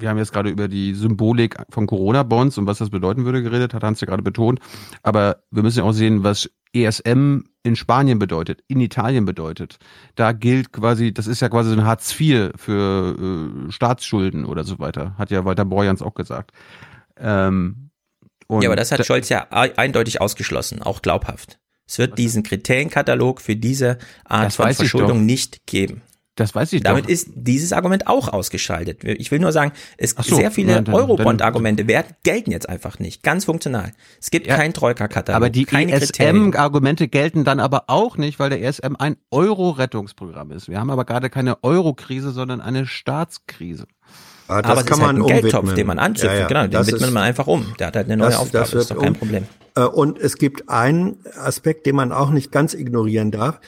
wir haben jetzt gerade über die Symbolik von Corona-Bonds und was das bedeuten würde geredet, hat Hans ja gerade betont. Aber wir müssen ja auch sehen, was ESM in Spanien bedeutet, in Italien bedeutet. Da gilt quasi, das ist ja quasi so ein Hartz IV für äh, Staatsschulden oder so weiter, hat ja Walter Borjans auch gesagt. Ähm, ja, aber das hat Scholz ja eindeutig ausgeschlossen, auch glaubhaft. Es wird diesen Kriterienkatalog für diese Art von Verschuldung nicht geben. Das weiß ich Damit doch. ist dieses Argument auch ausgeschaltet. Ich will nur sagen, es so, sehr viele Eurobond-Argumente werden, gelten jetzt einfach nicht. Ganz funktional. Es gibt keinen Troika-Katalog. Aber die. ESM-Argumente gelten dann aber auch nicht, weil der ESM ein Euro-Rettungsprogramm ist. Wir haben aber gerade keine Euro-Krise, sondern eine Staatskrise. Ah, Aber es ist halt ein Geldtopf, den man anzüpft. Ja, ja, genau, den das widmet man einfach um. Der hat halt eine neue Das- Aufgabe. das Das ist doch kein um- Problem. Äh, Und es gibt einen Aspekt, den man auch nicht ganz ignorieren darf.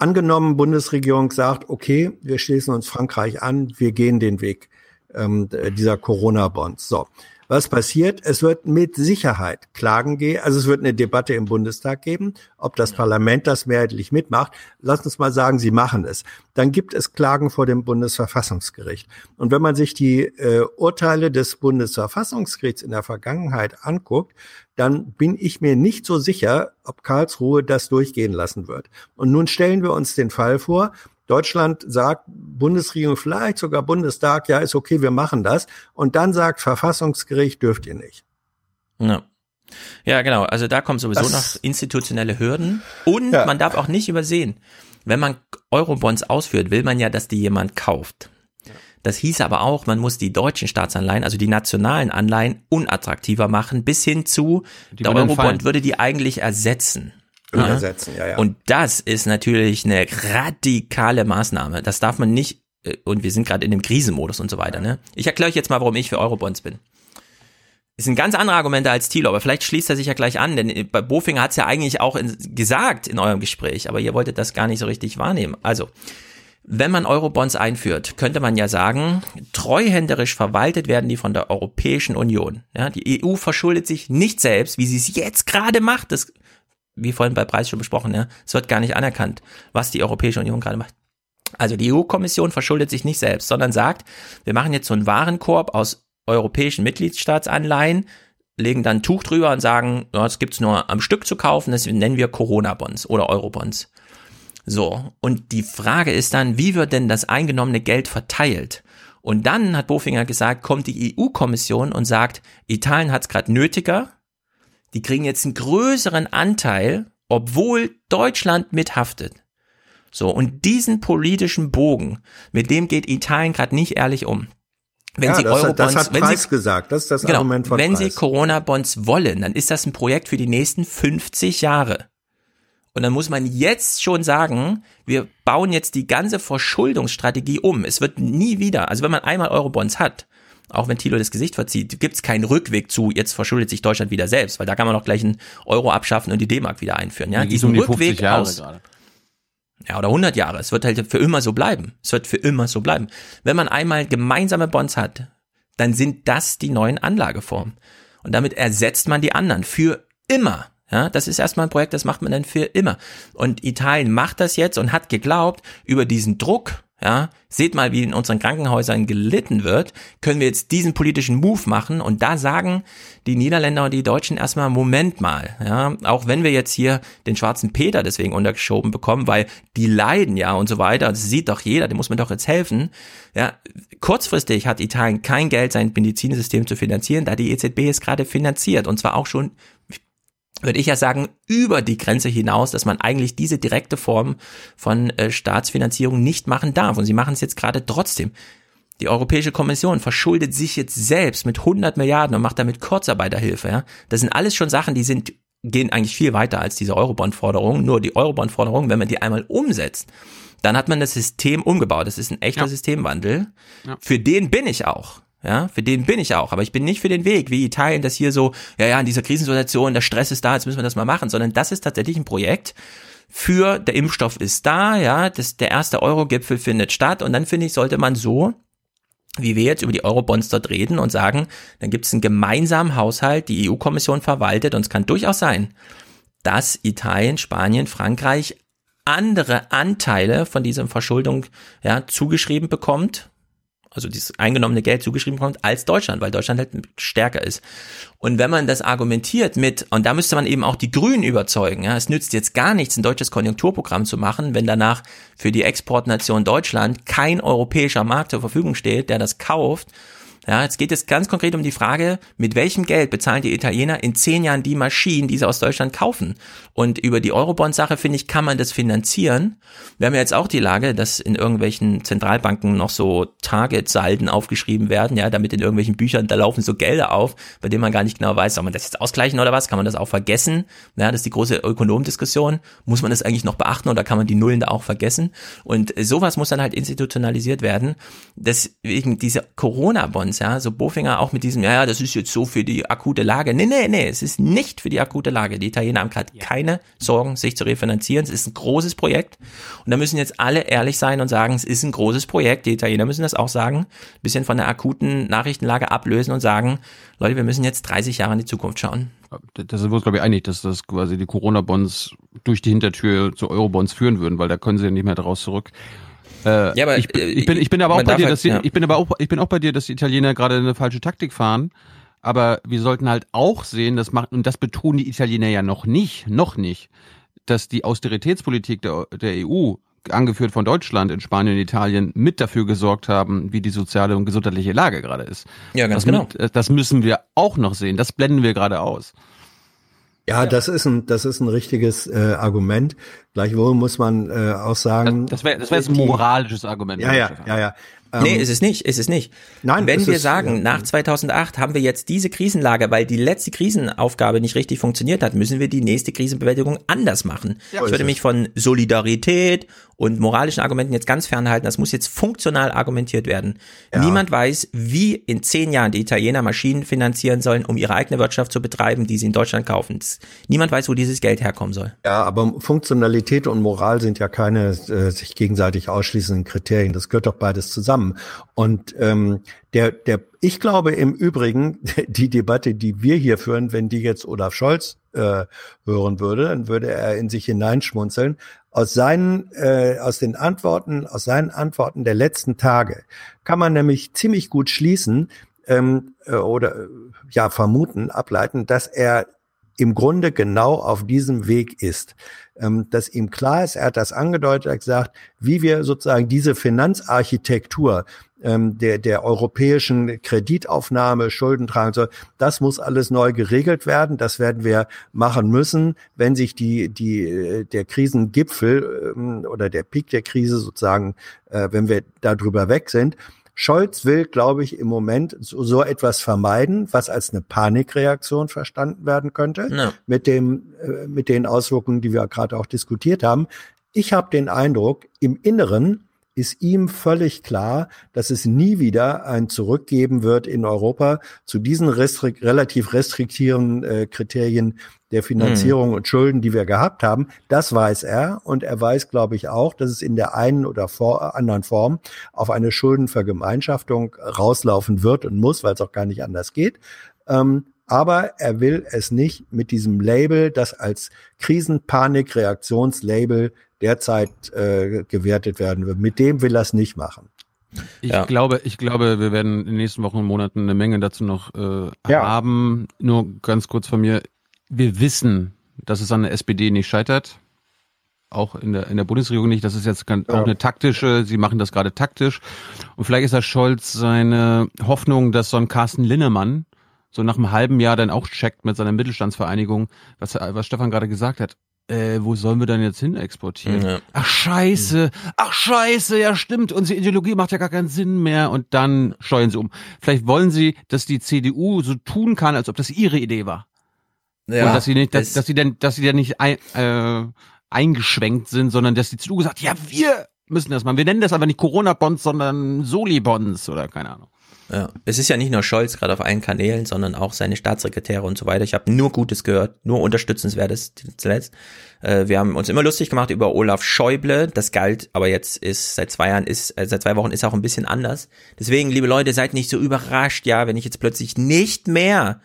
Angenommen, Bundesregierung sagt, okay, wir schließen uns Frankreich an, wir gehen den Weg ähm, dieser Corona-Bonds. So, was passiert? Es wird mit Sicherheit Klagen geben, also es wird eine Debatte im Bundestag geben, ob das Parlament das mehrheitlich mitmacht. Lass uns mal sagen, sie machen es. Dann gibt es Klagen vor dem Bundesverfassungsgericht. Und wenn man sich die äh, Urteile des Bundesverfassungsgerichts in der Vergangenheit anguckt, dann bin ich mir nicht so sicher, ob Karlsruhe das durchgehen lassen wird. Und nun stellen wir uns den Fall vor, Deutschland sagt, Bundesregierung, vielleicht sogar Bundestag, ja, ist okay, wir machen das. Und dann sagt Verfassungsgericht, dürft ihr nicht. Ja. Ja, genau. Also da kommen sowieso Das- noch institutionelle Hürden. Und man darf auch nicht übersehen, wenn man Eurobonds ausführt, will man ja, dass die jemand kauft. Das hieß aber auch, man muss die deutschen Staatsanleihen, also die nationalen Anleihen, unattraktiver machen, bis hin zu, Die der Eurobond würde die eigentlich ersetzen. Würde ersetzen, ja, ja. Und das ist natürlich eine radikale Maßnahme. Das darf man nicht, äh, und wir sind gerade in dem Krisenmodus und so weiter. Ne? Ich erkläre euch jetzt mal, warum ich für Eurobonds bin. Das sind ganz andere Argumente als Thilo, aber vielleicht schließt er sich ja gleich an, denn bei Bofinger hat es ja eigentlich auch in, gesagt in eurem Gespräch, aber ihr wolltet das gar nicht so richtig wahrnehmen. Also, wenn man Eurobonds einführt, könnte man ja sagen, treuhänderisch verwaltet werden die von der Europäischen Union. Ja, die EU verschuldet sich nicht selbst, wie sie es jetzt gerade macht. Das, wie vorhin bei Preis schon besprochen, ja, es wird gar nicht anerkannt, was die Europäische Union gerade macht. Also die EU-Kommission verschuldet sich nicht selbst, sondern sagt, wir machen jetzt so einen Warenkorb aus europäischen Mitgliedstaatsanleihen, legen dann ein Tuch drüber und sagen, ja, das gibt's nur am Stück zu kaufen, das nennen wir Corona-Bonds oder Eurobonds. So, und die Frage ist dann, wie wird denn das eingenommene Geld verteilt? Und dann hat Bofinger gesagt, kommt die EU-Kommission und sagt, Italien hat's gerade nötiger, die kriegen jetzt einen größeren Anteil, obwohl Deutschland mithaftet. So, und diesen politischen Bogen, mit dem geht Italien gerade nicht ehrlich um. Wenn ja, sie Eurobonds, das hat wenn Preis sie, gesagt. Das ist das genau, Argument von wenn Preis. sie Corona-Bonds wollen, dann ist das ein Projekt für die nächsten 50 Jahre. Und dann muss man jetzt schon sagen, wir bauen jetzt die ganze Verschuldungsstrategie um. Es wird nie wieder, also wenn man einmal Eurobonds hat, auch wenn Thilo das Gesicht verzieht, gibt es keinen Rückweg zu, jetzt verschuldet sich Deutschland wieder selbst, weil da kann man auch gleich einen Euro abschaffen und die D-Mark wieder einführen. Ja, geht's diesen um die Rückweg 50 Jahre aus, gerade. ja, oder 100 Jahre. Es wird halt für immer so bleiben. Es wird für immer so bleiben. Wenn man einmal gemeinsame Bonds hat, dann sind das die neuen Anlageformen. Und damit ersetzt man die anderen für immer. Ja, das ist erstmal ein Projekt, das macht man dann für immer. Und Italien macht das jetzt und hat geglaubt, über diesen Druck, ja, seht mal, wie in unseren Krankenhäusern gelitten wird, können wir jetzt diesen politischen Move machen und da sagen die Niederländer und die Deutschen erstmal, Moment mal, ja, auch wenn wir jetzt hier den schwarzen Peter deswegen untergeschoben bekommen, weil die leiden ja und so weiter, das sieht doch jeder, dem muss man doch jetzt helfen, ja, kurzfristig hat Italien kein Geld, sein Medizinsystem zu finanzieren, da die EZB es gerade finanziert. Und zwar auch schon würde ich ja sagen, über die Grenze hinaus, dass man eigentlich diese direkte Form von äh, Staatsfinanzierung nicht machen darf. Und sie machen es jetzt gerade trotzdem. Die Europäische Kommission verschuldet sich jetzt selbst mit 100 Milliarden und macht damit Kurzarbeiterhilfe. Ja? Das sind alles schon Sachen, die sind gehen eigentlich viel weiter als diese Eurobond-Forderung. Nur die Eurobond-Forderung, wenn man die einmal umsetzt, dann hat man das System umgebaut. Das ist ein echter Systemwandel. Ja. Für den bin ich auch. Ja, für den bin ich auch, aber ich bin nicht für den Weg, wie Italien das hier so, ja, ja, in dieser Krisensituation, der Stress ist da, jetzt müssen wir das mal machen, sondern das ist tatsächlich ein Projekt für, der Impfstoff ist da, ja, das, der erste Euro-Gipfel findet statt und dann finde ich, sollte man so, wie wir jetzt über die Eurobonds dort reden und sagen, dann gibt es einen gemeinsamen Haushalt, die EU-Kommission verwaltet und es kann durchaus sein, dass Italien, Spanien, Frankreich andere Anteile von dieser Verschuldung ja, zugeschrieben bekommt, also dieses eingenommene Geld zugeschrieben bekommt, als Deutschland, weil Deutschland halt stärker ist. Und wenn man das argumentiert mit, und da müsste man eben auch die Grünen überzeugen, ja, es nützt jetzt gar nichts, ein deutsches Konjunkturprogramm zu machen, wenn danach für die Exportnation Deutschland kein europäischer Markt zur Verfügung steht, der das kauft ja, jetzt geht es ganz konkret um die Frage, mit welchem Geld bezahlen die Italiener in zehn Jahren die Maschinen, die sie aus Deutschland kaufen? Und über die Eurobond-Sache, finde ich, kann man das finanzieren. Wir haben ja jetzt auch die Lage, dass in irgendwelchen Zentralbanken noch so Target-Salden aufgeschrieben werden, ja, damit in irgendwelchen Büchern, da laufen so Gelder auf, bei denen man gar nicht genau weiß, soll man das jetzt ausgleichen oder was? Kann man das auch vergessen? Ja, das ist die große Ökonomdiskussion. Muss man das eigentlich noch beachten oder kann man die Nullen da auch vergessen? Und sowas muss dann halt institutionalisiert werden. Deswegen diese Corona-Bonds, ja, so Bofinger auch mit diesem, ja, ja, das ist jetzt so für die akute Lage. Nee, nee, nee, es ist nicht für die akute Lage. Die Italiener haben gerade ja. keine Sorgen, sich zu refinanzieren. Es ist ein großes Projekt. Und da müssen jetzt alle ehrlich sein und sagen, es ist ein großes Projekt. Die Italiener müssen das auch sagen. Ein bisschen von der akuten Nachrichtenlage ablösen und sagen, Leute, wir müssen jetzt 30 Jahre in die Zukunft schauen. Da sind wir uns, glaube ich, einig, dass das quasi die Corona-Bonds durch die Hintertür zu Euro-Bonds führen würden, weil da können sie ja nicht mehr daraus zurück. Äh, ja, aber ich, ich, bin, ich bin aber auch bei dir, halt, dass die, ja. ich bin aber auch, ich bin auch bei dir, dass die Italiener gerade eine falsche Taktik fahren. Aber wir sollten halt auch sehen, das macht, und das betonen die Italiener ja noch nicht, noch nicht, dass die Austeritätspolitik der, der EU, angeführt von Deutschland in Spanien und Italien, mit dafür gesorgt haben, wie die soziale und gesundheitliche Lage gerade ist. Ja, ganz das, genau. Das müssen wir auch noch sehen. Das blenden wir gerade aus. Ja, das ist ein, das ist ein richtiges äh, Argument. Gleichwohl muss man äh, auch sagen. Das, das wäre das wär jetzt ein moralisches Argument. Ja, ja, ja, ja. Ähm, nee, ist es nicht, ist es nicht. Nein, Wenn wir ist, sagen, ja, nach 2008 haben wir jetzt diese Krisenlage, weil die letzte Krisenaufgabe nicht richtig funktioniert hat, müssen wir die nächste Krisenbewältigung anders machen. Ja, ich würde mich von Solidarität und moralischen Argumenten jetzt ganz fernhalten. Das muss jetzt funktional argumentiert werden. Ja. Niemand weiß, wie in zehn Jahren die Italiener Maschinen finanzieren sollen, um ihre eigene Wirtschaft zu betreiben, die sie in Deutschland kaufen. Niemand weiß, wo dieses Geld herkommen soll. Ja, aber Funktionalität und Moral sind ja keine äh, sich gegenseitig ausschließenden Kriterien. Das gehört doch beides zusammen. Und ähm, der, der, ich glaube im Übrigen, [LAUGHS] die Debatte, die wir hier führen, wenn die jetzt Olaf Scholz äh, hören würde, dann würde er in sich hineinschmunzeln. Aus seinen, äh, aus den Antworten, aus seinen Antworten der letzten Tage kann man nämlich ziemlich gut schließen ähm, äh, oder äh, ja vermuten, ableiten, dass er im Grunde genau auf diesem Weg ist. Ähm, dass ihm klar ist, er hat das angedeutet, er hat gesagt, wie wir sozusagen diese Finanzarchitektur ähm, der, der europäischen Kreditaufnahme, Schuldentragung, so, das muss alles neu geregelt werden. Das werden wir machen müssen, wenn sich die, die, äh, der Krisengipfel ähm, oder der Peak der Krise sozusagen, äh, wenn wir darüber weg sind. Scholz will, glaube ich, im Moment so, so etwas vermeiden, was als eine Panikreaktion verstanden werden könnte, ja. mit dem, äh, mit den Auswirkungen, die wir gerade auch diskutiert haben. Ich habe den Eindruck, im Inneren ist ihm völlig klar, dass es nie wieder ein Zurückgeben wird in Europa zu diesen restrik relativ restriktiven äh, Kriterien der Finanzierung mhm. und Schulden, die wir gehabt haben. Das weiß er und er weiß, glaube ich, auch, dass es in der einen oder vor, anderen Form auf eine Schuldenvergemeinschaftung rauslaufen wird und muss, weil es auch gar nicht anders geht. Ähm, aber er will es nicht mit diesem Label, das als Krisenpanik-Reaktionslabel derzeit äh, gewertet werden wird. Mit dem will er es nicht machen. Ich ja. glaube, ich glaube, wir werden in den nächsten Wochen und Monaten eine Menge dazu noch äh, ja. haben. Nur ganz kurz von mir. Wir wissen, dass es an der SPD nicht scheitert. Auch in der, in der Bundesregierung nicht. Das ist jetzt ganz, ja. auch eine taktische, sie machen das gerade taktisch. Und vielleicht ist Herr Scholz seine Hoffnung, dass so ein Carsten Linnemann so nach einem halben Jahr dann auch checkt mit seiner Mittelstandsvereinigung, was, was Stefan gerade gesagt hat äh, wo sollen wir dann jetzt hin exportieren? Ja. Ach scheiße, ach scheiße, ja stimmt, unsere Ideologie macht ja gar keinen Sinn mehr und dann steuern sie um. Vielleicht wollen sie, dass die CDU so tun kann, als ob das ihre Idee war. Ja, und dass sie nicht, dass, dass sie denn, dass sie dann nicht ein, äh, eingeschwenkt sind, sondern dass die CDU gesagt, ja wir müssen das machen. Wir nennen das aber nicht Corona-Bonds, sondern Soli-Bonds oder keine Ahnung. Ja, es ist ja nicht nur Scholz gerade auf allen Kanälen, sondern auch seine Staatssekretäre und so weiter. Ich habe nur Gutes gehört, nur Unterstützenswertes zuletzt. Äh, wir haben uns immer lustig gemacht über Olaf Schäuble. Das galt, aber jetzt ist seit zwei Jahren ist äh, seit zwei Wochen ist auch ein bisschen anders. Deswegen, liebe Leute, seid nicht so überrascht, ja, wenn ich jetzt plötzlich nicht mehr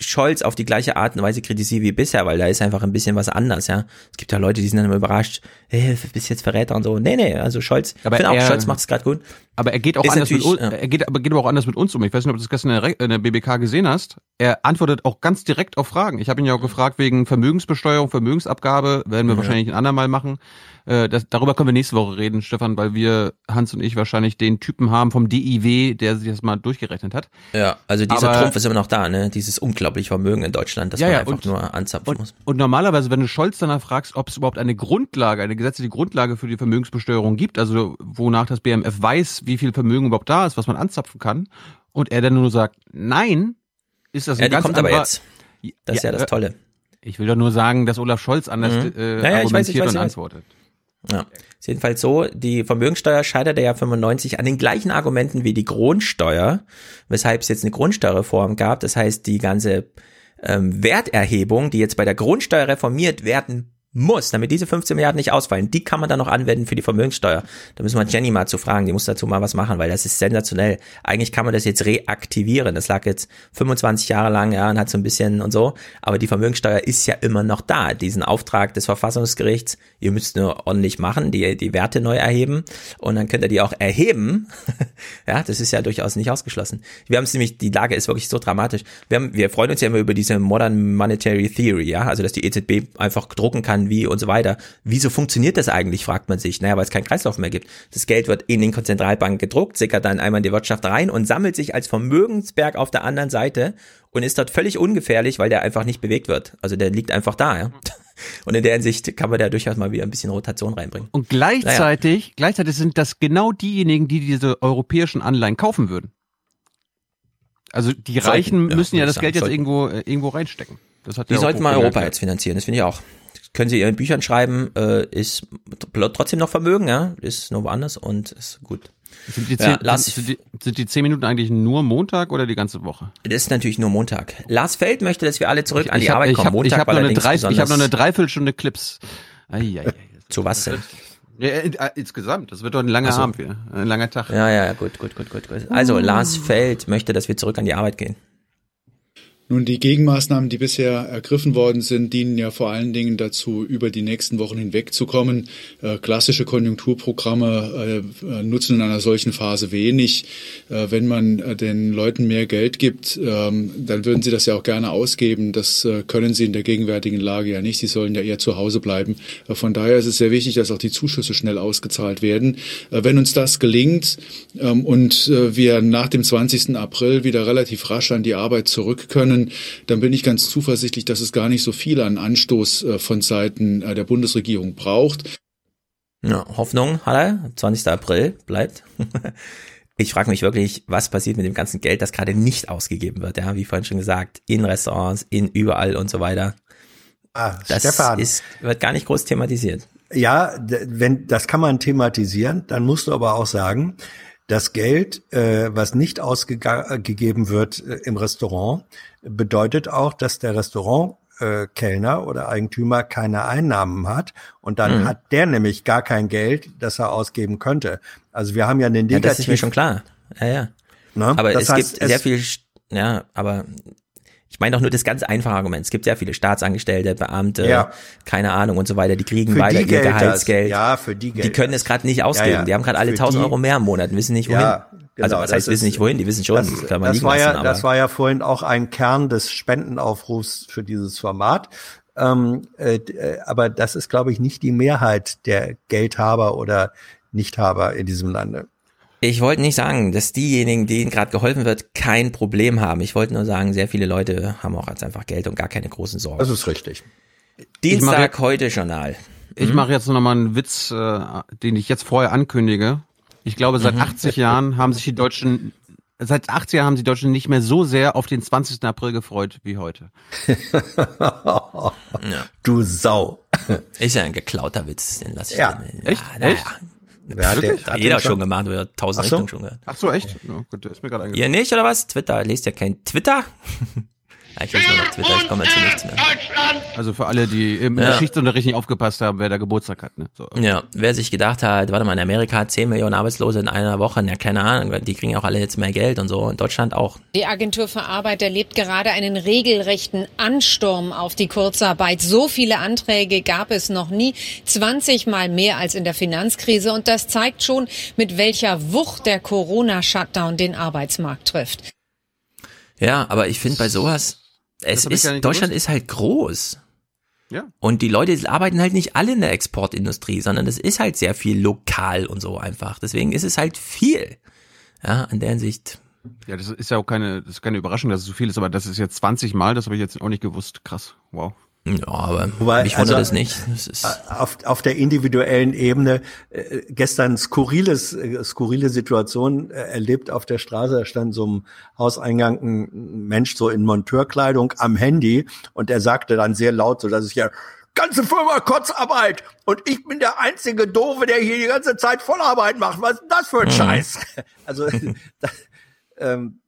Scholz auf die gleiche Art und Weise kritisiere wie bisher, weil da ist einfach ein bisschen was anders, ja. Es gibt ja Leute, die sind dann immer überrascht, hey, bist jetzt Verräter und so. Nee, nee, also Scholz, Aber ich finde auch, Scholz macht es gerade gut. Aber er geht auch Ist anders mit uns, er geht, aber geht aber auch anders mit uns um. Ich weiß nicht, ob du das gestern in der, in der BBK gesehen hast. Er antwortet auch ganz direkt auf Fragen. Ich habe ihn ja auch gefragt wegen Vermögensbesteuerung, Vermögensabgabe, werden wir Ja. wahrscheinlich ein andermal machen. Äh, Das, darüber können wir nächste Woche reden, Stefan, weil wir, Hans und ich, wahrscheinlich den Typen haben vom DIW, der sich das mal durchgerechnet hat. Ja, also dieser Aber- Trumpf ist immer noch da, ne? Dieses unglaubliche Vermögen in Deutschland, das Ja, man ja, einfach und- nur anzapfen muss. Und normalerweise, wenn du Scholz danach fragst, ob es überhaupt eine Grundlage, eine gesetzliche Grundlage für die Vermögensbesteuerung gibt, also wonach das BMF weiß, wie viel Vermögen überhaupt da ist, was man anzapfen kann, und er dann nur sagt, nein, ist das ein Ja, die ganz kommt aber jetzt. Das ist ja das äh, Tolle. Ich will doch nur sagen, dass Olaf Scholz anders Mhm. äh, Ja, ja, ich weiß, ich weiß, und ich weiß. antwortet. Ja. Ist jedenfalls so, die Vermögensteuer scheiterte ja 95 an den gleichen Argumenten wie die Grundsteuer, weshalb es jetzt eine Grundsteuerreform gab. Das heißt, die ganze ähm, Werterhebung, die jetzt bei der Grundsteuer reformiert werden muss, damit diese 15 Milliarden nicht ausfallen, die kann man dann noch anwenden für die Vermögenssteuer. Da müssen wir Jenny mal zu fragen, die muss dazu mal was machen, weil das ist sensationell. Eigentlich kann man das jetzt reaktivieren. Das lag jetzt 25 Jahre lang, ja, und hat so ein bisschen und so. Aber die Vermögenssteuer ist ja immer noch da. Diesen Auftrag des Verfassungsgerichts, ihr müsst nur ordentlich machen, die, die Werte neu erheben und dann könnt ihr die auch erheben. [LAUGHS] ja, das ist ja durchaus nicht ausgeschlossen. Wir haben es nämlich, die Lage ist wirklich so dramatisch. Wir haben, wir freuen uns ja immer über diese Modern Monetary Theory, ja, also dass die EZB einfach drucken kann, wie und so weiter. Wieso funktioniert das eigentlich, fragt man sich. Naja, weil es keinen Kreislauf mehr gibt. Das Geld wird in den Zentralbanken gedruckt, sickert dann einmal in die Wirtschaft rein und sammelt sich als Vermögensberg auf der anderen Seite und ist dort völlig ungefährlich, weil der einfach nicht bewegt wird. Also der liegt einfach da, ja. [LAUGHS] Und in der Hinsicht kann man da durchaus mal wieder ein bisschen Rotation reinbringen. Und gleichzeitig, gleichzeitig sind das genau diejenigen, die diese europäischen Anleihen kaufen würden. Also die Sollten, Reichen ja, müssen ja würde das ich Geld sagen, jetzt irgendwo äh, irgendwo reinstecken. Das hat Die ja sollten mal Europa jetzt finanzieren, das finde ich auch. Können sie in Büchern schreiben, äh, ist tr- trotzdem noch Vermögen, ja, ist nur woanders und ist gut. Sind die, Ja, zehn, Lars- sind, die, sind die zehn Minuten eigentlich nur Montag oder die ganze Woche? Das ist natürlich nur Montag. Lars Feld möchte, dass wir alle zurück an die hab- Arbeit ich kommen. hab, Montag ich habe noch, eine allerdings drei- ich hab noch eine Dreiviertelstunde Clips. Eieiei. [LAUGHS] Zu was denn? Ja, äh, äh, insgesamt, das wird doch ein langer Ach so. Abend wieder, ein langer Tag. Ja, ja, gut, gut, gut, gut, gut. Also, Lars Feld möchte, dass wir zurück an die Arbeit gehen. Nun, die Gegenmaßnahmen, die bisher ergriffen worden sind, dienen ja vor allen Dingen dazu, über die nächsten Wochen hinwegzukommen. Äh, klassische Konjunkturprogramme äh, nutzen in einer solchen Phase wenig. Äh, wenn man den Leuten mehr Geld gibt, ähm, dann würden sie das ja auch gerne ausgeben. Das können sie in der gegenwärtigen Lage ja nicht. Sie sollen ja eher zu Hause bleiben. Von daher ist es sehr wichtig, dass auch die Zuschüsse schnell ausgezahlt werden. Wenn uns das gelingt ähm, und wir nach dem 20. April wieder relativ rasch an die Arbeit zurück können, dann bin ich ganz zuversichtlich, dass es gar nicht so viel an Anstoß äh, von Seiten äh, der Bundesregierung braucht. Ja, Hoffnung, hat er. 20. April bleibt. [LAUGHS] Ich frage mich wirklich, was passiert mit dem ganzen Geld, das gerade nicht ausgegeben wird, ja, wie vorhin schon gesagt, in Restaurants, in überall und so weiter. Ah, Das Stefan. ist, wird gar nicht groß thematisiert. Ja, wenn das kann man thematisieren, dann musst du aber auch sagen, das Geld, äh, was nicht ausgegeben wird äh, im Restaurant, bedeutet auch, dass der Restaurant äh, Kellner oder Eigentümer keine Einnahmen hat und dann Mhm. hat der nämlich gar kein Geld, das er ausgeben könnte. Also wir haben ja den Ja, Negativ. das ist mir schon klar. Ja, ja. Ne? Aber Das es heißt, gibt sehr es- viel, St- ja, aber ich meine doch nur das ganz einfache Argument. Es gibt sehr viele Staatsangestellte, Beamte, Ja. keine Ahnung und so weiter, die kriegen Für weiter die ihr gilt das. Gehaltsgeld. Ja, für die Die gilt können es gerade nicht ausgeben. Ja, ja. Die haben gerade alle Für 1000 die- Euro mehr im Monat, wissen nicht wohin. Ja, genau, also was das heißt, wissen ist- nicht wohin, die wissen schon, Das, kann man das war lassen, ja, das war ja vorhin auch ein Kern des Spendenaufrufs für dieses Format. Ähm, äh, äh, aber das ist, glaube ich, nicht die Mehrheit der Geldhaber oder Nichthaber in diesem Lande. Ich wollte nicht sagen, dass diejenigen, denen gerade geholfen wird, kein Problem haben. Ich wollte nur sagen, sehr viele Leute haben auch jetzt einfach Geld und gar keine großen Sorgen. Das ist richtig. Dienstag, heute Journal. Ich Mhm. mache jetzt noch mal einen Witz, äh, den ich jetzt vorher ankündige. Ich glaube, seit Mhm. 80 Jahren haben sich die Deutschen, seit 80 Jahren haben sich die Deutschen nicht mehr so sehr auf den 20. April gefreut wie heute. [LAUGHS] Du Sau. Ist ja ein geklauter Witz, den lasse ich Ja. Echt? Ja, Echt? naja. Hat den- Hat jeder schon gemacht, oder tausend Ach so. Richtungen schon gehört. Ach so, echt? Ja, gut, der ist mir gerade Ihr eingefallen. nicht, oder was? Twitter, lest ja kein Twitter? Ich Twitter, ich komme zu nichts mehr. Also für alle, die im Ja. Geschichtsunterricht nicht aufgepasst haben, wer da Geburtstag hat. Ne? So. Ja, wer sich gedacht hat, warte mal, in Amerika hat 10 Millionen Arbeitslose in einer Woche, ja, keine Ahnung, die kriegen auch alle jetzt mehr Geld und so. In Deutschland auch. Die Agentur für Arbeit erlebt gerade einen regelrechten Ansturm auf die Kurzarbeit. So viele Anträge gab es noch nie, 20 Mal mehr als in der Finanzkrise. Und das zeigt schon, mit welcher Wucht der Corona-Shutdown den Arbeitsmarkt trifft. Ja, aber ich finde bei sowas, es ist, Deutschland gewusst. ist halt groß. Ja. Und die Leute arbeiten halt nicht alle in der Exportindustrie, sondern es ist halt sehr viel lokal und so einfach. Deswegen ist es halt viel. Ja, in der Hinsicht. Ja, das ist ja auch keine, das ist keine Überraschung, dass es so viel ist, aber das ist jetzt 20 Mal, das habe ich jetzt auch nicht gewusst. Krass, wow. Ja, aber Wobei, mich wundert also, es nicht. Es ist, auf, auf der individuellen Ebene äh, gestern skurriles, äh, skurrile Situation äh, erlebt auf der Straße. Da stand so im Hauseingang ein Mensch so in Monteurkleidung am Handy und er sagte dann sehr laut, so dass es ja ganze Firma Kurzarbeit und ich bin der einzige Doofe, der hier die ganze Zeit Vollarbeit macht. Was ist denn das für ein Mhm. Scheiß? [LAUGHS] Also da, [LAUGHS] ähm,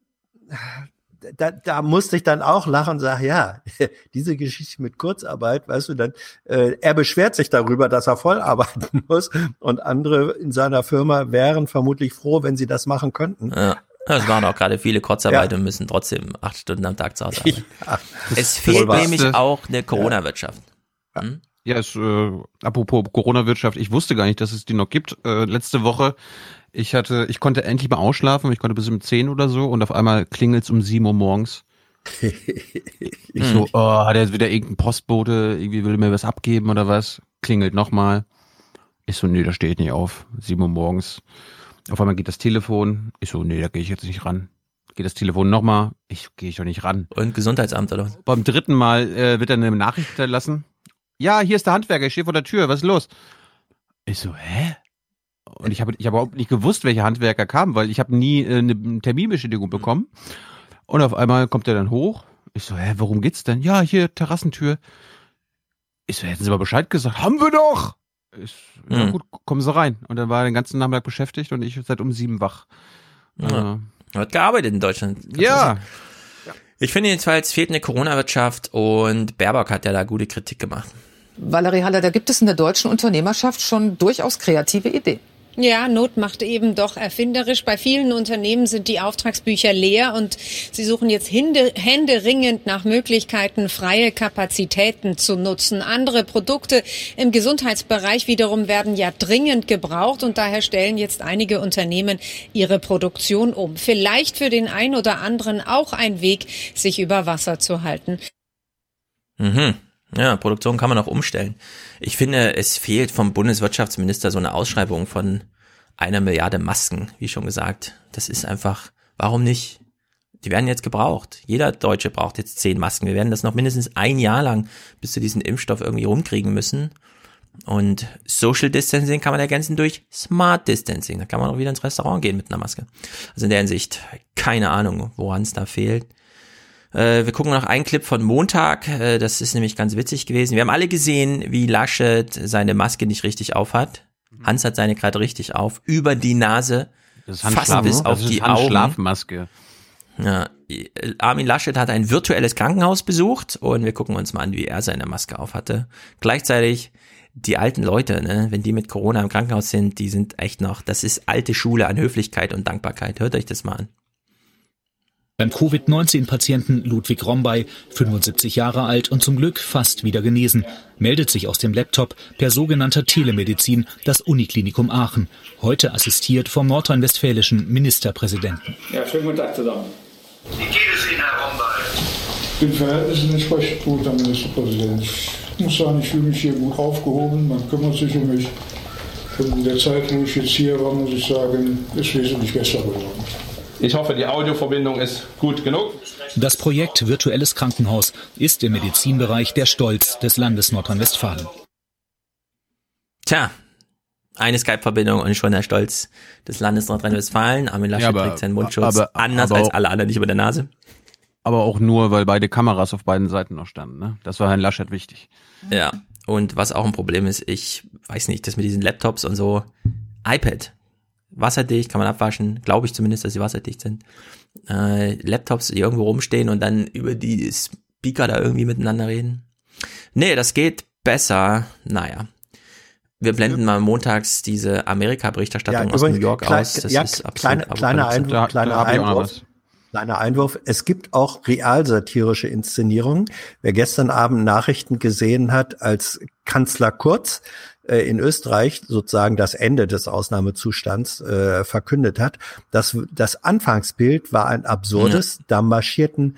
da, da musste ich dann auch lachen und sage, ja, [LAUGHS] diese Geschichte mit Kurzarbeit, weißt du, dann, äh, er beschwert sich darüber, dass er voll arbeiten [LAUGHS] muss und andere in seiner Firma wären vermutlich froh, wenn sie das machen könnten. ja. Es waren auch gerade viele Kurzarbeit Ja. und müssen trotzdem acht Stunden am Tag zu Hause arbeiten. [LAUGHS] Ja, Es fehlt nämlich auch eine Corona-Wirtschaft. Hm? Ja, es, äh, apropos Corona-Wirtschaft, ich wusste gar nicht, dass es die noch gibt. Äh, letzte Woche, ich hatte, ich konnte endlich mal ausschlafen, ich konnte bis um 10 oder so und auf einmal klingelt's um 7 Uhr morgens. [LAUGHS] Ich so, oh, hat er jetzt wieder irgendein Postbote, irgendwie will er mir was abgeben oder was? Klingelt nochmal. Ich so, nee, da stehe ich nicht auf. 7 Uhr morgens. Auf einmal geht das Telefon. Ich so, nee, da gehe ich jetzt nicht ran. Geht das Telefon nochmal. Ich gehe ich doch nicht ran. Und Gesundheitsamt oder was? Beim dritten Mal äh, wird dann eine Nachricht hinterlassen. Ja, hier ist der Handwerker, ich stehe vor der Tür, was ist los? Ich so, hä? Und ich habe ich hab überhaupt nicht gewusst, welcher Handwerker kam, weil ich habe nie äh, eine Terminbestätigung bekommen. Und auf einmal kommt er dann hoch. Ich so, hä, worum geht's denn? Ja, hier, Terrassentür. Ich so, hätten Sie mal Bescheid gesagt. Haben wir doch! Ich, ja Hm. gut, kommen Sie rein. Und dann war er den ganzen Nachmittag beschäftigt und ich seit um sieben wach. Ja. Äh, Hat gearbeitet in Deutschland. ja. Ich finde jedenfalls fehlt eine Corona-Wirtschaft und Baerbock hat ja da gute Kritik gemacht. Valerie Haller, da gibt es in der deutschen Unternehmerschaft schon durchaus kreative Ideen. Ja, Not macht eben doch erfinderisch. Bei vielen Unternehmen sind die Auftragsbücher leer und sie suchen jetzt hände, händeringend nach Möglichkeiten, freie Kapazitäten zu nutzen. Andere Produkte im Gesundheitsbereich wiederum werden ja dringend gebraucht und daher stellen jetzt einige Unternehmen ihre Produktion um. Vielleicht für den einen oder anderen auch ein Weg, sich über Wasser zu halten. Mhm. Ja, Produktion kann man auch umstellen. Ich finde, es fehlt vom Bundeswirtschaftsminister so eine Ausschreibung von einer Milliarde Masken, wie schon gesagt. Das ist einfach, warum nicht? Die werden jetzt gebraucht. Jeder Deutsche braucht jetzt zehn Masken. Wir werden das noch mindestens ein Jahr lang bis zu diesem Impfstoff irgendwie rumkriegen müssen. Und Social Distancing kann man ergänzen durch Smart Distancing. Da kann man auch wieder ins Restaurant gehen mit einer Maske. Also in der Hinsicht, keine Ahnung, woran es da fehlt. Äh, wir gucken noch einen Clip von Montag. Äh, das ist nämlich ganz witzig gewesen. Wir haben alle gesehen, wie Laschet seine Maske nicht richtig aufhat. Hans hat seine gerade richtig auf, über die Nase, Das ist fast Handschlaf- bis das auf ist die Augen. Handschlafmaske. Ja, Armin Laschet hat ein virtuelles Krankenhaus besucht und wir gucken uns mal an, wie er seine Maske aufhatte. Gleichzeitig die alten Leute, ne, wenn die mit Corona im Krankenhaus sind, die sind echt noch, das ist alte Schule an Höflichkeit und Dankbarkeit. Hört euch das mal an. Beim Covid-19-Patienten Ludwig Rombay, 75 Jahre alt und zum Glück fast wieder genesen, meldet sich aus dem Laptop per sogenannter Telemedizin das Uniklinikum Aachen, heute assistiert vom nordrhein-westfälischen Ministerpräsidenten. Ja, schönen guten Tag zusammen. Wie geht es Ihnen, Herr Rombay? Den Verhältnissen entsprechend gut, Herr Ministerpräsident. Ich muss sagen, ich fühle mich hier gut aufgehoben. Man kümmert sich um mich. Und in der Zeit, wo ich jetzt hier war, muss ich sagen, ist wesentlich besser geworden. Ich hoffe, die Audioverbindung ist gut genug. Das Projekt Virtuelles Krankenhaus ist im Medizinbereich der Stolz des Landes Nordrhein-Westfalen. Tja, eine Skype-Verbindung und schon der Stolz des Landes Nordrhein-Westfalen. Armin Laschet Ja, aber- trägt seinen Mundschutz aber- anders aber als auch- alle anderen nicht über der Nase. Aber auch nur, weil beide Kameras auf beiden Seiten noch standen. Ne? Das war Herrn Laschet wichtig. Ja, und was auch ein Problem ist, ich weiß nicht, das mit diesen Laptops und so, iPad. Wasserdicht, kann man abwaschen, glaube ich zumindest, dass sie wasserdicht sind. Äh, Laptops, die irgendwo rumstehen und dann über die Speaker da irgendwie miteinander reden. Nee, das geht besser. Naja. Wir blenden mal montags diese Amerika-Berichterstattung Ja, aus New York klein- aus. Das ja, ist absolut kleine- kleiner. Einwurf, kleiner Einwurf. Kleiner Einwurf. Es gibt auch realsatirische Inszenierungen. Wer gestern Abend Nachrichten gesehen hat, als Kanzler Kurz äh, in Österreich sozusagen das Ende des Ausnahmezustands äh, verkündet hat, das, das Anfangsbild war ein absurdes. Da marschierten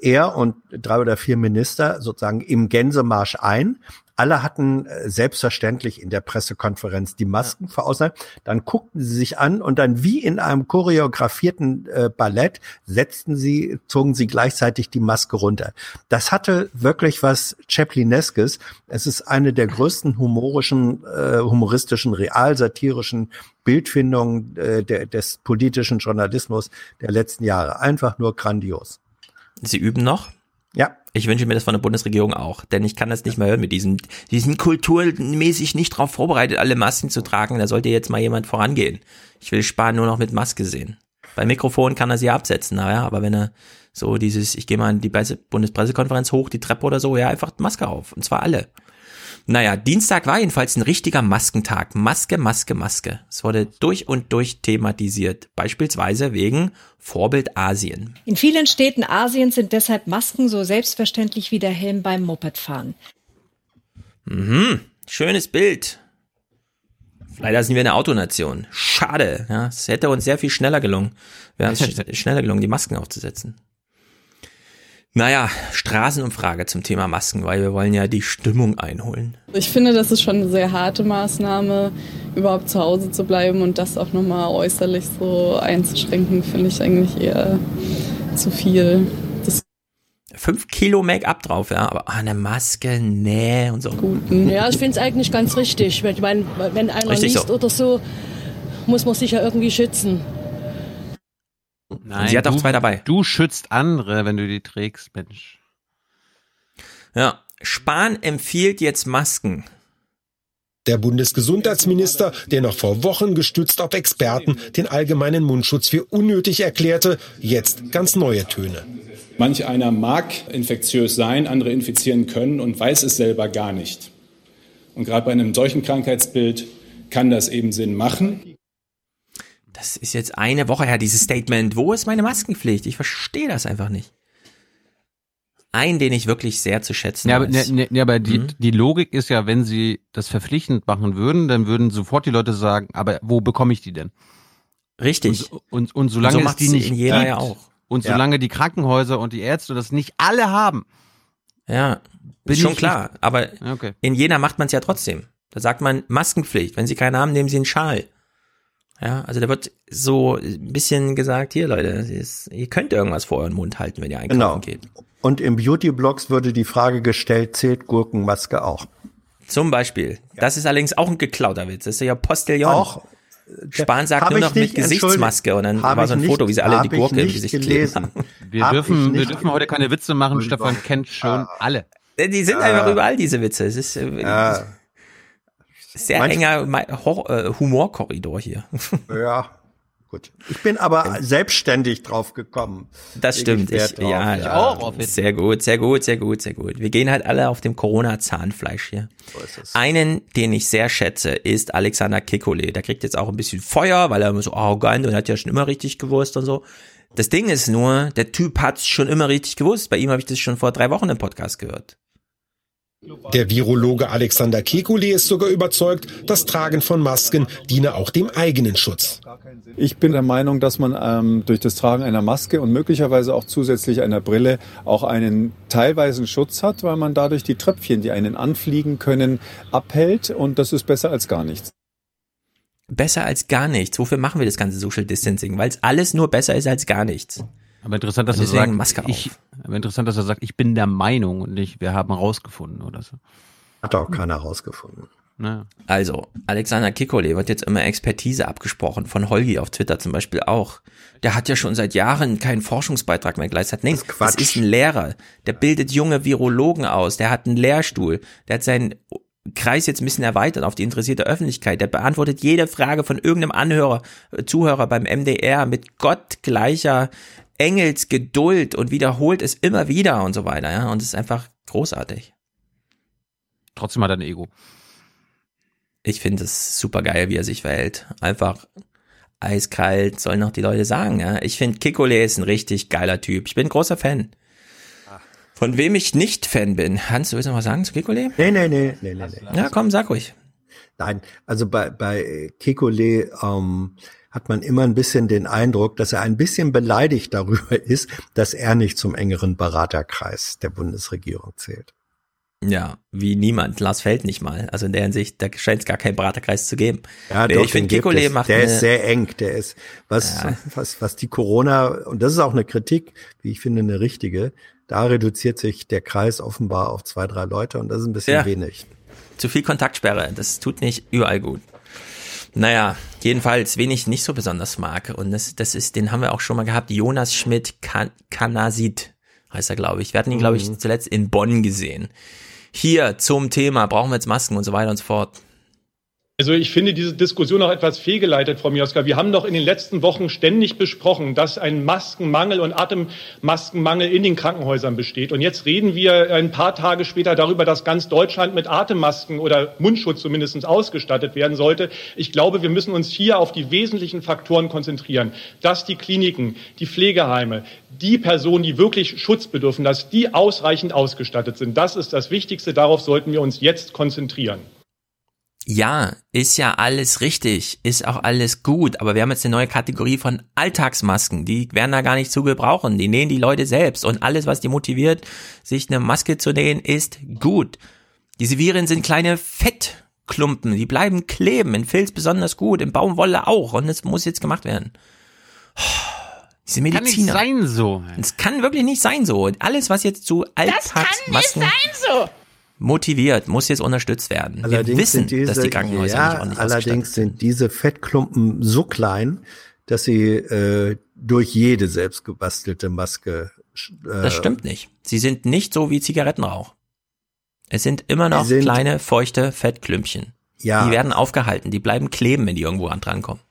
er und drei oder vier Minister sozusagen im Gänsemarsch ein. Alle hatten äh, selbstverständlich in der Pressekonferenz die Masken verausnahmt. Dann guckten sie sich an und dann wie in einem choreografierten äh, Ballett setzten sie, zogen sie gleichzeitig die Maske runter. Das hatte wirklich was Chaplineskes. Es ist eine der größten humorischen, äh, humoristischen, realsatirischen Bildfindungen äh, der, des politischen Journalismus der letzten Jahre. Einfach nur grandios. Sie üben noch? Ich wünsche mir das von der Bundesregierung auch, denn ich kann das nicht mehr hören mit diesem, diesen kulturmäßig nicht darauf vorbereitet, alle Masken zu tragen. Da sollte jetzt mal jemand vorangehen. Ich will Spahn nur noch mit Maske sehen. Bei Mikrofon kann er sie absetzen, naja, aber wenn er so dieses, ich gehe mal in die Presse- Bundespressekonferenz hoch, die Treppe oder so, ja, einfach Maske auf. Und zwar alle. Naja, Dienstag war jedenfalls ein richtiger Maskentag. Maske, Maske, Maske. Es wurde durch und durch thematisiert. Beispielsweise wegen Vorbild Asien. In vielen Städten Asiens sind deshalb Masken so selbstverständlich wie der Helm beim Mopedfahren. Mhm, schönes Bild. Leider sind wir eine Autonation. Schade. Ja, es hätte uns sehr viel schneller gelungen. Wäre uns sch- [LAUGHS] schneller gelungen, die Masken aufzusetzen. Naja, Straßenumfrage zum Thema Masken, weil wir wollen ja die Stimmung einholen. Ich finde, das ist schon eine sehr harte Maßnahme, überhaupt zu Hause zu bleiben und das auch nochmal äußerlich so einzuschränken, finde ich eigentlich eher zu viel. Das Fünf Kilo Make-up drauf, ja, aber ah, eine Maske, nee und so. Ja, ich finde es eigentlich ganz richtig. Ich meine, wenn einer Richtig liest so. oder so, muss man sich ja irgendwie schützen. Nein, sie hat auch du, zwei dabei. Du schützt andere, wenn du die trägst, Mensch. Ja, Spahn empfiehlt jetzt Masken. Der Bundesgesundheitsminister, der noch vor Wochen gestützt auf Experten den allgemeinen Mundschutz für unnötig erklärte, jetzt ganz neue Töne. Manch einer mag infektiös sein, andere infizieren können und weiß es selber gar nicht. Und gerade bei einem solchen Krankheitsbild kann das eben Sinn machen. Das ist jetzt eine Woche her, dieses Statement. Wo ist meine Maskenpflicht? Ich verstehe das einfach nicht. Ein, den ich wirklich sehr zu schätzen Ja, aber, weiß. ne, ne, aber die, Mhm. die Logik ist ja, wenn sie das verpflichtend machen würden, dann würden sofort die Leute sagen, aber wo bekomme ich die denn? Richtig. Und, und, und solange So es die nicht Jena gibt, ja auch. und Ja. solange die Krankenhäuser und die Ärzte das nicht alle haben, Ja, Bin ist schon klar. Aber Okay. in Jena macht man es ja trotzdem. Da sagt man Maskenpflicht. Wenn Sie keinen haben, nehmen Sie einen Schal. Ja, also da wird so ein bisschen gesagt, hier Leute, ihr könnt irgendwas vor euren Mund halten, wenn ihr einkaufen Genau. geht. Und im Beauty-Blogs würde die Frage gestellt, zählt Gurkenmaske auch? Zum Beispiel. Das ist allerdings auch ein geklauter Witz. Das ist ja Postillon. Auch. Spahn sagt nur noch nicht, mit Gesichtsmaske und dann war so ein Foto, wie sie alle die Gurke im Gesicht gelesen. kleben. wir Hab dürfen, wir dürfen heute keine Witze machen. Stefan kennt schon alle. Die sind Ja. einfach überall, diese Witze. Es ist äh, Ja. Sehr Manch- enger Ma- Hor äh, Humorkorridor hier. [LAUGHS] Ja, gut. Ich bin aber selbstständig drauf gekommen. Das ich stimmt. Ich, drauf, ja, ja. Sehr gut, sehr gut, sehr gut, sehr gut. Wir gehen halt alle auf dem Corona-Zahnfleisch hier. Einen, den ich sehr schätze, ist Alexander Kekulé. Der kriegt jetzt auch ein bisschen Feuer, weil er immer so arrogant und hat ja schon immer richtig gewusst und so. Das Ding ist nur, der Typ hat's schon immer richtig gewusst. Bei ihm habe ich das schon vor drei Wochen im Podcast gehört. Der Virologe Alexander Kekulé ist sogar überzeugt, das Tragen von Masken diene auch dem eigenen Schutz. Ich bin der Meinung, dass man ähm, durch das Tragen einer Maske und möglicherweise auch zusätzlich einer Brille auch einen teilweisen Schutz hat, weil man dadurch die Tröpfchen, die einen anfliegen können, abhält und das ist besser als gar nichts. Besser als gar nichts. Wofür machen wir das ganze Social Distancing? Weil es alles nur besser ist als gar nichts. Aber interessant, dass er sagt, Maske auf. ich, aber interessant, dass er sagt, ich bin der Meinung und nicht, wir haben rausgefunden oder so. Hat auch keiner rausgefunden. Naja. Also, Alexander Kikole wird jetzt immer Expertise abgesprochen, von Holgi auf Twitter zum Beispiel auch. Der hat ja schon seit Jahren keinen Forschungsbeitrag mehr geleistet. Nee, das, Quatsch. ist ein Lehrer. Der bildet junge Virologen aus. Der hat einen Lehrstuhl. Der hat sein Kreis jetzt ein bisschen erweitert auf die interessierte Öffentlichkeit. Der beantwortet jede Frage von irgendeinem Anhörer, äh, Zuhörer beim MDR mit gottgleicher Engelsgeduld und wiederholt es immer wieder und so weiter, ja. Und es ist einfach großartig. Trotzdem hat er ein Ego. Ich finde es super geil, wie er sich verhält. Einfach eiskalt, sollen noch die Leute sagen, ja. Ich finde Kikole ist ein richtig geiler Typ. Ich bin ein großer Fan. Von wem ich nicht Fan bin. Hans, du willst noch was sagen zu Kikole? Nee, nee, nee, nee, nee, nee. Ja, komm, sag ruhig. Nein, also bei, bei Kikole ähm, hat man immer ein bisschen den Eindruck, dass er ein bisschen beleidigt darüber [LAUGHS] ist, dass er nicht zum engeren Beraterkreis der Bundesregierung zählt. Ja, wie niemand. Lars Feld nicht mal. Also in der Hinsicht, da scheint es gar keinen Beraterkreis zu geben. Ja, Nee, doch, ich finde, Kikole macht Der ist sehr eng. Der ist, was, Ja. was, was die Corona, und das ist auch eine Kritik, wie ich finde, eine richtige. Da reduziert sich der Kreis offenbar auf zwei, drei Leute und das ist ein bisschen Ja. wenig. zu viel Kontaktsperre. Das tut nicht überall gut. Naja, jedenfalls, wen ich nicht so besonders mag, und das, das ist, den haben wir auch schon mal gehabt, Jonas Schmidt kan Kanasit heißt er, glaube ich. Wir hatten ihn, glaube ich, zuletzt in Bonn gesehen. Hier zum Thema, brauchen wir jetzt Masken und so weiter und so fort. Also ich finde diese Diskussion auch etwas fehlgeleitet, Frau Mioska. Wir haben doch in den letzten Wochen ständig besprochen, dass ein Maskenmangel und Atemmaskenmangel in den Krankenhäusern besteht. Und jetzt reden wir ein paar Tage später darüber, dass ganz Deutschland mit Atemmasken oder Mundschutz zumindest ausgestattet werden sollte. Ich glaube, wir müssen uns hier auf die wesentlichen Faktoren konzentrieren. Dass die Kliniken, die Pflegeheime, die Personen, die wirklich Schutz bedürfen, dass die ausreichend ausgestattet sind. Das ist das Wichtigste. Darauf sollten wir uns jetzt konzentrieren. Ja, ist ja alles richtig, ist auch alles gut, aber wir haben jetzt eine neue Kategorie von Alltagsmasken, die werden da gar nicht zu gebrauchen, die nähen die Leute selbst und alles, was die motiviert, sich eine Maske zu nähen, ist gut. Diese Viren sind kleine Fettklumpen, die bleiben kleben, in Filz besonders gut, in Baumwolle auch und es muss jetzt gemacht werden. Diese Kann nicht Mediziner. sein so. Es kann wirklich nicht sein so. Alles, was jetzt zu Alltagsmasken so. Motiviert, muss jetzt unterstützt werden. Wir Allerdings wissen, sind diese, dass die Krankenhäuser ja, nicht ordentlich allerdings sind diese Fettklumpen so klein, dass sie äh, durch jede selbstgebastelte Maske. Äh, Das stimmt nicht. Sie sind nicht so wie Zigarettenrauch. Es sind immer noch sind- kleine, feuchte Fettklümpchen. Ja. Die werden aufgehalten, die bleiben kleben, wenn die irgendwo an drankommen.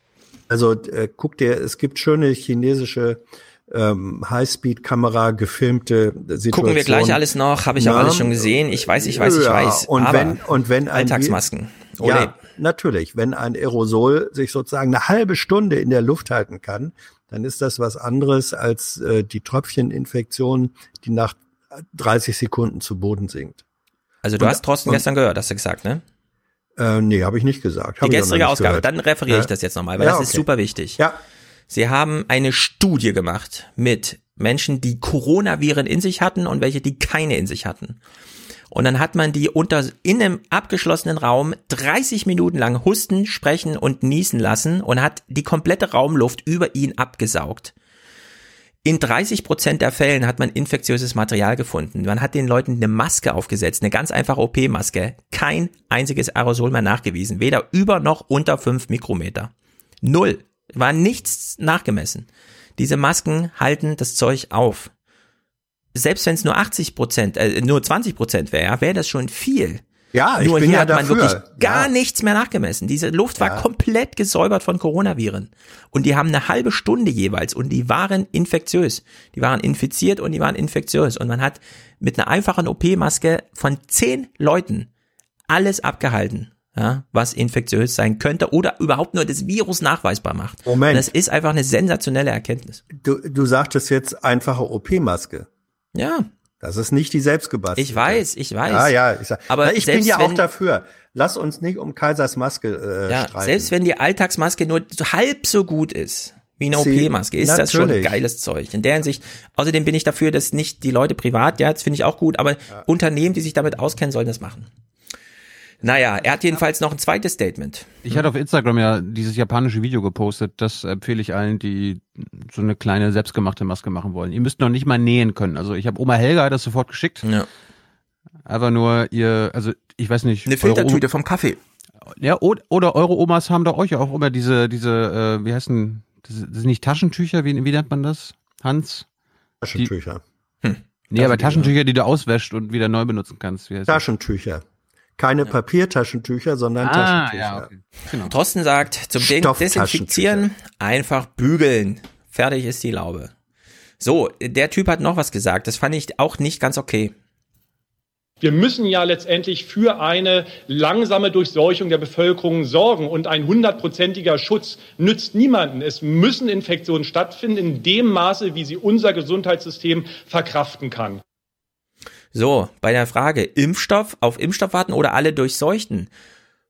Also äh, guck dir, es gibt schöne chinesische ähm, Highspeed-Kamera gefilmte Situationen. Gucken wir gleich alles noch, habe ich auch alles schon gesehen. Ich weiß, ich weiß, ich weiß. Und aber wenn und wenn ein Alltagsmasken. Ole. Ja, natürlich. Wenn ein Aerosol sich sozusagen eine halbe Stunde in der Luft halten kann, dann ist das was anderes als äh, die Tröpfcheninfektion, die nach 30 Sekunden zu Boden sinkt. Also du Und- hast Thorsten und- gestern gehört, hast du gesagt, ne? Äh, nee, habe ich nicht gesagt. Die Hab noch gestrige Ausgabe. gehört. Dann referiere ich das jetzt nochmal, weil Ja, das ist okay. super wichtig. Ja. Sie haben eine Studie gemacht mit Menschen, die Coronaviren in sich hatten und welche, die keine in sich hatten. Und dann hat man die unter, in einem abgeschlossenen Raum 30 Minuten lang husten, sprechen und niesen lassen und hat die komplette Raumluft über ihn abgesaugt. In 30 Prozent der Fällen hat man infektiöses Material gefunden. Man hat den Leuten eine Maske aufgesetzt, eine ganz einfache OP-Maske. Kein einziges Aerosol mehr nachgewiesen. Weder über noch unter 5 Mikrometer. Null. War nichts nachgemessen. Diese Masken halten das Zeug auf. Selbst wenn es nur 80 Prozent, äh, nur 20 Prozent wäre, wäre das schon viel. Ja, ich nur bin hier ja hat man dafür. wirklich gar Ja. nichts mehr nachgemessen. Diese Luft war Ja. komplett gesäubert von Coronaviren. Und die haben eine halbe Stunde jeweils und die waren infektiös. Die waren infiziert und die waren infektiös. Und man hat mit einer einfachen OP-Maske von zehn Leuten alles abgehalten, ja, was infektiös sein könnte oder überhaupt nur das Virus nachweisbar macht. Moment. Und das ist einfach eine sensationelle Erkenntnis. Du, du sagtest jetzt einfache OP-Maske. Ja. Das ist nicht die selbstgebastelte. Ich weiß, ich weiß. Ja, ja, ich sag, Aber aber ich bin ja auch wenn- dafür. Lass uns nicht um Kaisers Maske äh, Ja, streiten. selbst wenn die Alltagsmaske nur halb so gut ist wie eine OP-Maske, ist das schon natürlich. geiles Zeug. In der Hinsicht, außerdem bin ich dafür, dass nicht die Leute privat, ja, das finde ich auch gut, aber Unternehmen, die sich damit auskennen, sollen das machen. Naja, er hat jedenfalls noch ein zweites Statement. Ich hatte auf Instagram ja dieses japanische Video gepostet. Das empfehle ich allen, die so eine kleine selbstgemachte Maske machen wollen. Ihr müsst noch nicht mal nähen können. Also ich habe Oma Helga das sofort geschickt. Ja. Einfach nur ihr, also ich weiß nicht. Eine Filtertüte vom Kaffee. Ja, oder, eure Omas haben da euch auch immer diese, diese, äh, wie heißen, das das sind nicht Taschentücher, wie, wie nennt man das? Hans? Taschentücher. Nee, aber Taschentücher. Taschentücher, die du auswäscht und wieder neu benutzen kannst. Wie heißt das? Keine Papiertaschentücher, sondern Ah, Taschentücher. ja, okay. Genau. Thorsten sagt, zum Desinfizieren einfach bügeln. Fertig ist die Laube. So, der Typ hat noch was gesagt. Das fand ich auch nicht ganz okay. Wir müssen ja letztendlich für eine langsame Durchseuchung der Bevölkerung sorgen und ein hundertprozentiger Schutz nützt niemanden. Es müssen Infektionen stattfinden in dem Maße, wie sie unser Gesundheitssystem verkraften kann. So, bei der Frage Impfstoff, auf Impfstoff warten oder alle durchseuchten?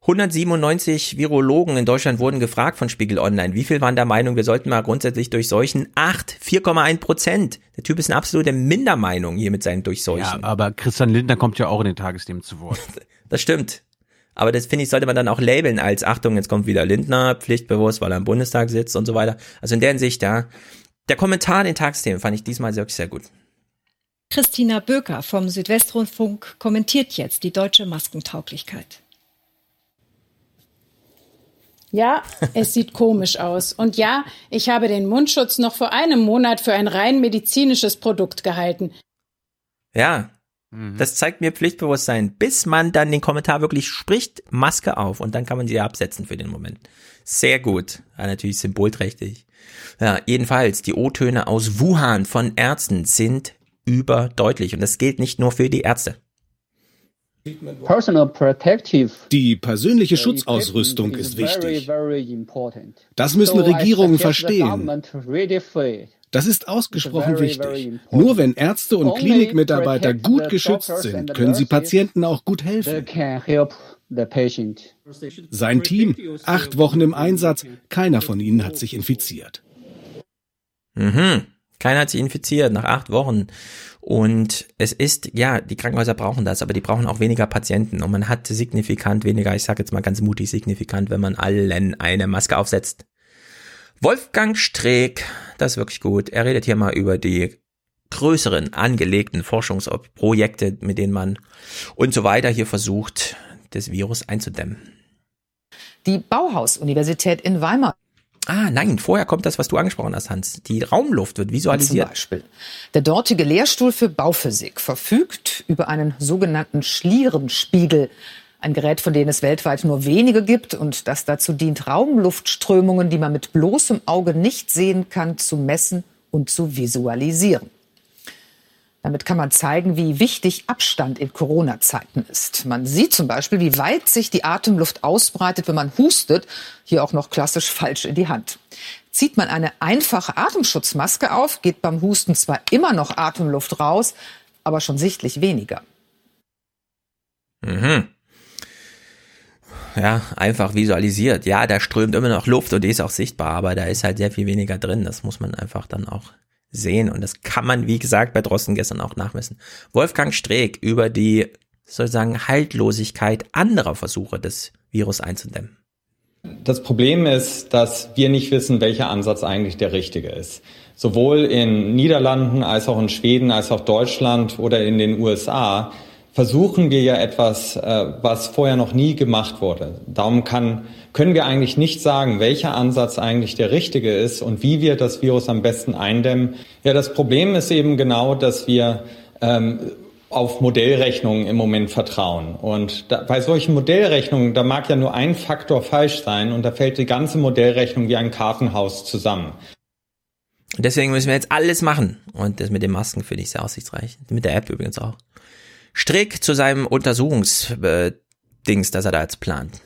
197 Virologen in Deutschland wurden gefragt von Spiegel Online. Wie viel waren der Meinung, wir sollten mal grundsätzlich durchseuchen? Acht, 4,1 Prozent. Der Typ ist eine absolute Mindermeinung hier mit seinen Durchseuchen. Ja, aber Christian Lindner kommt ja auch in den Tagesthemen zu Wort. [LAUGHS] Das stimmt. Aber das finde ich, sollte man dann auch labeln als Achtung, jetzt kommt wieder Lindner, pflichtbewusst, weil er im Bundestag sitzt und so weiter. Also in der Hinsicht, ja. Der Kommentar in den Tagesthemen fand ich diesmal wirklich sehr gut. Christina Böker vom Südwestrundfunk kommentiert jetzt die deutsche Maskentauglichkeit. Ja, es sieht komisch aus. Und ja, ich habe den Mundschutz noch vor einem Monat für ein rein medizinisches Produkt gehalten. Ja, das zeigt mir Pflichtbewusstsein, bis man dann den Kommentar wirklich spricht, Maske auf und dann kann man sie absetzen für den Moment. Sehr gut. Ja, natürlich symbolträchtig. Ja, jedenfalls, die O-Töne aus Wuhan von Ärzten sind überdeutlich und das gilt nicht nur für die Ärzte. Die persönliche Schutzausrüstung ist wichtig. Das müssen Regierungen verstehen. Das ist ausgesprochen wichtig. Nur wenn Ärzte und Klinikmitarbeiter gut geschützt sind, können sie Patienten auch gut helfen. Sein Team, acht Wochen im Einsatz, keiner von ihnen hat sich infiziert. Mhm. Keiner hat sich infiziert nach acht Wochen. Und es ist, ja, die Krankenhäuser brauchen das, aber die brauchen auch weniger Patienten. Und man hat signifikant weniger, ich sage jetzt mal ganz mutig signifikant, wenn man allen eine Maske aufsetzt. Wolfgang Streeck, das ist wirklich gut. Er redet hier mal über die größeren angelegten Forschungsprojekte, mit denen man und so weiter hier versucht, das Virus einzudämmen. Die Bauhaus-Universität in Weimar Ah, nein, vorher kommt das, was du angesprochen hast, Hans. Die Raumluft wird visualisiert. Zum Beispiel. Der dortige Lehrstuhl für Bauphysik verfügt über einen sogenannten Schlierenspiegel. Ein Gerät, von dem es weltweit nur wenige gibt und das dazu dient, Raumluftströmungen, die man mit bloßem Auge nicht sehen kann, zu messen und zu visualisieren. Damit kann man zeigen, wie wichtig Abstand in Corona-Zeiten ist. Man sieht zum Beispiel, wie weit sich die Atemluft ausbreitet, wenn man hustet. Hier auch noch klassisch falsch in die Hand. Zieht man eine einfache Atemschutzmaske auf, geht beim Husten zwar immer noch Atemluft raus, aber schon sichtlich weniger. Mhm. Ja, einfach visualisiert. Ja, da strömt immer noch Luft und die ist auch sichtbar, aber da ist halt sehr viel weniger drin. Das muss man einfach dann auch sehen. Und das kann man, wie gesagt, bei Drosten gestern auch nachmessen. Wolfgang Streeck über die sozusagen Haltlosigkeit anderer Versuche, das Virus einzudämmen. Das Problem ist, dass wir nicht wissen, welcher Ansatz eigentlich der richtige ist. Sowohl in Niederlanden als auch in Schweden als auch Deutschland oder in den USA versuchen wir ja etwas, was vorher noch nie gemacht wurde. Darum kann, können wir eigentlich nicht sagen, welcher Ansatz eigentlich der richtige ist und wie wir das Virus am besten eindämmen. Ja, das Problem ist eben genau, dass wir ähm, auf Modellrechnungen im Moment vertrauen. Und da, bei solchen Modellrechnungen, da mag ja nur ein Faktor falsch sein und da fällt die ganze Modellrechnung wie ein Kartenhaus zusammen. Deswegen müssen wir jetzt alles machen. Und das mit den Masken finde ich sehr aussichtsreich. Mit der App übrigens auch. Strick zu seinem Untersuchungsdings, das er da jetzt plant.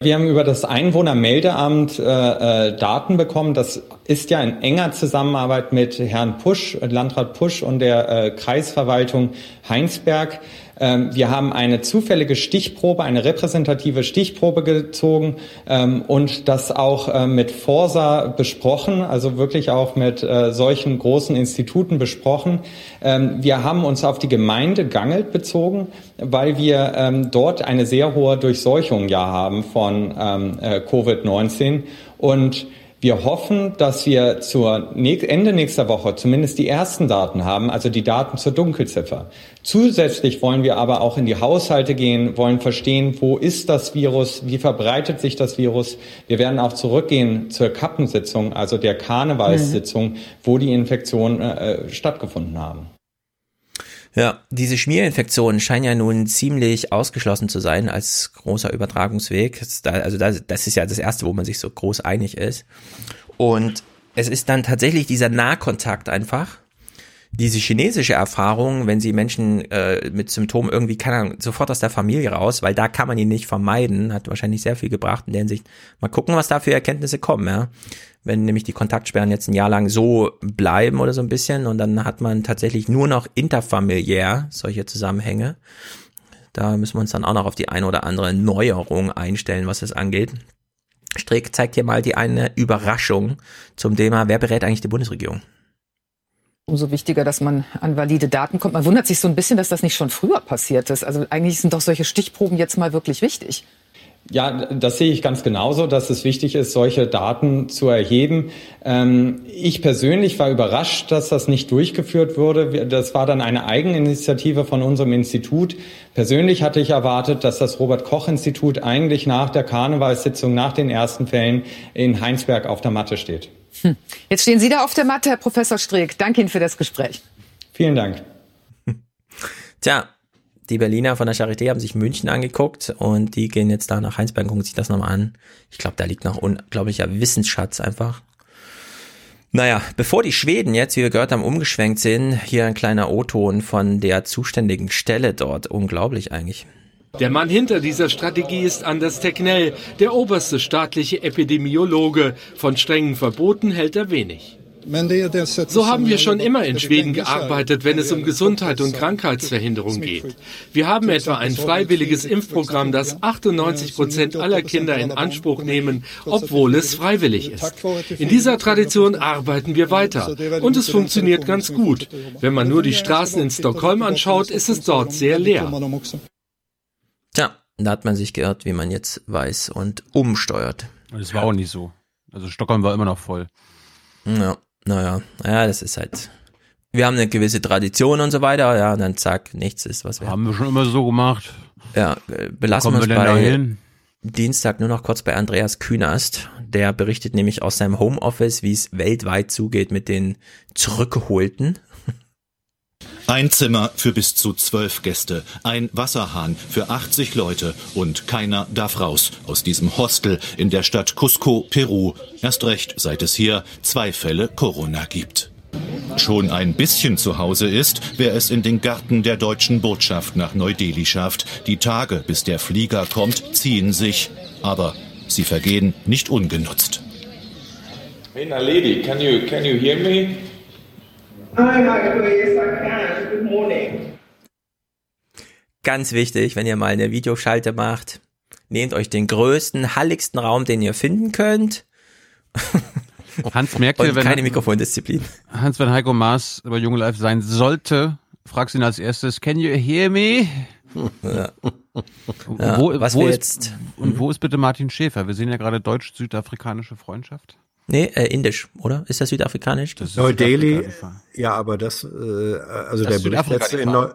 Wir haben über das Einwohnermeldeamt äh, äh, Daten bekommen. Das ist ja in enger Zusammenarbeit mit Herrn Pusch, Landrat Pusch und der äh, Kreisverwaltung Heinsberg. Ähm, wir haben eine zufällige Stichprobe, eine repräsentative Stichprobe gezogen ähm, und das auch äh, mit Forsa besprochen, also wirklich auch mit äh, solchen großen Instituten besprochen. Ähm, wir haben uns auf die Gemeinde Gangelt bezogen, weil wir dort eine sehr hohe Durchseuchung ja haben von äh, Covid-19 und wir hoffen, dass wir zur Ende nächster Woche zumindest die ersten Daten haben, also die Daten zur Dunkelziffer. Zusätzlich wollen wir aber auch in die Haushalte gehen, wollen verstehen, wo ist das Virus, wie verbreitet sich das Virus. Wir werden auch zurückgehen zur Kappensitzung, also der Karnevalssitzung, wo die Infektionen äh, stattgefunden haben. Ja, diese Schmierinfektionen scheinen ja nun ziemlich ausgeschlossen zu sein als großer Übertragungsweg. Also das ist ja das Erste, wo man sich so groß einig ist. Und es ist dann tatsächlich dieser Nahkontakt einfach. Diese chinesische Erfahrung, wenn sie Menschen äh, mit Symptomen irgendwie, keine Ahnung, sofort aus der Familie raus, weil da kann man ihn nicht vermeiden, hat wahrscheinlich sehr viel gebracht in der Hinsicht. Mal gucken, was da für Erkenntnisse kommen, ja. Wenn nämlich die Kontaktsperren jetzt ein Jahr lang so bleiben oder so ein bisschen und dann hat man tatsächlich nur noch interfamiliär solche Zusammenhänge. Da müssen wir uns dann auch noch auf die eine oder andere Neuerung einstellen, was es angeht. Strick zeigt hier mal die eine Überraschung zum Thema, wer berät eigentlich die Bundesregierung? Umso wichtiger, dass man an valide Daten kommt. Man wundert sich so ein bisschen, dass das nicht schon früher passiert ist. Also eigentlich sind doch solche Stichproben jetzt mal wirklich wichtig. Ja, das sehe ich ganz genauso, dass es wichtig ist, solche Daten zu erheben. Ähm, ich persönlich war überrascht, dass das nicht durchgeführt wurde. Das war dann eine Eigeninitiative von unserem Institut. Persönlich hatte ich erwartet, dass das Robert Koch Institut eigentlich nach der Karnevalssitzung, nach den ersten Fällen in Heinsberg auf der Matte steht. Hm. Jetzt stehen Sie da auf der Matte, Herr Professor Streeck. Danke Ihnen für das Gespräch. Vielen Dank. Tja, die Berliner von der Charité haben sich München angeguckt und die gehen jetzt da nach Heinsberg und gucken sich das nochmal an. Ich glaube, da liegt noch unglaublicher Wissensschatz einfach. Naja, bevor die Schweden jetzt, wie wir gehört haben, umgeschwenkt sind, hier ein kleiner O-Ton von der zuständigen Stelle dort. Unglaublich eigentlich. Der Mann hinter dieser Strategie ist Anders Tegnell, der oberste staatliche Epidemiologe. Von strengen Verboten hält er wenig. So haben wir schon immer in Schweden gearbeitet, wenn es um Gesundheit und Krankheitsverhinderung geht. Wir haben etwa ein freiwilliges Impfprogramm, das 98 Prozent aller Kinder in Anspruch nehmen, obwohl es freiwillig ist. In dieser Tradition arbeiten wir weiter und es funktioniert ganz gut. Wenn man nur die Straßen in Stockholm anschaut, ist es dort sehr leer. Tja, da hat man sich geirrt, wie man jetzt weiß und umsteuert. Das war auch nicht so. Also Stockholm war immer noch voll. Ja. Naja, ja, das ist halt. Wir haben eine gewisse Tradition und so weiter, ja, und dann zack, nichts ist, was wir haben. wir schon immer so gemacht. Ja, äh, belassen wir uns bei Dienstag nur noch kurz bei Andreas Künast. Der berichtet nämlich aus seinem Homeoffice, wie es weltweit zugeht mit den Zurückgeholten. Ein Zimmer für bis zu zwölf Gäste, ein Wasserhahn für 80 Leute und keiner darf raus aus diesem Hostel in der Stadt Cusco, Peru. Erst recht, seit es hier zwei Fälle Corona gibt. Schon ein bisschen zu Hause ist, wer es in den Garten der deutschen Botschaft nach Neu-Delhi schafft. Die Tage, bis der Flieger kommt, ziehen sich. Aber sie vergehen nicht ungenutzt. Hey, Naledi, can you, can you hear me? Hi, Michael. Yes, I can. Good morning. Ganz wichtig, wenn ihr mal eine Videoschalte macht, nehmt euch den größten, halligsten Raum, den ihr finden könnt. [LAUGHS] Hans Merkel, wenn keine Mikrofondisziplin. Hans, wenn Heiko Maas bei Junge Live sein sollte, fragst ihn als erstes, can you hear me? Ja. [LAUGHS] Ja, wo, was wo wir ist, jetzt, und wo ist bitte Martin Schäfer? Wir sehen ja gerade deutsch-südafrikanische Freundschaft. Nee, äh, indisch, oder? Ist das südafrikanisch? Das Neu-Delhi, ja, aber das, äh, also Das der Bericht letzte in. Neu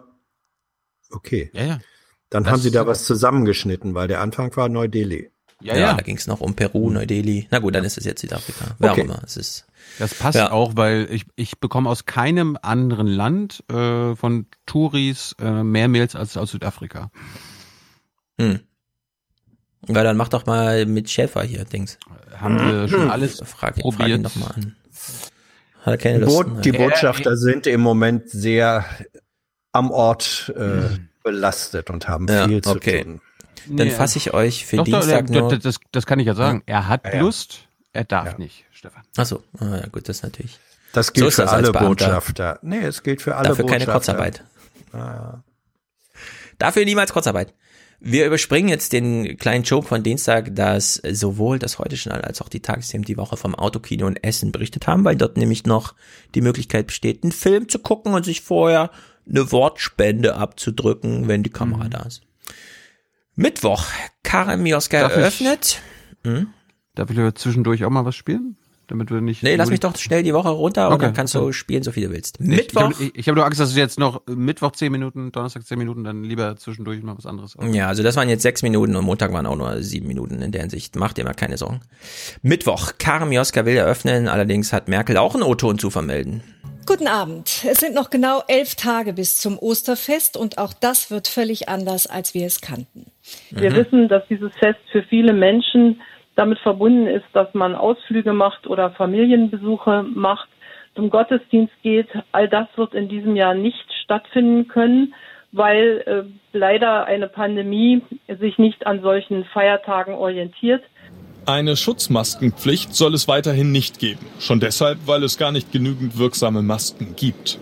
Okay. Ja, ja. Dann Das haben sie da was zusammengeschnitten, weil der Anfang war Neu-Delhi. Ja, Ja, ja. da ging es noch um Peru, Neu-Delhi. Na gut, dann ist es jetzt Südafrika. Wer Okay. auch immer. Es ist. Das passt Ja. auch, weil ich, ich bekomme aus keinem anderen Land äh, von Touris äh, mehr Mails als aus Südafrika. Hm. Ja, dann mach doch mal mit Schäfer hier, Dings. Haben wir schon alles frag, probiert. Frag ihn doch mal an. Hat er keine Die, Lust? Bo ne? die Botschafter sind im Moment sehr am Ort äh, belastet und haben Ja, viel zu okay. tun. Dann Nee. fasse ich euch für Doch, doch, Dienstag das, nur. das, das, das kann ich ja sagen. Er hat Ja, ja. Lust, er darf Ja. nicht, Stefan. Achso, ah, ja gut, das natürlich. Das So gilt ist für alle. Botschafter. Nee, es gilt für alle Dafür Botschafter. keine Kurzarbeit. Ah, ja. Dafür niemals Kurzarbeit. Wir überspringen jetzt den kleinen Joke von Dienstag, dass sowohl das heute Journal als auch die Tagesthemen die Woche vom Autokino in Essen berichtet haben, weil dort nämlich noch die Möglichkeit besteht, einen Film zu gucken und sich vorher eine Wortspende abzudrücken, wenn die Kamera da ist. Mittwoch, Karin Mioska Darf ich- eröffnet. Hm? Darf ich zwischendurch auch mal was spielen? Damit wir nicht. Nee, lass mich doch schnell die Woche runter und Okay. dann kannst du spielen, so viel du willst. Ich, Mittwoch. ich, ich, ich habe nur Angst, dass du jetzt noch Mittwoch 10 Minuten, Donnerstag 10 Minuten, dann lieber zwischendurch mal was anderes. Ja, also das waren jetzt sechs Minuten und Montag waren auch nur sieben Minuten in der Hinsicht. Macht dir mal keine Sorgen. Mittwoch, Karim Joska will eröffnen, allerdings hat Merkel auch einen O-Ton zu vermelden. Guten Abend. Es sind noch genau elf Tage bis zum Osterfest und auch das wird völlig anders, als wir es kannten. Wir mhm. wissen, dass dieses Fest für viele Menschen damit verbunden ist, dass man Ausflüge macht oder Familienbesuche macht, zum Gottesdienst geht. All das wird in diesem Jahr nicht stattfinden können, weil äh, leider eine Pandemie sich nicht an solchen Feiertagen orientiert. Eine Schutzmaskenpflicht soll es weiterhin nicht geben. Schon deshalb, weil es gar nicht genügend wirksame Masken gibt.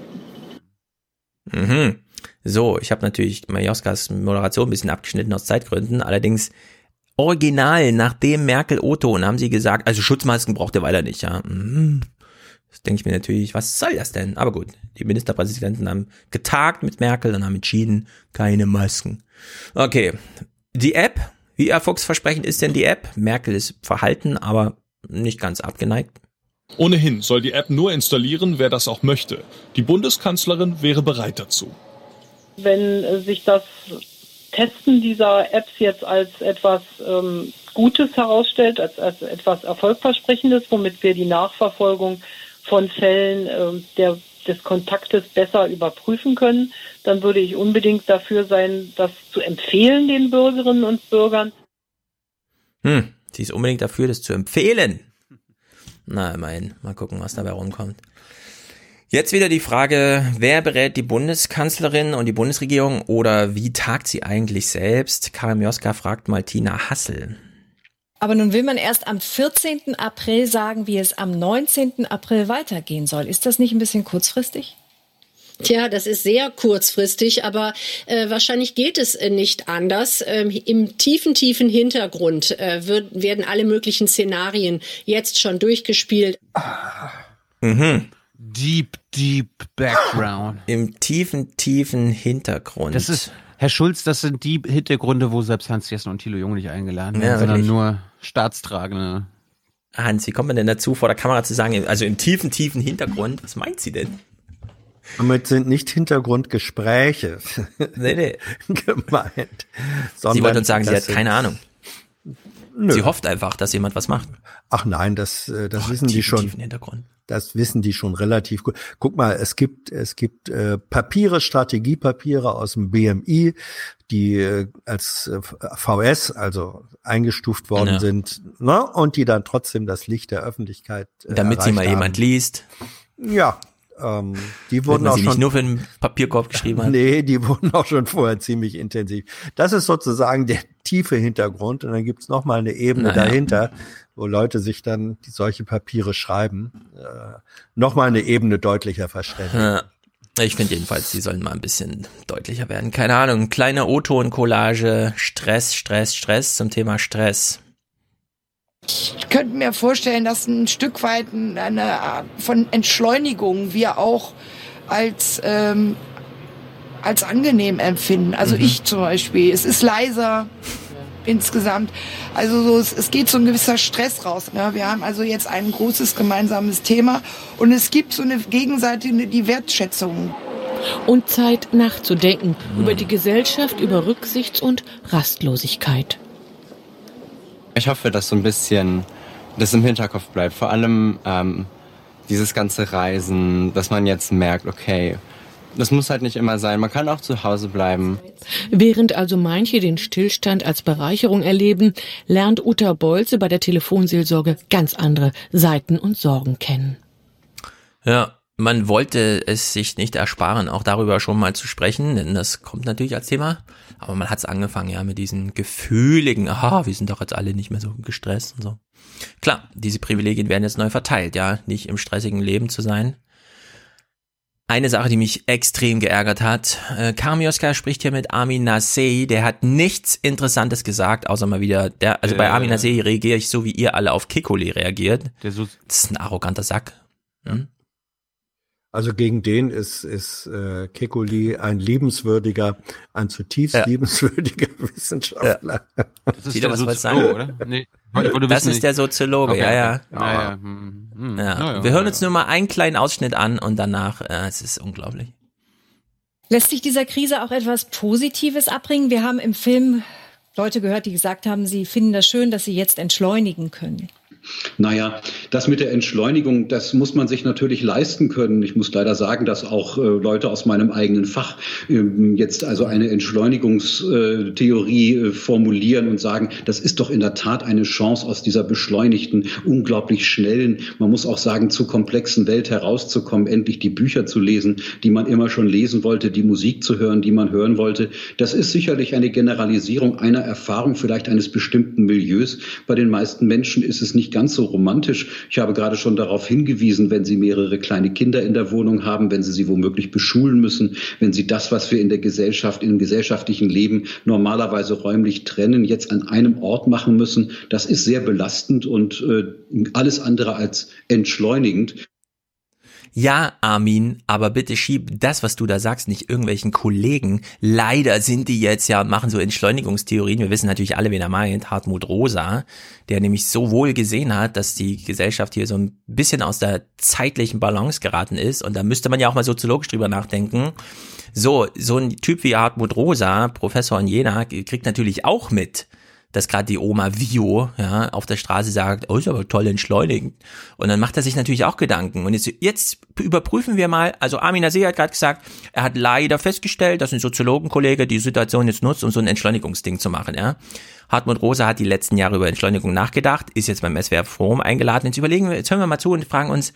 Mhm. So, ich habe natürlich Majoskas Moderation ein bisschen abgeschnitten aus Zeitgründen. Allerdings original, nachdem Merkel O-Ton haben sie gesagt, also Schutzmasken braucht ihr weiter nicht, ja. Mhm. Das denke ich mir natürlich, was soll das denn? Aber gut, die Ministerpräsidenten haben getagt mit Merkel und haben entschieden, keine Masken. Okay, die App wie erfolgsversprechend ist denn die App? Merkel ist verhalten, aber nicht ganz abgeneigt. Ohnehin soll die App nur installieren, wer das auch möchte. Die Bundeskanzlerin wäre bereit dazu. Wenn sich das Testen dieser Apps jetzt als etwas ähm, Gutes herausstellt, als, als etwas Erfolgversprechendes, womit wir die Nachverfolgung von Fällen äh, der des Kontaktes besser überprüfen können, dann würde ich unbedingt dafür sein, das zu empfehlen den Bürgerinnen und Bürgern. Hm, sie ist unbedingt dafür, das zu empfehlen. Na, immerhin, mal gucken, was dabei rumkommt. Jetzt wieder die Frage, wer berät die Bundeskanzlerin und die Bundesregierung oder wie tagt sie eigentlich selbst? Karim Joska fragt mal Tina Hassel. Aber nun will man erst am 14. April sagen, wie es am 19. April weitergehen soll. Ist das nicht ein bisschen kurzfristig? Tja, das ist sehr kurzfristig, aber äh, wahrscheinlich geht es äh, nicht anders. Ähm, Im tiefen, tiefen Hintergrund äh, wird, werden alle möglichen Szenarien jetzt schon durchgespielt. Mhm. Deep, deep Background. Im tiefen, tiefen Hintergrund. Das ist, Herr Schulz, das sind die Hintergründe, wo selbst Hans Jessen und Thilo Jung nicht eingeladen werden, ja, sondern nur staatstragende. Hans, wie kommt man denn dazu, vor der Kamera zu sagen, also im tiefen, tiefen Hintergrund? Was meint sie denn? Damit sind nicht Hintergrundgespräche [LAUGHS] nee, nee. gemeint. Sie wollte uns sagen, sie hat keine Ahnung. Nö. Sie hofft einfach, dass jemand was macht. Ach nein, das, äh, das Boah, wissen tiefen, die schon. Hintergrund. Das wissen die schon relativ gut. Guck mal, es gibt es gibt äh, Papiere, Strategiepapiere aus dem BMI, die äh, als äh, VS, also eingestuft worden ja. sind, ne? und die dann trotzdem das Licht der Öffentlichkeit. Äh, Damit sie mal haben. jemand liest. Ja, ähm, die wurden auch schon nicht nur für den Papierkorb geschrieben hat. Nee, die [LAUGHS] wurden auch schon vorher ziemlich intensiv. Das ist sozusagen der tiefe Hintergrund und dann gibt's noch mal eine Ebene naja. dahinter, wo Leute sich dann die solche Papiere schreiben, äh, noch mal eine Ebene deutlicher verständigen. Ja. Ich finde jedenfalls, die sollen mal ein bisschen deutlicher werden. Keine Ahnung, kleine O-Ton-Collage, Stress, Stress, Stress zum Thema Stress. Ich könnte mir vorstellen, dass ein Stück weit eine Art von Entschleunigung wir auch als, ähm, als angenehm empfinden. Also mhm. ich zum Beispiel. Es ist leiser insgesamt. Also so, es, es geht so ein gewisser Stress raus. Ne? Wir haben also jetzt ein großes gemeinsames Thema und es gibt so eine gegenseitige die Wertschätzung. Und Zeit nachzudenken mhm. über die Gesellschaft, über Rücksichts- und Rastlosigkeit. Ich hoffe, dass so ein bisschen das im Hinterkopf bleibt. Vor allem ähm, dieses ganze Reisen, dass man jetzt merkt, okay, das muss halt nicht immer sein. Man kann auch zu Hause bleiben. Während also manche den Stillstand als Bereicherung erleben, lernt Uta Bolze bei der Telefonseelsorge ganz andere Seiten und Sorgen kennen. Ja, man wollte es sich nicht ersparen, auch darüber schon mal zu sprechen, denn das kommt natürlich als Thema. Aber man hat es angefangen, ja, mit diesen gefühligen, aha, wir sind doch jetzt alle nicht mehr so gestresst und so. Klar, diese Privilegien werden jetzt neu verteilt, ja, nicht im stressigen Leben zu sein. Eine Sache, die mich extrem geärgert hat, äh, Kamioska spricht hier mit Armin Nasei, der hat nichts Interessantes gesagt, außer mal wieder, der, also äh, bei Armin Nasei reagiere ich so, wie ihr alle auf Kikole reagiert. Der so das ist ein arroganter Sack. Hm? Also gegen den ist, ist äh, Kekuli ein liebenswürdiger, ein zutiefst ja. liebenswürdiger [LAUGHS] Wissenschaftler. Ja. Das ist Wieder der Soziologe, oder? Nee. Das ist der Soziologe, okay. ja, ja. ja. ja. Hm. Hm. ja. Wir hören uns nur mal einen kleinen Ausschnitt an und danach, äh, es ist unglaublich. Lässt sich dieser Krise auch etwas Positives abbringen? Wir haben im Film Leute gehört, die gesagt haben, sie finden das schön, dass sie jetzt entschleunigen können. Naja, das mit der Entschleunigung, das muss man sich natürlich leisten können. Ich muss leider sagen, dass auch äh, Leute aus meinem eigenen Fach äh, jetzt also eine Entschleunigungstheorie äh, formulieren und sagen, das ist doch in der Tat eine Chance aus dieser beschleunigten, unglaublich schnellen, man muss auch sagen, zu komplexen Welt herauszukommen, endlich die Bücher zu lesen, die man immer schon lesen wollte, die Musik zu hören, die man hören wollte. Das ist sicherlich eine Generalisierung einer Erfahrung, vielleicht eines bestimmten Milieus. Bei den meisten Menschen ist es nicht ganz so romantisch. Ich habe gerade schon darauf hingewiesen, wenn Sie mehrere kleine Kinder in der Wohnung haben, wenn Sie sie womöglich beschulen müssen, wenn Sie das, was wir in der Gesellschaft, im gesellschaftlichen Leben normalerweise räumlich trennen, jetzt an einem Ort machen müssen. Das ist sehr belastend und äh, alles andere als entschleunigend. Ja, Armin, aber bitte schieb das, was du da sagst, nicht irgendwelchen Kollegen. Leider sind die jetzt ja, machen so Entschleunigungstheorien. Wir wissen natürlich alle, wen er meint. Hartmut Rosa, der nämlich so wohl gesehen hat, dass die Gesellschaft hier so ein bisschen aus der zeitlichen Balance geraten ist. Und da müsste man ja auch mal soziologisch drüber nachdenken. So, so ein Typ wie Hartmut Rosa, Professor in Jena, kriegt natürlich auch mit, dass gerade die Oma Vio ja, auf der Straße sagt, oh, ist aber toll entschleunigend. Und dann macht er sich natürlich auch Gedanken. Und jetzt, jetzt überprüfen wir mal, also Armin Asee hat gerade gesagt, er hat leider festgestellt, dass ein Soziologenkollege die Situation jetzt nutzt, um so ein Entschleunigungsding zu machen. Ja. Hartmut Rosa hat die letzten Jahre über Entschleunigung nachgedacht, ist jetzt beim SWR Forum eingeladen. Jetzt überlegen wir, jetzt hören wir mal zu und fragen uns,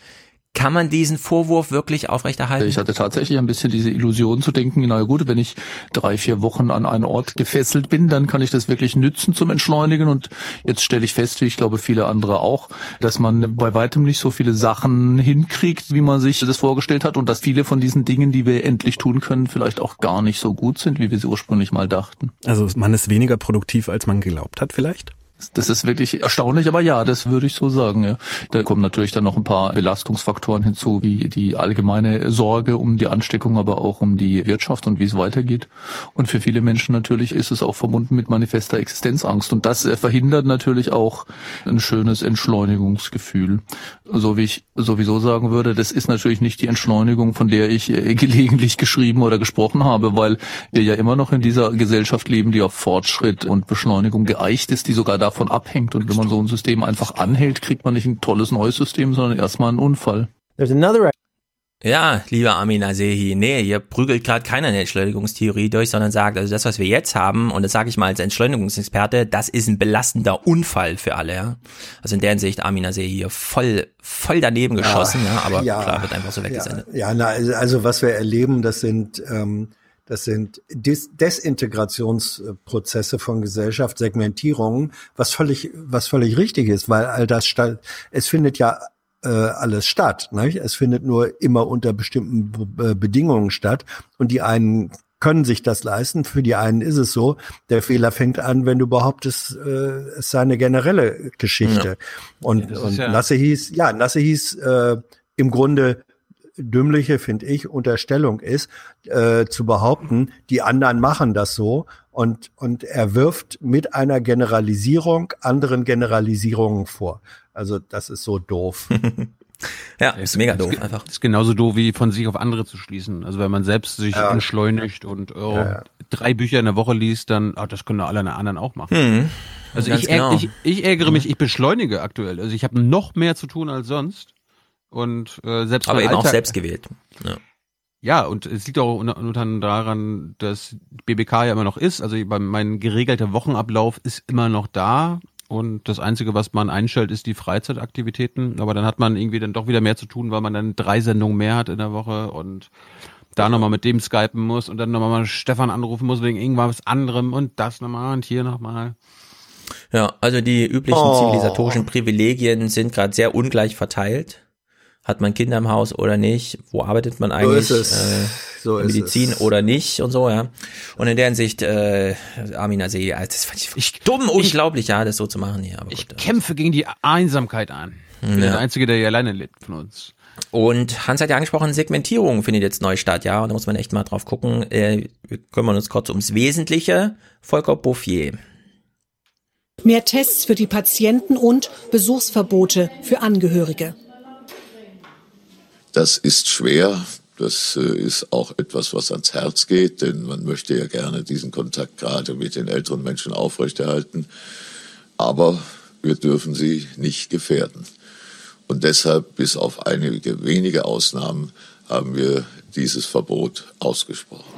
kann man diesen Vorwurf wirklich aufrechterhalten? Ich hatte tatsächlich ein bisschen diese Illusion zu denken, na gut, wenn ich drei, vier Wochen an einen Ort gefesselt bin, dann kann ich das wirklich nützen zum Entschleunigen. Und jetzt stelle ich fest, wie ich glaube viele andere auch, dass man bei weitem nicht so viele Sachen hinkriegt, wie man sich das vorgestellt hat und dass viele von diesen Dingen, die wir endlich tun können, vielleicht auch gar nicht so gut sind, wie wir sie ursprünglich mal dachten. Also man ist weniger produktiv, als man geglaubt hat vielleicht? Das ist wirklich erstaunlich, aber ja, das würde ich so sagen. Ja. Da kommen natürlich dann noch ein paar Belastungsfaktoren hinzu, wie die allgemeine Sorge um die Ansteckung, aber auch um die Wirtschaft und wie es weitergeht. Und für viele Menschen natürlich ist es auch verbunden mit manifester Existenzangst. Und das verhindert natürlich auch ein schönes Entschleunigungsgefühl. So wie ich sowieso sagen würde, das ist natürlich nicht die Entschleunigung, von der ich äh, gelegentlich geschrieben oder gesprochen habe, weil wir ja immer noch in dieser Gesellschaft leben, die auf Fortschritt und Beschleunigung geeicht ist, die sogar davon abhängt. Und wenn man so ein System einfach anhält, kriegt man nicht ein tolles neues System, sondern erstmal einen Unfall. There's another ja, lieber Amin Asehi, nee, hier prügelt gerade keiner eine Entschleunigungstheorie durch, sondern sagt, also das, was wir jetzt haben, und das sage ich mal als Entschleunigungsexperte, das ist ein belastender Unfall für alle. Ja? Also in der Hinsicht Amin Asehi hier voll, voll daneben geschossen, ja, ja aber ja, klar wird einfach so weggesendet. Ja, ja na, also was wir erleben, das sind ähm, das sind Des Desintegrationsprozesse von Gesellschaft, Segmentierungen, was völlig, was völlig richtig ist, weil all das statt, es findet ja äh, alles statt. Nicht? Es findet nur immer unter bestimmten Be Bedingungen statt und die einen können sich das leisten. Für die einen ist es so. Der Fehler fängt an, wenn du behauptest, äh, es sei eine generelle Geschichte. Ja. Und, ja, und ja Nasse hieß, ja, Nasse hieß äh, im Grunde dümmliche, finde ich, Unterstellung ist, äh, zu behaupten, die anderen machen das so und, und er wirft mit einer Generalisierung anderen Generalisierungen vor. Also das ist so doof. [LAUGHS] ja, ist mega doof einfach. Ist genauso doof wie von sich auf andere zu schließen. Also wenn man selbst sich ja. entschleunigt und oh, ja, ja. drei Bücher in der Woche liest, dann, ach, das können alle anderen auch machen. Hm. Also ich, genau. ich, ich ärgere mich, ich beschleunige aktuell. Also ich habe noch mehr zu tun als sonst. Und äh, selbst Aber eben Alltag, auch selbst gewählt. Ja. Ja, und es liegt auch unter, unter daran, dass BBK ja immer noch ist. Also mein geregelter Wochenablauf ist immer noch da. Und das Einzige, was man einstellt, ist die Freizeitaktivitäten. Aber dann hat man irgendwie dann doch wieder mehr zu tun, weil man dann drei Sendungen mehr hat in der Woche und da nochmal mit dem skypen muss und dann nochmal mal Stefan anrufen muss wegen irgendwas anderem und das nochmal und hier nochmal. Ja, also die üblichen oh. zivilisatorischen Privilegien sind gerade sehr ungleich verteilt hat man Kinder im Haus oder nicht, wo arbeitet man eigentlich, so äh, so Medizin oder nicht und so, ja. Und in der Hinsicht, äh, Amina See, das fand ich, ich dumm, unglaublich, ja, das so zu machen hier. Aber ich gut, kämpfe gegen die Einsamkeit an. Ich bin ja. der Einzige, der hier alleine lebt von uns. Und Hans hat ja angesprochen, Segmentierung findet jetzt neu statt, ja, und da muss man echt mal drauf gucken. Äh, wir kümmern uns kurz ums Wesentliche. Volker Bouffier. Mehr Tests für die Patienten und Besuchsverbote für Angehörige. Das ist schwer. Das äh, ist auch etwas, was ans Herz geht, denn man möchte ja gerne diesen Kontakt gerade mit den älteren Menschen aufrechterhalten. Aber wir dürfen sie nicht gefährden. Und deshalb, bis auf einige wenige Ausnahmen, haben wir dieses Verbot ausgesprochen.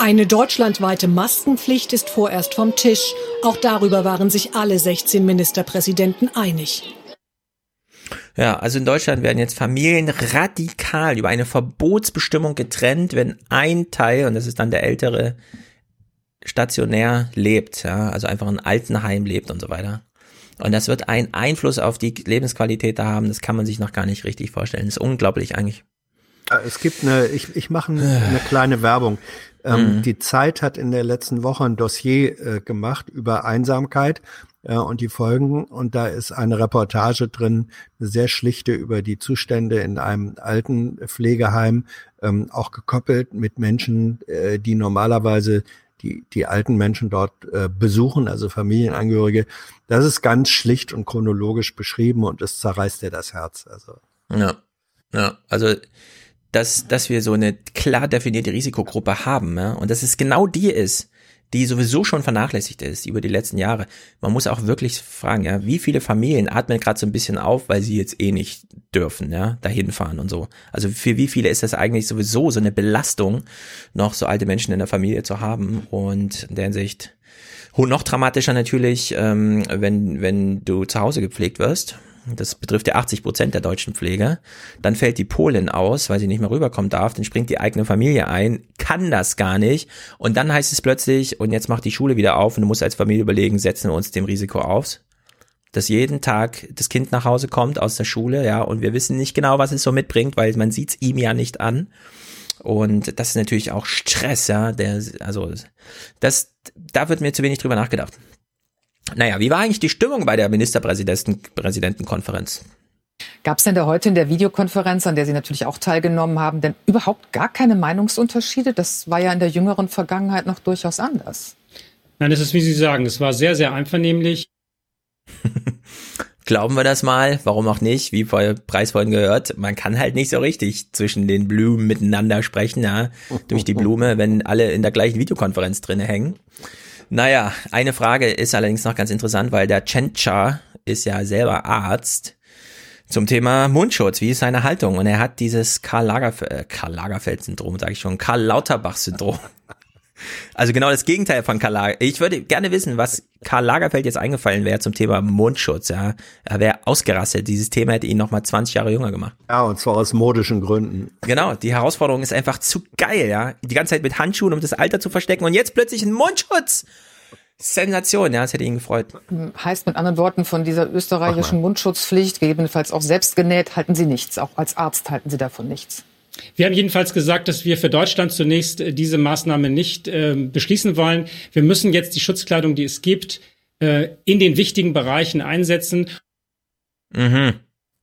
Eine deutschlandweite Maskenpflicht ist vorerst vom Tisch. Auch darüber waren sich alle 16 Ministerpräsidenten einig. Ja, also in Deutschland werden jetzt Familien radikal über eine Verbotsbestimmung getrennt, wenn ein Teil, und das ist dann der ältere, stationär lebt, ja, also einfach in Altenheim lebt und so weiter. Und das wird einen Einfluss auf die Lebensqualität da haben, das kann man sich noch gar nicht richtig vorstellen. Das ist unglaublich eigentlich. Es gibt eine, ich, ich mache eine kleine Werbung. Ähm, mhm. Die Zeit hat in der letzten Woche ein Dossier äh, gemacht über Einsamkeit äh, und die Folgen. Und da ist eine Reportage drin, eine sehr schlichte über die Zustände in einem alten Pflegeheim, ähm, auch gekoppelt mit Menschen, äh, die normalerweise die, die alten Menschen dort äh, besuchen, also Familienangehörige. Das ist ganz schlicht und chronologisch beschrieben und es zerreißt dir das Herz. Also. Ja, ja, also dass, dass wir so eine klar definierte Risikogruppe haben ja, und dass es genau die ist, die sowieso schon vernachlässigt ist über die letzten Jahre. Man muss auch wirklich fragen, ja, wie viele Familien atmen gerade so ein bisschen auf, weil sie jetzt eh nicht dürfen, ja, dahin fahren und so. Also für wie viele ist das eigentlich sowieso so eine Belastung, noch so alte Menschen in der Familie zu haben und in der Hinsicht noch dramatischer natürlich, ähm, wenn, wenn du zu Hause gepflegt wirst das betrifft ja 80 Prozent der deutschen Pfleger. Dann fällt die Polin aus, weil sie nicht mehr rüberkommen darf. Dann springt die eigene Familie ein, kann das gar nicht. Und dann heißt es plötzlich, und jetzt macht die Schule wieder auf und du musst als Familie überlegen, setzen wir uns dem Risiko aus? Dass jeden Tag das Kind nach Hause kommt aus der Schule, ja, und wir wissen nicht genau, was es so mitbringt, weil man sieht es ihm ja nicht an. Und das ist natürlich auch Stress, ja, der, also, das, da wird mir zu wenig drüber nachgedacht. Naja, wie war eigentlich die Stimmung bei der Ministerpräsidentenkonferenz? Gab es denn da heute in der Videokonferenz, an der Sie natürlich auch teilgenommen haben, denn überhaupt gar keine Meinungsunterschiede? Das war ja in der jüngeren Vergangenheit noch durchaus anders. Nein, es ist, wie Sie sagen, es war sehr, sehr einvernehmlich. [LAUGHS] Glauben wir das mal? Warum auch nicht? Wie vor Preis vorhin gehört, man kann halt nicht so richtig zwischen den Blumen miteinander sprechen, ja, durch die Blume, wenn alle in der gleichen Videokonferenz drinne hängen. Naja, eine Frage ist allerdings noch ganz interessant, weil der Chencha ist ja selber Arzt zum Thema Mundschutz. Wie ist seine Haltung? Und er hat dieses Karl, Lagerf äh, sage ich schon, Karl Lauterbach-Syndrom. Also genau das Gegenteil von Karl Lagerfeld. Ich würde gerne wissen, was Karl Lagerfeld jetzt eingefallen wäre zum Thema Mundschutz. Ja, er wäre ausgerastet. Dieses Thema hätte ihn noch mal 20 Jahre jünger gemacht. Ja, und zwar aus modischen Gründen. Genau, die Herausforderung ist einfach zu geil. Ja, die ganze Zeit mit Handschuhen, um das Alter zu verstecken und jetzt plötzlich ein Mundschutz. Sensation, ja, das hätte ihn gefreut. Heißt mit anderen Worten von dieser österreichischen Mundschutzpflicht, gegebenenfalls auch selbst genäht, halten Sie nichts. Auch als Arzt halten Sie davon nichts. Wir haben jedenfalls gesagt, dass wir für Deutschland zunächst äh, diese Maßnahme nicht äh, beschließen wollen. Wir müssen jetzt die Schutzkleidung, die es gibt, äh, in den wichtigen Bereichen einsetzen. Mhm.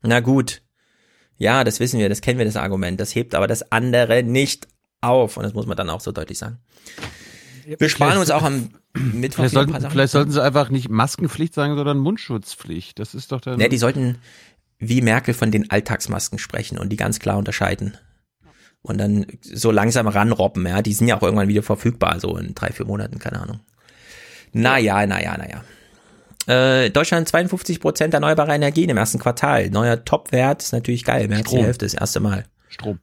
Na gut. Ja, das wissen wir, das kennen wir, das Argument. Das hebt aber das andere nicht auf. Und das muss man dann auch so deutlich sagen. Wir sparen uns auch am Mittwoch. Vielleicht sollten, vielleicht sollten sie einfach nicht Maskenpflicht sagen, sondern Mundschutzpflicht. Das ist doch dann. Ne, die sollten wie Merkel von den Alltagsmasken sprechen und die ganz klar unterscheiden und dann so langsam ranrobben, ja. Die sind ja auch irgendwann wieder verfügbar, so in drei, vier Monaten, keine Ahnung. Naja, naja, naja. Äh, Deutschland 52 Prozent erneuerbare Energien im ersten Quartal. Neuer Topwert ist natürlich geil. Mehr als die Hälfte das erste Mal. Strom.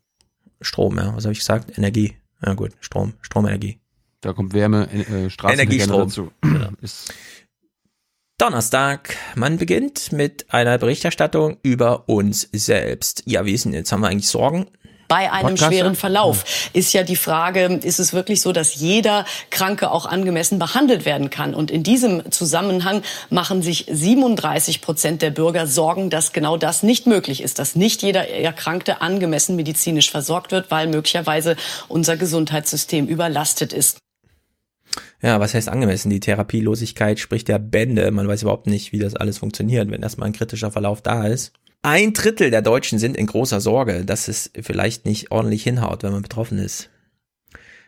Strom, ja. Was habe ich gesagt? Energie. Ja gut, Strom, Stromenergie. Da kommt Wärme, äh, Straßenverkehr dazu. Genau. Donnerstag. Man beginnt mit einer Berichterstattung über uns selbst. Ja, wie ist denn jetzt? Haben wir eigentlich Sorgen? Bei einem Podcast? schweren Verlauf. Ist ja die Frage, ist es wirklich so, dass jeder Kranke auch angemessen behandelt werden kann? Und in diesem Zusammenhang machen sich 37 Prozent der Bürger Sorgen, dass genau das nicht möglich ist, dass nicht jeder Erkrankte angemessen medizinisch versorgt wird, weil möglicherweise unser Gesundheitssystem überlastet ist. Ja, was heißt angemessen? Die Therapielosigkeit spricht ja Bände. Man weiß überhaupt nicht, wie das alles funktioniert, wenn erstmal ein kritischer Verlauf da ist. Ein Drittel der Deutschen sind in großer Sorge, dass es vielleicht nicht ordentlich hinhaut, wenn man betroffen ist.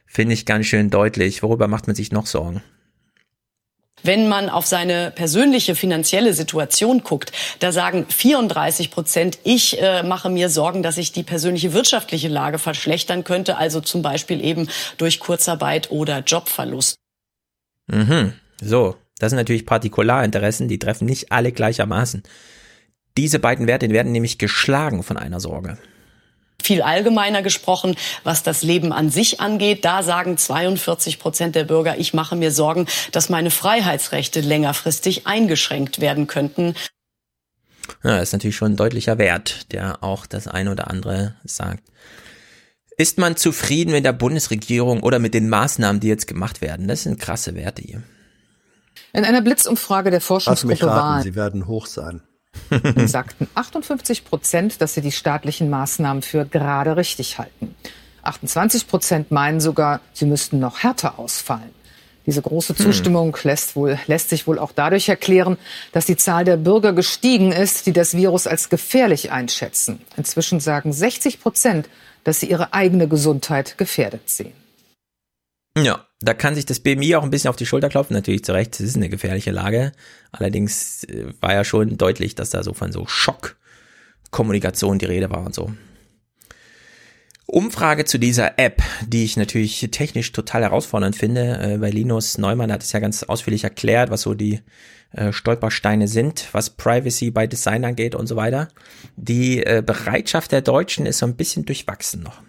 Finde ich ganz schön deutlich. Worüber macht man sich noch Sorgen? Wenn man auf seine persönliche finanzielle Situation guckt, da sagen 34 Prozent, ich äh, mache mir Sorgen, dass sich die persönliche wirtschaftliche Lage verschlechtern könnte, also zum Beispiel eben durch Kurzarbeit oder Jobverlust. Mhm. So, Das sind natürlich Partikularinteressen, die treffen nicht alle gleichermaßen. Diese beiden Werte werden nämlich geschlagen von einer Sorge viel allgemeiner gesprochen, was das Leben an sich angeht. Da sagen 42 Prozent der Bürger, ich mache mir Sorgen, dass meine Freiheitsrechte längerfristig eingeschränkt werden könnten. Ja, das ist natürlich schon ein deutlicher Wert, der auch das eine oder andere sagt. Ist man zufrieden mit der Bundesregierung oder mit den Maßnahmen, die jetzt gemacht werden? Das sind krasse Werte hier. In einer Blitzumfrage der Forschungsgruppe raten, Sie werden hoch sein. Sagten 58 Prozent, dass sie die staatlichen Maßnahmen für gerade richtig halten. 28 Prozent meinen sogar, sie müssten noch härter ausfallen. Diese große Zustimmung lässt, wohl, lässt sich wohl auch dadurch erklären, dass die Zahl der Bürger gestiegen ist, die das Virus als gefährlich einschätzen. Inzwischen sagen 60 Prozent, dass sie ihre eigene Gesundheit gefährdet sehen. Ja, da kann sich das BMI auch ein bisschen auf die Schulter klopfen. Natürlich zu Recht, es ist eine gefährliche Lage. Allerdings äh, war ja schon deutlich, dass da so von so Schockkommunikation die Rede war und so. Umfrage zu dieser App, die ich natürlich technisch total herausfordernd finde, äh, weil Linus Neumann hat es ja ganz ausführlich erklärt, was so die äh, Stolpersteine sind, was Privacy bei Design angeht und so weiter. Die Bereitschaft der Deutschen ist so ein bisschen durchwachsen noch.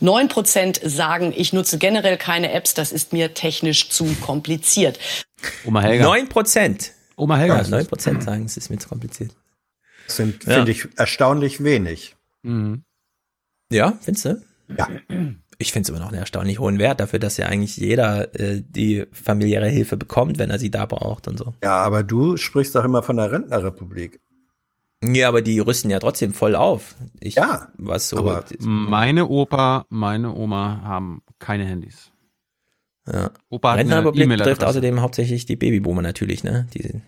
Neun Prozent sagen, ich nutze generell keine Apps, das ist mir technisch zu kompliziert. Oma Helga. Neun Prozent. Oma Helga. Neun Prozent sagen, es ist mir zu kompliziert. Das sind, ja. finde ich, erstaunlich wenig. Mhm. Ja, findest du? Ja. Ich finde es immer noch einen erstaunlich hohen Wert dafür, dass ja eigentlich jeder äh, die familiäre Hilfe bekommt, wenn er sie da braucht und so. Ja, aber du sprichst doch immer von der Rentnerrepublik. Ja, aber die rüsten ja trotzdem voll auf. Ich, ja, was so. Aber meine Opa, meine Oma haben keine Handys. Ja. Opa hat Rentnerrepublik betrifft außerdem hauptsächlich die Babyboomer natürlich, ne? Die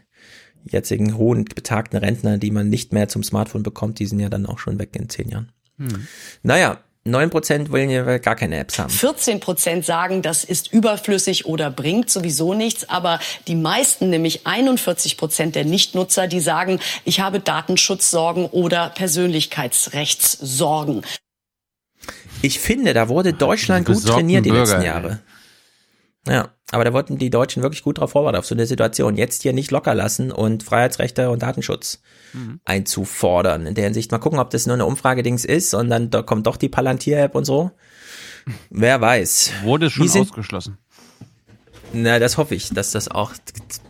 jetzigen hohen betagten Rentner, die man nicht mehr zum Smartphone bekommt, die sind ja dann auch schon weg in zehn Jahren. Hm. Naja, 9% wollen ja gar keine Apps haben. 14% sagen, das ist überflüssig oder bringt sowieso nichts. Aber die meisten, nämlich 41% der Nichtnutzer, die sagen, ich habe Datenschutzsorgen oder Persönlichkeitsrechtssorgen. Ich finde, da wurde Deutschland gut trainiert die letzten Jahre. Ja, aber da wollten die Deutschen wirklich gut drauf vorbereitet, auf so eine Situation. Jetzt hier nicht locker lassen und Freiheitsrechte und Datenschutz mhm. einzufordern. In der Hinsicht mal gucken, ob das nur eine Umfragedings ist und dann da kommt doch die Palantir-App und so. Wer weiß. Wurde schon sind, ausgeschlossen. Na, das hoffe ich, dass das auch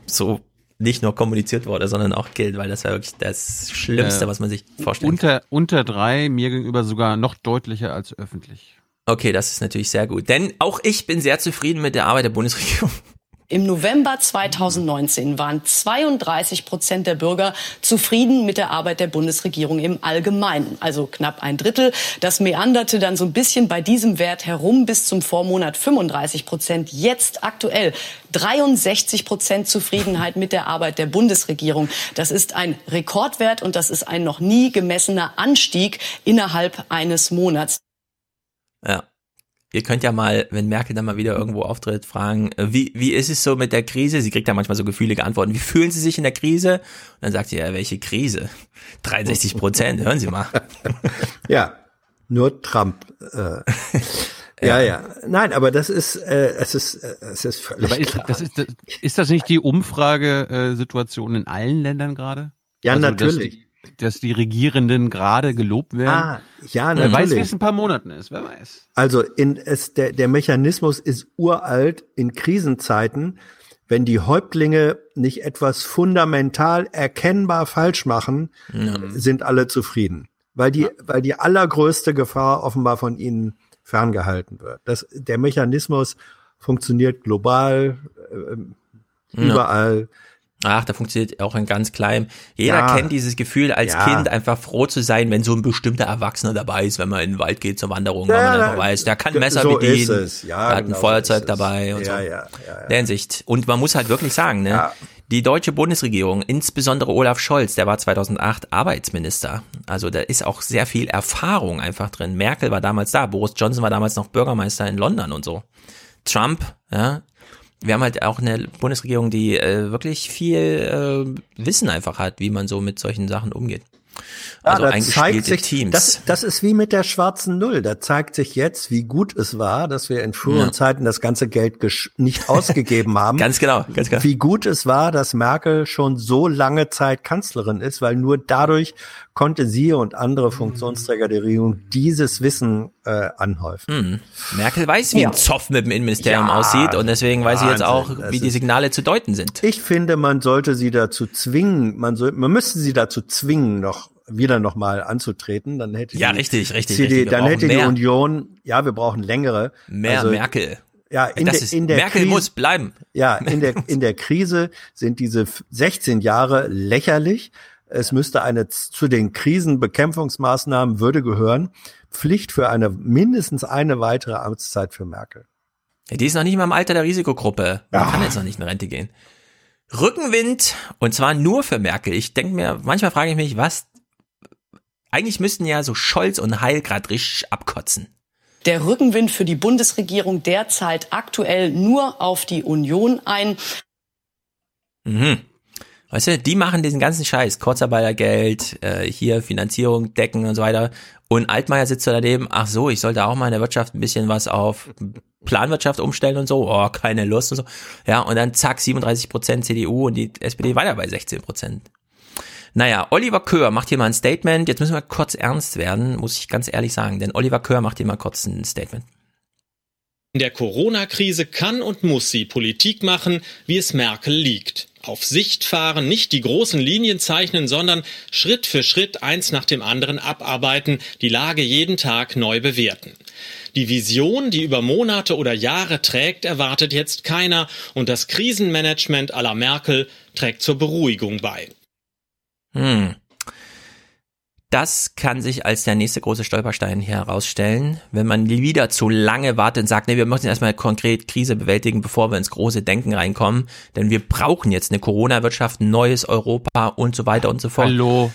so nicht nur kommuniziert wurde, sondern auch gilt, weil das wäre wirklich das Schlimmste, äh, was man sich vorstellen unter, kann. Unter drei, mir gegenüber sogar noch deutlicher als öffentlich. Okay, das ist natürlich sehr gut. Denn auch ich bin sehr zufrieden mit der Arbeit der Bundesregierung. [LAUGHS] Im November 2019 waren 32 Prozent der Bürger zufrieden mit der Arbeit der Bundesregierung im Allgemeinen, also knapp ein Drittel. Das meanderte dann so ein bisschen bei diesem Wert herum bis zum Vormonat 35 Prozent. Jetzt aktuell 63 Prozent Zufriedenheit mit der Arbeit der Bundesregierung. Das ist ein Rekordwert und das ist ein noch nie gemessener Anstieg innerhalb eines Monats. Ja. Ihr könnt ja mal, wenn Merkel dann mal wieder irgendwo auftritt, fragen, äh, wie, wie ist es so mit der Krise? Sie kriegt ja manchmal so gefühlige Antworten. Wie fühlen Sie sich in der Krise? Und dann sagt sie, ja, welche Krise? [LAUGHS] 63 Prozent, hören Sie mal. [LAUGHS] Ja, nur Trump. Äh. [LAUGHS] Ja, ja. Nein, aber das ist, äh, es ist, äh, es ist völlig aber ist, klar. Das ist, das, ist das nicht die Umfragesituation in allen Ländern gerade? Ja, also, natürlich dass die Regierenden gerade gelobt werden. Ah, ja, natürlich. Wer weiß, wie es in ein paar Monaten ist, wer weiß. Also in es, der, der Mechanismus ist uralt in Krisenzeiten. Wenn die Häuptlinge nicht etwas fundamental erkennbar falsch machen, mhm. sind alle zufrieden. Weil die, ja. weil die allergrößte Gefahr offenbar von ihnen ferngehalten wird. Das, der Mechanismus funktioniert global, äh, überall. Ja. Ach, da funktioniert auch ein ganz klein. Jeder ja. kennt dieses Gefühl als ja. Kind, einfach froh zu sein, wenn so ein bestimmter Erwachsener dabei ist, wenn man in den Wald geht zur Wanderung, ja, weil man einfach weiß, der kann ein Messer so bedienen, ja, der hat ein genau Feuerzeug so dabei und so. Ja, ja, ja, Der Hinsicht. Und man muss halt wirklich sagen, ne, die deutsche Bundesregierung, insbesondere Olaf Scholz, der war 2008 Arbeitsminister. Also da ist auch sehr viel Erfahrung einfach drin. Merkel war damals da, Boris Johnson war damals noch Bürgermeister in London und so. Trump, ja, wir haben halt auch eine Bundesregierung, die äh, wirklich viel äh, Wissen einfach hat, wie man so mit solchen Sachen umgeht. Also da zeigt sich, Teams. Das, das ist wie mit der schwarzen Null. Da zeigt sich jetzt, wie gut es war, dass wir in früheren Ja. Zeiten das ganze Geld nicht [LAUGHS] ausgegeben haben. Ganz genau, ganz genau. Wie gut es war, dass Merkel schon so lange Zeit Kanzlerin ist, weil nur dadurch konnte sie und andere Funktionsträger der Regierung dieses Wissen äh, anhäufen. Hm. Merkel weiß, wie Ja. ein Zoff mit dem Innenministerium Ja, aussieht und deswegen weiß sie jetzt auch, Wahnsinn. Das wie die Signale zu deuten sind. Ich finde, man sollte sie dazu zwingen, man soll, man müsste sie dazu zwingen, noch wieder noch mal anzutreten, dann hätte Ja, die richtig, richtig, CD, richtig. Dann hätte mehr. die Union, ja, wir brauchen längere, Mehr Also, Merkel. Ja, in Das der, ist- in der Merkel Krise, muss bleiben. Ja, in der [LAUGHS] in der Krise sind diese 16 Jahre lächerlich. Es müsste eine zu den Krisenbekämpfungsmaßnahmen würde gehören Pflicht für eine mindestens eine weitere Amtszeit für Merkel. Ja, Die ist noch nicht mal im Alter der Risikogruppe. Man kann jetzt noch nicht in Rente gehen. Rückenwind und zwar nur für Merkel. Ich denke mir, manchmal frage ich mich, was eigentlich müssten ja so Scholz und Heil grad richtig abkotzen. Der Rückenwind für die Bundesregierung, der zahlt aktuell nur auf die Union ein. Mhm. Weißt du, die machen diesen ganzen Scheiß, Kurzarbeitergeld, äh, hier Finanzierung decken und so weiter. Und Altmaier sitzt da daneben, ach so, ich sollte auch mal in der Wirtschaft ein bisschen was auf Planwirtschaft umstellen und so, oh, keine Lust und so. Ja, und dann zack, 37 Prozent CDU und die SPD weiter bei 16 Prozent. Naja, Oliver Köhr macht hier mal ein Statement. Jetzt müssen wir kurz ernst werden, muss ich ganz ehrlich sagen, denn Oliver Köhr macht hier mal kurz ein Statement. In der Corona-Krise kann und muss sie Politik machen, wie es Merkel liegt. Auf Sicht fahren, nicht die großen Linien zeichnen, sondern Schritt für Schritt eins nach dem anderen abarbeiten, die Lage jeden Tag neu bewerten. Die Vision, die über Monate oder Jahre trägt, erwartet jetzt keiner und das Krisenmanagement aller Merkel trägt zur Beruhigung bei. Hm. Das kann sich als der nächste große Stolperstein hier herausstellen, wenn man wieder zu lange wartet und sagt, nee, wir müssen erstmal konkret Krise bewältigen, bevor wir ins große Denken reinkommen, denn wir brauchen jetzt eine Corona-Wirtschaft, ein neues Europa und so weiter und so fort. Hallo.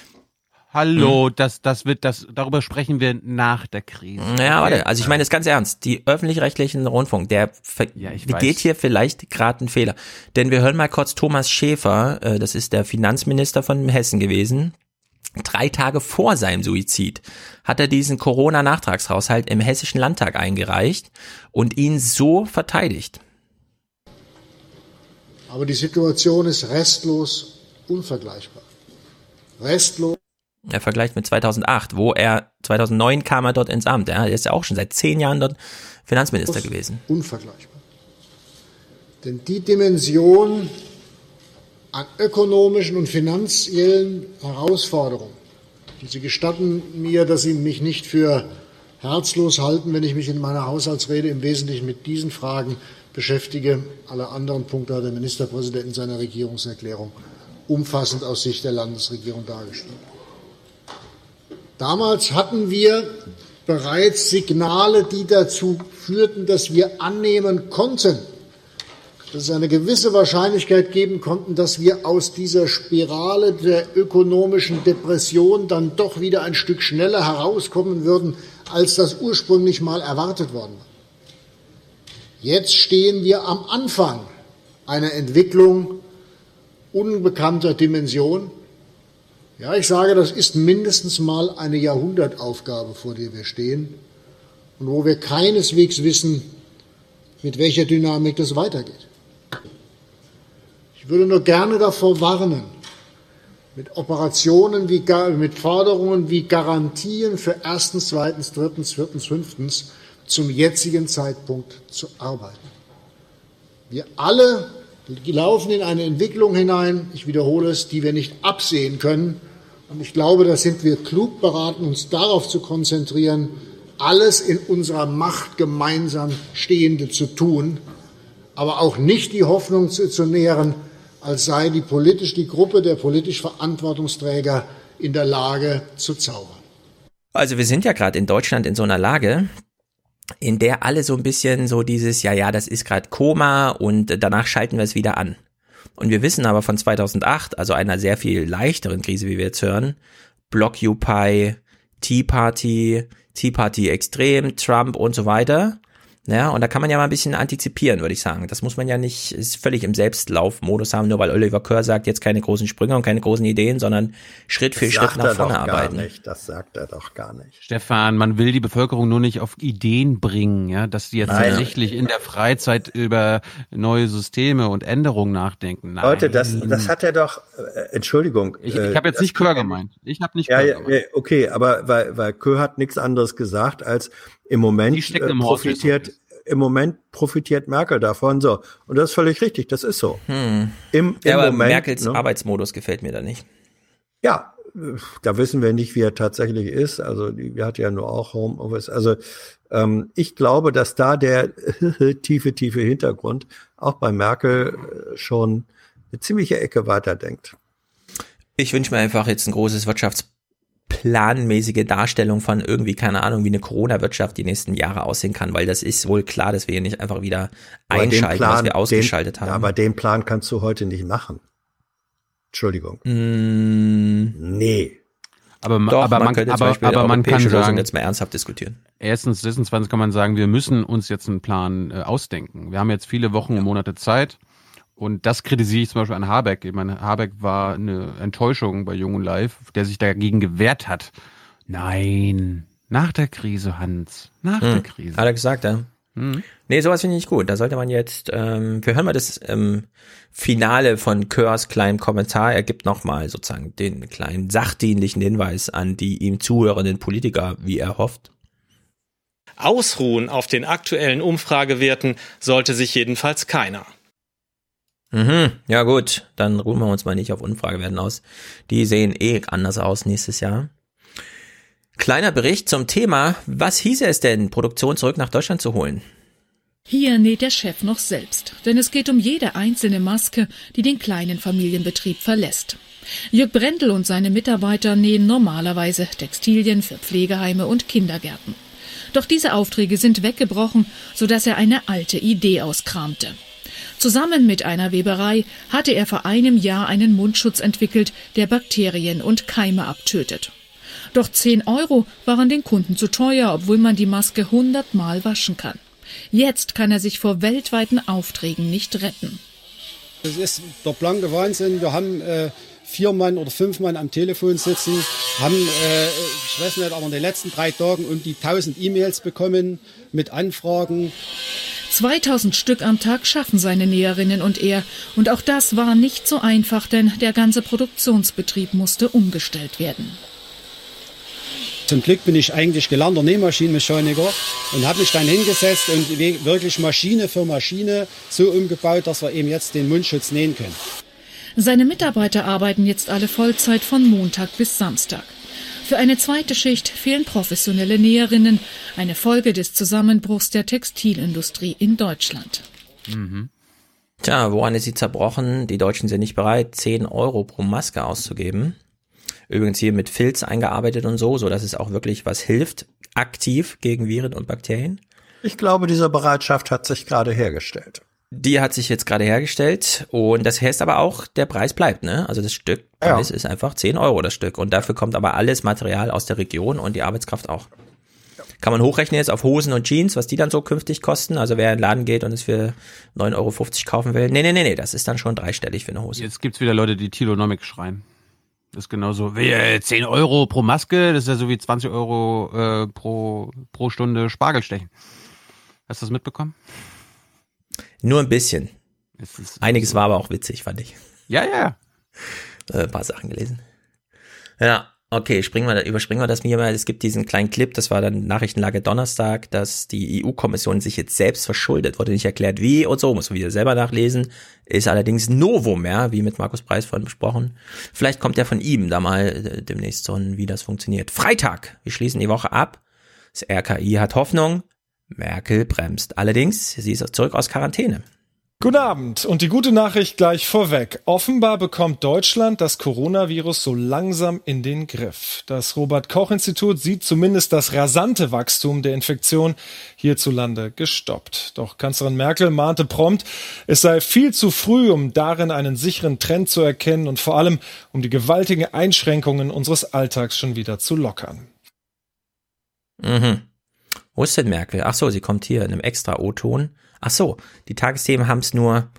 Hallo, Hm. das, das wird, das, darüber sprechen wir nach der Krise. Ja, warte, also ich meine das ganz ernst. Die öffentlich-rechtlichen Rundfunk, der begeht weiß. hier vielleicht gerade einen Fehler. Denn wir hören mal kurz Thomas Schäfer, äh, das ist der Finanzminister von Hessen gewesen. Drei Tage vor seinem Suizid hat er diesen Corona-Nachtragshaushalt im Hessischen Landtag eingereicht und ihn so verteidigt. Aber die Situation ist restlos unvergleichbar. Restlos. Er vergleicht mit 2008, wo er 2009 kam er dort ins Amt. Ja, er ist ja auch schon seit zehn Jahren dort Finanzminister gewesen. Unvergleichbar. Denn die Dimension an ökonomischen und finanziellen Herausforderungen, und Sie gestatten mir, dass Sie mich nicht für herzlos halten, wenn ich mich in meiner Haushaltsrede im Wesentlichen mit diesen Fragen beschäftige. Alle anderen Punkte hat der Ministerpräsident in seiner Regierungserklärung umfassend aus Sicht der Landesregierung dargestellt. Damals hatten wir bereits Signale, die dazu führten, dass wir annehmen konnten, dass es eine gewisse Wahrscheinlichkeit geben konnten, dass wir aus dieser Spirale der ökonomischen Depression dann doch wieder ein Stück schneller herauskommen würden, als das ursprünglich mal erwartet worden war. Jetzt stehen wir am Anfang einer Entwicklung unbekannter Dimension. Ja, ich sage, das ist mindestens mal eine Jahrhundertaufgabe, vor der wir stehen und wo wir keineswegs wissen, mit welcher Dynamik das weitergeht. Ich würde nur gerne davor warnen, mit Operationen wie mit Forderungen wie Garantien für erstens, zweitens, drittens, viertens, fünftens zum jetzigen Zeitpunkt zu arbeiten. Wir alle laufen in eine Entwicklung hinein, ich wiederhole es, die wir nicht absehen können. Und ich glaube, da sind wir klug beraten, uns darauf zu konzentrieren, alles in unserer Macht gemeinsam Stehende zu tun, aber auch nicht die Hoffnung zu, zu nähren, als sei die politisch die Gruppe der politisch Verantwortungsträger in der Lage zu zaubern. Also wir sind ja gerade in Deutschland in so einer Lage, in der alle so ein bisschen so dieses, ja, ja, das ist gerade Koma und danach schalten wir es wieder an. Und wir wissen aber von 2008, also einer sehr viel leichteren Krise, wie wir jetzt hören, Blockupy, Tea Party, Tea Party extrem, Trump und so weiter. Ja, und da kann man ja mal ein bisschen antizipieren, würde ich sagen. Das muss man ja nicht ist völlig im Selbstlaufmodus haben, nur weil Oliver Kör sagt, jetzt keine großen Sprünge und keine großen Ideen, sondern Schritt für das Schritt nach vorne arbeiten. Nicht. Das sagt er doch gar nicht. Stefan, man will die Bevölkerung nur nicht auf Ideen bringen, ja, dass die jetzt Nein. tatsächlich in der Freizeit über neue Systeme und Änderungen nachdenken. Nein. Leute, das, das hat er doch, äh, Entschuldigung. ich äh, ich habe jetzt nicht er gemeint. Ich habe nicht Ja, Kör ja, gemeint. ja, okay, aber weil, weil Kö hat nichts anderes gesagt als im Moment steckt äh, im profitiert im Moment profitiert Merkel davon so und das ist völlig richtig, das ist so. Hm. Im, im Ja, aber Moment, Merkels ne? Arbeitsmodus gefällt mir da nicht. Ja, da wissen wir nicht, wie er tatsächlich ist. Also die, hat ja nur auch Homeoffice. Also ähm, ich glaube, dass da der [LAUGHS] tiefe, tiefe Hintergrund auch bei Merkel äh, schon eine ziemliche Ecke weiterdenkt. Ich wünsche mir einfach jetzt ein großes Wirtschaftsplanmäßige Darstellung von irgendwie, keine Ahnung, wie eine Corona-Wirtschaft die nächsten Jahre aussehen kann, weil das ist wohl klar, dass wir hier nicht einfach wieder einschalten, was wir ausgeschaltet den, haben. Ja, aber den Plan kannst du heute nicht machen. Entschuldigung. Mm, Nee. Aber, Doch, aber man man, aber, aber man kann sagen, jetzt mal ernsthaft diskutieren. erstens, drittens, zweitens kann man sagen, wir müssen uns jetzt einen Plan äh, ausdenken. Wir haben jetzt viele Wochen und Monate Zeit. Und das kritisiere ich zum Beispiel an Habeck. Ich meine, Habeck war eine Enttäuschung bei Jung und Live, der sich dagegen gewehrt hat. Nein, nach der Krise, Hans, nach der Hm. Krise. Hat er gesagt, ja. Hm. Nee, sowas finde ich nicht gut. Da sollte man jetzt, ähm, wir hören mal das ähm, Finale von Körs kleinen Kommentar. Er gibt nochmal sozusagen den kleinen sachdienlichen Hinweis an die ihm zuhörenden Politiker, wie er hofft. Ausruhen auf den aktuellen Umfragewerten sollte sich jedenfalls keiner. Mhm, ja gut, dann ruhen wir uns mal nicht auf Umfragewerten aus. Die sehen eh anders aus nächstes Jahr. Kleiner Bericht zum Thema, was hieße es denn, Produktion zurück nach Deutschland zu holen? Hier näht der Chef noch selbst, denn es geht um jede einzelne Maske, die den kleinen Familienbetrieb verlässt. Jörg Brendel und seine Mitarbeiter nähen normalerweise Textilien für Pflegeheime und Kindergärten. Doch diese Aufträge sind weggebrochen, sodass er eine alte Idee auskramte. Zusammen mit einer Weberei hatte er vor einem Jahr einen Mundschutz entwickelt, der Bakterien und Keime abtötet. Doch 10 Euro waren den Kunden zu teuer, obwohl man die Maske hundertmal waschen kann. Jetzt kann er sich vor weltweiten Aufträgen nicht retten. Das ist der blanke Wahnsinn. Wir haben äh, vier Mann oder fünf Mann am Telefon sitzen, haben, äh, ich weiß nicht, aber in den letzten drei Tagen um die 1000 E-Mails bekommen mit Anfragen. 2000 Stück am Tag schaffen seine Näherinnen und er. Und auch das war nicht so einfach, denn der ganze Produktionsbetrieb musste umgestellt werden. Zum Glück bin ich eigentlich gelernter Nähmaschinenmechaniker und habe mich dann hingesetzt und wirklich Maschine für Maschine so umgebaut, dass wir eben jetzt den Mundschutz nähen können. Seine Mitarbeiter arbeiten jetzt alle Vollzeit von Montag bis Samstag. Für eine zweite Schicht fehlen professionelle Näherinnen, eine Folge des Zusammenbruchs der Textilindustrie in Deutschland. Mhm. Tja, woran ist sie zerbrochen? Die Deutschen sind nicht bereit, 10 Euro pro Maske auszugeben. Übrigens hier mit Filz eingearbeitet und so, so dass es auch wirklich was hilft, aktiv gegen Viren und Bakterien. Ich glaube, diese Bereitschaft hat sich gerade hergestellt. Die hat sich jetzt gerade hergestellt und das heißt aber auch, der Preis bleibt, ne? Also das Stück Preis ist einfach 10 Euro das Stück und dafür kommt aber alles Material aus der Region und die Arbeitskraft auch. Kann man hochrechnen jetzt auf Hosen und Jeans, was die dann so künftig kosten? Also wer in den Laden geht und es für 9,50 Euro kaufen will. Nee, nee, nee, nee, das ist dann schon dreistellig für eine Hose. Jetzt gibt's wieder Leute, die Tilonomic schreien. Das ist genauso. Wie, äh, 10 Euro pro Maske, das ist ja so wie 20 Euro äh, pro, pro Stunde Spargelstechen. Hast du das mitbekommen? Nur ein bisschen. Einiges war aber auch witzig, fand ich. Ja, ja. Äh, ein paar Sachen gelesen. Ja, okay, springen wir, überspringen wir das mir mal. Es gibt diesen kleinen Clip, das war dann Nachrichtenlage Donnerstag, dass die EU-Kommission sich jetzt selbst verschuldet, wurde nicht erklärt wie und so, muss man wieder selber nachlesen. Ist allerdings Novum, ja, wie mit Markus Preis vorhin besprochen. Vielleicht kommt ja von ihm da mal äh, demnächst so ein, wie das funktioniert. Freitag, wir schließen die Woche ab. Das RKI hat Hoffnung. Merkel bremst. Allerdings, sie ist zurück aus Quarantäne. Guten Abend und die gute Nachricht gleich vorweg. Offenbar bekommt Deutschland das Coronavirus so langsam in den Griff. Das Robert Koch Institut sieht zumindest das rasante Wachstum der Infektion hierzulande gestoppt. Doch Kanzlerin Merkel mahnte prompt, es sei viel zu früh, um darin einen sicheren Trend zu erkennen und vor allem um die gewaltigen Einschränkungen unseres Alltags schon wieder zu lockern. Mhm. Wo ist denn Merkel? Ach so, sie kommt hier in einem extra O-Ton. Ach so, die Tagesthemen haben es nur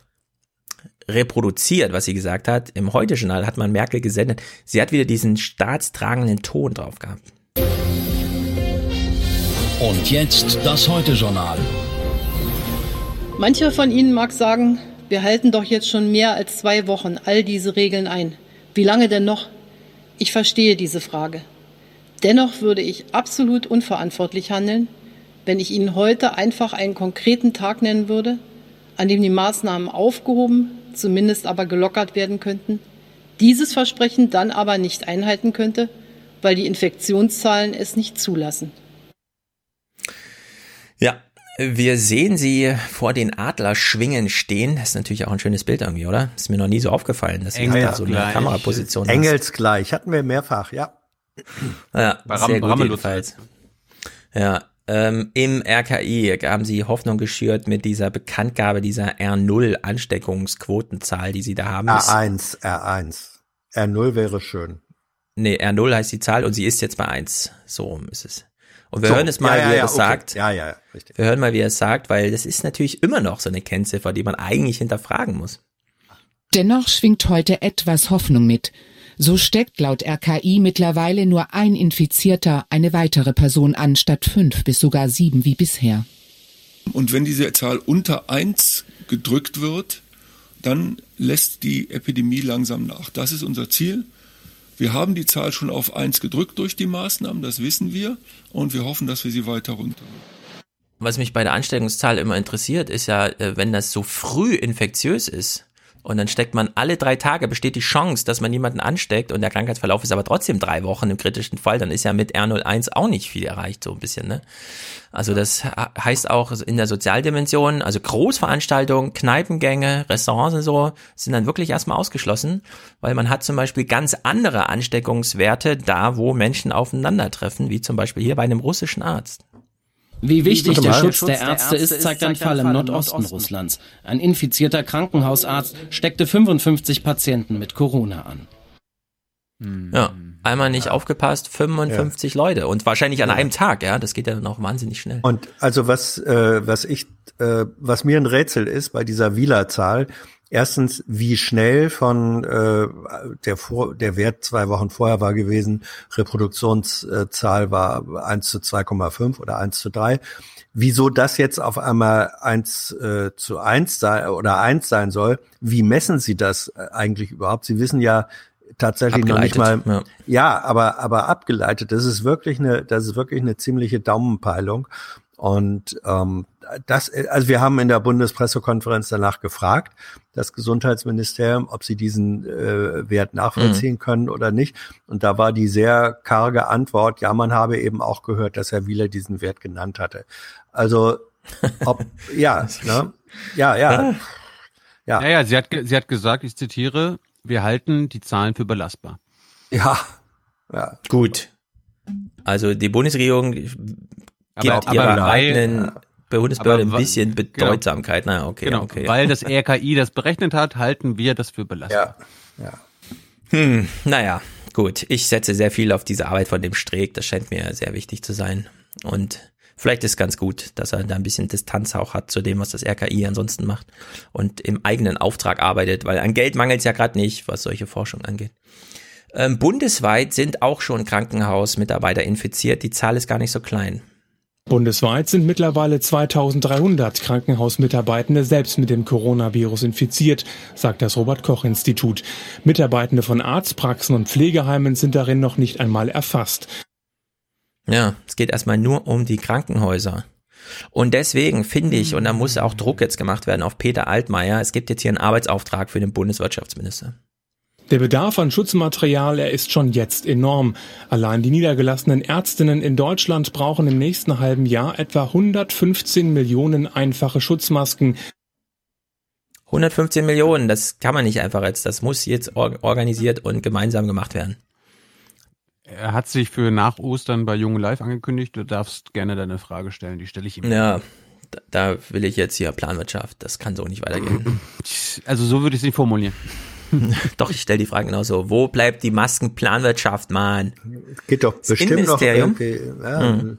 reproduziert, was sie gesagt hat. Im Heute-Journal hat man Merkel gesendet. Sie hat wieder diesen staatstragenden Ton drauf gehabt. Und jetzt das Heute-Journal. Mancher von Ihnen mag sagen, wir halten doch jetzt schon mehr als zwei Wochen all diese Regeln ein. Wie lange denn noch? Ich verstehe diese Frage. Dennoch würde ich absolut unverantwortlich handeln, wenn ich Ihnen heute einfach einen konkreten Tag nennen würde, an dem die Maßnahmen aufgehoben, zumindest aber gelockert werden könnten, dieses Versprechen dann aber nicht einhalten könnte, weil die Infektionszahlen es nicht zulassen. Ja, wir sehen sie vor den Adlerschwingen stehen. Das ist natürlich auch ein schönes Bild irgendwie, oder? Ist mir noch nie so aufgefallen, dass sie da so eine Kameraposition. Engelsgleich, hatten wir mehrfach, ja. Ja, Bei sehr gut jedenfalls. Ja, ähm, im RKI haben sie Hoffnung geschürt mit dieser Bekanntgabe dieser R0 Ansteckungsquotenzahl, die sie da haben. R1, R1. R0 wäre schön. Nee, R0 heißt die Zahl und sie ist jetzt bei 1. So ist es. Und wir so, hören es mal, ja, ja, wie er das okay. sagt. Ja, ja, richtig. Wir hören mal, wie er es sagt, weil das ist natürlich immer noch so eine Kennziffer, die man eigentlich hinterfragen muss. Dennoch schwingt heute etwas Hoffnung mit. So steckt laut RKI mittlerweile nur ein Infizierter eine weitere Person an, statt fünf bis sogar sieben wie bisher. Und wenn diese Zahl unter eins gedrückt wird, dann lässt die Epidemie langsam nach. Das ist unser Ziel. Wir haben die Zahl schon auf eins gedrückt durch die Maßnahmen, das wissen wir, und wir hoffen, dass wir sie weiter runter. Was mich bei der Ansteckungszahl immer interessiert, ist ja, äh, wenn das so früh infektiös ist, und dann steckt man alle drei Tage, besteht die Chance, dass man jemanden ansteckt und der Krankheitsverlauf ist aber trotzdem drei Wochen im kritischen Fall, dann ist ja mit R01 auch nicht viel erreicht, so ein bisschen, ne? Also das heißt auch in der Sozialdimension, also Großveranstaltungen, Kneipengänge, Restaurants und so, sind dann wirklich erstmal ausgeschlossen, weil man hat zum Beispiel ganz andere Ansteckungswerte da, wo Menschen aufeinandertreffen, wie zum Beispiel hier bei einem russischen Arzt. Wie wichtig der Schutz der Ärzte ist, zeigt ein Fall im Nordosten Russlands. Ein infizierter Krankenhausarzt steckte 55 Patienten mit Corona an. Ja, einmal nicht aufgepasst, 55 ja. Leute und wahrscheinlich an ja. einem Tag, ja, das geht ja dann auch wahnsinnig schnell. Und also was äh, was ich äh, was mir ein Rätsel ist bei dieser Wieler-Zahl, Erstens, wie schnell von äh, der vor, der Wert zwei Wochen vorher war gewesen, Reproduktionszahl war eins zu 2,5 oder eins zu drei. Wieso das jetzt auf einmal eins äh, zu eins sei oder eins sein soll, wie messen Sie das äh, eigentlich überhaupt? Sie wissen ja tatsächlich noch nicht mal, ja. ja, aber aber abgeleitet. Das ist wirklich eine, das ist wirklich eine ziemliche Daumenpeilung. Und ähm, das, also wir haben in der Bundespressekonferenz danach gefragt, das Gesundheitsministerium, ob sie diesen äh, Wert nachvollziehen mhm. können oder nicht. Und da war die sehr karge Antwort, ja, man habe eben auch gehört, dass Herr Wieler diesen Wert genannt hatte. Also, ob, [LAUGHS] ja, ne? ja, ja, ja. Ja, ja, sie hat, sie hat gesagt, ich zitiere, wir halten die Zahlen für belastbar. Ja, ja. Gut. Also die Bundesregierung gibt aber, ihrer aber eigenen Bundesbehörde ein bisschen genau. Bedeutsamkeit. Genau, naja, okay, genau, okay. Weil das RKI das berechnet hat, halten wir das für belastbar. Ja, ja. Hm, naja, gut. Ich setze sehr viel auf diese Arbeit von dem Streeck. Das scheint mir sehr wichtig zu sein. Und vielleicht ist ganz gut, dass er da ein bisschen Distanz auch hat zu dem, was das RKI ansonsten macht und im eigenen Auftrag arbeitet, weil an Geld mangelt es ja gerade nicht, was solche Forschung angeht. Ähm, bundesweit sind auch schon Krankenhausmitarbeiter infiziert. Die Zahl ist gar nicht so klein. Bundesweit sind mittlerweile 2300 Krankenhausmitarbeitende selbst mit dem Coronavirus infiziert, sagt das Robert Koch Institut. Mitarbeitende von Arztpraxen und Pflegeheimen sind darin noch nicht einmal erfasst. Ja, es geht erstmal nur um die Krankenhäuser. Und deswegen finde ich, und da muss auch Druck jetzt gemacht werden auf Peter Altmaier, es gibt jetzt hier einen Arbeitsauftrag für den Bundeswirtschaftsminister. Der Bedarf an Schutzmaterial, er ist schon jetzt enorm. Allein die niedergelassenen Ärztinnen in Deutschland brauchen im nächsten halben Jahr etwa 115 Millionen einfache Schutzmasken. 115 Millionen, das kann man nicht einfach jetzt, das muss jetzt organisiert und gemeinsam gemacht werden. Er hat sich für nach Ostern bei Jung Live angekündigt. Du darfst gerne deine Frage stellen, die stelle ich ihm. Ja, da, da will ich jetzt hier Planwirtschaft. Das kann so nicht weitergehen. Also so würde ich es nicht formulieren. [LAUGHS] doch, ich stelle die Frage genauso. Wo bleibt die Maskenplanwirtschaft, Mann? Geht doch das bestimmt noch irgendwie. Ja, hm.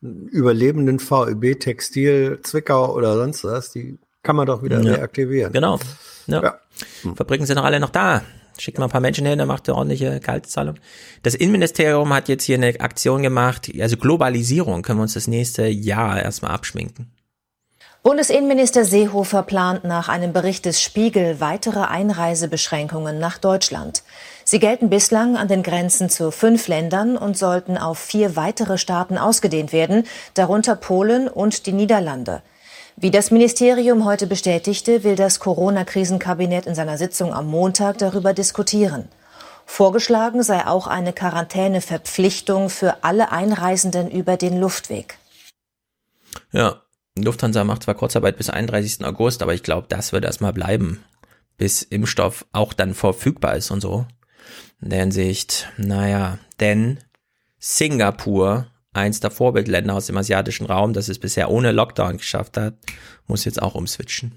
überlebenden VEB Textil Zwickau oder sonst was, die kann man doch wieder ja. reaktivieren. Genau. Ja. ja. Fabriken sind doch alle noch da. Schickt mal ein paar Menschen hin, dann macht ihr ordentliche Kaltzahlung. Das Innenministerium hat jetzt hier eine Aktion gemacht, also Globalisierung können wir uns das nächste Jahr erstmal abschminken. Bundesinnenminister Seehofer plant nach einem Bericht des Spiegel weitere Einreisebeschränkungen nach Deutschland. Sie gelten bislang an den Grenzen zu fünf Ländern und sollten auf vier weitere Staaten ausgedehnt werden, darunter Polen und die Niederlande. Wie das Ministerium heute bestätigte, will das Corona-Krisenkabinett in seiner Sitzung am Montag darüber diskutieren. Vorgeschlagen sei auch eine Quarantäneverpflichtung für alle Einreisenden über den Luftweg. Ja, Lufthansa macht zwar Kurzarbeit bis 31. August, aber ich glaube, das wird erstmal bleiben, bis Impfstoff auch dann verfügbar ist und so. In der Hinsicht, naja, denn Singapur, eins der Vorbildländer aus dem asiatischen Raum, das es bisher ohne Lockdown geschafft hat, muss jetzt auch umswitchen.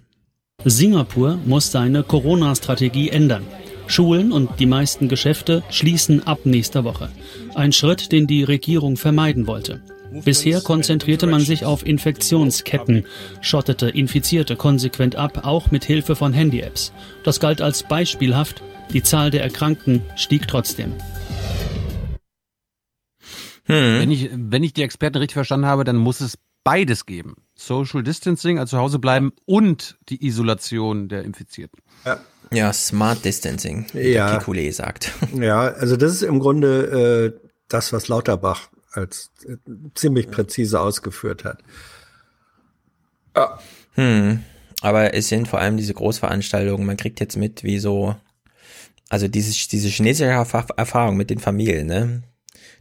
Singapur muss seine Corona-Strategie ändern. Schulen und die meisten Geschäfte schließen ab nächster Woche. Ein Schritt, den die Regierung vermeiden wollte. Bisher konzentrierte man sich auf Infektionsketten, schottete Infizierte konsequent ab, auch mit Hilfe von Handy-Apps. Das galt als beispielhaft, die Zahl der Erkrankten stieg trotzdem. Hm. Wenn, ich, wenn ich die Experten richtig verstanden habe, dann muss es beides geben. Social Distancing, also zu Hause bleiben und die Isolation der Infizierten. Ja. Ja, Smart Distancing, wie ja. der Picoulé sagt. Ja, also das ist im Grunde äh, das, was Lauterbach als äh, ziemlich präzise ausgeführt hat. Ja. Hm. Aber es sind vor allem diese Großveranstaltungen, man kriegt jetzt mit, wie so, also diese, diese chinesische Erfahrung mit den Familien, ne?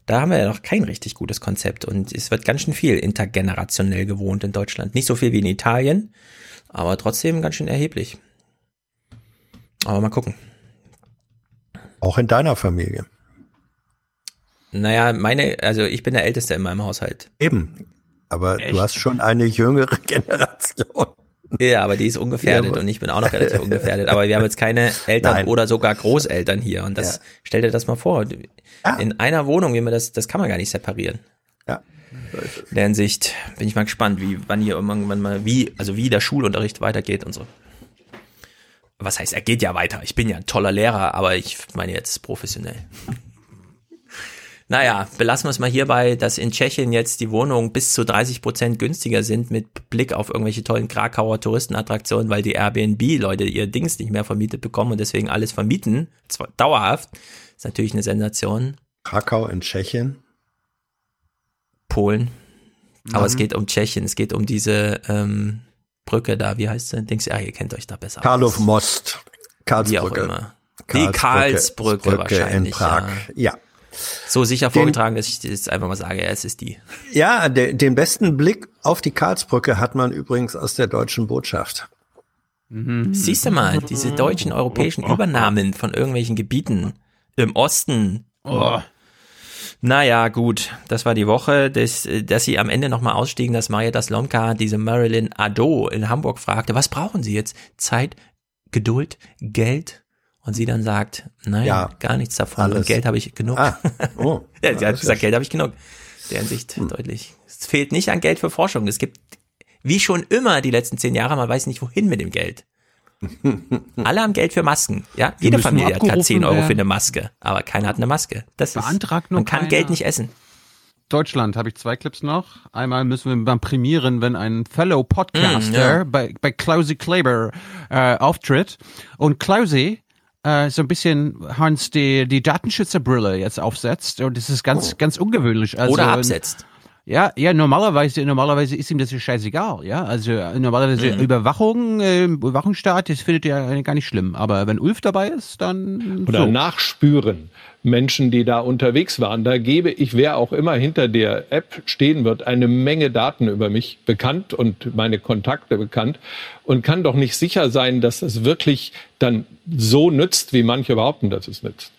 Da haben wir ja noch kein richtig gutes Konzept und es wird ganz schön viel intergenerationell gewohnt in Deutschland. Nicht so viel wie in Italien, aber trotzdem ganz schön erheblich. Aber mal gucken. Auch in deiner Familie. Naja, meine, also ich bin der Älteste in meinem Haushalt. Eben. Aber Echt? du hast schon eine jüngere [LAUGHS] Generation. Ja, aber die ist ungefährdet ja, und ich bin auch noch [LAUGHS] relativ ungefährdet. Aber wir haben jetzt keine Eltern Nein. oder sogar Großeltern hier. Und das, ja. stell dir das mal vor. Ja. In einer Wohnung, wie man das, das kann man gar nicht separieren. Ja. In der Hinsicht bin ich mal gespannt, wie, wann hier irgendwann mal, wie, also wie der Schulunterricht weitergeht und so. Was heißt, er geht ja weiter. Ich bin ja ein toller Lehrer, aber ich meine jetzt professionell. Naja, belassen wir es mal hierbei, dass in Tschechien jetzt die Wohnungen bis zu 30 Prozent günstiger sind mit Blick auf irgendwelche tollen Krakauer Touristenattraktionen, weil die Airbnb-Leute ihr Dings nicht mehr vermietet bekommen und deswegen alles vermieten, zwar dauerhaft. ist natürlich eine Sensation. Krakau in Tschechien? Polen. Aber mhm. es geht um Tschechien, es geht um diese ähm, Brücke da, wie heißt sie? Du, ja, ihr kennt euch da besser Karlov Most. Karlsbrücke. Wie auch immer. Die Karlsbrücke, Karlsbrücke wahrscheinlich. In Prag. ja. ja so sicher den, vorgetragen, dass ich jetzt einfach mal sage, ja, es ist die. Ja, de, den besten Blick auf die Karlsbrücke hat man übrigens aus der deutschen Botschaft. Mhm. Siehst du mal, diese deutschen europäischen Übernahmen von irgendwelchen Gebieten im Osten. Oh. Naja, gut, das war die Woche, dass, dass sie am Ende nochmal ausstiegen, dass Maria Slomka diese Marilyn Ado in Hamburg fragte, was brauchen Sie jetzt? Zeit, Geduld, Geld? Und sie dann sagt, nein, ja, gar nichts davon. Alles. Und Geld habe ich genug. Ah, oh, [LAUGHS] ja, sie hat gesagt, Geld habe ich genug. Der Ansicht hm. deutlich. Es fehlt nicht an Geld für Forschung. Es gibt, wie schon immer die letzten zehn Jahre, man weiß nicht wohin mit dem Geld. [LAUGHS] Alle haben Geld für Masken. Ja, Die jede Familie hat gerade 10 Euro für eine Maske, aber keiner hat eine Maske. Das Beantragt ist, man kann keiner. Geld nicht essen. Deutschland habe ich zwei Clips noch. Einmal müssen wir beim Premieren, wenn ein Fellow Podcaster mm, ja. bei, bei Klausi Kleber äh, auftritt. Und Klausi äh, so ein bisschen Hans die, die Datenschützerbrille jetzt aufsetzt und das ist ganz, oh. ganz ungewöhnlich. Also, Oder absetzt. Ja, ja, normalerweise, normalerweise ist ihm das ja scheißegal, ja. Also normalerweise mhm. Überwachung, äh, Überwachungsstaat, das findet er gar nicht schlimm. Aber wenn Ulf dabei ist, dann. Oder so. nachspüren. Menschen, die da unterwegs waren. Da gebe ich, wer auch immer hinter der App stehen wird, eine Menge Daten über mich bekannt und meine Kontakte bekannt und kann doch nicht sicher sein, dass es wirklich dann so nützt, wie manche behaupten, dass es nützt.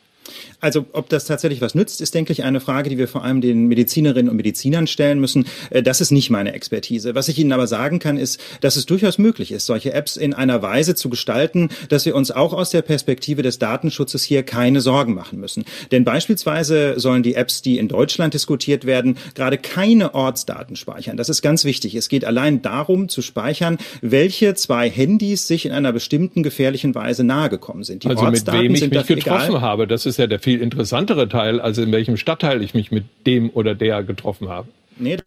Also ob das tatsächlich was nützt, ist, denke ich, eine Frage, die wir vor allem den Medizinerinnen und Medizinern stellen müssen. Äh, das ist nicht meine Expertise. Was ich Ihnen aber sagen kann, ist, dass es durchaus möglich ist, solche Apps in einer Weise zu gestalten, dass wir uns auch aus der Perspektive des Datenschutzes hier keine Sorgen machen müssen. Denn beispielsweise sollen die Apps, die in Deutschland diskutiert werden, gerade keine Ortsdaten speichern. Das ist ganz wichtig. Es geht allein darum zu speichern, welche zwei Handys sich in einer bestimmten gefährlichen Weise nahegekommen sind. Die also Ortsdaten mit wem ich mich getroffen egal. habe, das ist ja der viel interessantere Teil, als in welchem Stadtteil ich mich mit dem oder der getroffen habe. Nee,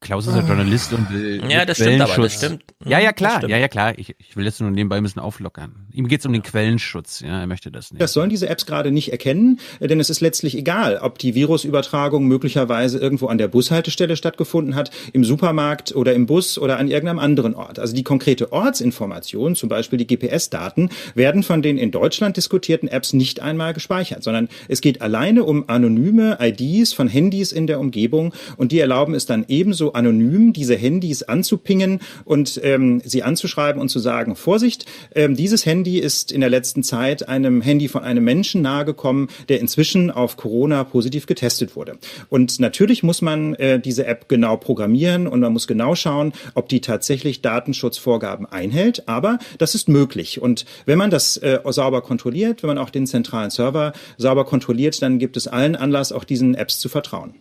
Klaus ist ja Journalist und will Ja, das stimmt aber, das stimmt. Ja, ja, klar, ja, ja, klar. Ich, ich will jetzt nur nebenbei ein bisschen auflockern. Ihm geht es um den Quellenschutz, ja, er möchte das nicht. Das sollen diese Apps gerade nicht erkennen, denn es ist letztlich egal, ob die Virusübertragung möglicherweise irgendwo an der Bushaltestelle stattgefunden hat, im Supermarkt oder im Bus oder an irgendeinem anderen Ort. Also die konkrete Ortsinformation, zum Beispiel die GPS-Daten, werden von den in Deutschland diskutierten Apps nicht einmal gespeichert, sondern es geht alleine um anonyme IDs von Handys in der Umgebung und die erlauben es dann ebenso anonym diese Handys anzupingen und ähm, sie anzuschreiben und zu sagen, Vorsicht, ähm, dieses Handy ist in der letzten Zeit einem Handy von einem Menschen nahegekommen, der inzwischen auf Corona positiv getestet wurde. Und natürlich muss man äh, diese App genau programmieren und man muss genau schauen, ob die tatsächlich Datenschutzvorgaben einhält. Aber das ist möglich. Und wenn man das äh, sauber kontrolliert, wenn man auch den zentralen Server sauber kontrolliert, dann gibt es allen Anlass, auch diesen Apps zu vertrauen.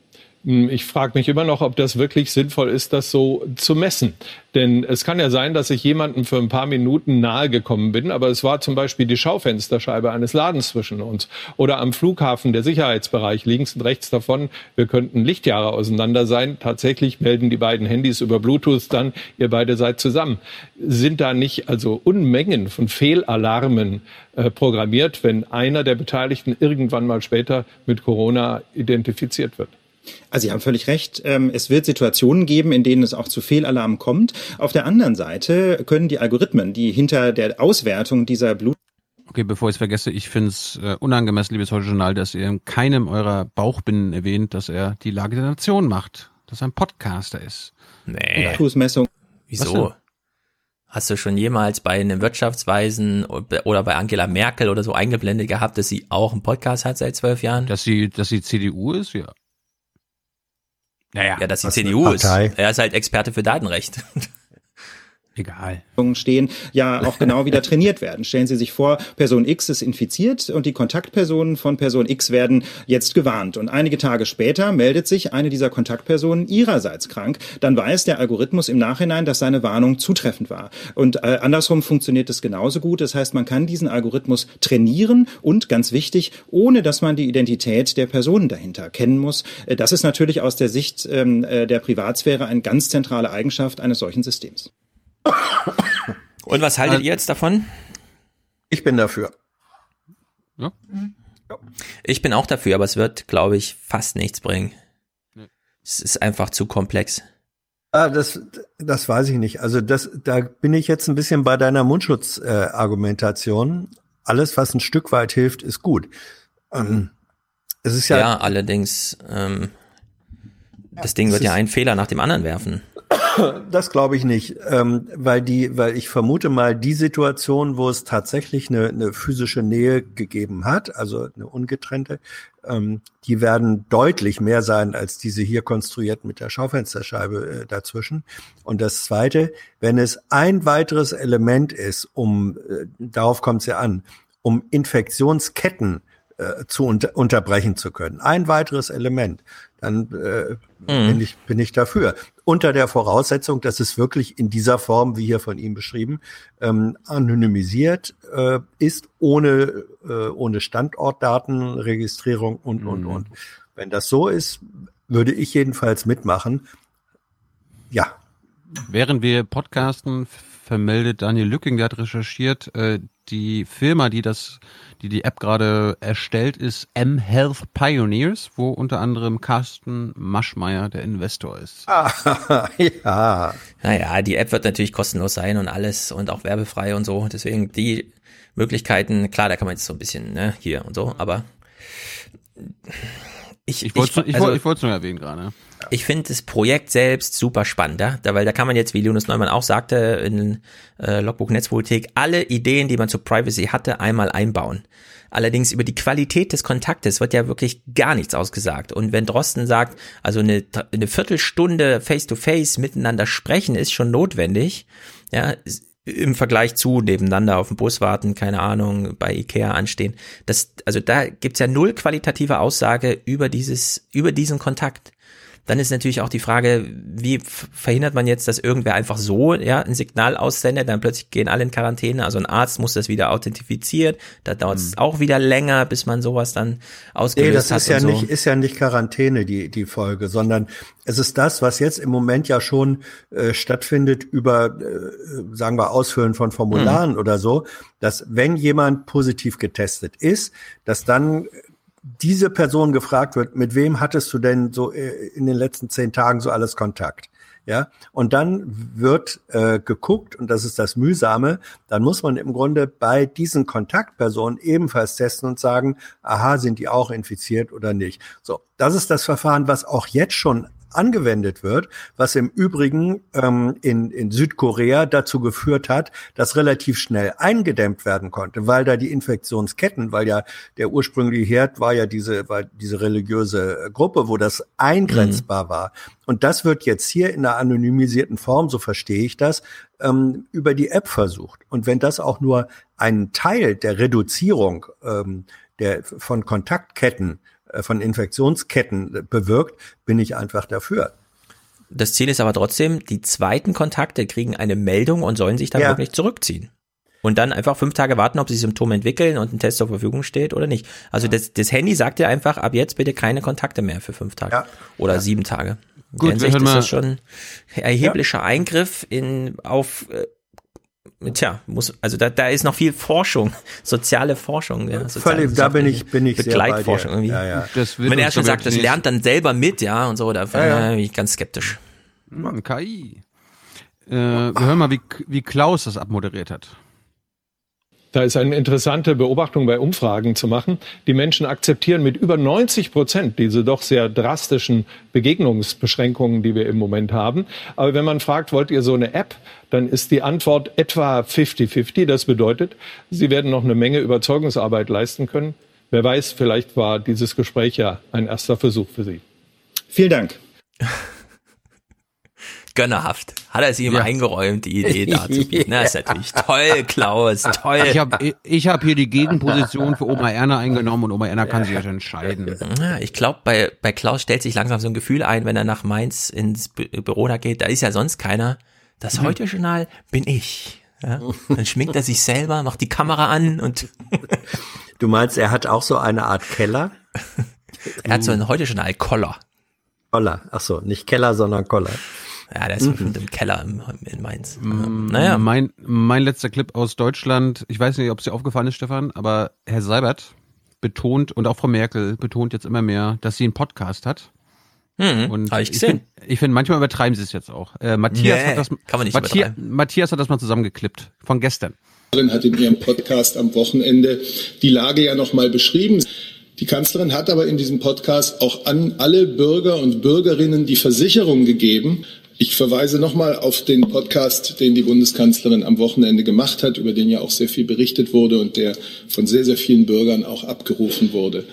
Hm, ich frage mich immer noch, ob das wirklich sinnvoll ist, das so zu messen. Denn es kann ja sein, dass ich jemandem für ein paar Minuten nahe gekommen bin, aber es war zum Beispiel die Schaufensterscheibe eines Ladens zwischen uns. Oder am Flughafen der Sicherheitsbereich links und rechts davon. Wir könnten Lichtjahre auseinander sein. Tatsächlich melden die beiden Handys über Bluetooth dann, ihr beide seid zusammen. Sind da nicht also Unmengen von Fehlalarmen äh, programmiert, wenn einer der Beteiligten irgendwann mal später mit Corona identifiziert wird? Also Sie haben völlig recht. Ähm, es wird Situationen geben, in denen es auch zu Fehlalarmen kommt. Auf der anderen Seite können die Algorithmen, die hinter der Auswertung dieser Blut Okay, bevor ich es vergesse, ich finde es äh, unangemessen, liebes Heute Journal, dass ihr in keinem eurer Bauchbinden erwähnt, dass er die Lage der Nation macht, dass er ein Podcaster ist. Nee. Messung. Wieso? Hast du schon jemals bei einem Wirtschaftsweisen oder bei Angela Merkel oder so eingeblendet gehabt, dass sie auch einen Podcast hat seit zwölf Jahren? Dass sie, dass sie CDU ist, ja. Naja, ja, dass die CDU ist. Er ist halt Experte für Datenrecht. [LAUGHS] Egal. stehen, ja auch genau wieder trainiert werden. Stellen Sie sich vor, Person X ist infiziert und die Kontaktpersonen von Person X werden jetzt gewarnt. Und einige Tage später meldet sich eine dieser Kontaktpersonen ihrerseits krank. Dann weiß der Algorithmus im Nachhinein, dass seine Warnung zutreffend war. Und äh, andersrum funktioniert es genauso gut. Das heißt, man kann diesen Algorithmus trainieren und ganz wichtig, ohne dass man die Identität der Personen dahinter kennen muss. Äh, das ist natürlich aus der Sicht ähm, äh, der Privatsphäre eine ganz zentrale Eigenschaft eines solchen Systems. [COUGHS] Und was haltet ihr jetzt davon? Ich bin dafür. Ja. Ich bin auch dafür, aber es wird, glaube ich, fast nichts bringen. Nee. Es ist einfach zu komplex. Ah, das, das weiß ich nicht. Also das, da bin ich jetzt ein bisschen bei deiner Mundschutzargumentation. Äh, Alles, was ein Stück weit hilft, ist gut. Ähm, es ist ja, ja allerdings, ähm, das Ding wird ja einen Fehler nach dem anderen werfen. [COUGHS] Das glaube ich nicht, ähm, weil die, weil ich vermute mal die Situation, wo es tatsächlich eine, eine physische Nähe gegeben hat, also eine ungetrennte, ähm, die werden deutlich mehr sein als diese hier konstruiert mit der Schaufensterscheibe äh, dazwischen. Und das Zweite, wenn es ein weiteres Element ist, um äh, darauf kommt es ja an, um Infektionsketten äh, zu unter unterbrechen zu können. Ein weiteres Element, dann äh, mhm. bin, ich, bin ich dafür. Unter der Voraussetzung, dass es wirklich in dieser Form, wie hier von ihm beschrieben, ähm, anonymisiert äh, ist, ohne, äh, ohne Standortdaten, Registrierung und, mhm. und, und. Wenn das so ist, würde ich jedenfalls mitmachen. Ja. Während wir podcasten, vermeldet Daniel Lücking, der hat recherchiert, äh, die Firma, die das die die App gerade erstellt, ist M-Health Pioneers, wo unter anderem Carsten Maschmeyer der Investor ist. Ah, [LAUGHS] ja. Naja, die App wird natürlich kostenlos sein und alles und auch werbefrei und so. Deswegen die Möglichkeiten, klar, da kann man jetzt so ein bisschen ne, hier und so, aber ich, ich wollte es ich, also, ich, ich nur erwähnen gerade. Ich finde das Projekt selbst super spannend, ja? da, weil da kann man jetzt, wie Linus Neumann auch sagte, in äh, Logbuch Netzpolitik, alle Ideen, die man zu Privacy hatte, einmal einbauen. Allerdings über die Qualität des Kontaktes wird ja wirklich gar nichts ausgesagt. Und wenn Drosten sagt, also eine, eine Viertelstunde face-to-face -face miteinander sprechen ist schon notwendig, ja, im Vergleich zu nebeneinander auf dem Bus warten, keine Ahnung, bei Ikea anstehen. Das, also da gibt's ja null qualitative Aussage über dieses, über diesen Kontakt. Dann ist natürlich auch die Frage, wie verhindert man jetzt, dass irgendwer einfach so ja ein Signal aussendet, dann plötzlich gehen alle in Quarantäne. Also ein Arzt muss das wieder authentifiziert. Da dauert es hm. auch wieder länger, bis man sowas dann ausgelöst nee, das hat. Ist ja so. nicht, ist ja nicht Quarantäne die die Folge, sondern es ist das, was jetzt im Moment ja schon äh, stattfindet über, äh, sagen wir, Ausfüllen von Formularen mhm. oder so, dass wenn jemand positiv getestet ist, dass dann diese Person gefragt wird, mit wem hattest du denn so äh, in den letzten zehn Tagen so alles Kontakt? Ja, und dann wird äh, geguckt, und das ist das Mühsame, dann muss man im Grunde bei diesen Kontaktpersonen ebenfalls testen und sagen, aha, sind die auch infiziert oder nicht. So, das ist das Verfahren, was auch jetzt schon angewendet wird, was im Übrigen ähm, in, in Südkorea dazu geführt hat, dass relativ schnell eingedämmt werden konnte, weil da die Infektionsketten, weil ja der ursprüngliche Herd war ja diese, war diese religiöse Gruppe, wo das eingrenzbar mhm. war. Und das wird jetzt hier in einer anonymisierten Form, so verstehe ich das, ähm, über die App versucht. Und wenn das auch nur einen Teil der Reduzierung ähm, der, von Kontaktketten äh, von Infektionsketten bewirkt, bin ich einfach dafür. Das Ziel ist aber trotzdem, die zweiten Kontakte kriegen eine Meldung und sollen sich dann ja. wirklich zurückziehen. Und dann einfach fünf Tage warten, ob sie Symptome entwickeln und ein Test zur Verfügung steht oder nicht. Also ja. das, das Handy sagt dir einfach, ab jetzt bitte keine Kontakte mehr für fünf Tage ja. oder sieben Tage. Gut, wir ist das schon erheblicher Eingriff in auf äh, tja, muss, also da, da ist noch viel Forschung, [LAUGHS] soziale Forschung. Ja, Völlig, da bin ich, bin ich Begleitforschung irgendwie. Ja, ja. Wenn er schon sagt, das lernt dann selber mit, ja, und so, da ja, ja. bin ich ganz skeptisch. Mann, KI. Äh, wir hören mal, wie, wie Klaus das abmoderiert hat. Da ist eine interessante Beobachtung bei Umfragen zu machen. Die Menschen akzeptieren mit über 90 Prozent diese doch sehr drastischen Begegnungsbeschränkungen, die wir im Moment haben. Aber wenn man fragt, wollt ihr so eine App, dann ist die Antwort etwa 50-50. Das bedeutet, sie werden noch eine Menge Überzeugungsarbeit leisten können. Wer weiß, vielleicht war dieses Gespräch ja ein erster Versuch für Sie. Vielen Dank. [LAUGHS] gönnerhaft. Hat er sich immer ja. eingeräumt, die Idee [LAUGHS] dazu bieten. Das ist natürlich toll, Klaus, toll. Ich habe ich hab hier die Gegenposition für Oma Erna eingenommen und Oma Erna kann sich ja entscheiden. Ja, ich glaube, bei, bei Klaus stellt sich langsam so ein Gefühl ein, wenn er nach Mainz ins Büro da geht, da ist ja sonst keiner. Das mhm. Heute-Journal bin ich. Ja? Dann schminkt er sich selber, macht die Kamera an und [LAUGHS] Du meinst, er hat auch so eine Art Keller? er hat so ein Heute-Journal-Koller. Koller, ach so, nicht Keller, sondern Koller. Ja, der ist mhm. im Keller in Mainz. Mm, naja. Mein, mein letzter Clip aus Deutschland, ich weiß nicht, ob es dir aufgefallen ist, Stefan, aber Herr Seibert betont und auch Frau Merkel betont jetzt immer mehr, dass sie einen Podcast hat. Mhm, und ich gesehen. Ich finde, find, manchmal übertreiben sie es jetzt auch. Äh, Matthias, nee, hat das, kann man nicht Matthias, Matthias hat das mal zusammengeklippt von gestern. hat in ihrem Podcast am Wochenende die Lage ja nochmal beschrieben. Die Kanzlerin hat aber in diesem Podcast auch an alle Bürger und Bürgerinnen die Versicherung gegeben, ich verweise nochmal auf den Podcast, den die Bundeskanzlerin am Wochenende gemacht hat, über den ja auch sehr viel berichtet wurde und der von sehr, sehr vielen Bürgern auch abgerufen wurde.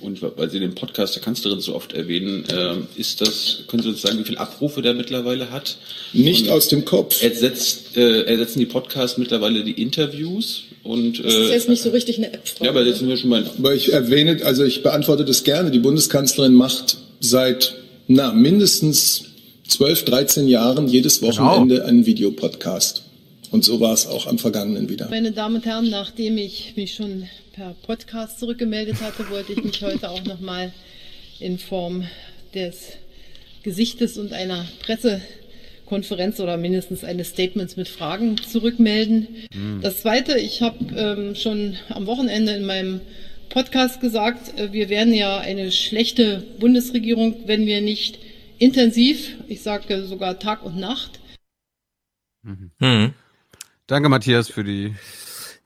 Und weil Sie den Podcast der Kanzlerin so oft erwähnen, äh, ist das, können Sie uns sagen, wie viele Abrufe der mittlerweile hat? Nicht und aus dem Kopf. Ersetzt, äh, ersetzen die Podcasts mittlerweile die Interviews? Und, äh, das ist jetzt nicht so richtig eine App. Ja, aber jetzt sind wir schon mal. Aber ich erwähne, also ich beantworte das gerne. Die Bundeskanzlerin macht seit na, mindestens 12, 13 Jahren jedes genau. Wochenende genau. einen Videopodcast. Und so war es auch am vergangenen wieder. Meine Damen und Herren, nachdem ich mich schon per Podcast zurückgemeldet hatte, wollte ich mich heute auch nochmal in Form des Gesichtes und einer Pressekonferenz oder mindestens eines Statements mit Fragen zurückmelden. Mhm. Das Zweite, ich habe ähm, schon am Wochenende in meinem Podcast gesagt, äh, wir wären ja eine schlechte Bundesregierung, wenn wir nicht intensiv, ich sage sogar Tag und Nacht. Mhm. Mhm. Danke, Matthias, für die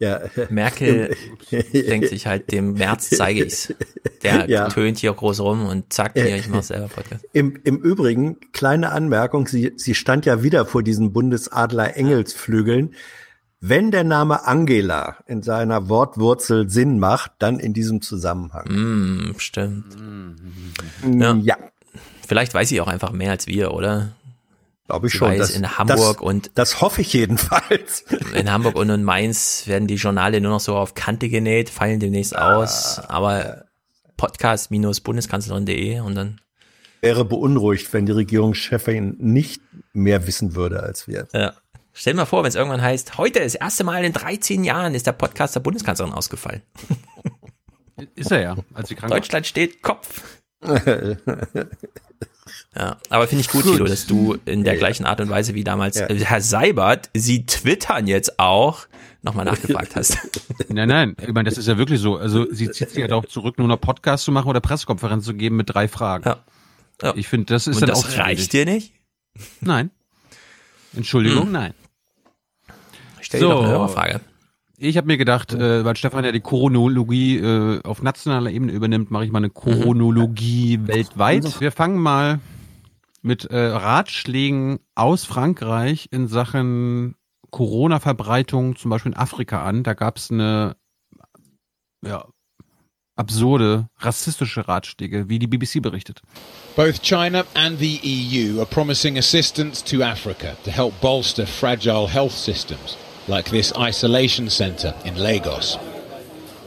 Ja. Merkel [LAUGHS] denkt sich halt, dem März zeige ich's. Der [LAUGHS] Ja. tönt hier groß rum und zack, hier, ich mach selber Podcast. Im, Im Übrigen, kleine Anmerkung, sie, sie stand ja wieder vor diesen Bundesadler Engelsflügeln. Wenn der Name Angela in seiner Wortwurzel Sinn macht, dann in diesem Zusammenhang. Mm, stimmt. Mm, Ja. ja. Vielleicht weiß sie auch einfach mehr als wir, oder? Glaube ich Sie schon. Weiß, Das- in Hamburg das, und das hoffe ich jedenfalls. [LAUGHS] in Hamburg und in Mainz werden die Journale nur noch so auf Kante genäht, fallen demnächst aus. Aber podcast-bundeskanzlerin.de und dann Wäre beunruhigt, wenn die Regierungschefin nicht mehr wissen würde als wir. Ja. Stell dir mal vor, wenn es irgendwann heißt, heute das erste Mal in 13 Jahren ist der Podcast der Bundeskanzlerin ausgefallen. Ist er ja, als sie krank war. Deutschland steht Kopf. Ja, aber finde ich gut, Gut. Tilo, dass du in der gleichen Art und Weise wie damals äh, Herr Seibert, Sie twittern jetzt auch, nochmal nachgefragt hast. [LAUGHS] Nein, nein, ich meine, das ist ja wirklich so. Also sie zieht sich ja auch zurück, nur noch Podcast zu machen oder Pressekonferenz zu geben mit drei Fragen. Ja. Ich finde, das ist Und dann das auch zu reicht dir nicht? Nein. Entschuldigung, Hm. nein. Stell dir noch eine Hörerfrage. Ich habe mir gedacht, äh, weil Stefan ja die Chronologie äh, auf nationaler Ebene übernimmt, mache ich mal eine Chronologie weltweit. Wir fangen mal mit äh, Ratschlägen aus Frankreich in Sachen Corona-Verbreitung, zum Beispiel in Afrika an. Da gab es eine ja, absurde, rassistische Ratschläge, wie die BBC berichtet. Both China and the EU are promising assistance to Africa to help bolster fragile health systems, like this isolation centre in Lagos.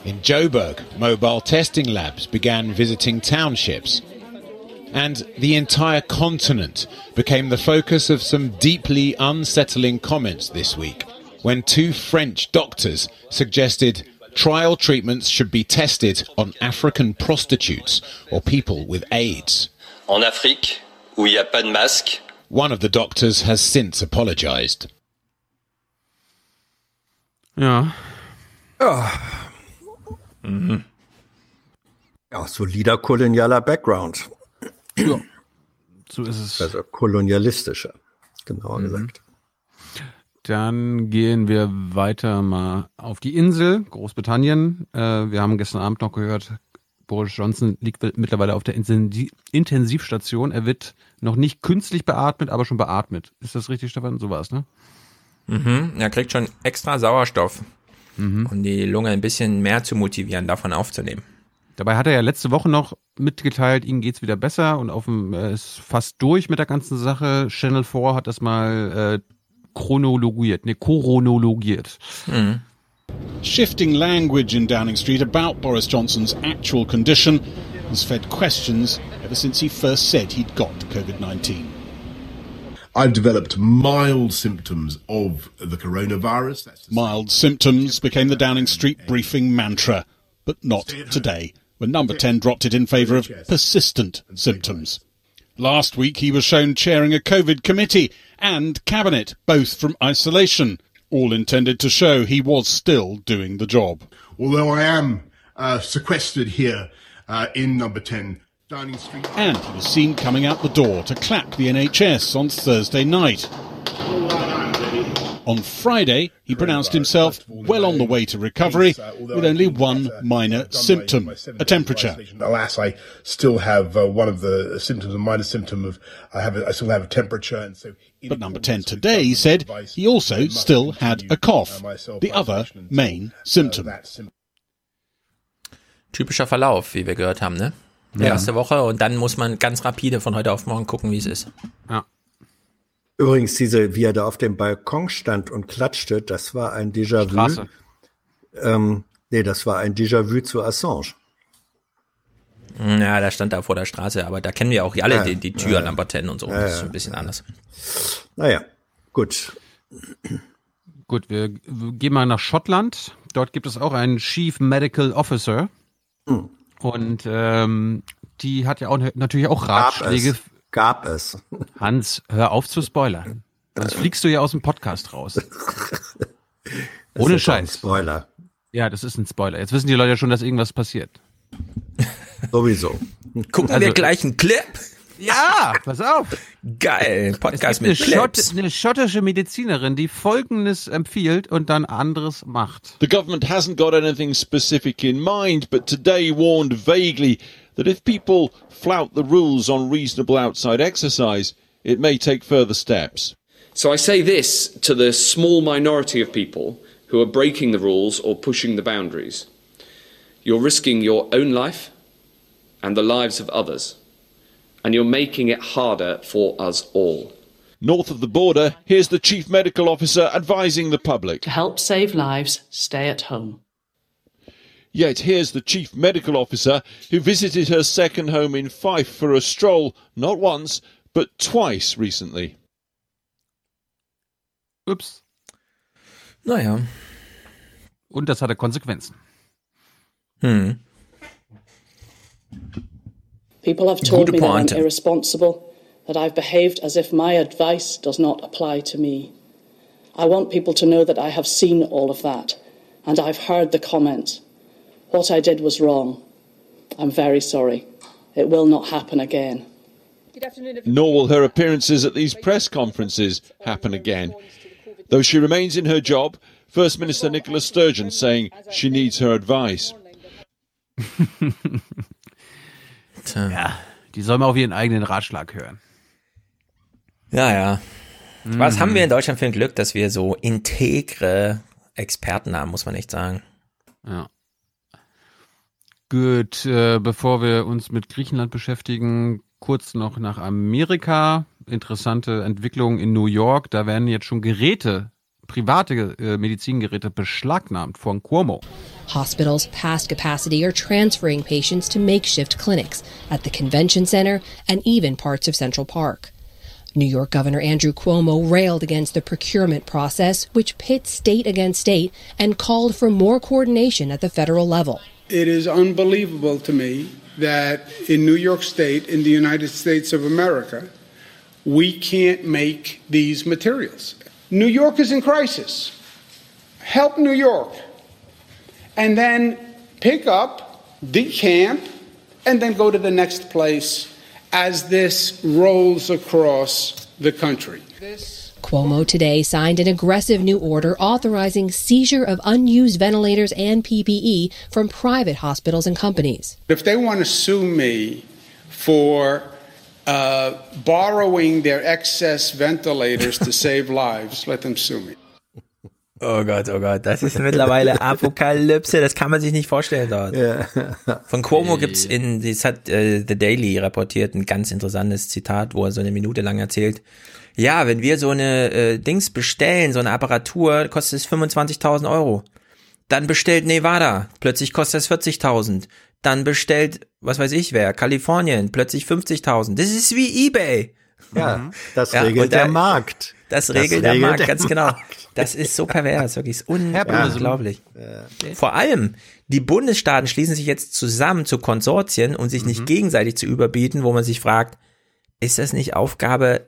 In Joburg, mobile testing labs began visiting townships. And the entire continent became the focus of some deeply unsettling comments this week when two French doctors suggested trial treatments should be tested on African prostitutes or people with AIDS. En Afrique, où il n'y a pas de masque, One of the doctors has since apologized. Ja. Ja. Mhm. Ja, solider kolonialer Background. Ja. So ist es. Also kolonialistischer, genauer Mhm. gesagt. Dann gehen wir weiter mal auf die Insel, Großbritannien. Äh, wir haben gestern Abend noch gehört, Boris Johnson liegt mittlerweile auf der Intensi- Intensivstation. Er wird noch nicht künstlich beatmet, aber schon beatmet. Ist das richtig, Stefan? So war es, ne? Mhm. Er kriegt schon extra Sauerstoff, Mhm. um die Lunge ein bisschen mehr zu motivieren, davon aufzunehmen. Dabei hat er ja letzte Woche noch mitgeteilt, ihm geht's wieder besser und auf dem, er ist fast durch mit der ganzen Sache. Channel 4 hat das mal äh, chronologiert, ne, chronologiert. Shifting language in Downing Street about Boris Johnson's actual condition has fed questions ever since he first said he'd got COVID 19. I've developed mild symptoms of the coronavirus. That's Mild symptoms became the Downing Street briefing mantra, but not today, when number 10 dropped it in favour of persistent symptoms. Last week he was shown chairing a COVID committee and cabinet, both from isolation, all intended to show he was still doing the job. although I am uh, sequestered here uh, in number 10 Downing Street. And he was seen coming out the door to clap the NHS on Thursday night. On Friday, he pronounced himself well on the way to recovery with only one uh, minor symptom, a temperature. Alas, I still have uh, one of the symptoms, a minor symptom of I have a, I still have a temperature, and so But number 10 today said he also still had a uh, cough, the other main uh, symptom. Typischer Verlauf, wie wir gehört haben, ne? Ja. erste Woche und dann muss man ganz rapide von heute auf morgen gucken, wie es ist. Ja. Übrigens, diese, wie er da auf dem Balkon stand und klatschte, das war ein Déjà-vu. Ähm, nee, das war ein Déjà-vu zu Assange. Ja, da stand da vor der Straße, aber da kennen wir auch alle Ja, die, die Tür ja. Number 10 und so. Ja, das ist ein bisschen anders. Naja, gut. Gut, wir gehen mal nach Schottland. Dort gibt es auch einen Chief Medical Officer. Hm. Und ähm, die hat ja auch natürlich auch Gab Ratschläge. es. Gab es. Hans, hör auf zu spoilern. Sonst fliegst du ja aus dem Podcast raus. [LAUGHS] Ohne ist ja ein Scheiß. Spoiler. Ja, das ist ein Spoiler. Jetzt wissen die Leute ja schon, dass irgendwas passiert. Sowieso. Gucken Also- wir gleich einen Clip? Ja, pass auf. Geil, Podcast es mit gibt eine, Schott, eine schottische Medizinerin, die Folgendes empfiehlt und dann anderes macht. The government hasn't got anything specific in mind, but today warned vaguely that if people flout the rules on reasonable outside exercise, it may take further steps. So I say this to the small minority of people who are breaking the rules or pushing the boundaries. You're risking your own life and the lives of others, and you're making it harder for us all. North of the border, here's the chief medical officer advising the public. To help save lives, stay at home. Yet here's the chief medical officer who visited her second home in Fife for a stroll, not once, but twice recently. Ups. Naja. Und das hatte Konsequenzen. Hm. People have told Gute me that I'm irresponsible, that I've behaved as if my advice does not apply to me. I want people to know that I have seen all of that, and I've heard the comments. What I did was wrong. I'm very sorry. It will not happen again. Nor will her appearances at these press conferences happen again. Though she remains in her job, First Minister Nicola Sturgeon saying she needs her advice. [LAUGHS] Ja, die soll mal auf ihren eigenen Ratschlag hören. Ja, ja. Was Mhm. haben wir in Deutschland für ein Glück, dass wir so integre Experten haben, muss man echt sagen. Ja. Gut, äh, bevor wir uns mit Griechenland beschäftigen, kurz noch nach Amerika. Interessante Entwicklung in New York. Da werden jetzt schon Geräte, private äh, Medizingeräte beschlagnahmt von Cuomo. Hospitals past capacity are transferring patients to makeshift clinics at the convention center and even parts of Central Park. New York Governor Andrew Cuomo railed against the procurement process, which pits state against state, and called for more coordination at the federal level. It is unbelievable to me that in New York State, in the United States of America, we can't make these materials. New York is in crisis. Help New York. And then pick up, decamp, and then go to the next place as this rolls across the country. Cuomo today signed an aggressive new order authorizing seizure of unused ventilators and PPE from private hospitals and companies. If they want to sue me for uh, borrowing their excess ventilators to save lives, let them sue me. Oh Gott, oh Gott, das ist [LAUGHS] mittlerweile Apokalypse, das kann man sich nicht vorstellen dort. Von Cuomo gibt's in, das hat äh, The Daily reportiert, ein ganz interessantes Zitat, wo er so eine Minute lang erzählt, ja, wenn wir so eine äh, Dings bestellen, so eine Apparatur, kostet es 25.000 Euro. Dann bestellt Nevada, plötzlich kostet es 40.000. Dann bestellt, was weiß ich wer, Kalifornien, plötzlich 50.000. Das ist wie Ebay. Ja, das Ja, regelt da- der Markt. Das regelt der regelt Markt, der ganz genau. Markt. Das ist so pervers, wirklich ist unglaublich. Vor allem, die Bundesstaaten schließen sich jetzt zusammen zu Konsortien, um sich nicht gegenseitig zu überbieten, wo man sich fragt, ist das nicht Aufgabe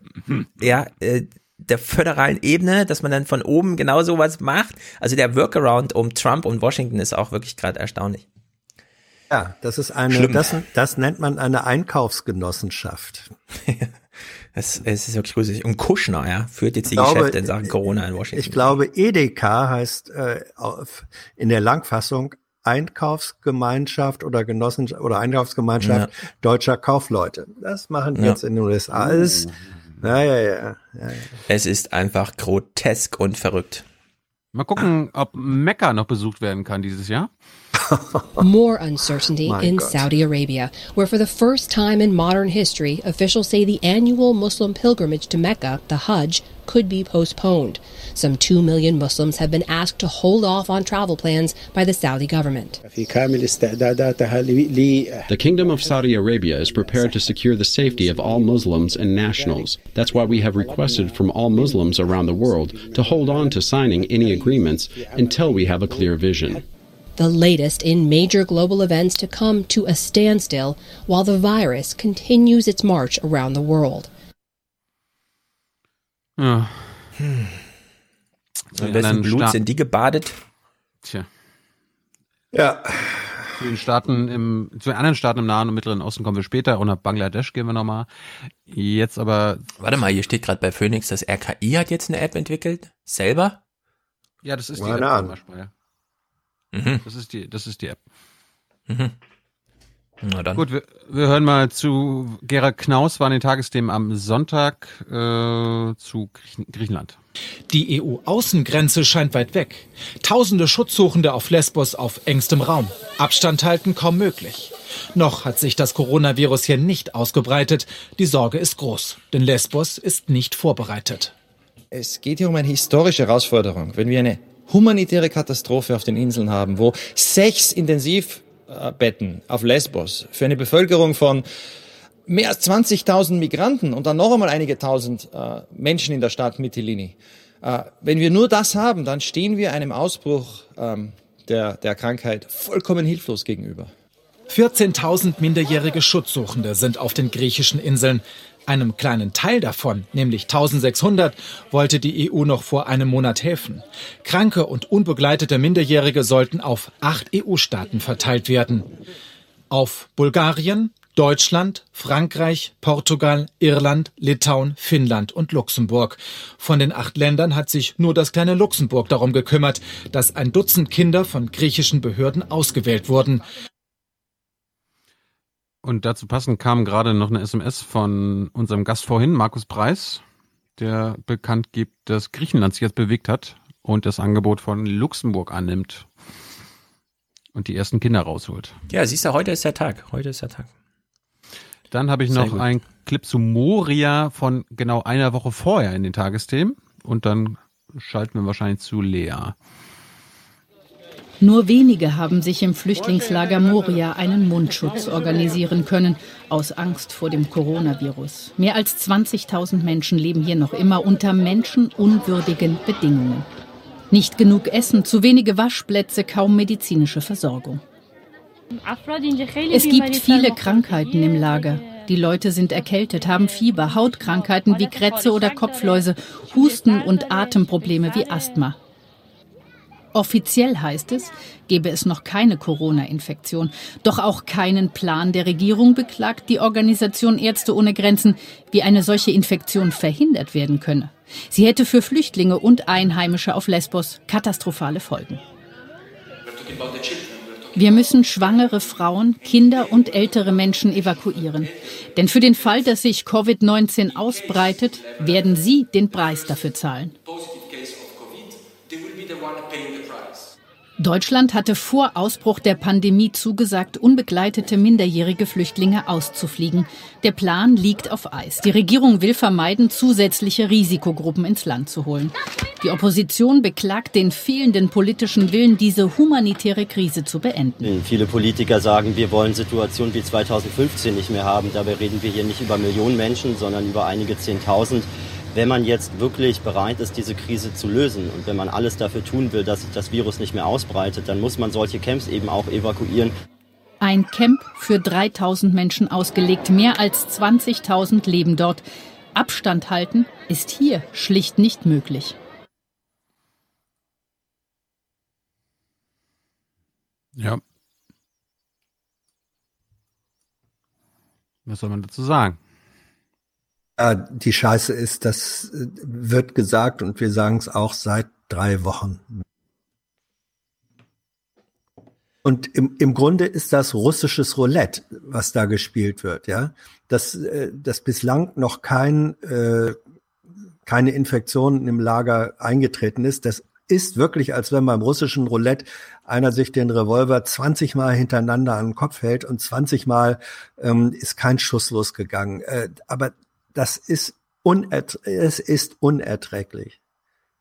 ja, äh, der föderalen Ebene, dass man dann von oben genau sowas macht? Also der Workaround um Trump und Washington ist auch wirklich gerade erstaunlich. Ja, das ist eine, das, das nennt man eine Einkaufsgenossenschaft. [LAUGHS] Es, es ist wirklich gruselig. Und Kushner, ja, führt jetzt die glaube, Geschäfte in Sachen Corona in Washington. Ich glaube, EDK heißt äh, auf, in der Langfassung Einkaufsgemeinschaft oder Genossenschaft oder Einkaufsgemeinschaft deutscher Kaufleute. Das machen Ja. jetzt in den USA. Alles, ja, ja, ja, ja, ja. Es ist einfach grotesk und verrückt. Mal gucken, ob Mekka noch besucht werden kann dieses Jahr. [LAUGHS] More uncertainty in God. Saudi Arabia, where for the first time in modern history, officials say the annual Muslim pilgrimage to Mecca, the Hajj, could be postponed. Some 2 million Muslims have been asked to hold off on travel plans by the Saudi government. The Kingdom of Saudi Arabia is prepared to secure the safety of all Muslims and nationals. That's why we have requested from all Muslims around the world to hold on to signing any agreements until we have a clear vision. The latest in major global events to come to a standstill while the virus continues its march around the world. Ja. So, Die in wessen Blut Staaten- sind die gebadet? Tja. Ja. zu den Staaten im, zu den anderen Staaten im Nahen und Mittleren Osten kommen wir später und nach Bangladesch gehen wir nochmal. Jetzt aber. Warte mal, hier steht gerade bei Phoenix, das RKI hat jetzt eine App entwickelt. Selber? Ja, das ist die Meine App. Ahnung. Maschmeyer. Mhm. Das ist die, das ist die App. Mhm. Na dann. Gut, wir, wir hören mal zu Gerhard Knaus war in den Tagesthemen am Sonntag äh, zu Griechen, Griechenland. Die EU-Außengrenze scheint weit weg. Tausende Schutzsuchende auf Lesbos auf engstem Raum. Abstand halten kaum möglich. Noch hat sich das Coronavirus hier nicht ausgebreitet. Die Sorge ist groß, denn Lesbos ist nicht vorbereitet. Es geht hier um eine historische Herausforderung. Wenn wir eine humanitäre Katastrophe auf den Inseln haben, wo sechs Intensivbetten auf Lesbos für eine Bevölkerung von mehr als 20.000 Migranten und dann noch einmal einige tausend äh, Menschen in der Stadt Mytilini. Äh, wenn wir nur das haben, dann stehen wir einem Ausbruch ähm, der, der Krankheit vollkommen hilflos gegenüber. 14.000 minderjährige Schutzsuchende sind auf den griechischen Inseln. Einem kleinen Teil davon, nämlich 1600, wollte die EU noch vor einem Monat helfen. Kranke und unbegleitete Minderjährige sollten auf acht EU-Staaten verteilt werden. Auf Bulgarien, Deutschland, Frankreich, Portugal, Irland, Litauen, Finnland und Luxemburg. Von den acht Ländern hat sich nur das kleine Luxemburg darum gekümmert, dass ein Dutzend Kinder von griechischen Behörden ausgewählt wurden. Und dazu passend kam gerade noch eine SMS von unserem Gast vorhin, Markus Preis, der bekannt gibt, dass Griechenland sich jetzt bewegt hat und das Angebot von Luxemburg annimmt und die ersten Kinder rausholt. Ja, siehst du, heute ist der Tag. Heute ist der Tag. Dann habe ich Sehr noch gut. einen Clip zu Moria von genau einer Woche vorher in den Tagesthemen und dann schalten wir wahrscheinlich zu Lea. Nur wenige haben sich im Flüchtlingslager Moria einen Mundschutz organisieren können, aus Angst vor dem Coronavirus. Mehr als 20.000 Menschen leben hier noch immer unter menschenunwürdigen Bedingungen. Nicht genug Essen, zu wenige Waschplätze, kaum medizinische Versorgung. Es gibt viele Krankheiten im Lager. Die Leute sind erkältet, haben Fieber, Hautkrankheiten wie Krätze oder Kopfläuse, Husten und Atemprobleme wie Asthma. Offiziell heißt es, gebe es noch keine Corona-Infektion, doch auch keinen Plan der Regierung beklagt die Organisation Ärzte ohne Grenzen, wie eine solche Infektion verhindert werden könne. Sie hätte für Flüchtlinge und Einheimische auf Lesbos katastrophale Folgen. Wir müssen schwangere Frauen, Kinder und ältere Menschen evakuieren. Denn für den Fall, dass sich Covid-19 ausbreitet, werden sie den Preis dafür zahlen. Deutschland hatte vor Ausbruch der Pandemie zugesagt, unbegleitete minderjährige Flüchtlinge auszufliegen. Der Plan liegt auf Eis. Die Regierung will vermeiden, zusätzliche Risikogruppen ins Land zu holen. Die Opposition beklagt den fehlenden politischen Willen, diese humanitäre Krise zu beenden. Viele Politiker sagen, wir wollen Situationen wie 2015 nicht mehr haben. Dabei reden wir hier nicht über Millionen Menschen, sondern über einige Zehntausend. Wenn man jetzt wirklich bereit ist, diese Krise zu lösen und wenn man alles dafür tun will, dass sich das Virus nicht mehr ausbreitet, dann muss man solche Camps eben auch evakuieren. Ein Camp für 3000 Menschen ausgelegt. Mehr als 20.000 leben dort. Abstand halten ist hier schlicht nicht möglich. Ja. Was soll man dazu sagen? Ja, die Scheiße ist, das äh, wird gesagt und wir sagen es auch seit drei Wochen. Und im, im Grunde ist das russisches Roulette, was da gespielt wird, ja. Dass, äh, dass bislang noch kein, äh, keine Infektion im Lager eingetreten ist, das ist wirklich, als wenn beim russischen Roulette einer sich den Revolver 20 Mal hintereinander an den Kopf hält und 20 Mal ähm, ist kein Schuss losgegangen. Äh, aber das ist, unertr es ist unerträglich.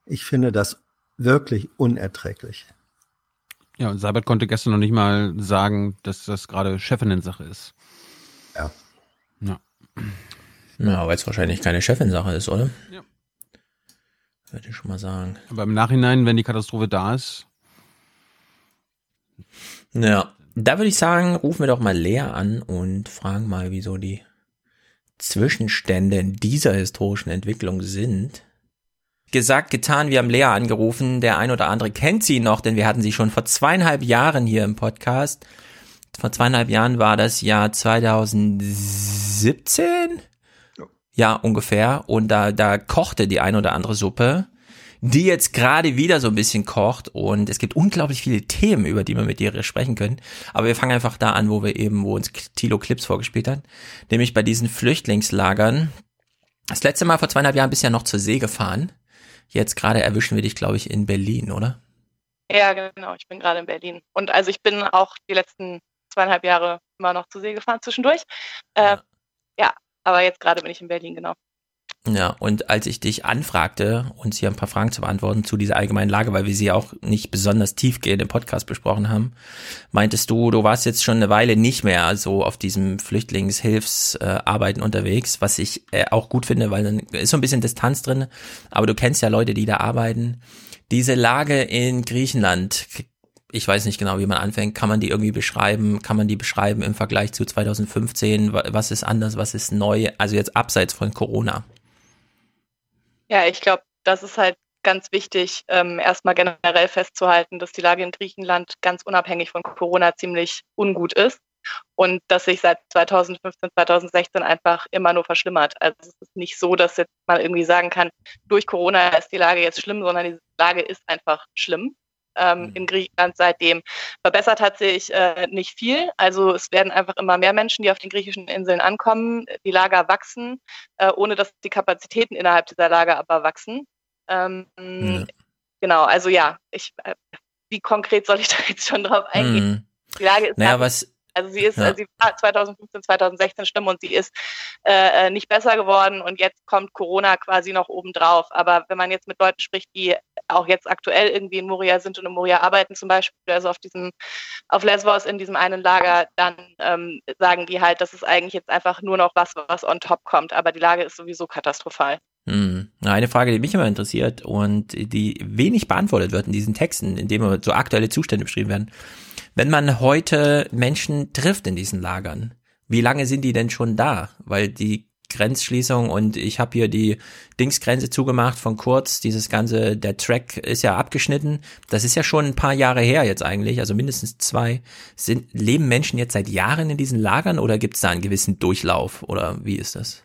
Ich finde das wirklich unerträglich. Ja, und Seibert konnte gestern noch nicht mal sagen, dass das gerade Chefinnen-Sache ist. Ja. Ja. Ja, weil es wahrscheinlich keine Chefin-Sache ist, oder? Ja. Würde ich schon mal sagen. Aber im Nachhinein, wenn die Katastrophe da ist. Ja, da würde ich sagen, rufen wir doch mal Lea an und fragen mal, wieso die Zwischenstände in dieser historischen Entwicklung sind. Gesagt, getan, wir haben Lea angerufen. Der ein oder andere kennt sie noch, denn wir hatten sie schon vor zweieinhalb Jahren hier im Podcast. vor zweieinhalb Jahren war das Jahr 2017? Ja, ungefähr. Und da, da kochte die ein oder andere Suppe, die jetzt gerade wieder so ein bisschen kocht. Und es gibt unglaublich viele Themen, über die wir mit dir sprechen können. Aber wir fangen einfach da an, wo wir eben, wo uns Tilo Clips vorgespielt hat. Nämlich bei diesen Flüchtlingslagern. Das letzte Mal vor zweieinhalb Jahren bist du ja noch zur See gefahren. Jetzt gerade erwischen wir dich, glaube ich, in Berlin, oder? Ja, genau. Ich bin gerade in Berlin. Und also ich bin auch die letzten zweieinhalb Jahre immer noch zur See gefahren zwischendurch. Äh, ja, aber jetzt gerade bin ich in Berlin, genau. Ja, und als ich dich anfragte, uns hier ein paar Fragen zu beantworten zu dieser allgemeinen Lage, weil wir sie auch nicht besonders tiefgehend im Podcast besprochen haben, meintest du, du warst jetzt schon eine Weile nicht mehr so auf diesem Flüchtlingshilfsarbeiten unterwegs, was ich äh, auch gut finde, weil dann ist so ein bisschen Distanz drin, aber du kennst ja Leute, die da arbeiten. Diese Lage in Griechenland, ich weiß nicht genau, wie man anfängt. Kann man die irgendwie beschreiben? Kann man die beschreiben im Vergleich zu 2015? Was ist anders? Was ist neu? Also jetzt abseits von Corona. Ja, ich glaube, das ist halt ganz wichtig, ähm, erstmal generell festzuhalten, dass die Lage in Griechenland ganz unabhängig von Corona ziemlich ungut ist und dass sich seit 2015, 2016 einfach immer nur verschlimmert. Also es ist nicht so, dass jetzt man irgendwie sagen kann, durch Corona ist die Lage jetzt schlimm, sondern die Lage ist einfach schlimm ähm, mhm. in Griechenland seitdem. Verbessert hat sich äh, nicht viel. Also es werden einfach immer mehr Menschen, die auf den griechischen Inseln ankommen. Die Lager wachsen, äh, ohne dass die Kapazitäten innerhalb dieser Lager aber wachsen. Ähm, mhm. Genau, also ja, ich, äh, wie konkret soll ich [LAUGHS] da jetzt schon drauf eingehen? Mhm. Die Lage ist naja, was, also sie ist, ja. sie war 2015, 2016 schlimm und sie ist äh, äh, nicht besser geworden und jetzt kommt Corona quasi noch obendrauf. Aber wenn man jetzt mit Leuten spricht, die auch jetzt aktuell irgendwie in Moria sind und in Moria arbeiten zum Beispiel, also auf diesem, auf Lesbos in diesem einen Lager, dann ähm, sagen die halt, das ist eigentlich jetzt einfach nur noch was, was on top kommt. Aber die Lage ist sowieso katastrophal. Hm. Eine Frage, die mich immer interessiert und die wenig beantwortet wird in diesen Texten, in denen so aktuelle Zustände beschrieben werden. Wenn man heute Menschen trifft in diesen Lagern, wie lange sind die denn schon da? Weil die Grenzschließung und ich habe hier die Dingsgrenze zugemacht von kurz, dieses ganze, der Track ist ja abgeschnitten. Das ist ja schon ein paar Jahre her jetzt eigentlich, also mindestens zwei. Sind, leben Menschen jetzt seit Jahren in diesen Lagern oder gibt es da einen gewissen Durchlauf oder wie ist das?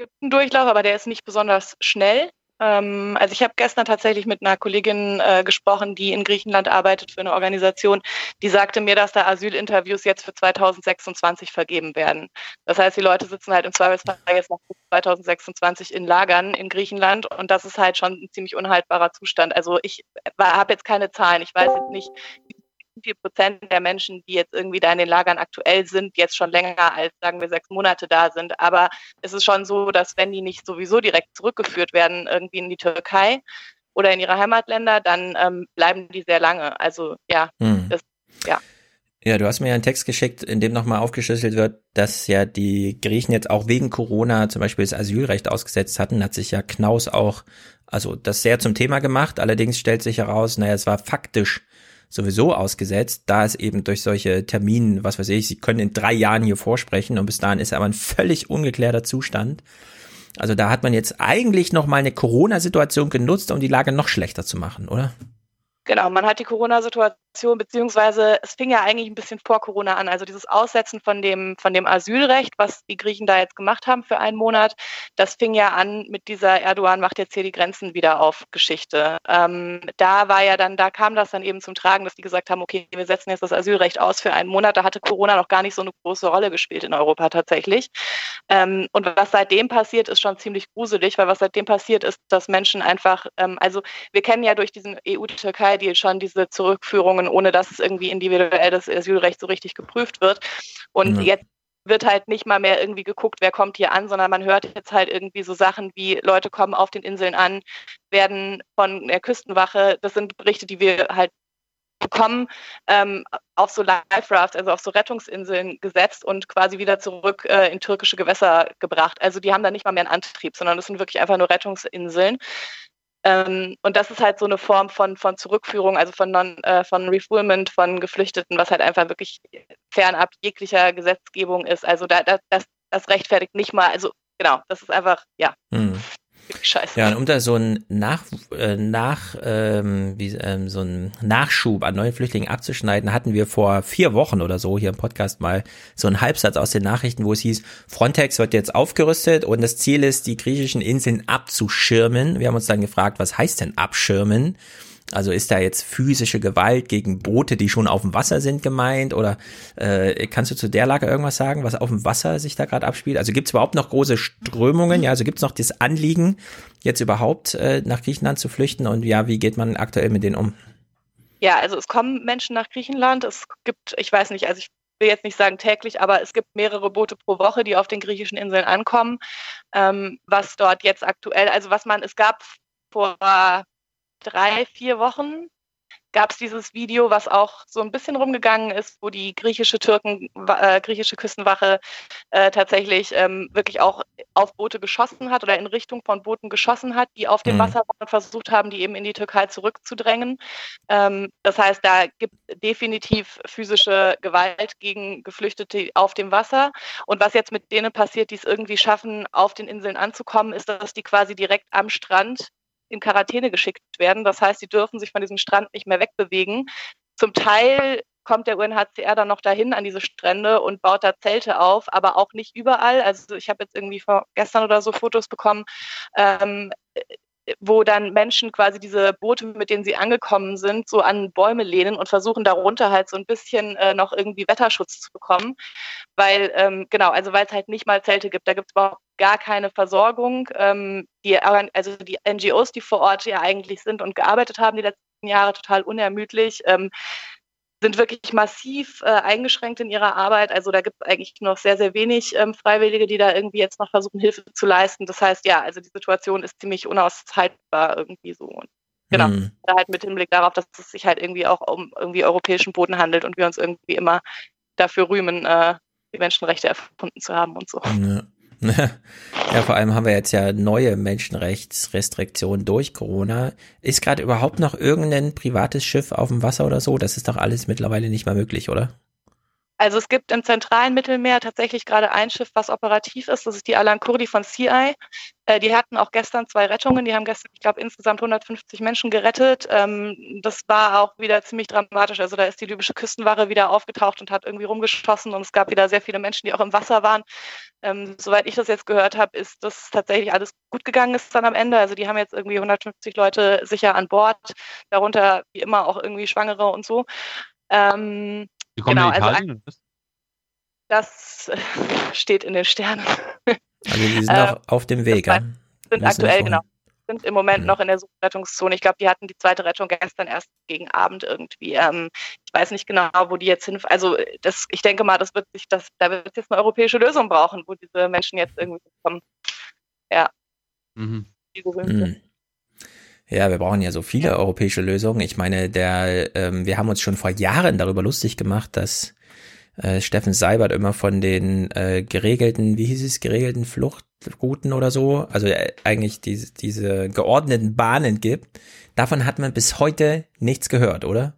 Gibt einen Durchlauf, aber der ist nicht besonders schnell. Ähm, also ich habe gestern tatsächlich mit einer Kollegin äh, gesprochen, die in Griechenland arbeitet für eine Organisation, die sagte mir, dass da Asylinterviews jetzt für 2026 vergeben werden. Das heißt, die Leute sitzen halt im Zweifelsfall jetzt noch 2026 in Lagern in Griechenland und das ist halt schon ein ziemlich unhaltbarer Zustand. Also ich habe jetzt keine Zahlen. Ich weiß jetzt nicht, viel Prozent der Menschen, die jetzt irgendwie da in den Lagern aktuell sind, jetzt schon länger als, sagen wir, sechs Monate da sind. Aber es ist schon so, dass wenn die nicht sowieso direkt zurückgeführt werden, irgendwie in die Türkei oder in ihre Heimatländer, dann ähm, bleiben die sehr lange. Also ja, hm. das, ja. Ja, du hast mir ja einen Text geschickt, in dem nochmal aufgeschlüsselt wird, dass ja die Griechen jetzt auch wegen Corona zum Beispiel das Asylrecht ausgesetzt hatten, hat sich ja Knaus auch, also das sehr zum Thema gemacht. Allerdings stellt sich heraus, naja, es war faktisch sowieso ausgesetzt, da es eben durch solche Termine, was weiß ich, sie können in drei Jahren hier vorsprechen und bis dahin ist aber ein völlig ungeklärter Zustand. Also da hat man jetzt eigentlich noch mal eine Corona-Situation genutzt, um die Lage noch schlechter zu machen, oder? Genau, man hat die Corona-Situation, beziehungsweise es fing ja eigentlich ein bisschen vor Corona an. Also dieses Aussetzen von dem, von dem Asylrecht, was die Griechen da jetzt gemacht haben für einen Monat, das fing ja an mit dieser Erdogan macht jetzt hier die Grenzen wieder auf Geschichte. Ähm, da war ja dann, da kam das dann eben zum Tragen, dass die gesagt haben, okay, wir setzen jetzt das Asylrecht aus für einen Monat. Da hatte Corona noch gar nicht so eine große Rolle gespielt in Europa tatsächlich. Ähm, und was seitdem passiert, ist schon ziemlich gruselig, weil was seitdem passiert ist, dass Menschen einfach, ähm, also wir kennen ja durch diesen EU-Türkei Deal schon diese Zurückführungen, ohne dass es irgendwie individuell das Asylrecht so richtig geprüft wird. Und ja. jetzt wird halt nicht mal mehr irgendwie geguckt, wer kommt hier an, sondern man hört jetzt halt irgendwie so Sachen wie Leute kommen auf den Inseln an, werden von der Küstenwache, das sind Berichte, die wir halt bekommen, ähm, auf so Life Rafts, also auf so Rettungsinseln gesetzt und quasi wieder zurück äh, in türkische Gewässer gebracht. Also die haben da nicht mal mehr einen Antrieb, sondern das sind wirklich einfach nur Rettungsinseln. Ähm, und das ist halt so eine Form von, von Zurückführung, also von, non, äh, von Refoulement von Geflüchteten, was halt einfach wirklich fernab jeglicher Gesetzgebung ist. Also da, das, das rechtfertigt nicht mal, also genau, das ist einfach, ja. Hm. Scheiße. Ja, und um da so ein Nach, äh, nach ähm, wie, ähm, so ein Nachschub an neuen Flüchtlingen abzuschneiden, hatten wir vor vier Wochen oder so hier im Podcast mal so einen Halbsatz aus den Nachrichten, wo es hieß, Frontex wird jetzt aufgerüstet und das Ziel ist, die griechischen Inseln abzuschirmen. Wir haben uns dann gefragt, was heißt denn abschirmen? Also ist da jetzt physische Gewalt gegen Boote, die schon auf dem Wasser sind, gemeint? Oder äh, kannst du zu der Lage irgendwas sagen, was auf dem Wasser sich da gerade abspielt? Also gibt es überhaupt noch große Strömungen? Ja, also gibt es noch das Anliegen, jetzt überhaupt äh, nach Griechenland zu flüchten? Und ja, wie geht man aktuell mit denen um? Ja, also es kommen Menschen nach Griechenland. Es gibt, ich weiß nicht, also ich will jetzt nicht sagen täglich, aber es gibt mehrere Boote pro Woche, die auf den griechischen Inseln ankommen. Ähm, was dort jetzt aktuell, also was man, es gab vor drei, vier Wochen gab es dieses Video, was auch so ein bisschen rumgegangen ist, wo die griechische Türken, äh, griechische Küstenwache äh, tatsächlich ähm, wirklich auch auf Boote geschossen hat oder in Richtung von Booten geschossen hat, die auf dem mhm. Wasser waren und versucht haben, die eben in die Türkei zurückzudrängen. Ähm, das heißt, da gibt definitiv physische Gewalt gegen Geflüchtete auf dem Wasser. Und was jetzt mit denen passiert, die es irgendwie schaffen, auf den Inseln anzukommen, ist, dass die quasi direkt am Strand in Quarantäne geschickt werden. Das heißt, sie dürfen sich von diesem Strand nicht mehr wegbewegen. Zum Teil kommt der UNHCR dann noch dahin an diese Strände und baut da Zelte auf, aber auch nicht überall. Also ich habe jetzt irgendwie vor gestern oder so Fotos bekommen, ähm, wo dann Menschen quasi diese Boote, mit denen sie angekommen sind, so an Bäume lehnen und versuchen darunter halt so ein bisschen äh, noch irgendwie Wetterschutz zu bekommen. Weil, ähm, genau, also weil es halt nicht mal Zelte gibt. Da gibt es überhaupt gar keine Versorgung. Ähm, die, also die NGOs, die vor Ort ja eigentlich sind und gearbeitet haben die letzten Jahre total unermüdlich, ähm, sind wirklich massiv äh, eingeschränkt in ihrer Arbeit. Also da gibt es eigentlich noch sehr, sehr wenig ähm, Freiwillige, die da irgendwie jetzt noch versuchen, Hilfe zu leisten. Das heißt, ja, also die Situation ist ziemlich unaushaltbar irgendwie so. Und genau, mhm. halt mit Hinblick darauf, dass es sich halt irgendwie auch um irgendwie europäischen Boden handelt und wir uns irgendwie immer dafür rühmen, äh, die Menschenrechte erfunden zu haben und so. Ja. Ja, vor allem haben wir jetzt ja neue Menschenrechtsrestriktionen durch Corona. Ist gerade überhaupt noch irgendein privates Schiff auf dem Wasser oder so? Das ist doch alles mittlerweile nicht mehr möglich, oder? Also es gibt im zentralen Mittelmeer tatsächlich gerade ein Schiff, was operativ ist. Das ist die Alan Kurdi von CI. Äh, die hatten auch gestern zwei Rettungen. Die haben gestern, ich glaube, insgesamt 150 Menschen gerettet. Ähm, das war auch wieder ziemlich dramatisch. Also da ist die libysche Küstenwache wieder aufgetaucht und hat irgendwie rumgeschossen und es gab wieder sehr viele Menschen, die auch im Wasser waren. Ähm, soweit ich das jetzt gehört habe, ist das tatsächlich alles gut gegangen ist dann am Ende. Also die haben jetzt irgendwie 150 Leute sicher an Bord, darunter wie immer auch irgendwie Schwangere und so. Ähm, die kommen genau, in also Italien? Also, das [LAUGHS] steht in den Sternen. Also die sind noch auf dem Weg. Ja? Sind aktuell, genau. Sind im Moment mhm. noch in der Suchrettungszone. Ich glaube, die hatten die zweite Rettung gestern erst gegen Abend irgendwie. Ähm, ich weiß nicht genau, wo die jetzt hin. Also das, ich denke mal, das wird sich, das, da wird es jetzt eine europäische Lösung brauchen, wo diese Menschen jetzt irgendwie kommen. Ja. Mhm. Mhm. Ja, wir brauchen ja so viele europäische Lösungen. Ich meine, der, ähm, wir haben uns schon vor Jahren darüber lustig gemacht, dass äh, Steffen Seibert immer von den äh, geregelten, wie hieß es, geregelten Fluchtrouten oder so, also äh, eigentlich diese, diese geordneten Bahnen gibt. Davon hat man bis heute nichts gehört, oder?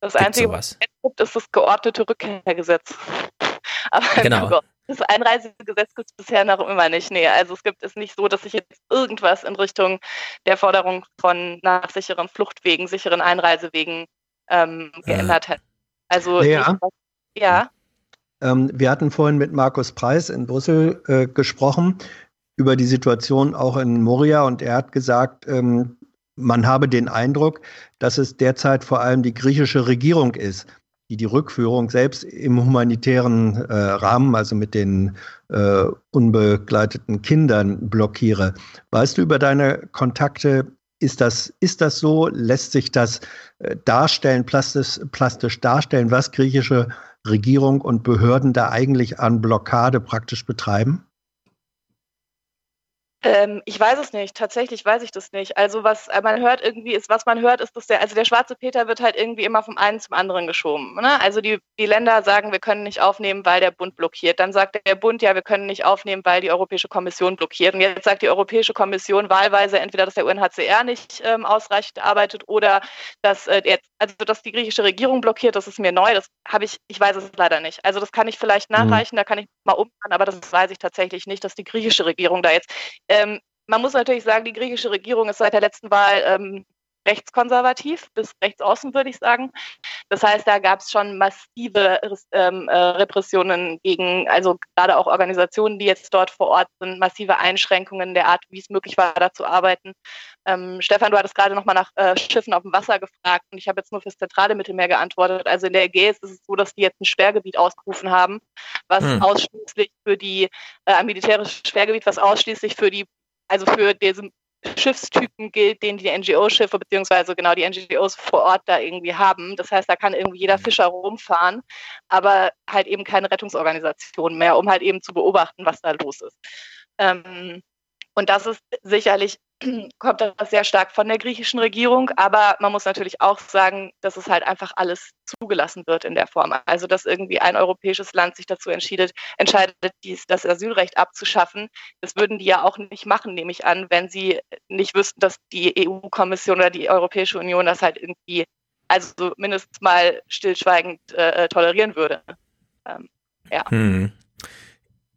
Das Gibt's Einzige, sowas? was es gibt, ist das geordnete Rückkehrgesetz. [LAUGHS] Aber genau. Das Einreisegesetz gibt es bisher noch immer nicht. Nee, also es gibt es nicht so, dass sich jetzt irgendwas in Richtung der Forderung von nach sicheren Fluchtwegen, sicheren Einreisewegen ähm, geändert hat. Also ja. Nicht, ja. Ähm, wir hatten vorhin mit Markus Preis in Brüssel äh, gesprochen über die Situation auch in Moria und er hat gesagt, ähm, man habe den Eindruck, dass es derzeit vor allem die griechische Regierung ist, die die Rückführung selbst im humanitären äh, Rahmen, also mit den äh, unbegleiteten Kindern, blockiere. Weißt du über deine Kontakte, ist das, ist das so? Lässt sich das äh, darstellen, plastisch, plastisch darstellen, was griechische Regierung und Behörden da eigentlich an Blockade praktisch betreiben? Ähm, ich weiß es nicht. Tatsächlich weiß ich das nicht. Also was man hört irgendwie ist, was man hört, ist, dass der, also der schwarze Peter wird halt irgendwie immer vom einen zum anderen geschoben. Ne? Also die, die Länder sagen, wir können nicht aufnehmen, weil der Bund blockiert. Dann sagt der Bund, ja, wir können nicht aufnehmen, weil die Europäische Kommission blockiert. Und jetzt sagt die Europäische Kommission wahlweise entweder, dass der UNHCR nicht ähm, ausreichend arbeitet oder dass äh, jetzt, also dass die griechische Regierung blockiert. Das ist mir neu. Das habe ich, ich weiß es leider nicht. Also das kann ich vielleicht mhm. nachreichen, mhm. da kann ich mal umfahren, aber das weiß ich tatsächlich nicht, dass die griechische Regierung da jetzt ähm, man muss natürlich sagen, die griechische Regierung ist seit der letzten Wahl ähm, rechtskonservativ bis rechtsaußen, würde ich sagen. Das heißt, da gab es schon massive ähm, äh, Repressionen gegen, also gerade auch Organisationen, die jetzt dort vor Ort sind, massive Einschränkungen der Art, wie es möglich war, da zu arbeiten. Ähm, Stefan, du hattest gerade nochmal nach äh, Schiffen auf dem Wasser gefragt und ich habe jetzt nur fürs zentrale Mittelmeer geantwortet. Also in der Ägäis ist es so, dass die jetzt ein Sperrgebiet ausgerufen haben, was hm. ausschließlich für die, äh, ein militärisches Sperrgebiet, was ausschließlich für die also für diese Schiffstypen gilt, den die NGO-Schiffe beziehungsweise genau die NGOs vor Ort da irgendwie haben. Das heißt, da kann irgendwie jeder mhm. Fischer rumfahren, aber halt eben keine Rettungsorganisation mehr, um halt eben zu beobachten, was da los ist. Ähm, und das ist sicherlich [CLEARS THROAT] kommt das sehr stark von der griechischen Regierung, aber man muss natürlich auch sagen, dass es halt einfach alles zugelassen wird in der Form. Also dass irgendwie ein europäisches Land sich dazu entscheidet, entscheidet, dies, das Asylrecht abzuschaffen. Das würden die ja auch nicht machen, nehme ich an, wenn sie nicht wüssten, dass die EU-Kommission oder die Europäische Union das halt irgendwie, also mindestens mal stillschweigend äh, tolerieren würde. Ähm, ja. Hm.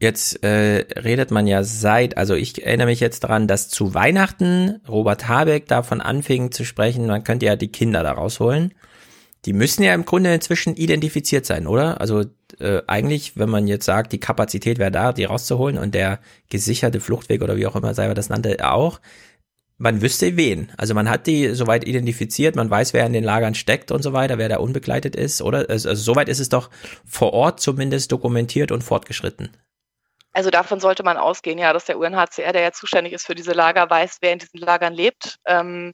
Jetzt äh, redet man ja seit, also ich erinnere mich jetzt daran, dass zu Weihnachten Robert Habeck davon anfing zu sprechen, man könnte ja die Kinder da rausholen. Die müssen ja im Grunde inzwischen identifiziert sein, oder? Also äh, eigentlich, wenn man jetzt sagt, die Kapazität wäre da, die rauszuholen und der gesicherte Fluchtweg oder wie auch immer Seiber das nannte, auch, man wüsste wen. Also man hat die soweit identifiziert, man weiß, wer in den Lagern steckt und so weiter, wer da unbegleitet ist, oder? Also, also soweit ist es doch vor Ort zumindest dokumentiert und fortgeschritten. Also davon sollte man ausgehen, ja, dass der UNHCR, der ja zuständig ist für diese Lager, weiß, wer in diesen Lagern lebt. Ähm,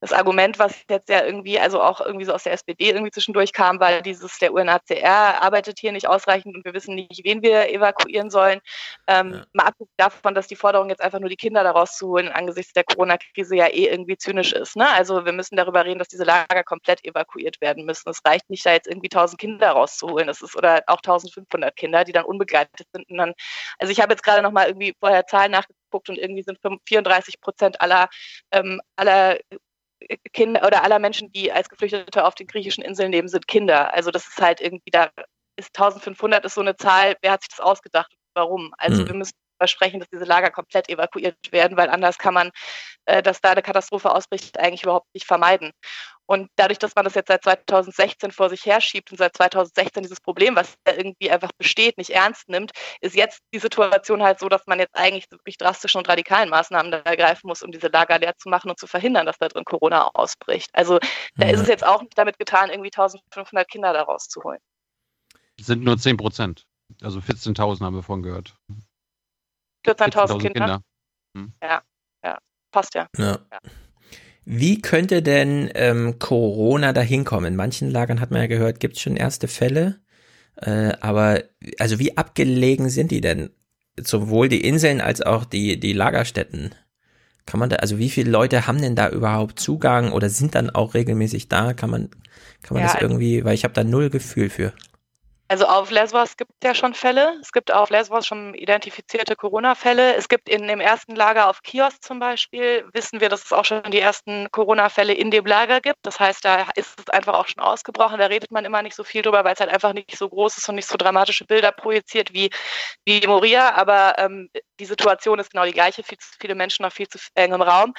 das Argument, was jetzt ja irgendwie, also auch irgendwie so aus der SPD irgendwie zwischendurch kam, weil dieses, der UNHCR arbeitet hier nicht ausreichend und wir wissen nicht, wen wir evakuieren sollen. Ähm, ja. Mal abgesehen davon, dass die Forderung jetzt einfach nur die Kinder daraus zu holen, angesichts der Corona-Krise ja eh irgendwie zynisch ist. Ne? Also wir müssen darüber reden, dass diese Lager komplett evakuiert werden müssen. Es reicht nicht, da jetzt irgendwie 1000 Kinder rauszuholen. Das ist oder auch 1500 Kinder, die dann unbegleitet sind. Und dann, also ich habe jetzt gerade nochmal irgendwie vorher Zahlen nachgeguckt und irgendwie sind 34 Prozent aller, ähm, aller Kinder oder aller Menschen, die als Geflüchtete auf den griechischen Inseln leben, sind Kinder. Also das ist halt irgendwie, da ist 1500 ist so eine Zahl, wer hat sich das ausgedacht und warum? Also mhm. wir müssen versprechen, dass diese Lager komplett evakuiert werden, weil anders kann man, äh, dass da eine Katastrophe ausbricht, eigentlich überhaupt nicht vermeiden. Und dadurch, dass man das jetzt seit 2016 vor sich herschiebt und seit 2016 dieses Problem, was irgendwie einfach besteht, nicht ernst nimmt, ist jetzt die Situation halt so, dass man jetzt eigentlich wirklich drastischen und radikalen Maßnahmen da ergreifen muss, um diese Lager leer zu machen und zu verhindern, dass da drin Corona ausbricht. Also da ist es jetzt auch nicht damit getan, irgendwie 1500 Kinder da rauszuholen. sind nur 10 Prozent. Also 14.000 haben wir vorhin gehört. 14.000 14 Kinder. Kinder. Hm. Ja, ja, passt ja. ja. ja. Wie könnte denn ähm, Corona da hinkommen? In manchen Lagern hat man ja gehört, gibt es schon erste Fälle. Äh, aber also wie abgelegen sind die denn? Sowohl die Inseln als auch die, die Lagerstätten. Kann man da, also wie viele Leute haben denn da überhaupt Zugang oder sind dann auch regelmäßig da? Kann man, kann man ja, das irgendwie, weil ich habe da null Gefühl für. Also auf Lesbos gibt es ja schon Fälle. Es gibt auf Lesbos schon identifizierte Corona-Fälle. Es gibt in dem ersten Lager auf Kios zum Beispiel, wissen wir, dass es auch schon die ersten Corona-Fälle in dem Lager gibt. Das heißt, da ist es einfach auch schon ausgebrochen. Da redet man immer nicht so viel drüber, weil es halt einfach nicht so groß ist und nicht so dramatische Bilder projiziert wie, wie Moria. Aber ähm, die Situation ist genau die gleiche. Viel zu viele Menschen auf viel zu engem Raum.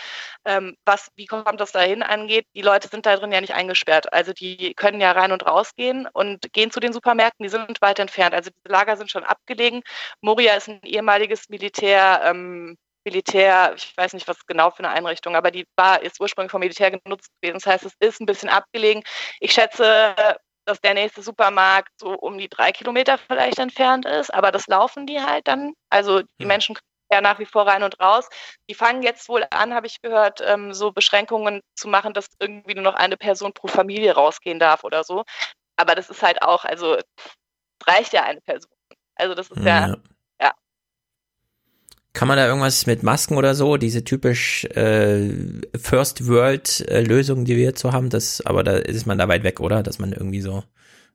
Ähm, was, wie kommt das dahin angeht? Die Leute sind da drin ja nicht eingesperrt. Also die können ja rein und raus gehen und gehen zu den Supermärkten die sind weit entfernt. Also diese Lager sind schon abgelegen. Moria ist ein ehemaliges Militär, ähm, Militär, ich weiß nicht, was genau für eine Einrichtung, aber die war, ist ursprünglich vom Militär genutzt gewesen. Das heißt, es ist ein bisschen abgelegen. Ich schätze, dass der nächste Supermarkt so um die drei Kilometer vielleicht entfernt ist, aber das laufen die halt dann. Also die hm. Menschen ja nach wie vor rein und raus. Die fangen jetzt wohl an, habe ich gehört, ähm, so Beschränkungen zu machen, dass irgendwie nur noch eine Person pro Familie rausgehen darf oder so. Aber das ist halt auch, also reicht ja eine Person. Also das ist ja, ja. Kann man da irgendwas mit Masken oder so, diese typisch äh, First World äh, Lösungen, die wir jetzt so haben, das, aber da ist man da weit weg, oder? Dass man irgendwie so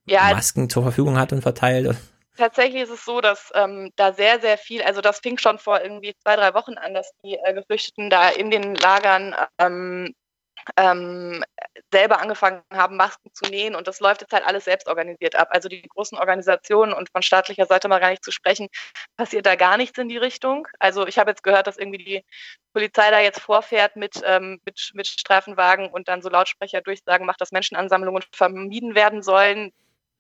ja, Masken zur Verfügung hat und verteilt. Tatsächlich ist es so, dass ähm, da sehr, sehr viel, also das fing schon vor irgendwie zwei, drei Wochen an, dass die äh, Geflüchteten da in den Lagern ähm, ähm, selber angefangen haben, Masken zu nähen und das läuft jetzt halt alles selbst organisiert ab. Also die großen Organisationen und von staatlicher Seite mal gar nicht zu sprechen, passiert da gar nichts in die Richtung. Also ich habe jetzt gehört, dass irgendwie die Polizei da jetzt vorfährt mit, ähm, mit, mit Streifenwagen und dann so Lautsprecher durchsagen macht, dass Menschenansammlungen vermieden werden sollen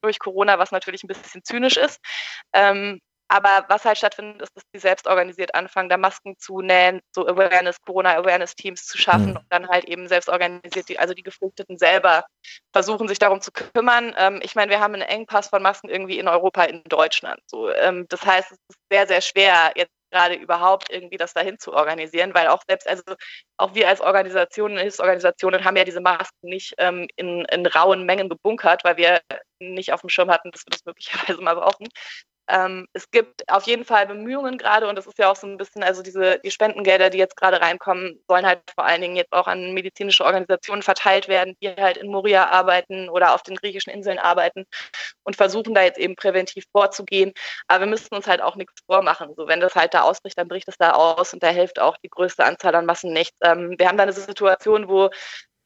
durch Corona, was natürlich ein bisschen zynisch ist. Ähm, aber was halt stattfindet, ist, dass die selbst organisiert anfangen, da Masken zu nähen, so Awareness, Corona-Awareness-Teams zu schaffen mhm. und dann halt eben selbst organisiert, die, also die Geflüchteten selber versuchen, sich darum zu kümmern. Ähm, ich meine, wir haben einen Engpass von Masken irgendwie in Europa, in Deutschland. So, ähm, das heißt, es ist sehr, sehr schwer, jetzt gerade überhaupt irgendwie das dahin zu organisieren, weil auch selbst, also auch wir als Organisationen, Hilfsorganisationen haben ja diese Masken nicht ähm, in, in rauen Mengen gebunkert, weil wir nicht auf dem Schirm hatten, dass wir das möglicherweise mal brauchen, ähm, es gibt auf jeden Fall Bemühungen gerade und das ist ja auch so ein bisschen, also diese die Spendengelder, die jetzt gerade reinkommen, sollen halt vor allen Dingen jetzt auch an medizinische Organisationen verteilt werden, die halt in Moria arbeiten oder auf den griechischen Inseln arbeiten und versuchen da jetzt eben präventiv vorzugehen. Aber wir müssen uns halt auch nichts vormachen. So, wenn das halt da ausbricht, dann bricht es da aus und da hilft auch die größte Anzahl an Massen nichts. Ähm, wir haben da eine Situation, wo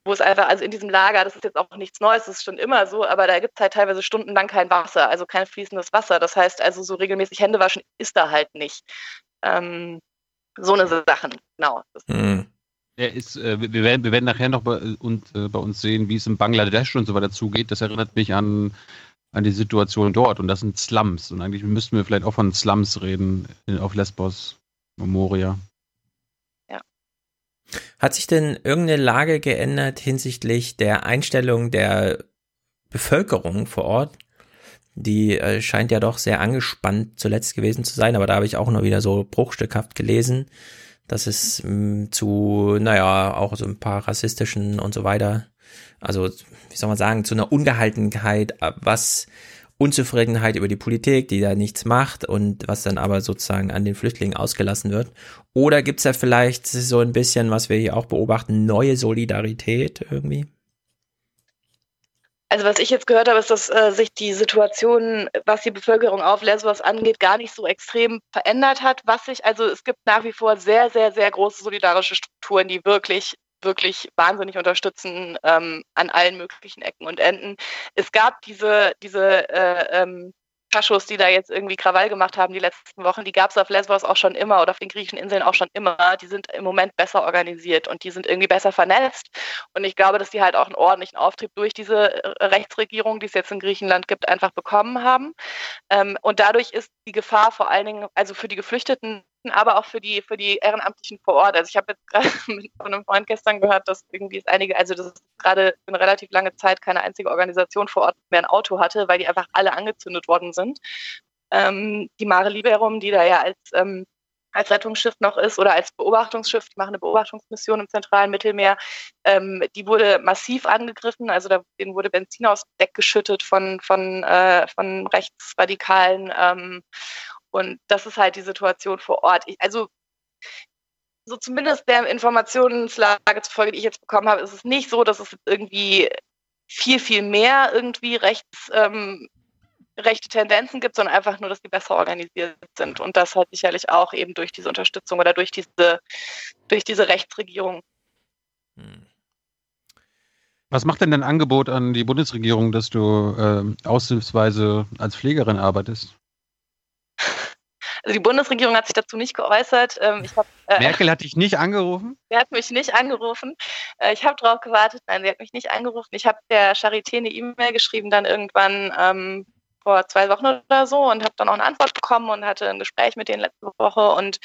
wo es einfach, also in diesem Lager, das ist jetzt auch nichts Neues, das ist schon immer so, aber da gibt es halt teilweise stundenlang kein Wasser, also kein fließendes Wasser. Das heißt also, so regelmäßig Hände waschen ist da halt nicht. Ähm, so eine Sachen, genau. Hm. Ja, ist, äh, wir, werden, wir werden nachher noch bei, und, äh, bei uns sehen, wie es in Bangladesch und so weiter zugeht. Das erinnert mich an, an die Situation dort und das sind Slums. Und eigentlich müssten wir vielleicht auch von Slums reden auf Lesbos, Moria. Hat sich denn irgendeine Lage geändert hinsichtlich der Einstellung der Bevölkerung vor Ort? Die äh, scheint ja doch sehr angespannt zuletzt gewesen zu sein, aber da habe ich auch nur wieder so bruchstückhaft gelesen, dass es mh, mm, zu, naja, auch so ein paar rassistischen und so weiter, also wie soll man sagen, zu einer Ungehaltenheit, was Unzufriedenheit über die Politik, die da nichts macht und was dann aber sozusagen an den Flüchtlingen ausgelassen wird? Oder gibt es da vielleicht so ein bisschen, was wir hier auch beobachten, neue Solidarität irgendwie? Also was ich jetzt gehört habe, ist, dass äh, sich die Situation, was die Bevölkerung auf Lesbos angeht, gar nicht so extrem verändert hat. Was sich, also es gibt nach wie vor sehr, sehr, sehr große solidarische Strukturen, die wirklich wirklich wahnsinnig unterstützen ähm, an allen möglichen Ecken und Enden. Es gab diese, diese äh, ähm, Faschos, die da jetzt irgendwie Krawall gemacht haben die letzten Wochen, die gab es auf Lesbos auch schon immer oder auf den griechischen Inseln auch schon immer. Die sind im Moment besser organisiert und die sind irgendwie besser vernetzt. Und ich glaube, dass die halt auch einen ordentlichen Auftrieb durch diese äh, Rechtsregierung, die es jetzt in Griechenland gibt, einfach bekommen haben. Ähm, und dadurch ist die Gefahr vor allen Dingen, also für die Geflüchteten aber auch für die, für die Ehrenamtlichen vor Ort. Also ich habe jetzt gerade [LAUGHS] von einem Freund gestern gehört, dass irgendwie es einige, also das ist gerade eine relativ lange Zeit keine einzige Organisation vor Ort mehr ein Auto hatte, weil die einfach alle angezündet worden sind. Ähm, die Mare Liberum, die da ja als ähm, als Rettungsschiff noch ist oder als Beobachtungsschiff, die machen eine Beobachtungsmission im zentralen Mittelmeer, ähm, die wurde massiv angegriffen, also da, denen wurde Benzin aus Deck geschüttet von, von, äh, von Rechtsradikalen ähm, und das ist halt die Situation vor Ort. Ich, also so zumindest der Informationslage zufolge, die ich jetzt bekommen habe, ist es nicht so, dass es irgendwie viel, viel mehr irgendwie rechts, ähm, rechte Tendenzen gibt, sondern einfach nur, dass die besser organisiert sind. Und das halt sicherlich auch eben durch diese Unterstützung oder durch diese, durch diese Rechtsregierung. Hm. Was macht denn dein Angebot an die Bundesregierung, dass du äh, aushilfsweise als Pflegerin arbeitest? Also die Bundesregierung hat sich dazu nicht geäußert. Ähm, hab, äh, Merkel hat dich nicht angerufen? [LAUGHS] Sie hat mich nicht angerufen. Äh, ich habe darauf gewartet. Nein, sie hat mich nicht angerufen. Ich habe der Charité eine E-Mail geschrieben, dann irgendwann ähm, vor zwei Wochen oder so und habe dann auch eine Antwort bekommen und hatte ein Gespräch mit denen letzte Woche und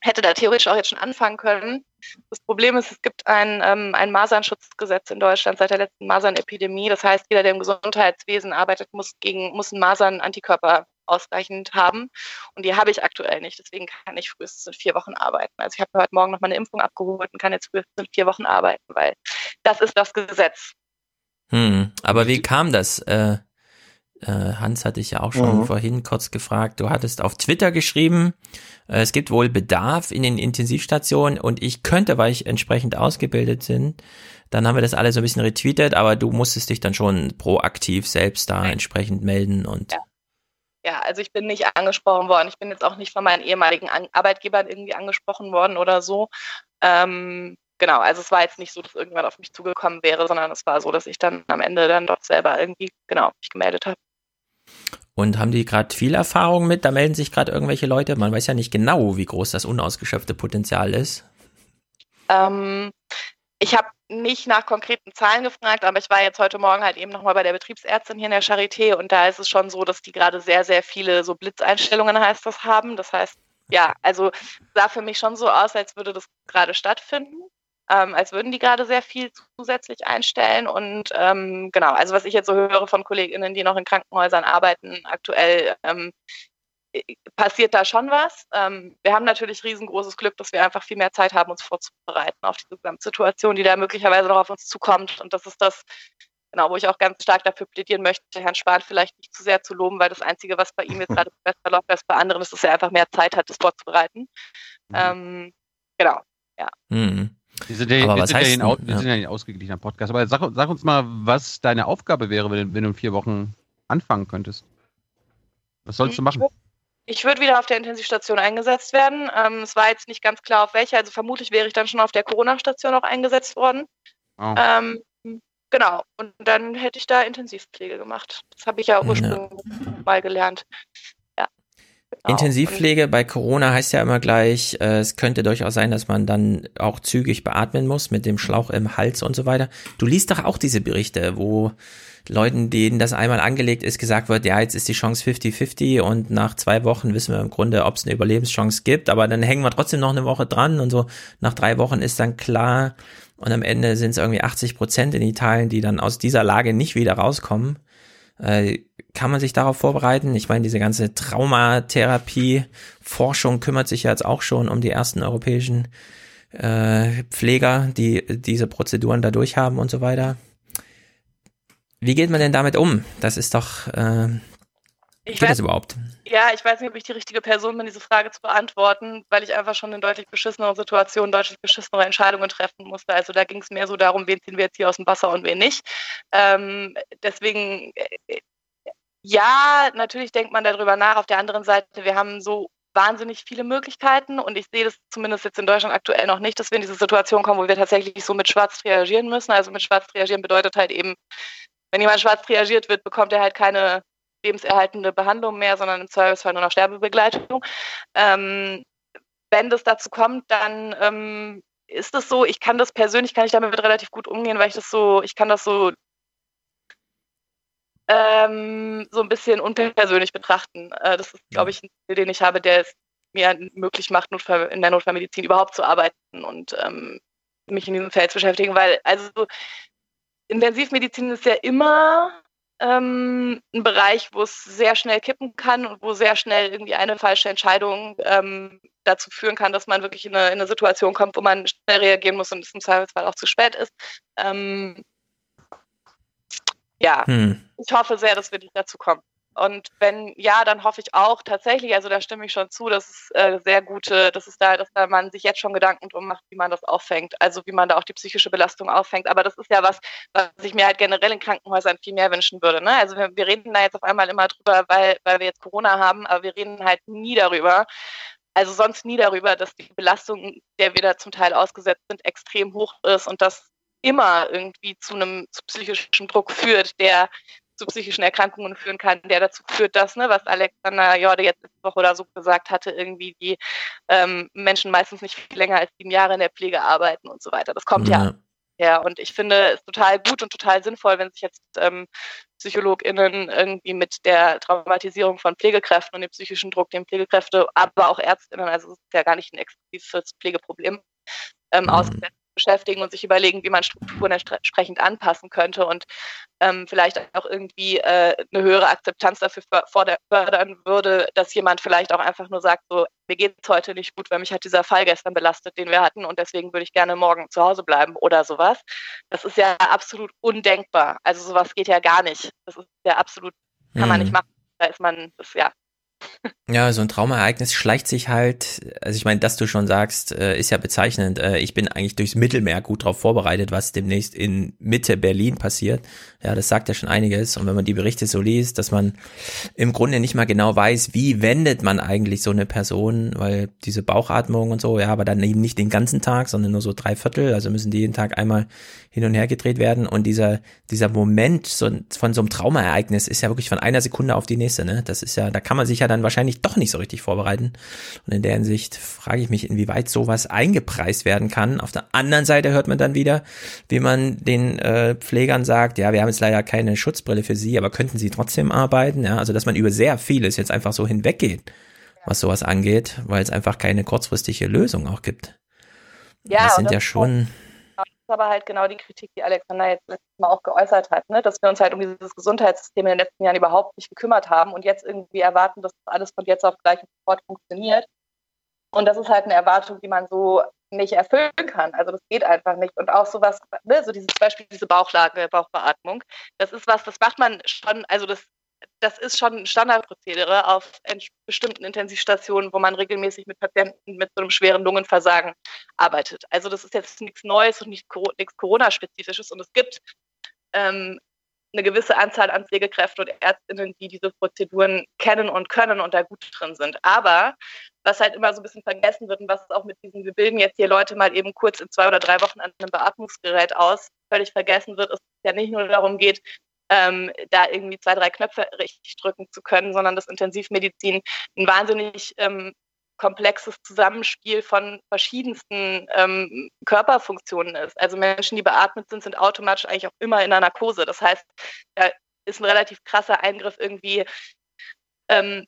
hätte da theoretisch auch jetzt schon anfangen können. Das Problem ist, es gibt ein, ähm, ein Masernschutzgesetz in Deutschland seit der letzten Masernepidemie. Das heißt, jeder, der im Gesundheitswesen arbeitet, muss gegen muss einen Masern-Antikörper ausreichend haben. Und die habe ich aktuell nicht. Deswegen kann ich frühestens in vier Wochen arbeiten. Also ich habe heute Morgen noch mal eine Impfung abgeholt und kann jetzt frühestens in vier Wochen arbeiten, weil das ist das Gesetz. Hm, aber wie kam das? Äh, äh, Hans hatte ich ja auch schon mhm. vorhin kurz gefragt. Du hattest auf Twitter geschrieben, äh, es gibt wohl Bedarf in den Intensivstationen und ich könnte, weil ich entsprechend ausgebildet sind, dann haben wir das alle so ein bisschen retweetet, aber du musstest dich dann schon proaktiv selbst da entsprechend melden und ja. Ja, also ich bin nicht angesprochen worden. Ich bin jetzt auch nicht von meinen ehemaligen Arbeitgebern irgendwie angesprochen worden oder so. Ähm, genau, also es war jetzt nicht so, dass irgendjemand auf mich zugekommen wäre, sondern es war so, dass ich dann am Ende dann dort selber irgendwie, genau, mich gemeldet habe. Und haben die gerade viel Erfahrung mit? Da melden sich gerade irgendwelche Leute. Man weiß ja nicht genau, wie groß das unausgeschöpfte Potenzial ist. Ähm, ich habe nicht nach konkreten Zahlen gefragt, aber ich war jetzt heute Morgen halt eben nochmal bei der Betriebsärztin hier in der Charité und da ist es schon so, dass die gerade sehr, sehr viele so Blitzeinstellungen heißt das haben. Das heißt, ja, also sah für mich schon so aus, als würde das gerade stattfinden. Ähm, als würden die gerade sehr viel zusätzlich einstellen. Und ähm, genau, also was ich jetzt so höre von KollegInnen, die noch in Krankenhäusern arbeiten, aktuell ähm, passiert da schon was. Ähm, wir haben natürlich riesengroßes Glück, dass wir einfach viel mehr Zeit haben, uns vorzubereiten auf diese Gesamtsituation, die da möglicherweise noch auf uns zukommt. Und das ist das, genau, wo ich auch ganz stark dafür plädieren möchte, Herrn Spahn vielleicht nicht zu sehr zu loben, weil das Einzige, was bei ihm jetzt [LAUGHS] gerade besser läuft als bei anderen, ist, dass er einfach mehr Zeit hat, das vorzubereiten. Mhm. Ähm, genau, ja. Mhm. Wir sind ja, wir sind ja, ein, wir sind ja ein ausgeglichener Podcast. Aber sag, sag, uns mal, was deine Aufgabe wäre, wenn, wenn, du in vier Wochen anfangen könntest. Was sollst du machen? Ich würde wieder auf der Intensivstation eingesetzt werden. Ähm, es war jetzt nicht ganz klar, auf welcher. Also vermutlich wäre ich dann schon auf der Corona-Station auch eingesetzt worden. Oh. Ähm, genau. Und dann hätte ich da Intensivpflege gemacht. Das habe ich ja ursprünglich ja. mal gelernt. Genau. Intensivpflege bei Corona heißt ja immer gleich, äh, es könnte durchaus sein, dass man dann auch zügig beatmen muss mit dem Schlauch im Hals und so weiter. Du liest doch auch diese Berichte, wo Leuten, denen das einmal angelegt ist, gesagt wird, ja, jetzt ist die Chance 50-50 und nach zwei Wochen wissen wir im Grunde, ob es eine Überlebenschance gibt, aber dann hängen wir trotzdem noch eine Woche dran und so nach drei Wochen ist dann klar und am Ende sind es irgendwie 80 Prozent in Italien, die dann aus dieser Lage nicht wieder rauskommen. Äh, kann man sich darauf vorbereiten? Ich meine, diese ganze Traumatherapie, Forschung kümmert sich ja jetzt auch schon um die ersten europäischen äh, Pfleger, die diese Prozeduren da durchhaben und so weiter. Wie geht man denn damit um? Das ist doch. Äh, ich geht weiß, das überhaupt? Ja, ich weiß nicht, ob ich die richtige Person bin, diese Frage zu beantworten, weil ich einfach schon in deutlich beschisseneren Situationen deutlich beschissenere Entscheidungen treffen musste. Also da ging es mehr so darum, wen ziehen wir jetzt hier aus dem Wasser und wen nicht. Ähm, deswegen, äh, ja, natürlich denkt man darüber nach. Auf der anderen Seite, wir haben so wahnsinnig viele Möglichkeiten und ich sehe das zumindest jetzt in Deutschland aktuell noch nicht, dass wir in diese Situation kommen, wo wir tatsächlich so mit Schwarz reagieren müssen. Also mit Schwarz reagieren bedeutet halt eben wenn jemand schwarz triagiert wird, bekommt er halt keine lebenserhaltende Behandlung mehr, sondern im Zweifelsfall nur noch Sterbebegleitung. Ähm, wenn das dazu kommt, dann ähm, ist es so, ich kann das persönlich, kann ich damit relativ gut umgehen, weil ich das so, ich kann das so ähm, so ein bisschen unpersönlich betrachten. Äh, das ist, glaube ich, ein Ziel, den ich habe, der es mir möglich macht, Notfall, in der Notfallmedizin überhaupt zu arbeiten und ähm, mich in diesem Feld zu beschäftigen, weil also Intensivmedizin ist ja immer ähm, ein Bereich, wo es sehr schnell kippen kann und wo sehr schnell irgendwie eine falsche Entscheidung ähm, dazu führen kann, dass man wirklich in eine, in eine, Situation kommt, wo man schnell reagieren muss und es im Zweifelsfall auch zu spät ist. Ähm, ja, hm. ich hoffe sehr, dass wir nicht dazu kommen. Und wenn ja, dann hoffe ich auch tatsächlich, also da stimme ich schon zu, dass es äh, sehr gute, dass es da, dass da man sich jetzt schon Gedanken drum macht, wie man das auffängt, also wie man da auch die psychische Belastung auffängt. Aber das ist ja was, was ich mir halt generell in Krankenhäusern viel mehr wünschen würde. Ne? Also wir, wir reden da jetzt auf einmal immer drüber, weil, weil wir jetzt Corona haben, aber wir reden halt nie darüber, also sonst nie darüber, dass die Belastung, der wir da zum Teil ausgesetzt sind, extrem hoch ist und das immer irgendwie zu einem zu psychischen Druck führt, der zu psychischen Erkrankungen führen kann, der dazu führt, dass, ne, was Alexander Jorde jetzt letzte Woche oder so gesagt hatte, irgendwie die ähm, Menschen meistens nicht viel länger als sieben Jahre in der Pflege arbeiten und so weiter. Das kommt ja, ja her. Und ich finde es total gut und total sinnvoll, wenn sich jetzt ähm, PsychologInnen irgendwie mit der Traumatisierung von Pflegekräften und dem psychischen Druck, den Pflegekräfte, aber auch ÄrztInnen, also es ist ja gar nicht ein exklusives Pflegeproblem, ähm, mhm. ausgesetzt beschäftigen und sich überlegen, wie man Strukturen entsprechend anpassen könnte und ähm, vielleicht auch irgendwie äh, eine höhere Akzeptanz dafür fördern würde, dass jemand vielleicht auch einfach nur sagt, so, mir geht es heute nicht gut, weil mich hat dieser Fall gestern belastet, den wir hatten und deswegen würde ich gerne morgen zu Hause bleiben oder sowas. Das ist ja absolut undenkbar. Also sowas geht ja gar nicht. Das ist ja absolut, kann man nicht mhm. machen. Da ist man, das ja, Ja, so ein Traumaereignis schleicht sich halt, also ich meine, dass du schon sagst, äh, ist ja bezeichnend. Äh, ich bin eigentlich durchs Mittelmeer gut darauf vorbereitet, was demnächst in Mitte Berlin passiert. Ja, das sagt ja schon einiges. Und wenn man die Berichte so liest, dass man im Grunde nicht mal genau weiß, wie wendet man eigentlich so eine Person, weil diese Bauchatmung und so, ja, aber dann eben nicht den ganzen Tag, sondern nur so drei Viertel, also müssen die jeden Tag einmal hin und her gedreht werden. Und dieser, dieser Moment von so einem Traumaereignis ist ja wirklich von einer Sekunde auf die nächste, ne? Das ist ja, da kann man sich ja dann wahrscheinlich doch nicht so richtig vorbereiten. Und in der Hinsicht frage ich mich, inwieweit sowas eingepreist werden kann. Auf der anderen Seite hört man dann wieder, wie man den äh, Pflegern sagt, ja, wir haben jetzt leider keine Schutzbrille für sie, aber könnten sie trotzdem arbeiten? Ja, also dass man über sehr vieles jetzt einfach so hinweggeht, was sowas angeht, weil es einfach keine kurzfristige Lösung auch gibt. Ja, das sind ja schon. Ist aber halt genau die Kritik, die Alexander jetzt letztes Mal auch geäußert hat, ne? dass wir uns halt um dieses Gesundheitssystem in den letzten Jahren überhaupt nicht gekümmert haben und jetzt irgendwie erwarten, dass alles von jetzt auf gleich sofort funktioniert. Und das ist halt eine Erwartung, die man so nicht erfüllen kann. Also das geht einfach nicht. Und auch sowas, ne, so dieses Beispiel, diese Bauchlage, Bauchbeatmung, das ist was, das macht man schon, also das, das ist schon ein Standardprozedere auf bestimmten Intensivstationen, wo man regelmäßig mit Patienten mit so einem schweren Lungenversagen arbeitet. Also das ist jetzt nichts Neues und nicht, nichts Corona-spezifisches. Und es gibt ähm, eine gewisse Anzahl an Pflegekräften und Ärztinnen, die diese Prozeduren kennen und können und da gut drin sind. Aber was halt immer so ein bisschen vergessen wird und was auch mit diesem, wir bilden jetzt hier Leute mal eben kurz in zwei oder drei Wochen an einem Beatmungsgerät aus, völlig vergessen wird, ist ja nicht nur darum geht, ähm, da irgendwie zwei, drei Knöpfe richtig drücken zu können, sondern dass Intensivmedizin ein wahnsinnig ähm, komplexes Zusammenspiel von verschiedensten ähm, Körperfunktionen ist. Also Menschen, die beatmet sind, sind automatisch eigentlich auch immer in der Narkose. Das heißt, da ist ein relativ krasser Eingriff irgendwie ähm,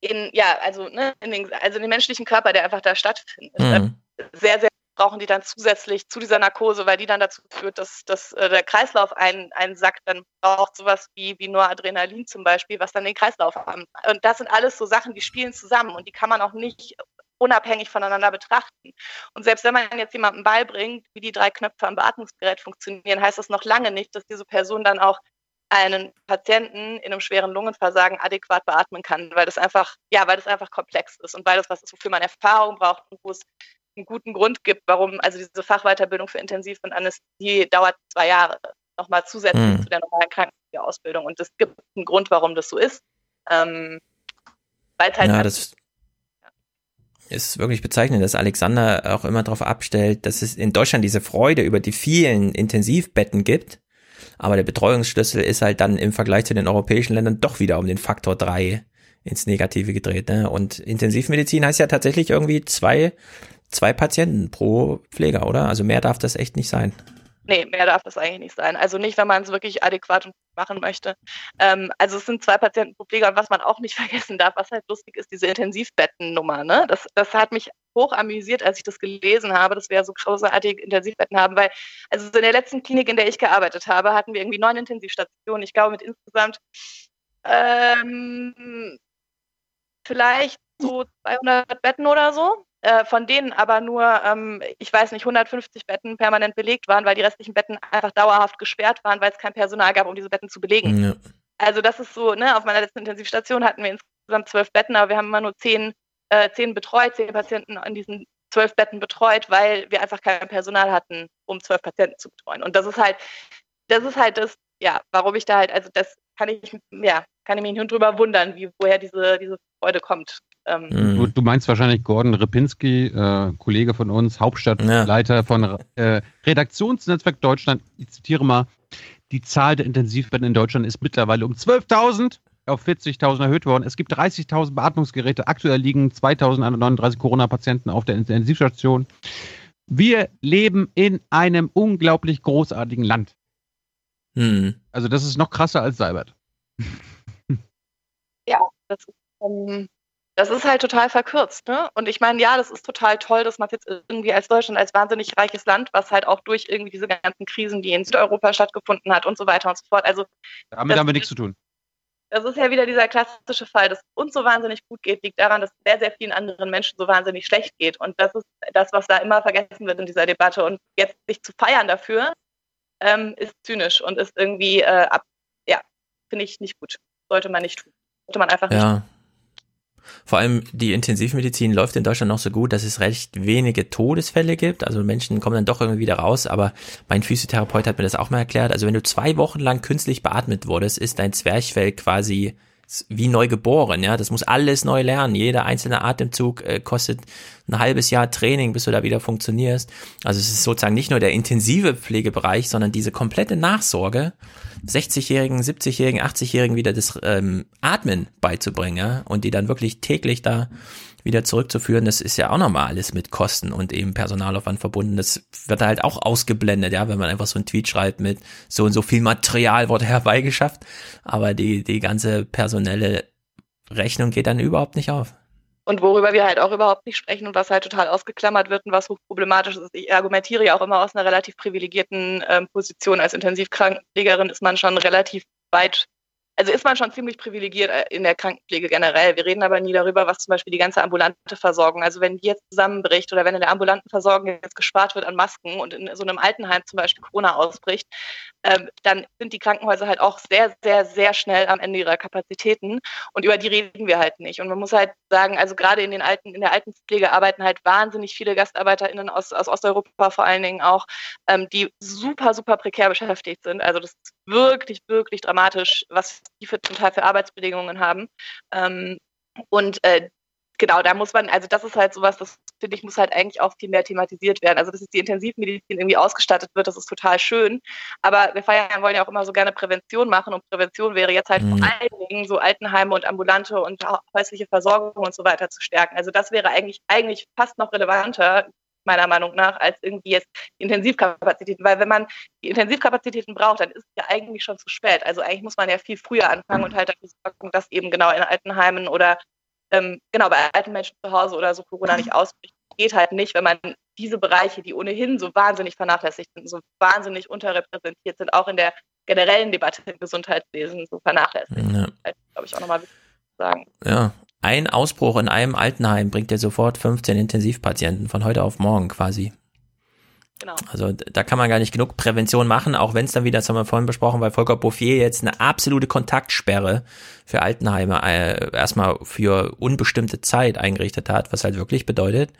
in, ja, also, ne, in den, also in den menschlichen Körper, der einfach da stattfindet. Mhm. Sehr, sehr brauchen die dann zusätzlich zu dieser Narkose, weil die dann dazu führt, dass, dass äh, der Kreislauf ein, einsackt. Dann braucht sowas wie, wie Noradrenalin zum Beispiel, was dann den Kreislauf haben. Und das sind alles so Sachen, die spielen zusammen und die kann man auch nicht unabhängig voneinander betrachten. Und selbst wenn man jetzt jemandem beibringt, wie die drei Knöpfe am Beatmungsgerät funktionieren, heißt das noch lange nicht, dass diese Person dann auch einen Patienten in einem schweren Lungenversagen adäquat beatmen kann, weil das einfach, ja, weil das einfach komplex ist und weil das was ist, wofür man Erfahrung braucht und wo es einen guten Grund gibt, warum, also diese Fachweiterbildung für Intensiv- und Anästhesie dauert zwei Jahre, nochmal zusätzlich mhm. zu der normalen Krankenpflegeausbildung. Und es gibt einen Grund, warum das so ist. Ähm, weil halt ja, das ist wirklich bezeichnend, dass Alexander auch immer darauf abstellt, dass es in Deutschland diese Freude über die vielen Intensivbetten gibt. Aber der Betreuungsschlüssel ist halt dann im Vergleich zu den europäischen Ländern doch wieder um den Faktor drei ins Negative gedreht. Ne? Und Intensivmedizin heißt ja tatsächlich irgendwie zwei zwei Patienten pro Pfleger, oder? Also mehr darf das echt nicht sein. Nee, mehr darf das eigentlich nicht sein. Also nicht, wenn man es wirklich adäquat machen möchte. Ähm, also es sind zwei Patienten pro Pfleger und was man auch nicht [LAUGHS] vergessen darf, was halt lustig ist, diese Intensivbettennummer. Ne? Das, das hat mich hoch amüsiert, als ich das gelesen habe, dass wir so großartige Intensivbetten haben, weil also in der letzten Klinik, in der ich gearbeitet habe, hatten wir irgendwie neun Intensivstationen. Ich glaube mit insgesamt ähm, vielleicht so 200 Betten oder so. Äh, von denen aber nur, ähm, ich weiß nicht, 150 Betten permanent belegt waren, weil die restlichen Betten einfach dauerhaft gesperrt waren, weil es kein Personal gab, um diese Betten zu belegen. Ja. Also das ist so, ne, auf meiner letzten Intensivstation hatten wir insgesamt zwölf Betten, aber wir haben immer nur zehn, äh, zehn betreut, zehn Patienten an diesen zwölf Betten betreut, weil wir einfach kein Personal hatten, um zwölf Patienten zu betreuen. Und das ist halt, das ist halt das, ja, warum ich da halt, also das kann ich, ja, kann ich mich nicht drüber wundern, wie, woher diese, diese Freude kommt. Ähm, mhm. du, du, meinst wahrscheinlich Gordon Repinski, äh, Kollege von uns, Hauptstadtleiter ja. von äh, Redaktionsnetzwerk Deutschland. Ich zitiere mal, die Zahl der Intensivbetten in Deutschland ist mittlerweile um 12.000 auf 40.000 erhöht worden. Es gibt 30.000 Beatmungsgeräte. Aktuell liegen 2.139 Corona-Patienten auf der Intensivstation. Wir leben in einem unglaublich großartigen Land. Hm. Also das ist noch krasser als Seibert. Ja, das ist, ähm, das ist halt total verkürzt. Ne? Und ich meine, ja, das ist total toll, dass man jetzt irgendwie als Deutschland, als wahnsinnig reiches Land, was halt auch durch irgendwie diese ganzen Krisen, die in Südeuropa stattgefunden hat und so weiter und so fort. Also damit haben wir nichts zu tun. Das ist ja wieder dieser klassische Fall, dass uns so wahnsinnig gut geht, liegt daran, dass sehr, sehr vielen anderen Menschen so wahnsinnig schlecht geht. Und das ist das, was da immer vergessen wird in dieser Debatte. Und jetzt sich zu feiern dafür, ähm, ist zynisch und ist irgendwie äh, ab, ja, finde ich nicht gut. Sollte man nicht tun. Sollte man einfach ja. nicht tun. Vor allem die Intensivmedizin läuft in Deutschland noch so gut, dass es recht wenige Todesfälle gibt. Also Menschen kommen dann doch irgendwie wieder raus. Aber mein Physiotherapeut hat mir das auch mal erklärt. Also wenn du zwei Wochen lang künstlich beatmet wurdest, ist dein Zwerchfell quasi wie neu geboren. Ja, das muss alles neu lernen. Jeder einzelne Atemzug äh, kostet ein halbes Jahr Training, bis du da wieder funktionierst. Also es ist sozusagen nicht nur der intensive Pflegebereich, sondern diese komplette Nachsorge 60-Jährigen, 70-Jährigen, 80-Jährigen wieder das ähm, Atmen beizubringen ja? und die dann wirklich täglich da wieder zurückzuführen, das ist ja auch nochmal alles mit Kosten und eben Personalaufwand verbunden. Das wird halt auch ausgeblendet, ja, wenn man einfach so einen Tweet schreibt mit so und so viel Material wurde [LAUGHS] herbeigeschafft, aber die, die ganze personelle Rechnung geht dann überhaupt nicht auf. Und worüber wir halt auch überhaupt nicht sprechen und was halt total ausgeklammert wird und was hochproblematisch ist. Ich argumentiere ja auch immer aus einer relativ privilegierten ähm, Position. Als Intensivkrankenpflegerin ist man schon relativ weit also ist man schon ziemlich privilegiert äh, in der Krankenpflege generell. Wir reden aber nie darüber, was zum Beispiel die ganze ambulante Versorgung, also wenn die jetzt zusammenbricht oder wenn in der ambulanten Versorgung jetzt gespart wird an Masken und in so einem Altenheim zum Beispiel Corona ausbricht, ähm, dann sind die Krankenhäuser halt auch sehr, sehr, sehr schnell am Ende ihrer Kapazitäten und über die reden wir halt nicht. Und man muss halt sagen, also gerade in den alten, in der Altenpflege arbeiten halt wahnsinnig viele GastarbeiterInnen aus, aus Osteuropa vor allen Dingen auch, ähm, die super, super prekär beschäftigt sind. Also das ist wirklich, wirklich dramatisch, was die für total für Arbeitsbedingungen haben. Ähm, und äh, genau, da muss man, also das ist halt sowas, das finde ich, muss halt eigentlich auch viel mehr thematisiert werden. Also, dass jetzt die Intensivmedizin irgendwie ausgestattet wird, das ist total schön. Aber wir feiern wollen ja auch immer so gerne Prävention machen und Prävention wäre jetzt halt mhm. vor allen Dingen so Altenheime und ambulante und häusliche Versorgung und so weiter zu stärken. Also das wäre eigentlich, eigentlich fast noch relevanter, meiner Meinung nach, als irgendwie jetzt Intensivkapazitäten. Weil wenn man die Intensivkapazitäten braucht, dann ist es ja eigentlich schon zu spät. Also eigentlich muss man ja viel früher anfangen und halt dafür sorgen, dass eben genau in Altenheimen oder ähm, genau bei alten Menschen zu Hause oder so Corona nicht ausbricht. Geht halt nicht, wenn man diese Bereiche, die ohnehin so wahnsinnig vernachlässigt sind, so wahnsinnig unterrepräsentiert sind, auch in der generellen Debatte im Gesundheitswesen so vernachlässigt. Ja. glaube ich, auch nochmal wichtig zu sagen. Ja, ein Ausbruch in einem Altenheim bringt dir sofort 15 Intensivpatienten von heute auf morgen quasi. Genau. Also da kann man gar nicht genug Prävention machen, auch wenn es dann wieder, das haben wir vorhin besprochen, weil Volker Bouffier jetzt eine absolute Kontaktsperre für Altenheime äh, erstmal für unbestimmte Zeit eingerichtet hat, was halt wirklich bedeutet,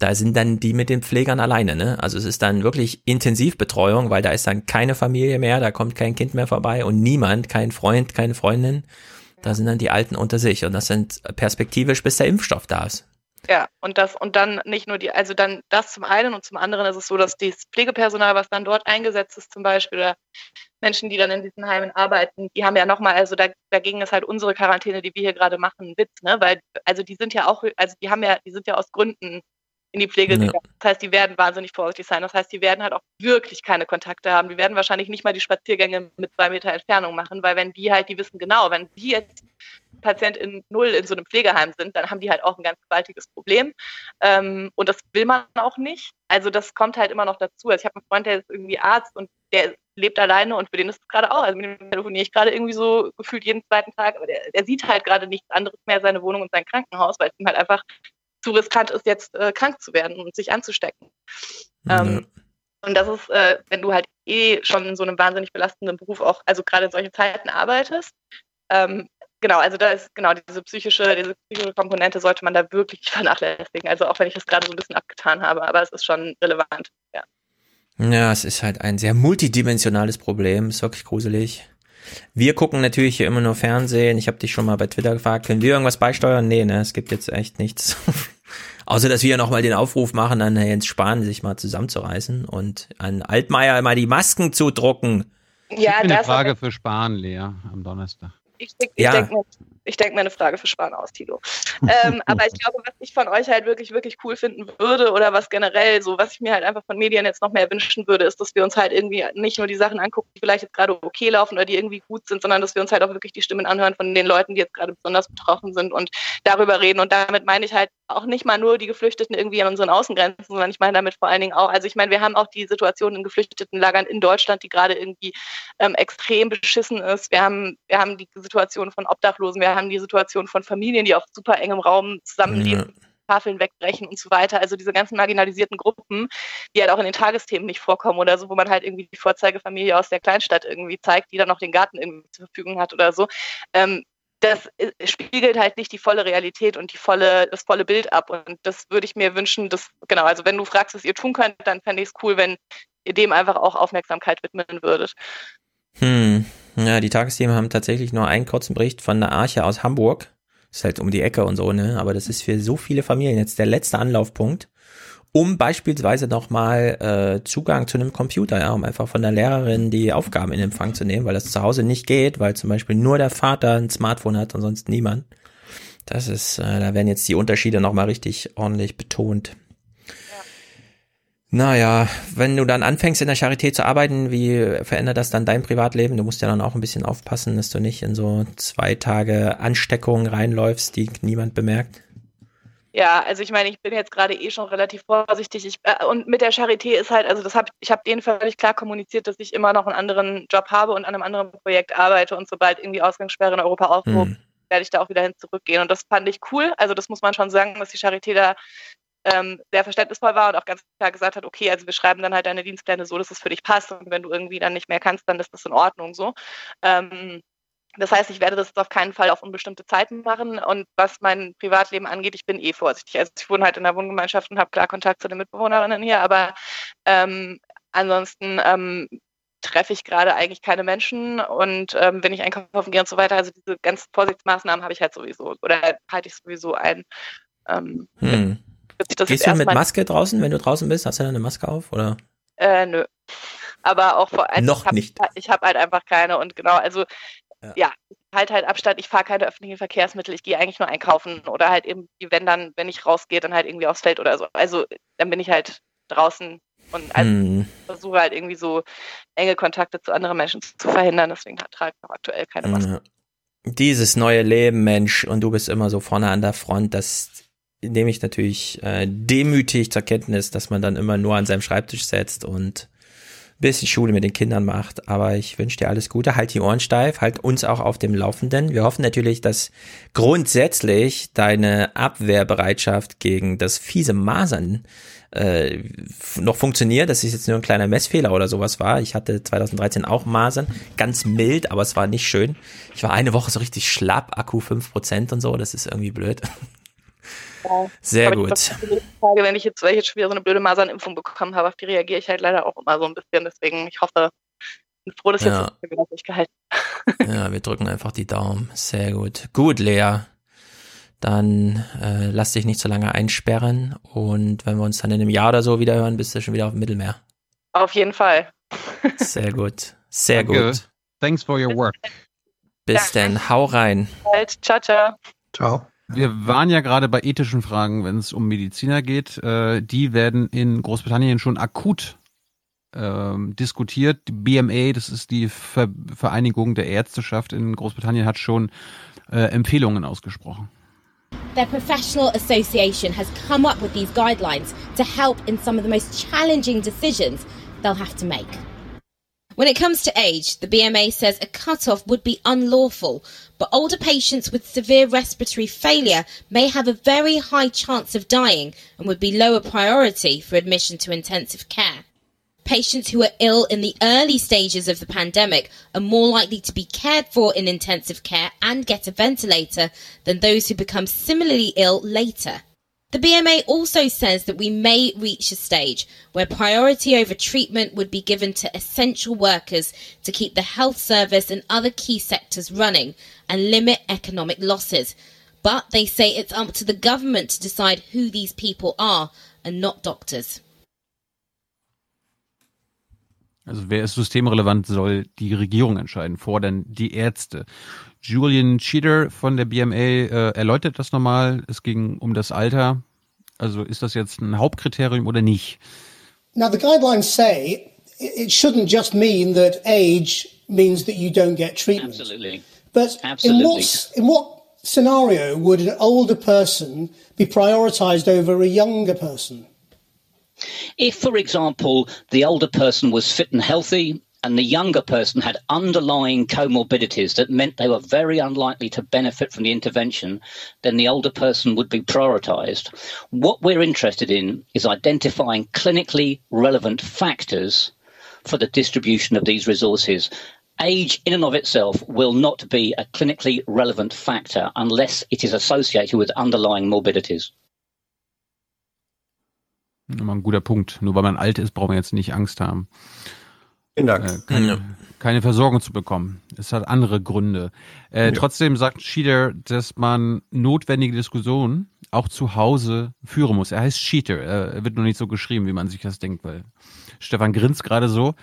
da sind dann die mit den Pflegern alleine, ne? Also es ist dann wirklich Intensivbetreuung, weil da ist dann keine Familie mehr, da kommt kein Kind mehr vorbei und niemand, kein Freund, keine Freundin. Da sind dann die Alten unter sich und das sind perspektivisch, bis der Impfstoff da ist. Ja, und das, und dann nicht nur die, also dann das zum einen und zum anderen ist es so, dass das Pflegepersonal, was dann dort eingesetzt ist, zum Beispiel, oder Menschen, die dann in diesen Heimen arbeiten, die haben ja nochmal, also da, dagegen ist halt unsere Quarantäne, die wir hier gerade machen, ein Witz, ne? Weil, also die sind ja auch, also die haben ja, die sind ja aus Gründen in die Pflege ja. Das heißt, die werden wahnsinnig vorsichtig sein. Das heißt, die werden halt auch wirklich keine Kontakte haben. Die werden wahrscheinlich nicht mal die Spaziergänge mit zwei Meter Entfernung machen, weil wenn die halt, die wissen genau, wenn die jetzt Patient in Null in so einem Pflegeheim sind, dann haben die halt auch ein ganz gewaltiges Problem. Ähm, und das will man auch nicht. Also das kommt halt immer noch dazu. Also ich habe einen Freund, der ist irgendwie Arzt und der lebt alleine und für den ist es gerade auch. Also mit dem telefoniere ich gerade irgendwie so gefühlt jeden zweiten Tag, aber der, der sieht halt gerade nichts anderes mehr, seine Wohnung und sein Krankenhaus, weil es ihm halt einfach zu riskant ist, jetzt äh, krank zu werden und sich anzustecken. Ja. Ähm, und das ist, äh, wenn du halt eh schon in so einem wahnsinnig belastenden Beruf auch, also gerade in solchen Zeiten arbeitest, ähm, genau, also da ist genau diese psychische, diese psychische Komponente sollte man da wirklich [LAUGHS] vernachlässigen. Also auch wenn ich das gerade so ein bisschen abgetan habe, aber es ist schon relevant, ja. Ja, es ist halt ein sehr multidimensionales Problem, ist wirklich gruselig. Wir gucken natürlich hier immer nur Fernsehen. Ich habe dich schon mal bei Twitter gefragt, können wir irgendwas beisteuern? Nee, ne, es gibt jetzt echt nichts. [LAUGHS] Außer, dass wir nochmal den Aufruf machen, an Jens Spahn sich mal zusammenzureißen und an Altmaier mal die Masken zu drucken. Ja, das eine Frage für Spahn, Lea, am Donnerstag. Ich, ich, ja. denke ich denke mir eine Frage für Spahn aus, Tilo. ähm, [LAUGHS] aber ich glaube, was ich von euch halt wirklich, wirklich cool finden würde oder was generell so, was ich mir halt einfach von Medien jetzt noch mehr wünschen würde, ist, dass wir uns halt irgendwie nicht nur die Sachen angucken, die vielleicht jetzt gerade okay laufen oder die irgendwie gut sind, sondern dass wir uns halt auch wirklich die Stimmen anhören von den Leuten, die jetzt gerade besonders betroffen sind und darüber reden. Und damit meine ich halt auch nicht mal nur die Geflüchteten irgendwie an unseren Außengrenzen, sondern ich meine damit vor allen Dingen auch, also ich meine, wir haben auch die Situation in Geflüchtetenlagern in Deutschland, die gerade irgendwie ähm, extrem beschissen ist. Wir haben, wir haben die Situation von Obdachlosen, wir haben die Situation von Familien, die auf super engem Raum zusammenleben. Ja. Tafeln wegbrechen und so weiter. Also diese ganzen marginalisierten Gruppen, die halt auch in den Tagesthemen nicht vorkommen oder so, wo man halt irgendwie die Vorzeigefamilie aus der Kleinstadt irgendwie zeigt, die dann noch den Garten irgendwie zur Verfügung hat oder so. Ähm, das äh, spiegelt halt nicht die volle Realität und die volle, das volle Bild ab. Und das würde ich mir wünschen, dass, genau, also wenn du fragst, was ihr tun könnt, dann fände ich es cool, wenn ihr dem einfach auch Aufmerksamkeit widmen würdet. Hm. Ja, die Tagesthemen haben tatsächlich nur einen kurzen Bericht von der Arche aus Hamburg. Ist halt um die Ecke und so, ne? Aber das ist für so viele Familien jetzt der letzte Anlaufpunkt, um beispielsweise nochmal äh, Zugang zu einem Computer, ja, um einfach von der Lehrerin die Aufgaben in Empfang zu nehmen, weil das zu Hause nicht geht, weil zum Beispiel nur der Vater ein Smartphone hat und sonst niemand. Das ist, äh, da werden jetzt die Unterschiede nochmal richtig ordentlich betont. Naja, wenn du dann anfängst in der Charité zu arbeiten, wie verändert das dann dein Privatleben? Du musst ja dann auch ein bisschen aufpassen, dass du nicht in so zwei Tage Ansteckungen reinläufst, die niemand bemerkt. Ja, also ich meine, ich bin jetzt gerade eh schon relativ vorsichtig. Ich, äh, und mit der Charité ist halt, also das hab, ich habe denen völlig klar kommuniziert, dass ich immer noch einen anderen Job habe und an einem anderen Projekt arbeite und sobald irgendwie Ausgangssperre in Europa aufgehoben, hm. werde ich da auch wieder hin zurückgehen. Und das fand ich cool. Also das muss man schon sagen, dass die Charité da ähm, sehr verständnisvoll war und auch ganz klar gesagt hat, okay, also wir schreiben dann halt deine Dienstpläne so, dass es für dich passt und wenn du irgendwie dann nicht mehr kannst, dann ist das in Ordnung so. Ähm, das heißt, ich werde das auf keinen Fall auf unbestimmte Zeiten machen. Und was mein Privatleben angeht, ich bin eh vorsichtig. Also ich wohne halt in der Wohngemeinschaft und habe klar Kontakt zu den Mitbewohnerinnen hier, aber ähm, ansonsten ähm, treffe ich gerade eigentlich keine Menschen und ähm, wenn ich einkaufen gehe und so weiter, also diese ganzen Vorsichtsmaßnahmen habe ich halt sowieso oder halte ich sowieso ein. Ähm, hm. Gehst du mit Maske draußen, wenn du draußen bist? Hast du dann eine Maske auf? Oder? Äh, nö. Aber auch vor also Noch ich hab, nicht. Ich habe halt einfach keine und genau, also ja, ja ich halte halt Abstand, ich fahre keine öffentlichen Verkehrsmittel, ich gehe eigentlich nur einkaufen oder halt eben, wenn dann, wenn ich rausgehe, dann halt irgendwie aufs Feld oder so. Also dann bin ich halt draußen und also hm. versuche halt irgendwie so enge Kontakte zu anderen Menschen zu verhindern. Deswegen trage ich noch aktuell keine Maske. Ja. Dieses neue Leben, Mensch, und du bist immer so vorne an der Front, das nehme ich natürlich äh, demütig zur Kenntnis, dass man dann immer nur an seinem Schreibtisch setzt und ein bisschen Schule mit den Kindern macht. Aber ich wünsche dir alles Gute, halt die Ohren steif, halt uns auch auf dem Laufenden. Wir hoffen natürlich, dass grundsätzlich deine Abwehrbereitschaft gegen das fiese Masern äh, noch funktioniert, dass es jetzt nur ein kleiner Messfehler oder sowas war. Ich hatte 2013 auch Masern, ganz mild, aber es war nicht schön. Ich war eine Woche so richtig schlapp, Akku 5% und so, das ist irgendwie blöd. [LAUGHS] Sehr Aber gut. Frage, wenn ich jetzt, weil ich jetzt schon wieder so eine blöde Masernimpfung bekommen habe, auf die reagiere ich halt leider auch immer so ein bisschen. Deswegen, ich hoffe, ich bin froh, dass ja. jetzt das durchgehalten Ja, wir drücken einfach die Daumen. Sehr gut. Gut, Lea. Dann äh, lass dich nicht so lange einsperren und wenn wir uns dann in einem Jahr oder so wieder hören, bist du schon wieder auf dem Mittelmeer. Auf jeden Fall. Sehr gut. Sehr Danke. gut. Thanks for your work. Bis ja. dann. Hau rein. Ciao, ciao. Ciao. Wir waren ja gerade bei ethischen Fragen, wenn es um Mediziner geht. Äh, die werden in Großbritannien schon akut ähm, diskutiert. Die BMA, das ist die Ver Vereinigung der Ärzteschaft in Großbritannien, hat schon äh, Empfehlungen ausgesprochen. Their professional association has come up with these guidelines to help in some of the most challenging decisions they'll have to make. When it comes to age, the BMA says a cut-off would be unlawful, but older patients with severe respiratory failure may have a very high chance of dying and would be lower priority for admission to intensive care. Patients who are ill in the early stages of the pandemic are more likely to be cared for in intensive care and get a ventilator than those who become similarly ill later. The BMA also says that we may reach a stage where priority over treatment would be given to essential workers to keep the health service and other key sectors running and limit economic losses. But they say it's up to the government to decide who these people are and not doctors. Also wer ist systemrelevant, soll die Regierung entscheiden, fordern die Ärzte. Julian Cheater von der BMA äh, erläutert das nochmal. Es ging um das Alter. Also ist das jetzt ein Hauptkriterium oder nicht? Now the guidelines say it shouldn't just mean that age means that you don't get treatment. Absolutely. But Absolutely. in what in what scenario would an older person be prioritized over a younger person? If, for example, the older person was fit and healthy and the younger person had underlying comorbidities that meant they were very unlikely to benefit from the intervention, then the older person would be prioritized. What we're interested in is identifying clinically relevant factors for the distribution of these resources. age in and of itself will not be a clinically relevant factor unless it is associated with underlying morbidities. Ein guter Punkt. Nur weil man alt ist, braucht man jetzt nicht Angst haben. Vielen Dank. Äh, keine, keine Versorgung zu bekommen. Es hat andere Gründe. Äh, Ja. Trotzdem sagt Cheater, dass man notwendige Diskussionen auch zu Hause führen muss. Er heißt Cheater. Er wird nur nicht so geschrieben, wie man sich das denkt, weil Stefan grinst gerade so.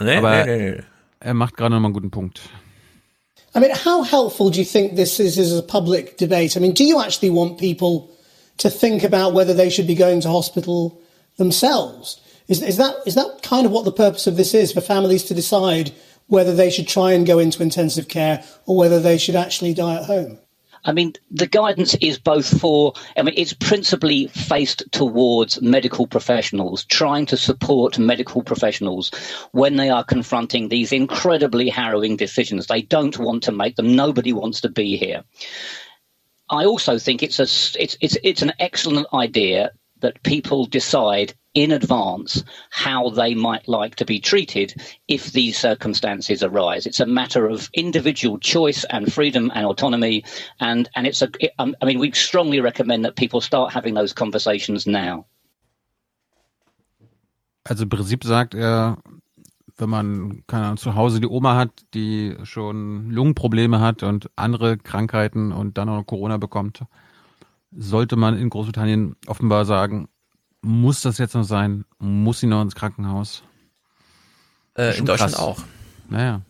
Nee, aber nee, nee, nee. er macht gerade nochmal einen guten Punkt. I mean, how helpful do you think this is as a public debate? I mean, do you actually want people to think about whether they should be going to hospital themselves? Is, is that is that kind of what the purpose of this is for families to decide whether they should try and go into intensive care or whether they should actually die at home? I mean, the guidance is both for, I mean, it's principally faced towards medical professionals, trying to support medical professionals when they are confronting these incredibly harrowing decisions. They don't want to make them. Nobody wants to be here. I also think it's a, it's, it's, it's an excellent idea that people decide in advance how they might like to be treated if these circumstances arise. It's a matter of individual choice and freedom and autonomy, and and it's a. Um, I mean, we strongly recommend that people start having those conversations now. Also im Prinzip sagt er, wenn man keine Ahnung, zu Hause die Oma hat, die schon Lungenprobleme hat und andere Krankheiten und dann noch Corona bekommt, sollte man in Großbritannien offenbar sagen, muss das jetzt noch sein? Muss sie noch ins Krankenhaus? Äh, in Deutschland krass. auch. Naja.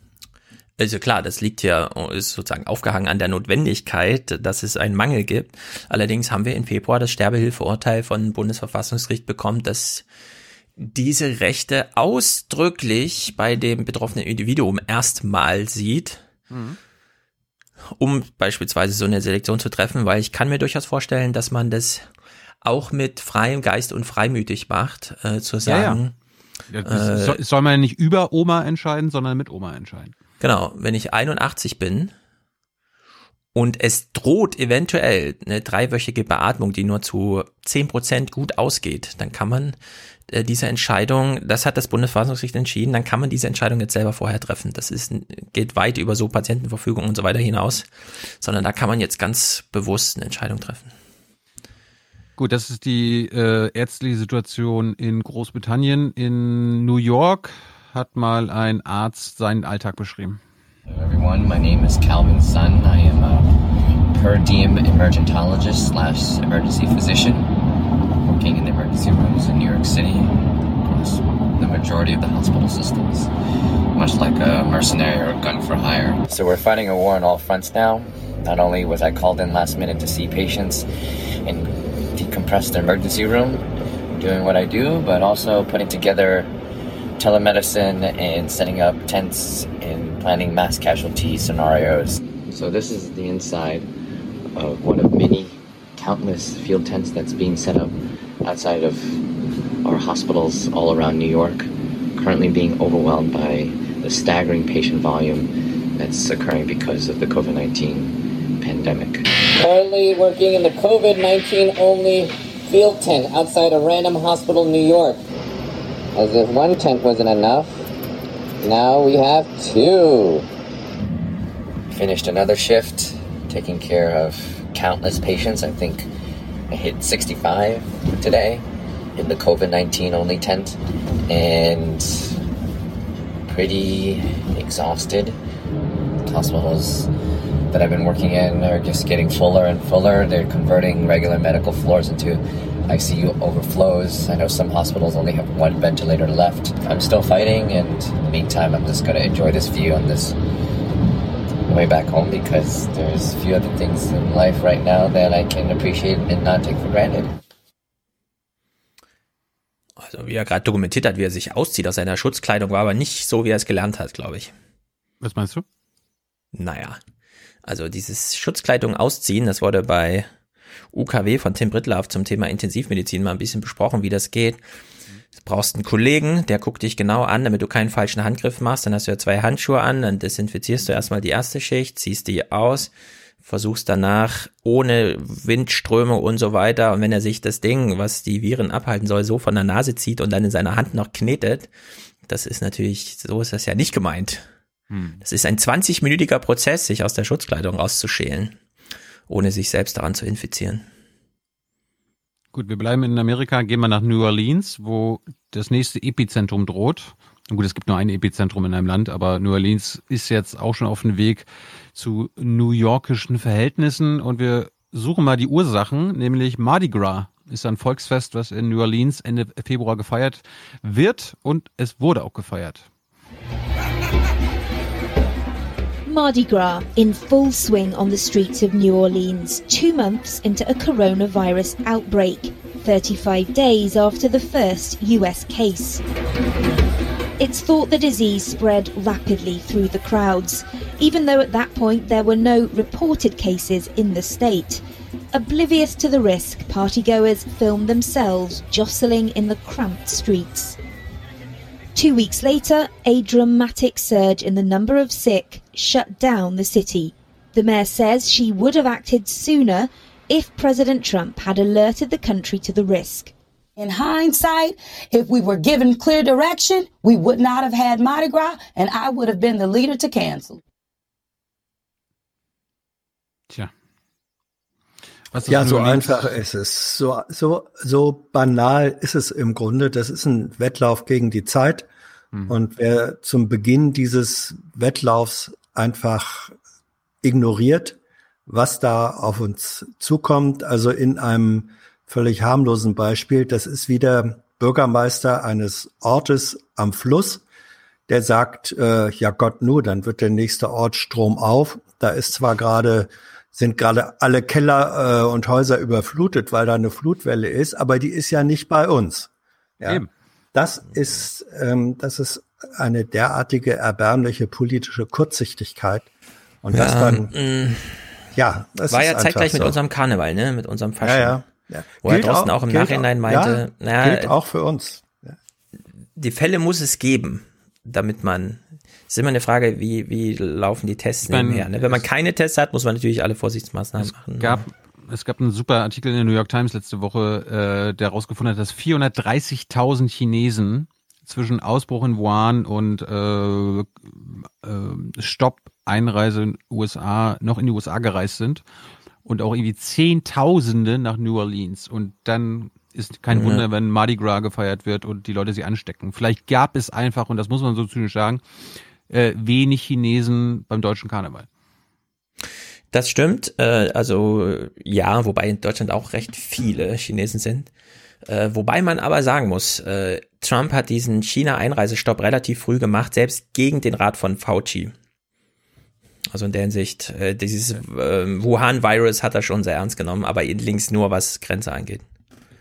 Also klar, das liegt ja, ist sozusagen aufgehangen an der Notwendigkeit, dass es einen Mangel gibt. Allerdings haben wir im Februar das Sterbehilfeurteil von Bundesverfassungsgericht bekommen, dass diese Rechte ausdrücklich bei dem betroffenen Individuum erstmal sieht, um beispielsweise so eine Selektion zu treffen, weil ich kann mir durchaus vorstellen, dass man das auch mit freiem Geist und freimütig macht, äh, zu Ja, ja. sagen, Ja, das äh, soll, soll man ja nicht über Oma entscheiden, sondern mit Oma entscheiden. Genau, wenn ich 81 bin und es droht eventuell eine dreiwöchige Beatmung, die nur zu 10% gut ausgeht, dann kann man äh, diese Entscheidung, das hat das Bundesverfassungsgericht entschieden, dann kann man diese Entscheidung jetzt selber vorher treffen. Das ist, geht weit über so Patientenverfügung und so weiter hinaus, sondern da kann man jetzt ganz bewusst eine Entscheidung treffen. Gut, das ist die äh, ärztliche Situation in Großbritannien. In New York hat mal ein Arzt seinen Alltag beschrieben. Hello everyone, my name is Calvin Sun. I am a per diem emergentologist slash emergency physician working in the emergency rooms in New York City across the majority of the hospital systems, much like a mercenary or a gun for hire. So we're fighting a war on all fronts now. Not only was I called in last minute to see patients and decompress the emergency room, doing what I do, but also putting together telemedicine and setting up tents and planning mass casualty scenarios. So this is the inside of one of many countless field tents that's being set up outside of our hospitals all around New York, currently being overwhelmed by the staggering patient volume that's occurring because of the COVID-19 pandemic. Currently working in the COVID 19 only field tent outside a random hospital in New York. As if one tent wasn't enough, now we have two. Finished another shift, taking care of countless patients. I think I hit 65 today in the COVID 19 only tent and pretty exhausted. Hospitals that I've been working in are just getting fuller and fuller. They're converting regular medical floors into ICU overflows. I know some hospitals only have one ventilator left. I'm still fighting, and in the meantime, I'm just going to enjoy this view on this way back home because there's a few other things in life right now that I can appreciate and not take for granted. Also wie er gerade dokumentiert hat, wie er sich auszieht aus seiner Schutzkleidung, war aber nicht so, wie er es gelernt hat, glaube ich. Was meinst du? Naja, also dieses Schutzkleidung ausziehen, das wurde bei UKW von Tim Brittlaff zum Thema Intensivmedizin mal ein bisschen besprochen, wie das geht. Brauchst einen Kollegen, der guckt dich genau an, damit du keinen falschen Handgriff machst. Dann hast du ja zwei Handschuhe an, dann desinfizierst du erstmal die erste Schicht, ziehst die aus, versuchst danach ohne Windströme und so weiter. Und wenn er sich das Ding, was die Viren abhalten soll, so von der Nase zieht und dann in seiner Hand noch knetet, das ist natürlich, so ist das ja nicht gemeint. Hm. Das ist ein 20-minütiger Prozess, sich aus der Schutzkleidung rauszuschälen, ohne sich selbst daran zu infizieren. Gut, wir bleiben in Amerika, gehen wir nach New Orleans, wo das nächste Epizentrum droht. Gut, es gibt nur ein Epizentrum in einem Land, aber New Orleans ist jetzt auch schon auf dem Weg zu New Yorkischen Verhältnissen und wir suchen mal die Ursachen, nämlich Mardi Gras ist ein Volksfest, was in New Orleans Ende Februar gefeiert wird und es wurde auch gefeiert. Mardi Gras in full swing on the streets of New Orleans, two months into a coronavirus outbreak, 35 days after the first US case. It's thought the disease spread rapidly through the crowds, even though at that point there were no reported cases in the state. Oblivious to the risk, partygoers filmed themselves jostling in the cramped streets. Two weeks later, a dramatic surge in the number of sick shut down the city. The mayor says she would have acted sooner if President Trump had alerted the country to the risk. In hindsight, if we were given clear direction, we would not have had Mardi Gras, and I would have been the leader to cancel. Tja. Ja, so einfach ist es. So, so, so banal ist es im Grunde. Das ist ein Wettlauf gegen die Zeit. Mhm. Und wer zum Beginn dieses Wettlaufs einfach ignoriert, was da auf uns zukommt, also in einem völlig harmlosen Beispiel, das ist wieder Bürgermeister eines Ortes am Fluss, der sagt, äh, ja Gott nur, dann wird der nächste Ort Strom auf. Da ist zwar gerade sind gerade alle Keller äh, und Häuser überflutet, weil da eine Flutwelle ist, aber die ist ja nicht bei uns. Ja? Eben. Das ist, ähm, das ist eine derartige erbärmliche politische Kurzsichtigkeit. Und ja, das dann, mh, ja, das war ja zeitgleich so. mit unserem Karneval, ne, mit unserem Fasching. Ja, ja. ja. Wo gilt er draußen auch, auch im Nachhinein meinte, ja, naja, gilt auch für uns. Die Fälle muss es geben, damit man ist immer eine Frage, wie, wie laufen die Tests nebenher. Ne? Wenn man keine Tests hat, muss man natürlich alle Vorsichtsmaßnahmen es machen. Gab, es gab einen super Artikel in der New York Times letzte Woche, äh, der herausgefunden hat, dass 430.000 Chinesen zwischen Ausbruch in Wuhan und äh, äh, Stopp Einreise in USA noch in die USA gereist sind und auch irgendwie Zehntausende nach New Orleans und dann ist kein ja. Wunder, wenn Mardi Gras gefeiert wird und die Leute sie anstecken. Vielleicht gab es einfach, und das muss man so zynisch sagen, äh, wenig Chinesen beim deutschen Karneval. Das stimmt. Äh, also ja, wobei in Deutschland auch recht viele Chinesen sind. Äh, wobei man aber sagen muss, äh, Trump hat diesen China-Einreisestopp relativ früh gemacht, selbst gegen den Rat von Fauci. Also in der Hinsicht, äh, dieses äh, Wuhan-Virus hat er schon sehr ernst genommen, aber links nur, was Grenze angeht.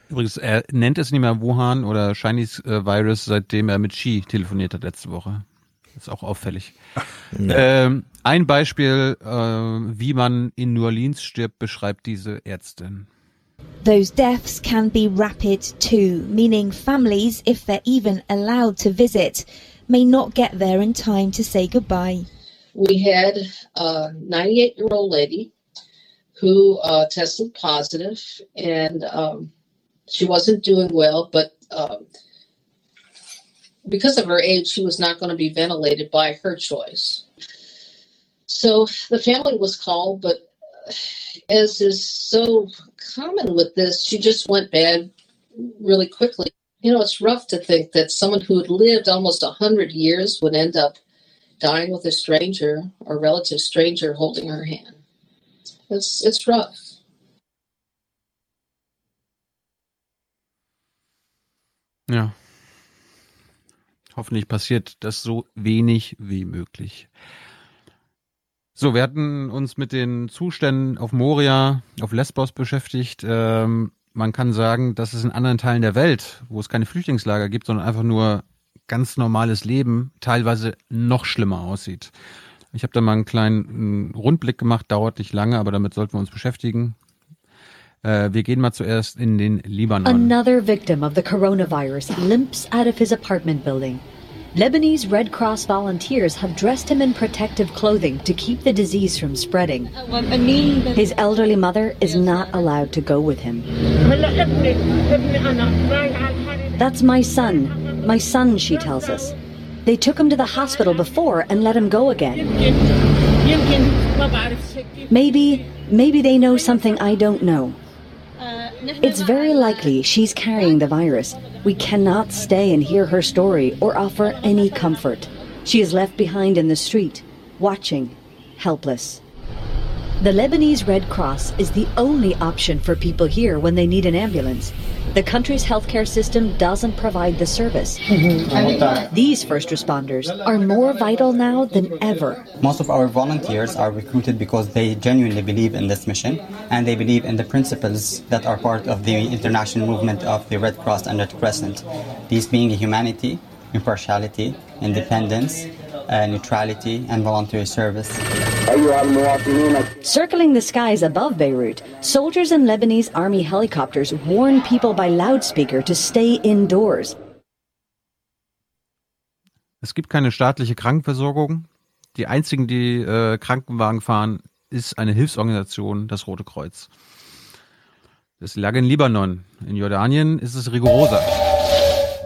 Übrigens, er nennt es nicht mehr Wuhan oder Chinese äh, Virus, seitdem er mit Xi telefoniert hat letzte Woche. Ist auch auffällig. Ähm, ein Beispiel, äh, wie man in New Orleans stirbt, beschreibt diese Ärztin. Those deaths can be rapid too, meaning families, if they're even allowed to visit, may not get there in time to say goodbye. We had a 98 year old lady who uh, tested positive and um, she wasn't doing well, but um, because of her age, she was not going to be ventilated by her choice. So the family was called, but uh, as is so common with this, she just went bad really quickly. You know, it's rough to think that someone who had lived almost 100 years would end up dying with a stranger or relative stranger holding her hand. It's, it's rough. Yeah. Hoffentlich passiert das so wenig wie möglich. So, wir hatten uns mit den Zuständen auf Moria, auf Lesbos beschäftigt. Ähm, man kann sagen, dass es in anderen Teilen der Welt, wo es keine Flüchtlingslager gibt, sondern einfach nur ganz normales Leben, teilweise noch schlimmer aussieht. Ich habe da mal einen kleinen Rundblick gemacht, dauert nicht lange, aber damit sollten wir uns beschäftigen. Äh, wir gehen mal zuerst in den Libanon. Another victim of the coronavirus limps out of his apartment building. Lebanese Red Cross volunteers have dressed him in protective clothing to keep the disease from spreading. His elderly mother is not allowed to go with him. That's my son. My son, she tells us. They took him to the hospital before and let him go again. Maybe, maybe they know something I don't know. It's very likely she's carrying the virus. We cannot stay and hear her story or offer any comfort. She is left behind in the street, watching, helpless. The Lebanese Red Cross is the only option for people here when they need an ambulance. The country's healthcare system doesn't provide the service. Mm-hmm. These first responders are more vital now than ever. Most of our volunteers are recruited because they genuinely believe in this mission and they believe in the principles that are part of the international movement of the Red Cross and Red Crescent. These being humanity, impartiality, independence, uh, neutrality, and voluntary service. Circling the skies above Beirut, soldiers in Lebanese army helicopters warn people by loudspeaker to stay indoors. Es gibt keine staatliche Krankenversorgung. Die einzigen, die äh, Krankenwagen fahren, ist eine Hilfsorganisation, das Rote Kreuz. Das lag in Libanon. In Jordanien ist es rigoroser.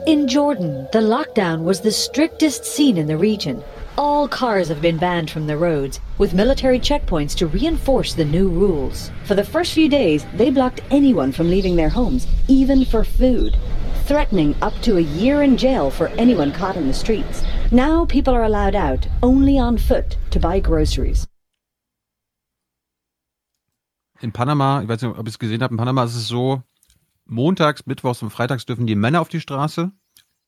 In Jordan, the lockdown was the strictest seen in the region. All cars have been banned from the roads, with military checkpoints to reinforce the new rules. For the first few days, they blocked anyone from leaving their homes, even for food, threatening up to a year in jail for anyone caught in the streets. Now people are allowed out, only on foot, to buy groceries. In Panama, ich weiß nicht, ob ich es gesehen habe, in Panama ist es so, montags, mittwochs und freitags dürfen die Männer auf die Straße,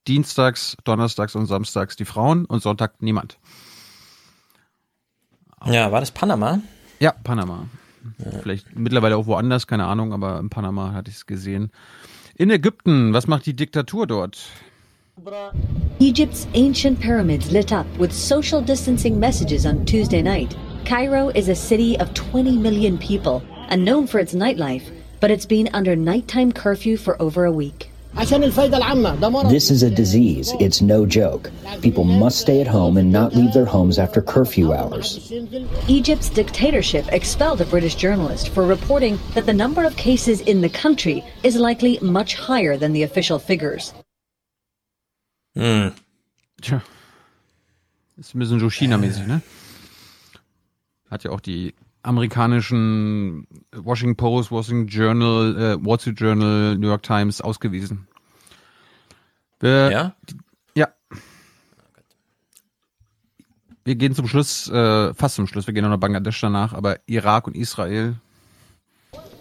dienstags, donnerstags und samstags die Frauen und Sonntag niemand. Ja, war das Panama? Ja, Panama. Ja. Vielleicht mittlerweile auch woanders, keine Ahnung, aber in Panama hatte ich es gesehen. In Ägypten, was macht die Diktatur dort? Egypt's ancient pyramids lit up with social distancing messages on Tuesday night. Cairo is a city of 20 million people and known for its nightlife, but it's been under nighttime curfew for over a week. This is a disease. It's no joke. People must stay at home and not leave their homes after curfew hours. Egypt's dictatorship expelled a British journalist for reporting that the number of cases in the country is likely much higher than the official figures. Hm. Tja. Ist ein bisschen so China-mäßig, ne? Hat ja auch die amerikanischen Washington Post, Washington Journal, äh, Wall Street Journal, New York Times ausgewiesen. Wir, ja? Ja. Wir gehen zum Schluss, äh, fast zum Schluss, wir gehen noch nach Bangladesch danach, aber Irak und Israel.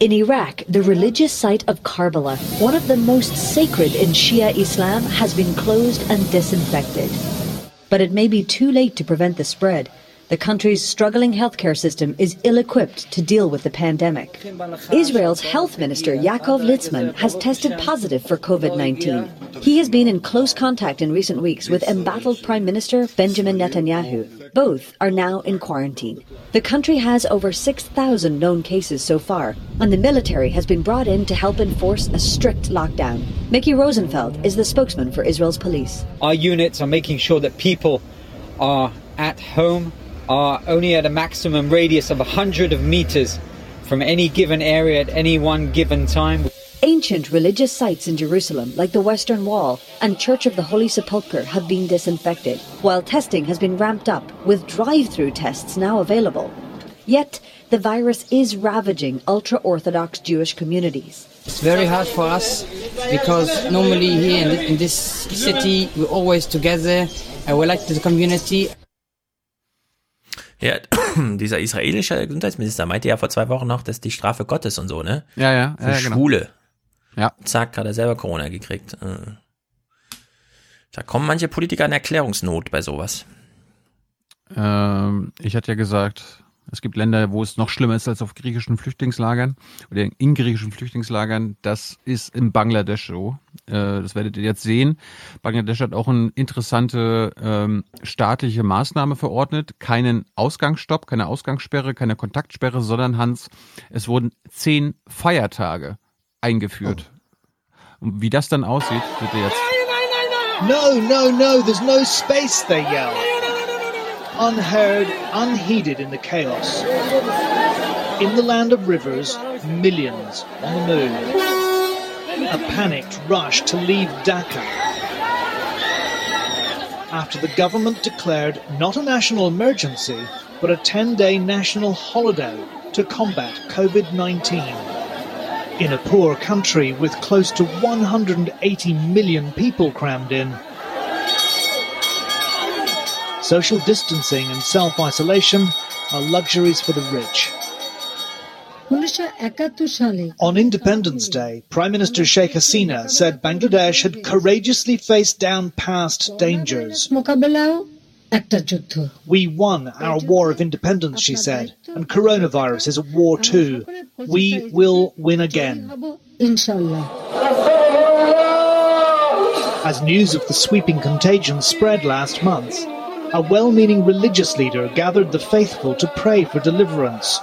In Iraq, the religious site of Karbala, one of the most sacred in Shia Islam, has been closed and disinfected. But it may be too late to prevent the spread. The country's struggling healthcare system is ill-equipped to deal with the pandemic. Israel's health minister Yaakov Litzman has tested positive for COVID-19. He has been in close contact in recent weeks with embattled Prime Minister Benjamin Netanyahu. Both are now in quarantine. The country has over 6,000 known cases so far, and the military has been brought in to help enforce a strict lockdown. Mickey Rosenfeld is the spokesman for Israel's police. Our units are making sure that people are at home are only at a maximum radius of 100 of meters from any given area at any one given time. Ancient religious sites in Jerusalem, like the Western Wall and Church of the Holy Sepulchre, have been disinfected, while testing has been ramped up, with drive through tests now available. Yet, the virus is ravaging ultra Orthodox Jewish communities. It's very hard for us because normally here in, in this city we're always together and we like the community. Ja, [CLEARS THROAT] dieser israelische Gesundheitsminister meinte ja vor zwei Wochen noch, dass die Strafe Gottes und so, ne? Ja, ja. Für ja, Schwule. Genau. Ja. Zack, hat er selber Corona gekriegt. Äh. Da kommen manche Politiker in Erklärungsnot bei sowas. Ähm, ich hatte ja gesagt, es gibt Länder, wo es noch schlimmer ist als auf griechischen Flüchtlingslagern oder in griechischen Flüchtlingslagern. Das ist in Bangladesch so. Äh, das werdet ihr jetzt sehen. Bangladesch hat auch eine interessante ähm, staatliche Maßnahme verordnet. Keinen Ausgangsstopp, keine Ausgangssperre, keine Kontaktsperre, sondern Hans, es wurden zehn Feiertage eingeführt. Und wie das dann aussieht, wird ihr jetzt. No, no, no, there's no space, they yell. Unheard, unheeded in the chaos. In the land of rivers, millions on the move. A panicked rush to leave Dhaka. after the government declared not a national emergency, but a 10 day national holiday to combat COVID 19. In a poor country with close to 180 million people crammed in, social distancing and self isolation are luxuries for the rich. On Independence Day, Prime Minister Sheikh Hasina said Bangladesh had courageously faced down past dangers. We won our war of independence, she said, and coronavirus is a war too. We will win again. As news of the sweeping contagion spread last month, a well meaning religious leader gathered the faithful to pray for deliverance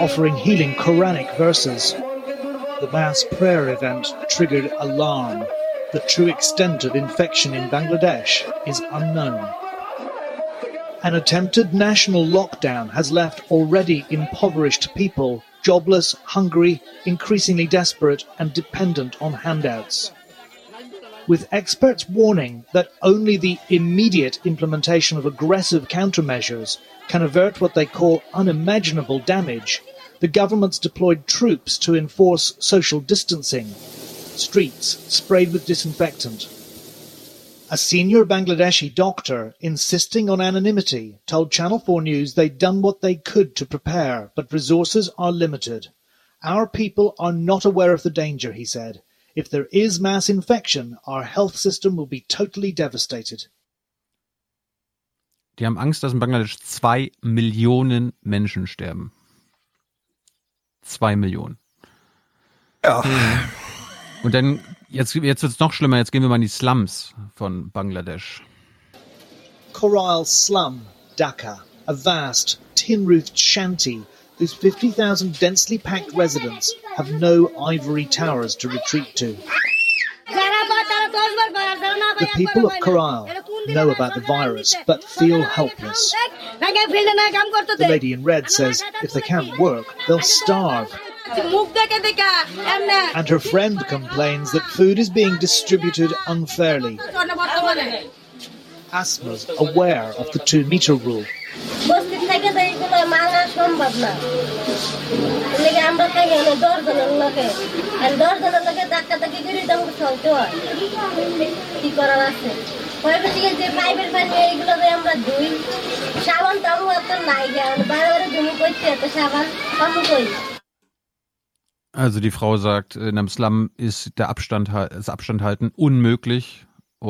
offering healing Quranic verses. The mass prayer event triggered alarm. The true extent of infection in Bangladesh is unknown. An attempted national lockdown has left already impoverished people jobless, hungry, increasingly desperate, and dependent on handouts. With experts warning that only the immediate implementation of aggressive countermeasures can avert what they call unimaginable damage, the government's deployed troops to enforce social distancing. Streets sprayed with disinfectant. A senior Bangladeshi doctor, insisting on anonymity, told Channel 4 News they'd done what they could to prepare, but resources are limited. Our people are not aware of the danger, he said. If there is mass infection, our health system will be totally devastated. Die haben Angst, dass in Bangladesch zwei Millionen Menschen sterben. Zwei Millionen. Ja. Und dann, jetzt, jetzt wird es noch schlimmer, jetzt gehen wir mal in die Slums von Bangladesch. Coral Slum, Dhaka, a vast, tin-roofed shanty whose 50,000 densely packed residents have no ivory towers to retreat to. The people of Coral know about the virus but feel helpless. The lady in red says if they can't work, they'll starve. And her friend complains that food is being distributed unfairly. Asma's aware of the two meter rule. বস্তির থেকে তো এইগুলো মানা সম্ভব না লেগে আমরা খাই হলো দশ জনের লোকে আর দশ জনের লোকে ধাক্কা ধাক্কি করে তো আমাকে চলতে হয় কি করার আছে পরে থেকে যে পাইপের পানি এইগুলো দিয়ে আমরা ধুই সাবান তো আমার তো নাই গেন বারে বারে ধুমি করতে এত সাবান কম করি Also die Frau sagt, in einem Slum ist der Abstand, das Abstand halten unmöglich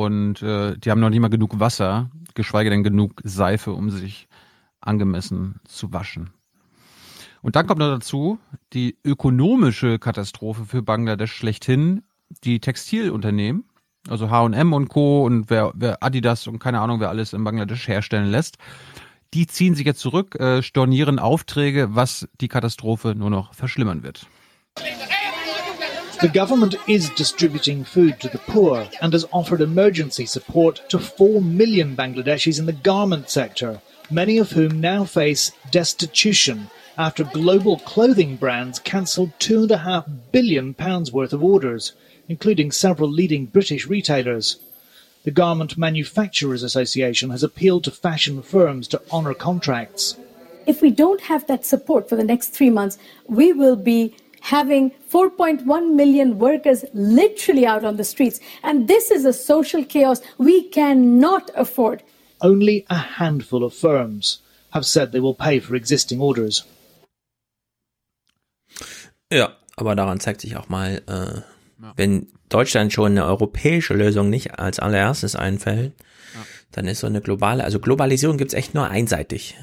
und äh, die haben noch nicht mal genug Wasser, geschweige denn genug Seife, um sich angemessen zu waschen. Und dann kommt noch dazu die ökonomische Katastrophe für Bangladesch schlechthin, die Textilunternehmen, also H&M und Co. und wer, wer Adidas und keine Ahnung, wer alles in Bangladesch herstellen lässt, die ziehen sich jetzt zurück, äh, stornieren Aufträge, was die Katastrophe nur noch verschlimmern wird. The government is distributing food to the poor and has offered emergency support to 4 million Bangladeshis in the garment sector, many of whom now face destitution after global clothing brands cancelled £2.5 billion worth of orders, including several leading British retailers. The Garment Manufacturers Association has appealed to fashion firms to honour contracts. If we don't have that support for the next three months, we will be having 4.1 million workers literally out on the streets. And this is a social chaos we cannot afford. Only a handful of firms have said they will pay for existing orders. Ja, aber daran zeigt sich auch mal, äh, ja. wenn Deutschland schon eine europäische Lösung nicht als allererstes einfällt, ja. dann ist so eine globale, also Globalisierung gibt's echt nur einseitig.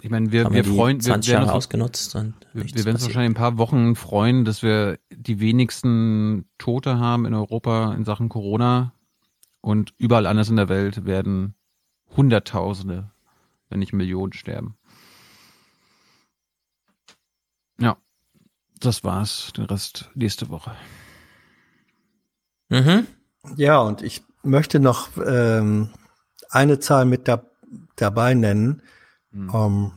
Ich meine, wir, wir freuen wir, wir werden ausgenutzt und wir, wir werden uns wahrscheinlich ein paar Wochen freuen, dass wir die wenigsten Tote haben in Europa in Sachen Corona und überall anders in der Welt werden Hunderttausende, wenn nicht Millionen sterben. Ja, das war's. Den Rest nächste Woche. Mhm. Ja, und ich möchte noch ähm, eine Zahl mit da, dabei nennen. Mhm. Um, ähm,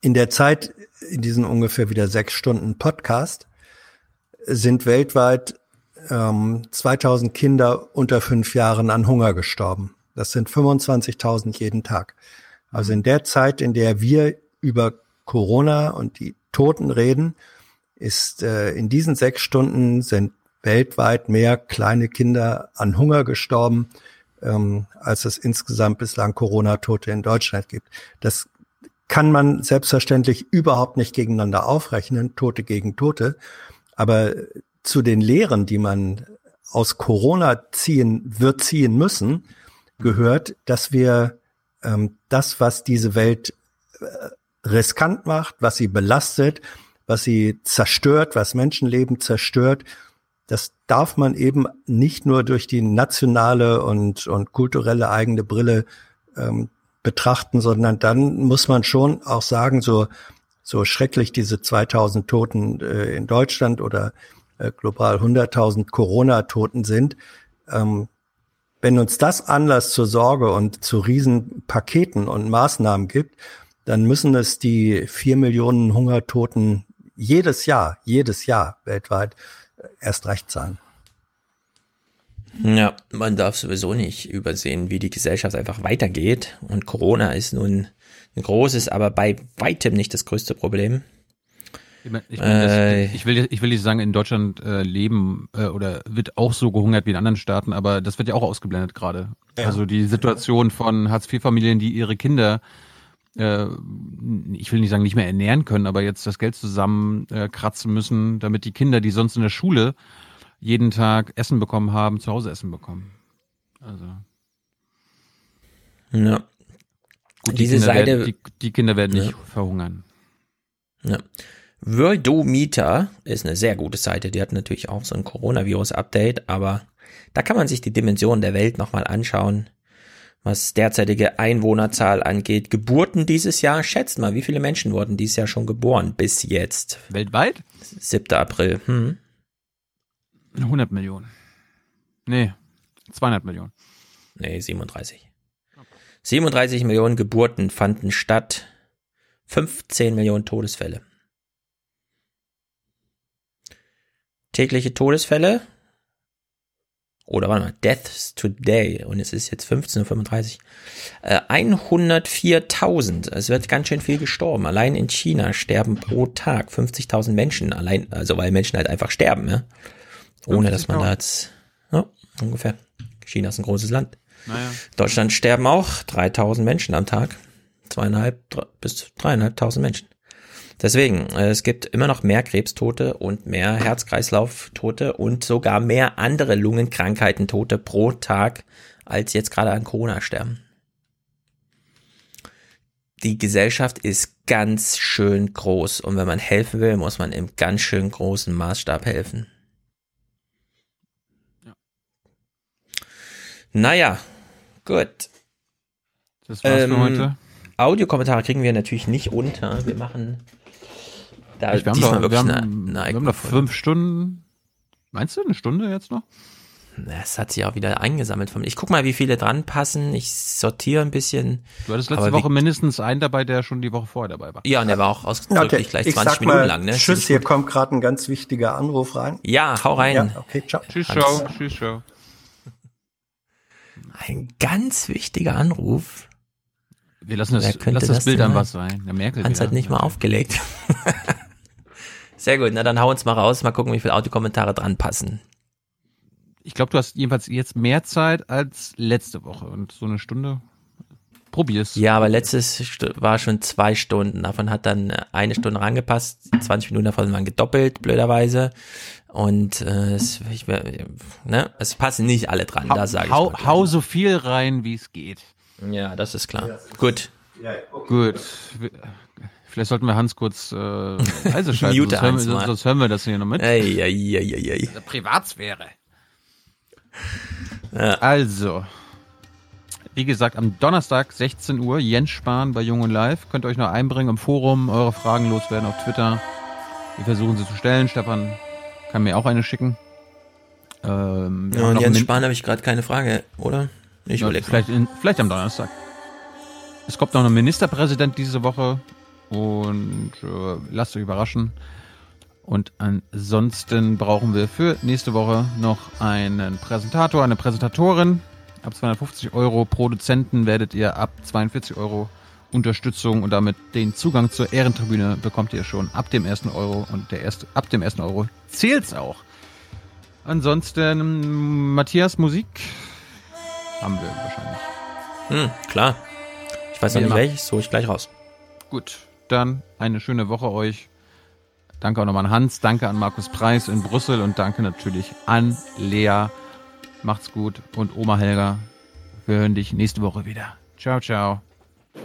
in der Zeit, in diesen ungefähr wieder sechs Stunden Podcast, sind weltweit ähm, 2000 Kinder unter fünf Jahren an Hunger gestorben. Das sind 25.000 jeden Tag. Also in der Zeit, in der wir über Corona und die Toten reden, ist äh, in diesen sechs Stunden sind weltweit mehr kleine Kinder an Hunger gestorben, ähm, als es insgesamt bislang Corona-Tote in Deutschland gibt. Das kann man selbstverständlich überhaupt nicht gegeneinander aufrechnen, Tote gegen Tote. Aber zu den Lehren, die man aus Corona ziehen wird ziehen müssen, gehört, dass wir ähm, das, was diese Welt äh, riskant macht, was sie belastet, was sie zerstört, was Menschenleben zerstört, das darf man eben nicht nur durch die nationale und, und kulturelle eigene Brille ähm, betrachten, sondern dann muss man schon auch sagen, so, so schrecklich diese 2000 Toten äh, in Deutschland oder äh, global 100.000 Corona-Toten sind, ähm, wenn uns das Anlass zur Sorge und zu Riesenpaketen und Maßnahmen gibt, dann müssen es die vier Millionen Hungertoten jedes Jahr, jedes Jahr weltweit erst recht sein. Ja, man darf sowieso nicht übersehen, wie die Gesellschaft einfach weitergeht. Und Corona ist nun ein großes, aber bei weitem nicht das größte Problem. Ich, mein, ich, mein, äh, das, ich, will, ich will nicht sagen, in Deutschland äh, leben äh, oder wird auch so gehungert wie in anderen Staaten, aber das wird ja auch ausgeblendet gerade. Ja. Also die Situation von Hartz-IV-Familien, die ihre Kinder äh, ich will nicht sagen, nicht mehr ernähren können, aber jetzt das Geld zusammenkratzen äh, müssen, damit die Kinder, die sonst in der Schule jeden Tag Essen bekommen haben, zu Hause Essen bekommen. Also. Ja. Gut, die Diese Kinder Seite. Werden, die, die, Kinder werden nicht verhungern. Ja. Worldometer ist eine sehr gute Seite. Die hat natürlich auch so ein Coronavirus-Update, aber da kann man sich die Dimension der Welt nochmal anschauen was derzeitige Einwohnerzahl angeht. Geburten dieses Jahr, schätzt mal, wie viele Menschen wurden dieses Jahr schon geboren bis jetzt? Weltweit? 7. April. Hm. 100 Millionen. Nee, 200 Millionen. Nee, 37. 37 Millionen Geburten fanden statt. 15 Millionen Todesfälle. Tägliche Todesfälle oder warte mal, Deaths Today und es ist jetzt 15.35 Uhr. Äh, 104.000. Es wird ganz schön viel gestorben. Allein in China sterben pro Tag 50.000 Menschen. Allein, also weil Menschen halt einfach sterben, ja. Ohne dass man da jetzt, ja, ungefähr. China ist ein großes Land. Naja. Deutschland sterben auch 3.000 Menschen am Tag. Zweieinhalb bis dreieinhalbtausend Menschen. Deswegen, äh, es gibt immer noch mehr Krebstote und mehr Herz-Kreislauf-Tote und sogar mehr andere Lungenkrankheiten-Tote pro Tag, als jetzt gerade an Corona sterben. Die Gesellschaft ist ganz schön groß und wenn man helfen will, muss man im ganz schön großen Maßstab helfen. Ja. Naja, gut. Das war's ähm, für heute. Audiokommentare kriegen wir natürlich nicht unter. Wir machen da ich, wir, haben doch, wir, haben, eine, eine wir haben noch fünf Stunden. Meinst du eine Stunde jetzt noch? Es hat sich auch wieder eingesammelt von mir. Ich guck mal, wie viele dran passen. Ich sortiere ein bisschen. Du hattest letzte Woche mindestens einen dabei, der schon die Woche vorher dabei war. Ja, und der war auch ausdrücklich okay. gleich 20 Minuten lang. Ne? Tschüss, hier kommt gerade ein ganz wichtiger Anruf rein. Ja, hau rein. Ja, okay, ciao. Tschüss, ciao. Tschüss, ciao. Ein ganz wichtiger Anruf. Wir lassen das, lass das, das Bild an was sein. Der Merkel Hans hat nicht mal aufgelegt. [LAUGHS] Sehr gut, na dann hau uns mal raus, mal gucken, wie viele Audiokommentare dran passen. Ich glaube, du hast jedenfalls jetzt mehr Zeit als letzte Woche und so eine Stunde. Probier's. Ja, aber letztes war schon zwei Stunden. Davon hat dann eine Stunde rangepasst. 20 Minuten davon waren gedoppelt, blöderweise. Und äh, es, ich, ne, es passen nicht alle dran, hau, da sage ich. Hau, hau so viel rein, wie es geht. Ja, das ist klar. Ja, Gut. Ja, okay. Gut. Vielleicht sollten wir Hans kurz äh, [LAUGHS] leise schalten, sonst, hören wir, sonst hören wir das hier noch mit. Ei, ei, ei, ei. Privatsphäre. Ja. Also, wie gesagt, am Donnerstag 16 Uhr Jens Spahn bei Jung und Live. Könnt ihr euch noch einbringen im Forum, eure Fragen loswerden auf Twitter. Wir versuchen sie zu stellen. Stefan kann mir auch eine schicken. Ähm, ja, und Jens Spahn habe ich gerade keine Frage, oder? Ich ja, vielleicht, in, vielleicht am Donnerstag. Es kommt noch ein Ministerpräsident diese Woche und äh, lasst euch überraschen. Und ansonsten brauchen wir für nächste Woche noch einen Präsentator, eine Präsentatorin. Ab 250 Euro Produzenten werdet ihr ab 42 Euro Unterstützung und damit den Zugang zur Ehrentribüne bekommt ihr schon ab dem ersten Euro und der erste, ab dem ersten Euro zählt's auch. Ansonsten Matthias Musik haben wir wahrscheinlich. Hm, klar. Ich weiß noch nicht welches, so ich gleich raus. Gut, dann eine schöne Woche euch. Danke auch nochmal an Hans, danke an Markus Preis in Brüssel und danke natürlich an Lea. Macht's gut und Oma Helga. Wir hören dich nächste Woche wieder. Ciao, ciao.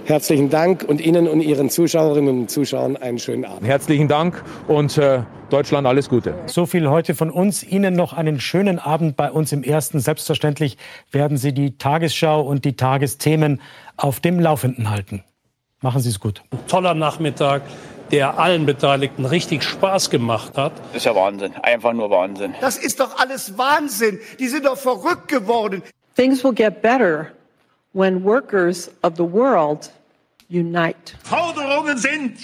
Herzlichen Dank und Ihnen und Ihren Zuschauerinnen und Zuschauern einen schönen Abend. Herzlichen Dank und äh, Deutschland alles Gute. So viel heute von uns. Ihnen noch einen schönen Abend bei uns im Ersten. Selbstverständlich werden Sie die Tagesschau und die Tagesthemen auf dem Laufenden halten. Machen Sie es gut. Ein toller Nachmittag, der allen Beteiligten richtig Spaß gemacht hat. Das ist ja Wahnsinn. Einfach nur Wahnsinn. Das ist doch alles Wahnsinn. Die sind doch verrückt geworden. Things will get better when workers of the world unite. Forderungen sind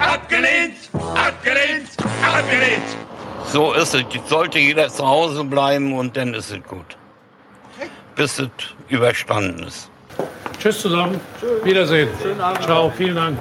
abgelehnt, abgelehnt, abgelehnt. So ist es. Sollte jeder zu Hause bleiben und dann ist es gut. Bis es überstanden ist. Tschüss zusammen. Wiedersehen. Ciao, vielen Dank.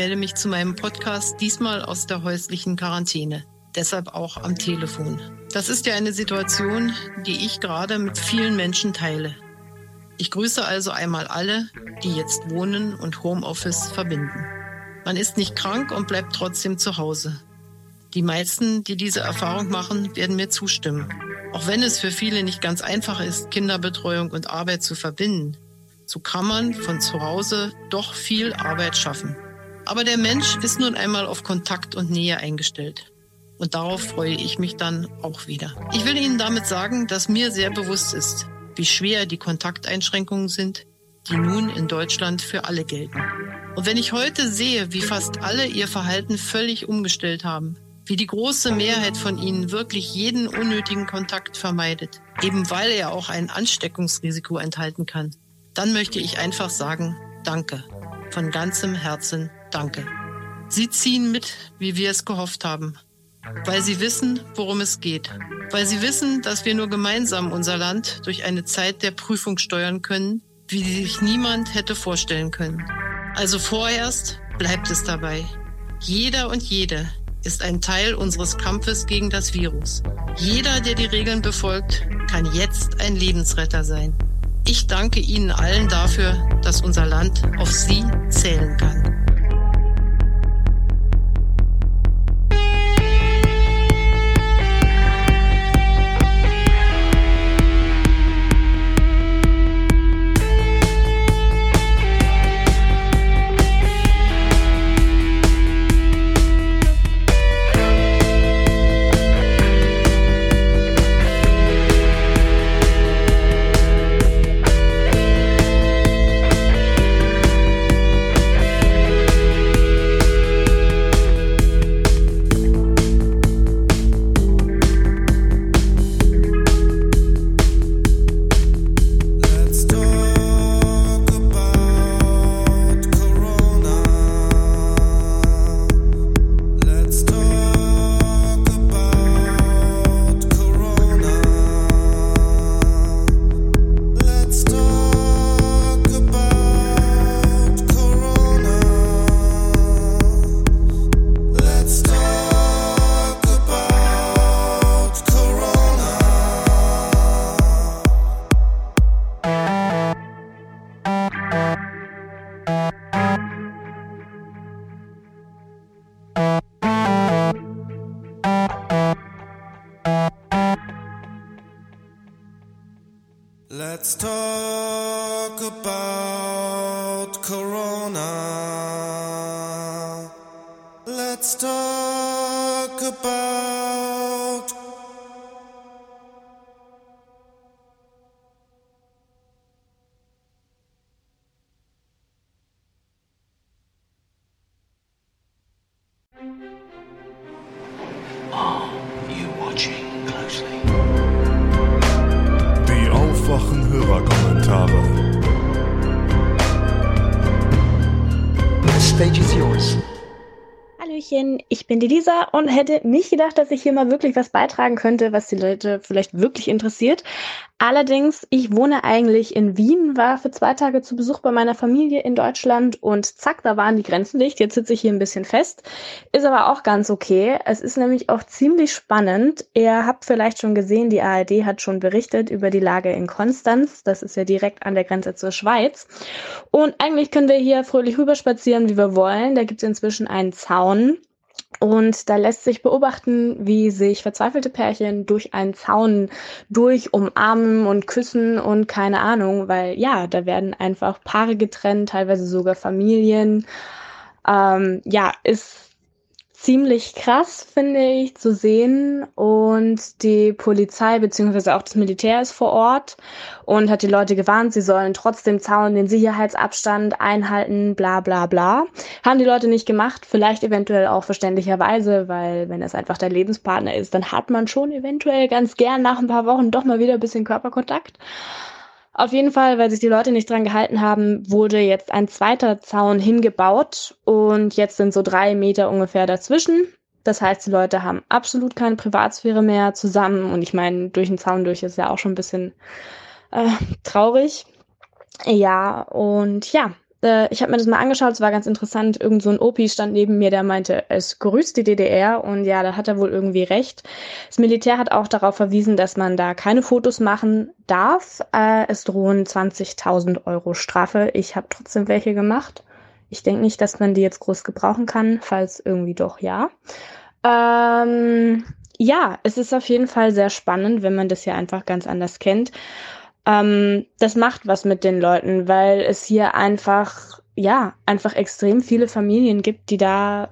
Melde mich zu meinem Podcast diesmal aus der häuslichen Quarantäne. Deshalb auch am Telefon. Das ist ja eine Situation, die ich gerade mit vielen Menschen teile. Ich grüße also einmal alle, die jetzt Wohnen und Homeoffice verbinden. Man ist nicht krank und bleibt trotzdem zu Hause. Die meisten, die diese Erfahrung machen, werden mir zustimmen. Auch wenn es für viele nicht ganz einfach ist, Kinderbetreuung und Arbeit zu verbinden, so kann man von zu Hause doch viel Arbeit schaffen. Aber der Mensch ist nun einmal auf Kontakt und Nähe eingestellt. Und darauf freue ich mich dann auch wieder. Ich will Ihnen damit sagen, dass mir sehr bewusst ist, wie schwer die Kontakteinschränkungen sind, die nun in Deutschland für alle gelten. Und wenn ich heute sehe, wie fast alle ihr Verhalten völlig umgestellt haben, wie die große Mehrheit von ihnen wirklich jeden unnötigen Kontakt vermeidet, eben weil er auch ein Ansteckungsrisiko enthalten kann, dann möchte ich einfach sagen, danke. Von ganzem Herzen danke. Sie ziehen mit, wie wir es gehofft haben, weil sie wissen, worum es geht, weil sie wissen, dass wir nur gemeinsam unser Land durch eine Zeit der Prüfung steuern können, wie sich niemand hätte vorstellen können. Also vorerst bleibt es dabei. Jeder und jede ist ein Teil unseres Kampfes gegen das Virus. Jeder, der die Regeln befolgt, kann jetzt ein Lebensretter sein. Ich danke Ihnen allen dafür, dass unser Land auf Sie zählen kann. Bin die Lisa und hätte nicht gedacht, dass ich hier mal wirklich was beitragen könnte, was die Leute vielleicht wirklich interessiert. Allerdings, ich wohne eigentlich in Wien, war für zwei Tage zu Besuch bei meiner Familie in Deutschland und zack, da waren die Grenzen dicht. Jetzt sitze ich hier ein bisschen fest. Ist aber auch ganz okay. Es ist nämlich auch ziemlich spannend. Ihr habt vielleicht schon gesehen, die ARD hat schon berichtet über die Lage in Konstanz. Das ist ja direkt an der Grenze zur Schweiz. Und eigentlich können wir hier fröhlich rüberspazieren, wie wir wollen. Da gibt es inzwischen einen Zaun. Und da lässt sich beobachten, wie sich verzweifelte Pärchen durch einen Zaun durch umarmen und küssen und keine Ahnung, weil ja, da werden einfach Paare getrennt, teilweise sogar Familien. Ähm, ja, ist ziemlich krass, finde ich, zu sehen. Und die Polizei beziehungsweise auch das Militär ist vor Ort und hat die Leute gewarnt, sie sollen trotzdem Zaun den Sicherheitsabstand einhalten, bla bla bla. Haben die Leute nicht gemacht, vielleicht eventuell auch verständlicherweise, weil wenn es einfach der Lebenspartner ist, dann hat man schon eventuell ganz gern nach ein paar Wochen doch mal wieder ein bisschen Körperkontakt. Auf jeden Fall, weil sich die Leute nicht dran gehalten haben, wurde jetzt ein zweiter Zaun hingebaut und jetzt sind so drei Meter ungefähr dazwischen. Das heißt, die Leute haben absolut keine Privatsphäre mehr zusammen und ich meine, durch den Zaun durch ist ja auch schon ein bisschen äh, traurig. Ja, und ja, äh, ich habe mir das mal angeschaut, es war ganz interessant. Irgend so ein Opi stand neben mir, der meinte, es grüßt die DDR und ja, da hat er wohl irgendwie recht. Das Militär hat auch darauf verwiesen, dass man da keine Fotos machen darf. Äh, es drohen 20.000 Euro Strafe. Ich habe trotzdem welche gemacht. Ich denke nicht, dass man die jetzt groß gebrauchen kann, falls irgendwie doch ja. Ähm, ja, es ist auf jeden Fall sehr spannend, wenn man das ja einfach ganz anders kennt. Ähm, das macht was mit den Leuten, weil es hier einfach, ja, einfach extrem viele Familien gibt, die da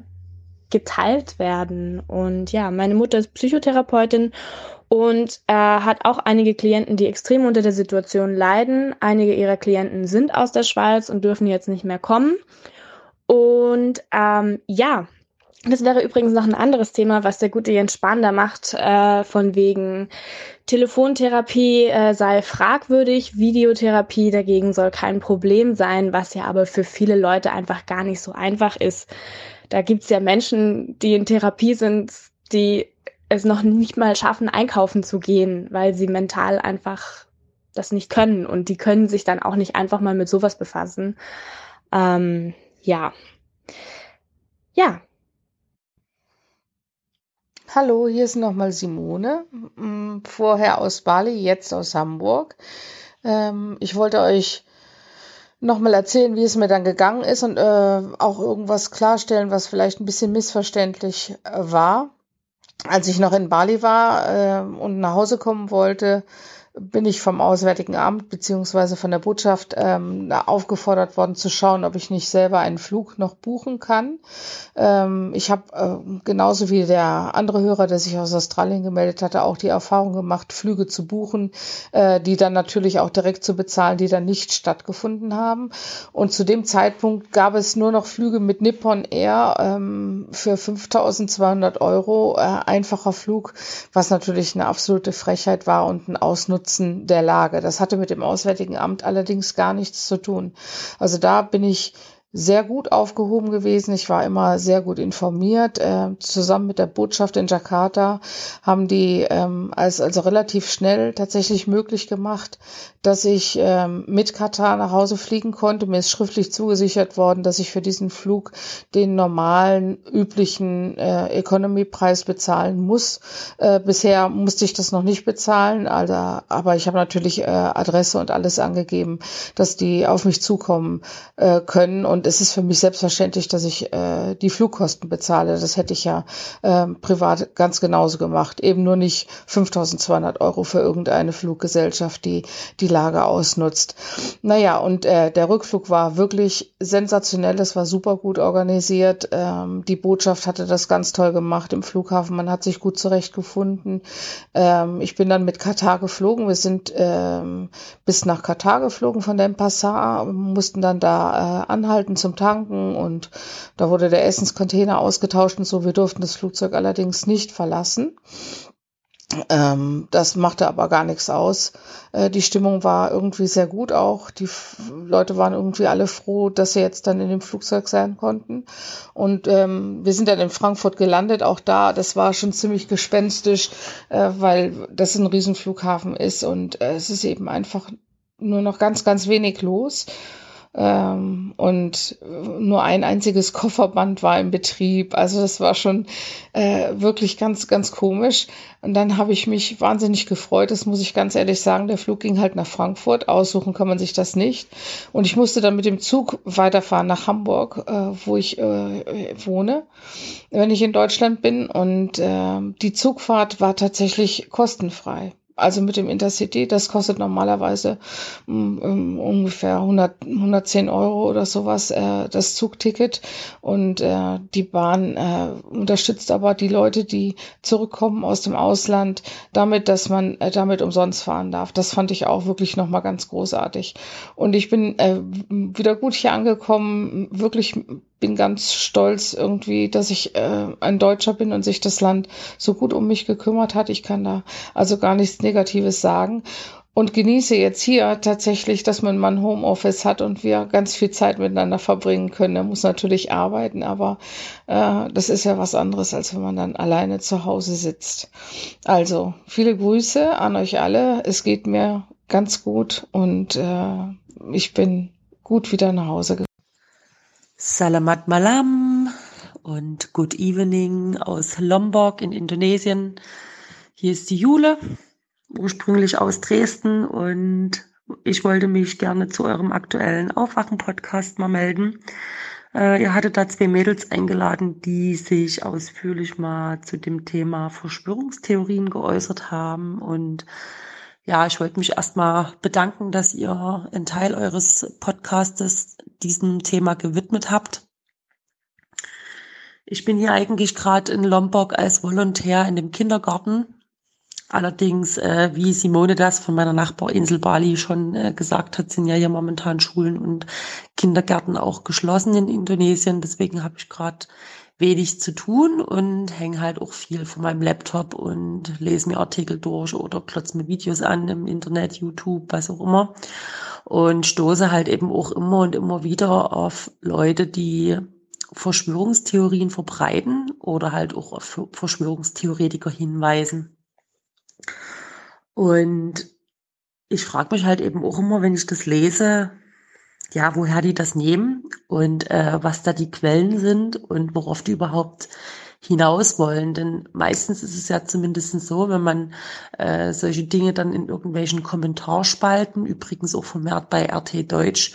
geteilt werden. Und ja, meine Mutter ist Psychotherapeutin und äh, hat auch einige Klienten, die extrem unter der Situation leiden. Einige ihrer Klienten sind aus der Schweiz und dürfen jetzt nicht mehr kommen. Und ähm, ja, das wäre übrigens noch ein anderes Thema, was der gute Jens Spahn da macht, äh, von wegen Telefontherapie äh, sei fragwürdig, Videotherapie dagegen soll kein Problem sein, was ja aber für viele Leute einfach gar nicht so einfach ist. Da gibt's ja Menschen, die in Therapie sind, die es noch nicht mal schaffen, einkaufen zu gehen, weil sie mental einfach das nicht können und die können sich dann auch nicht einfach mal mit sowas befassen. Ähm, ja. Ja, Hallo, hier ist nochmal Simone. Vorher aus Bali, jetzt aus Hamburg. Ähm, ich wollte euch nochmal erzählen, wie es mir dann gegangen ist und äh, auch irgendwas klarstellen, was vielleicht ein bisschen missverständlich äh, war. Als ich noch in Bali war äh, und nach Hause kommen wollte, bin ich vom Auswärtigen Amt beziehungsweise von der Botschaft ähm, aufgefordert worden zu schauen, ob ich nicht selber einen Flug noch buchen kann. Ähm, ich habe äh, genauso wie der andere Hörer, der sich aus Australien gemeldet hatte, auch die Erfahrung gemacht, Flüge zu buchen, äh, die dann natürlich auch direkt zu bezahlen, die dann nicht stattgefunden haben. Und zu dem Zeitpunkt gab es nur noch Flüge mit Nippon Air ähm, für 5.200 Euro, äh, einfacher Flug, was natürlich eine absolute Frechheit war und ein Ausnutzen der Lage. Das hatte mit dem Auswärtigen Amt allerdings gar nichts zu tun. Also da bin ich sehr gut aufgehoben gewesen. Ich war immer sehr gut informiert. Äh, zusammen mit der Botschaft in Jakarta haben die ähm, als, also relativ schnell tatsächlich möglich gemacht, dass ich ähm, mit Katar nach Hause fliegen konnte. Mir ist schriftlich zugesichert worden, dass ich für diesen Flug den normalen, üblichen äh, Economy-Preis bezahlen muss. Äh, bisher musste ich das noch nicht bezahlen, also, aber ich habe natürlich äh, Adresse und alles angegeben, dass die auf mich zukommen äh, können. Und es ist für mich selbstverständlich, dass ich äh, die Flugkosten bezahle. Das hätte ich ja äh, privat ganz genauso gemacht. Eben nur nicht 5200 Euro für irgendeine Fluggesellschaft, die die Lage ausnutzt. Naja, und äh, der Rückflug war wirklich sensationell. Es war super gut organisiert. Ähm, die Botschaft hatte das ganz toll gemacht im Flughafen. Man hat sich gut zurechtgefunden. Ähm, ich bin dann mit Katar geflogen. Wir sind ähm, bis nach Katar geflogen von dem Passar, mussten dann da äh, anhalten zum Tanken und da wurde der Essenscontainer ausgetauscht und so. Wir durften das Flugzeug allerdings nicht verlassen. Ähm, das machte aber gar nichts aus. Äh, die Stimmung war irgendwie sehr gut auch. Die F Leute waren irgendwie alle froh, dass sie jetzt dann in dem Flugzeug sein konnten. Und ähm, wir sind dann in Frankfurt gelandet. Auch da, das war schon ziemlich gespenstisch, äh, weil das ein Riesenflughafen ist und äh, es ist eben einfach nur noch ganz, ganz wenig los. Ähm, und nur ein einziges Kofferband war im Betrieb. Also das war schon äh, wirklich ganz, ganz komisch. Und dann habe ich mich wahnsinnig gefreut, das muss ich ganz ehrlich sagen. Der Flug ging halt nach Frankfurt, aussuchen kann man sich das nicht. Und ich musste dann mit dem Zug weiterfahren nach Hamburg, äh, wo ich äh, wohne, wenn ich in Deutschland bin. Und äh, die Zugfahrt war tatsächlich kostenfrei also mit dem Intercity, das kostet normalerweise um, um, ungefähr 100, 110 Euro oder sowas, äh, das Zugticket. Und äh, die Bahn äh, unterstützt aber die Leute, die zurückkommen aus dem Ausland, damit, dass man äh, damit umsonst fahren darf. Das fand ich auch wirklich nochmal ganz großartig. Und ich bin äh, wieder gut hier angekommen, wirklich bin ganz stolz irgendwie, dass ich äh, ein Deutscher bin und sich das Land so gut um mich gekümmert hat. Ich kann da also gar nichts Negatives sagen und genieße jetzt hier tatsächlich, dass man mal ein Homeoffice hat und wir ganz viel Zeit miteinander verbringen können. Er muss natürlich arbeiten, aber äh, das ist ja was anderes, als wenn man dann alleine zu Hause sitzt. Also viele Grüße an euch alle. Es geht mir ganz gut und äh, ich bin gut wieder nach Hause gekommen. Salamat Malam und Good Evening aus Lombok in Indonesien. Hier ist die Jule, ursprünglich aus Dresden und ich wollte mich gerne zu eurem aktuellen Aufwachen-Podcast mal melden. Äh, ihr hattet da zwei Mädels eingeladen, die sich ausführlich mal zu dem Thema Verschwörungstheorien geäußert haben und ja, ich wollte mich erstmal bedanken, dass ihr einen Teil eures Podcastes diesem Thema gewidmet habt. Ich bin hier eigentlich gerade in Lombok als Volontär in dem Kindergarten. Allerdings, äh, wie Simone das von meiner Nachbarinsel Bali schon äh, gesagt hat, sind ja hier momentan Schulen und Kindergärten auch geschlossen in Indonesien. Deswegen habe ich gerade wenig zu tun und hänge halt auch viel von meinem Laptop und lese mir Artikel durch oder klotze mir Videos an im Internet, YouTube, was auch immer. Und stoße halt eben auch immer und immer wieder auf Leute, die Verschwörungstheorien verbreiten oder halt auch auf Verschwörungstheoretiker hinweisen. Und ich frage mich halt eben auch immer, wenn ich das lese, ja, woher die das nehmen und äh, was da die Quellen sind und worauf die überhaupt hinaus wollen. Denn meistens ist es ja zumindest so, wenn man äh, solche Dinge dann in irgendwelchen Kommentarspalten, übrigens auch vermehrt bei RT Deutsch,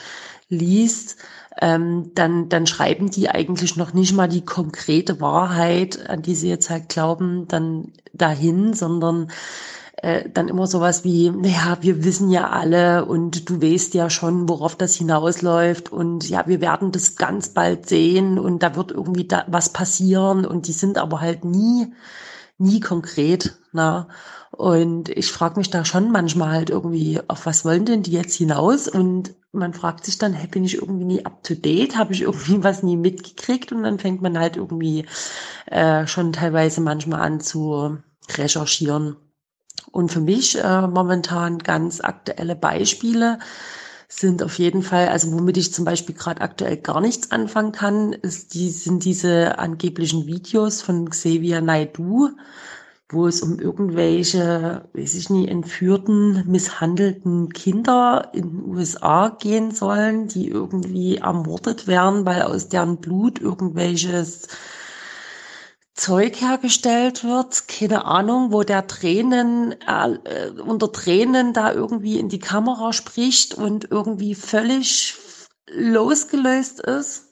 liest, ähm, dann, dann schreiben die eigentlich noch nicht mal die konkrete Wahrheit, an die sie jetzt halt glauben, dann dahin, sondern äh, dann immer sowas wie, naja, wir wissen ja alle und du weißt ja schon, worauf das hinausläuft und ja, wir werden das ganz bald sehen und da wird irgendwie da was passieren und die sind aber halt nie, nie konkret. Na? Und ich frage mich da schon manchmal halt irgendwie, auf was wollen denn die jetzt hinaus? Und man fragt sich dann, hey, bin ich irgendwie nie up to date? Habe ich irgendwie [LAUGHS] was nie mitgekriegt? Und dann fängt man halt irgendwie äh, schon teilweise manchmal an zu recherchieren. Und für mich äh, momentan ganz aktuelle Beispiele sind auf jeden Fall, also womit ich zum Beispiel gerade aktuell gar nichts anfangen kann, ist die, sind diese angeblichen Videos von Xavier Naidu, wo es um irgendwelche, weiß ich nie, entführten, misshandelten Kinder in den USA gehen sollen, die irgendwie ermordet werden, weil aus deren Blut irgendwelches Zeug hergestellt wird, keine Ahnung, wo der Tränen, äh, unter Tränen da irgendwie in die Kamera spricht und irgendwie völlig losgelöst ist.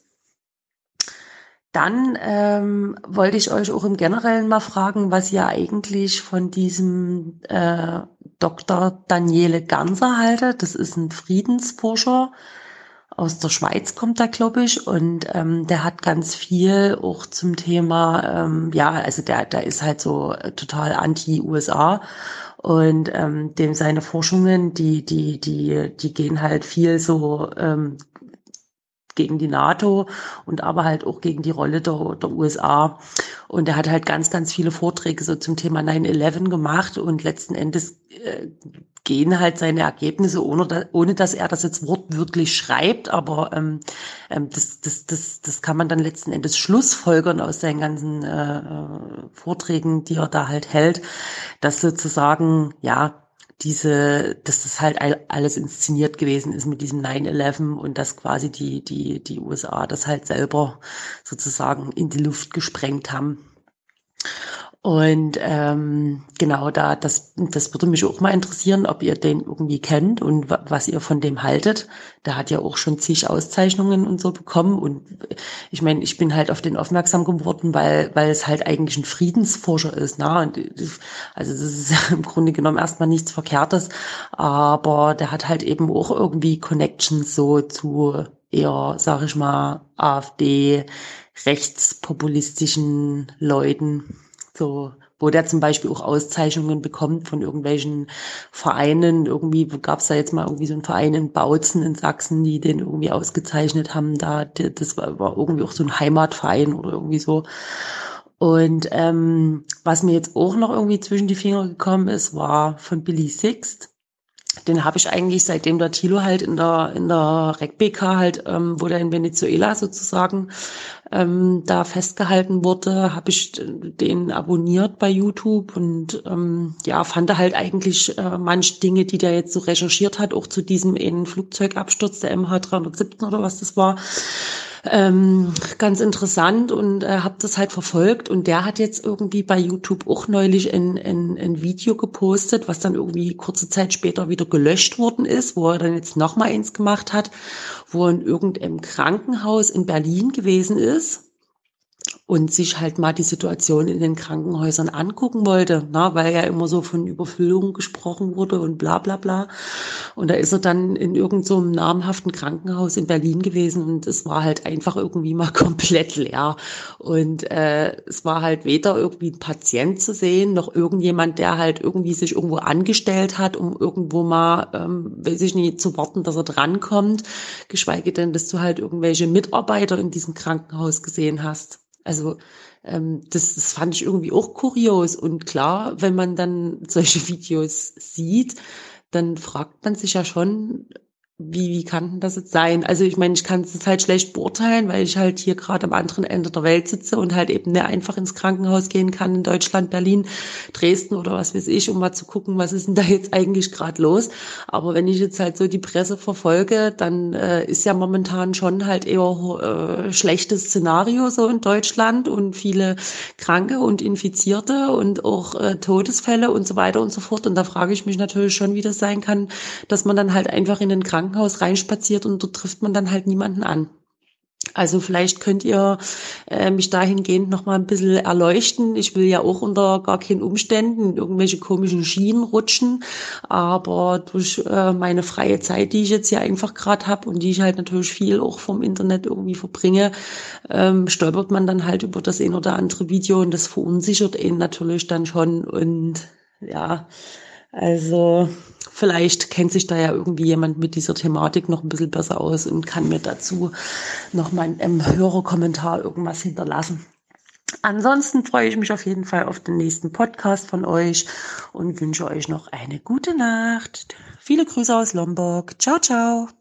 Dann ähm, wollte ich euch auch im Generellen mal fragen, was ihr eigentlich von diesem äh, Dr. Daniele Ganser haltet. Das ist ein Friedensforscher, aus der Schweiz kommt er, glaube ich, und ähm, der hat ganz viel auch zum Thema, ähm, ja, also der, der ist halt so total anti-USA und ähm, dem seine Forschungen, die, die, die, die gehen halt viel so ähm, gegen die NATO und aber halt auch gegen die Rolle der, der USA. Und er hat halt ganz, ganz viele Vorträge so zum Thema 9-11 gemacht und letzten Endes äh, gehen halt seine Ergebnisse, ohne, ohne dass er das jetzt wortwörtlich schreibt, aber ähm, ähm, das, das, das, das kann man dann letzten Endes schlussfolgern aus seinen ganzen äh, äh Vorträgen, die er da halt hält, dass sozusagen, ja, diese, dass das halt alles inszeniert gewesen ist mit diesem 9-11 und dass quasi die, die, die USA das halt selber sozusagen in die Luft gesprengt haben. Und ähm, genau da, das, das würde mich auch mal interessieren, ob ihr den irgendwie kennt und was ihr von dem haltet. Der hat ja auch schon zig Auszeichnungen und so bekommen. Und ich meine, ich bin halt auf den aufmerksam geworden, weil, weil es halt eigentlich ein Friedensforscher ist. Ne? Und, also das ist [LAUGHS] im Grunde genommen erstmal nichts Verkehrtes, aber der hat halt eben auch irgendwie Connections so zu eher, sag ich mal, AfD, rechtspopulistischen Leuten. So, wo der zum Beispiel auch Auszeichnungen bekommt von irgendwelchen Vereinen. Irgendwie gab es da jetzt mal irgendwie so einen Verein in Bautzen in Sachsen, die den irgendwie ausgezeichnet haben. Da, das war, irgendwie auch so ein Heimatverein oder irgendwie so. Und ähm, was mir jetzt auch noch irgendwie zwischen die Finger gekommen ist, war von Billy Sixt den habe ich eigentlich seitdem der Tilo halt in der in der RecBK halt, ähm, wo der in Venezuela sozusagen ähm, da festgehalten wurde, habe ich den abonniert bei YouTube und ähm, ja fand er halt eigentlich äh, manche Dinge, die der jetzt so recherchiert hat, auch zu diesem einen Flugzeugabsturz der MH317 oder was das war ähm, ganz interessant und äh, habe das halt verfolgt. Und der hat jetzt irgendwie bei YouTube auch neulich ein, ein, ein Video gepostet, was dann irgendwie kurze Zeit später wieder gelöscht worden ist, wo er dann jetzt nochmal eins gemacht hat, wo er in irgendeinem Krankenhaus in Berlin gewesen ist und sich halt mal die Situation in den Krankenhäusern angucken wollte, na, weil ja immer so von Überfüllung gesprochen wurde und bla bla bla. Und da ist er dann in irgendeinem so namhaften Krankenhaus in Berlin gewesen und es war halt einfach irgendwie mal [LAUGHS] komplett leer. Und äh, es war halt weder irgendwie ein Patient zu sehen, noch irgendjemand, der halt irgendwie sich irgendwo angestellt hat, um irgendwo mal, ähm, weiß ich nicht, zu warten, dass er drankommt, geschweige denn, dass du halt irgendwelche Mitarbeiter in diesem Krankenhaus gesehen hast. Also ähm, das, das fand ich irgendwie auch kurios. Und klar, wenn man dann solche [LAUGHS] Videos sieht, dann fragt man sich ja schon, wie, wie kann denn das jetzt sein? Also ich meine, ich kann es halt schlecht beurteilen, weil ich halt hier gerade am anderen Ende der Welt sitze und halt eben nicht einfach ins Krankenhaus gehen kann in Deutschland, Berlin, Dresden oder was weiß ich, um mal zu gucken, was ist denn da jetzt eigentlich gerade los. Aber wenn ich jetzt halt so die Presse verfolge, dann äh, ist ja momentan schon halt eher äh, schlechtes Szenario so in Deutschland und viele Kranke und Infizierte und auch äh, Todesfälle und so weiter und so fort. Und da frage ich mich natürlich schon, wie das sein kann, dass man dann halt einfach in den Krankenhaus Krankenhaus reinspaziert und dort trifft man dann halt niemanden an. Also vielleicht könnt ihr äh, mich dahingehend noch mal ein bisschen erleuchten. Ich will ja auch unter gar keinen Umständen irgendwelche komischen Schienen rutschen, aber durch äh, meine freie Zeit, die ich jetzt hier einfach gerade habe und die ich halt natürlich viel auch vom Internet irgendwie verbringe, ähm, stolpert man dann halt über das ein oder andere Video und das verunsichert ihn natürlich dann schon und ja, also Vielleicht kennt sich da ja irgendwie jemand mit dieser Thematik noch ein bisschen besser aus und kann mir dazu noch mal im Hörerkommentar irgendwas hinterlassen. Ansonsten freue ich mich auf jeden Fall auf den nächsten Podcast von euch und wünsche euch noch eine gute Nacht. Viele Grüße aus Lombok. Ciao, ciao.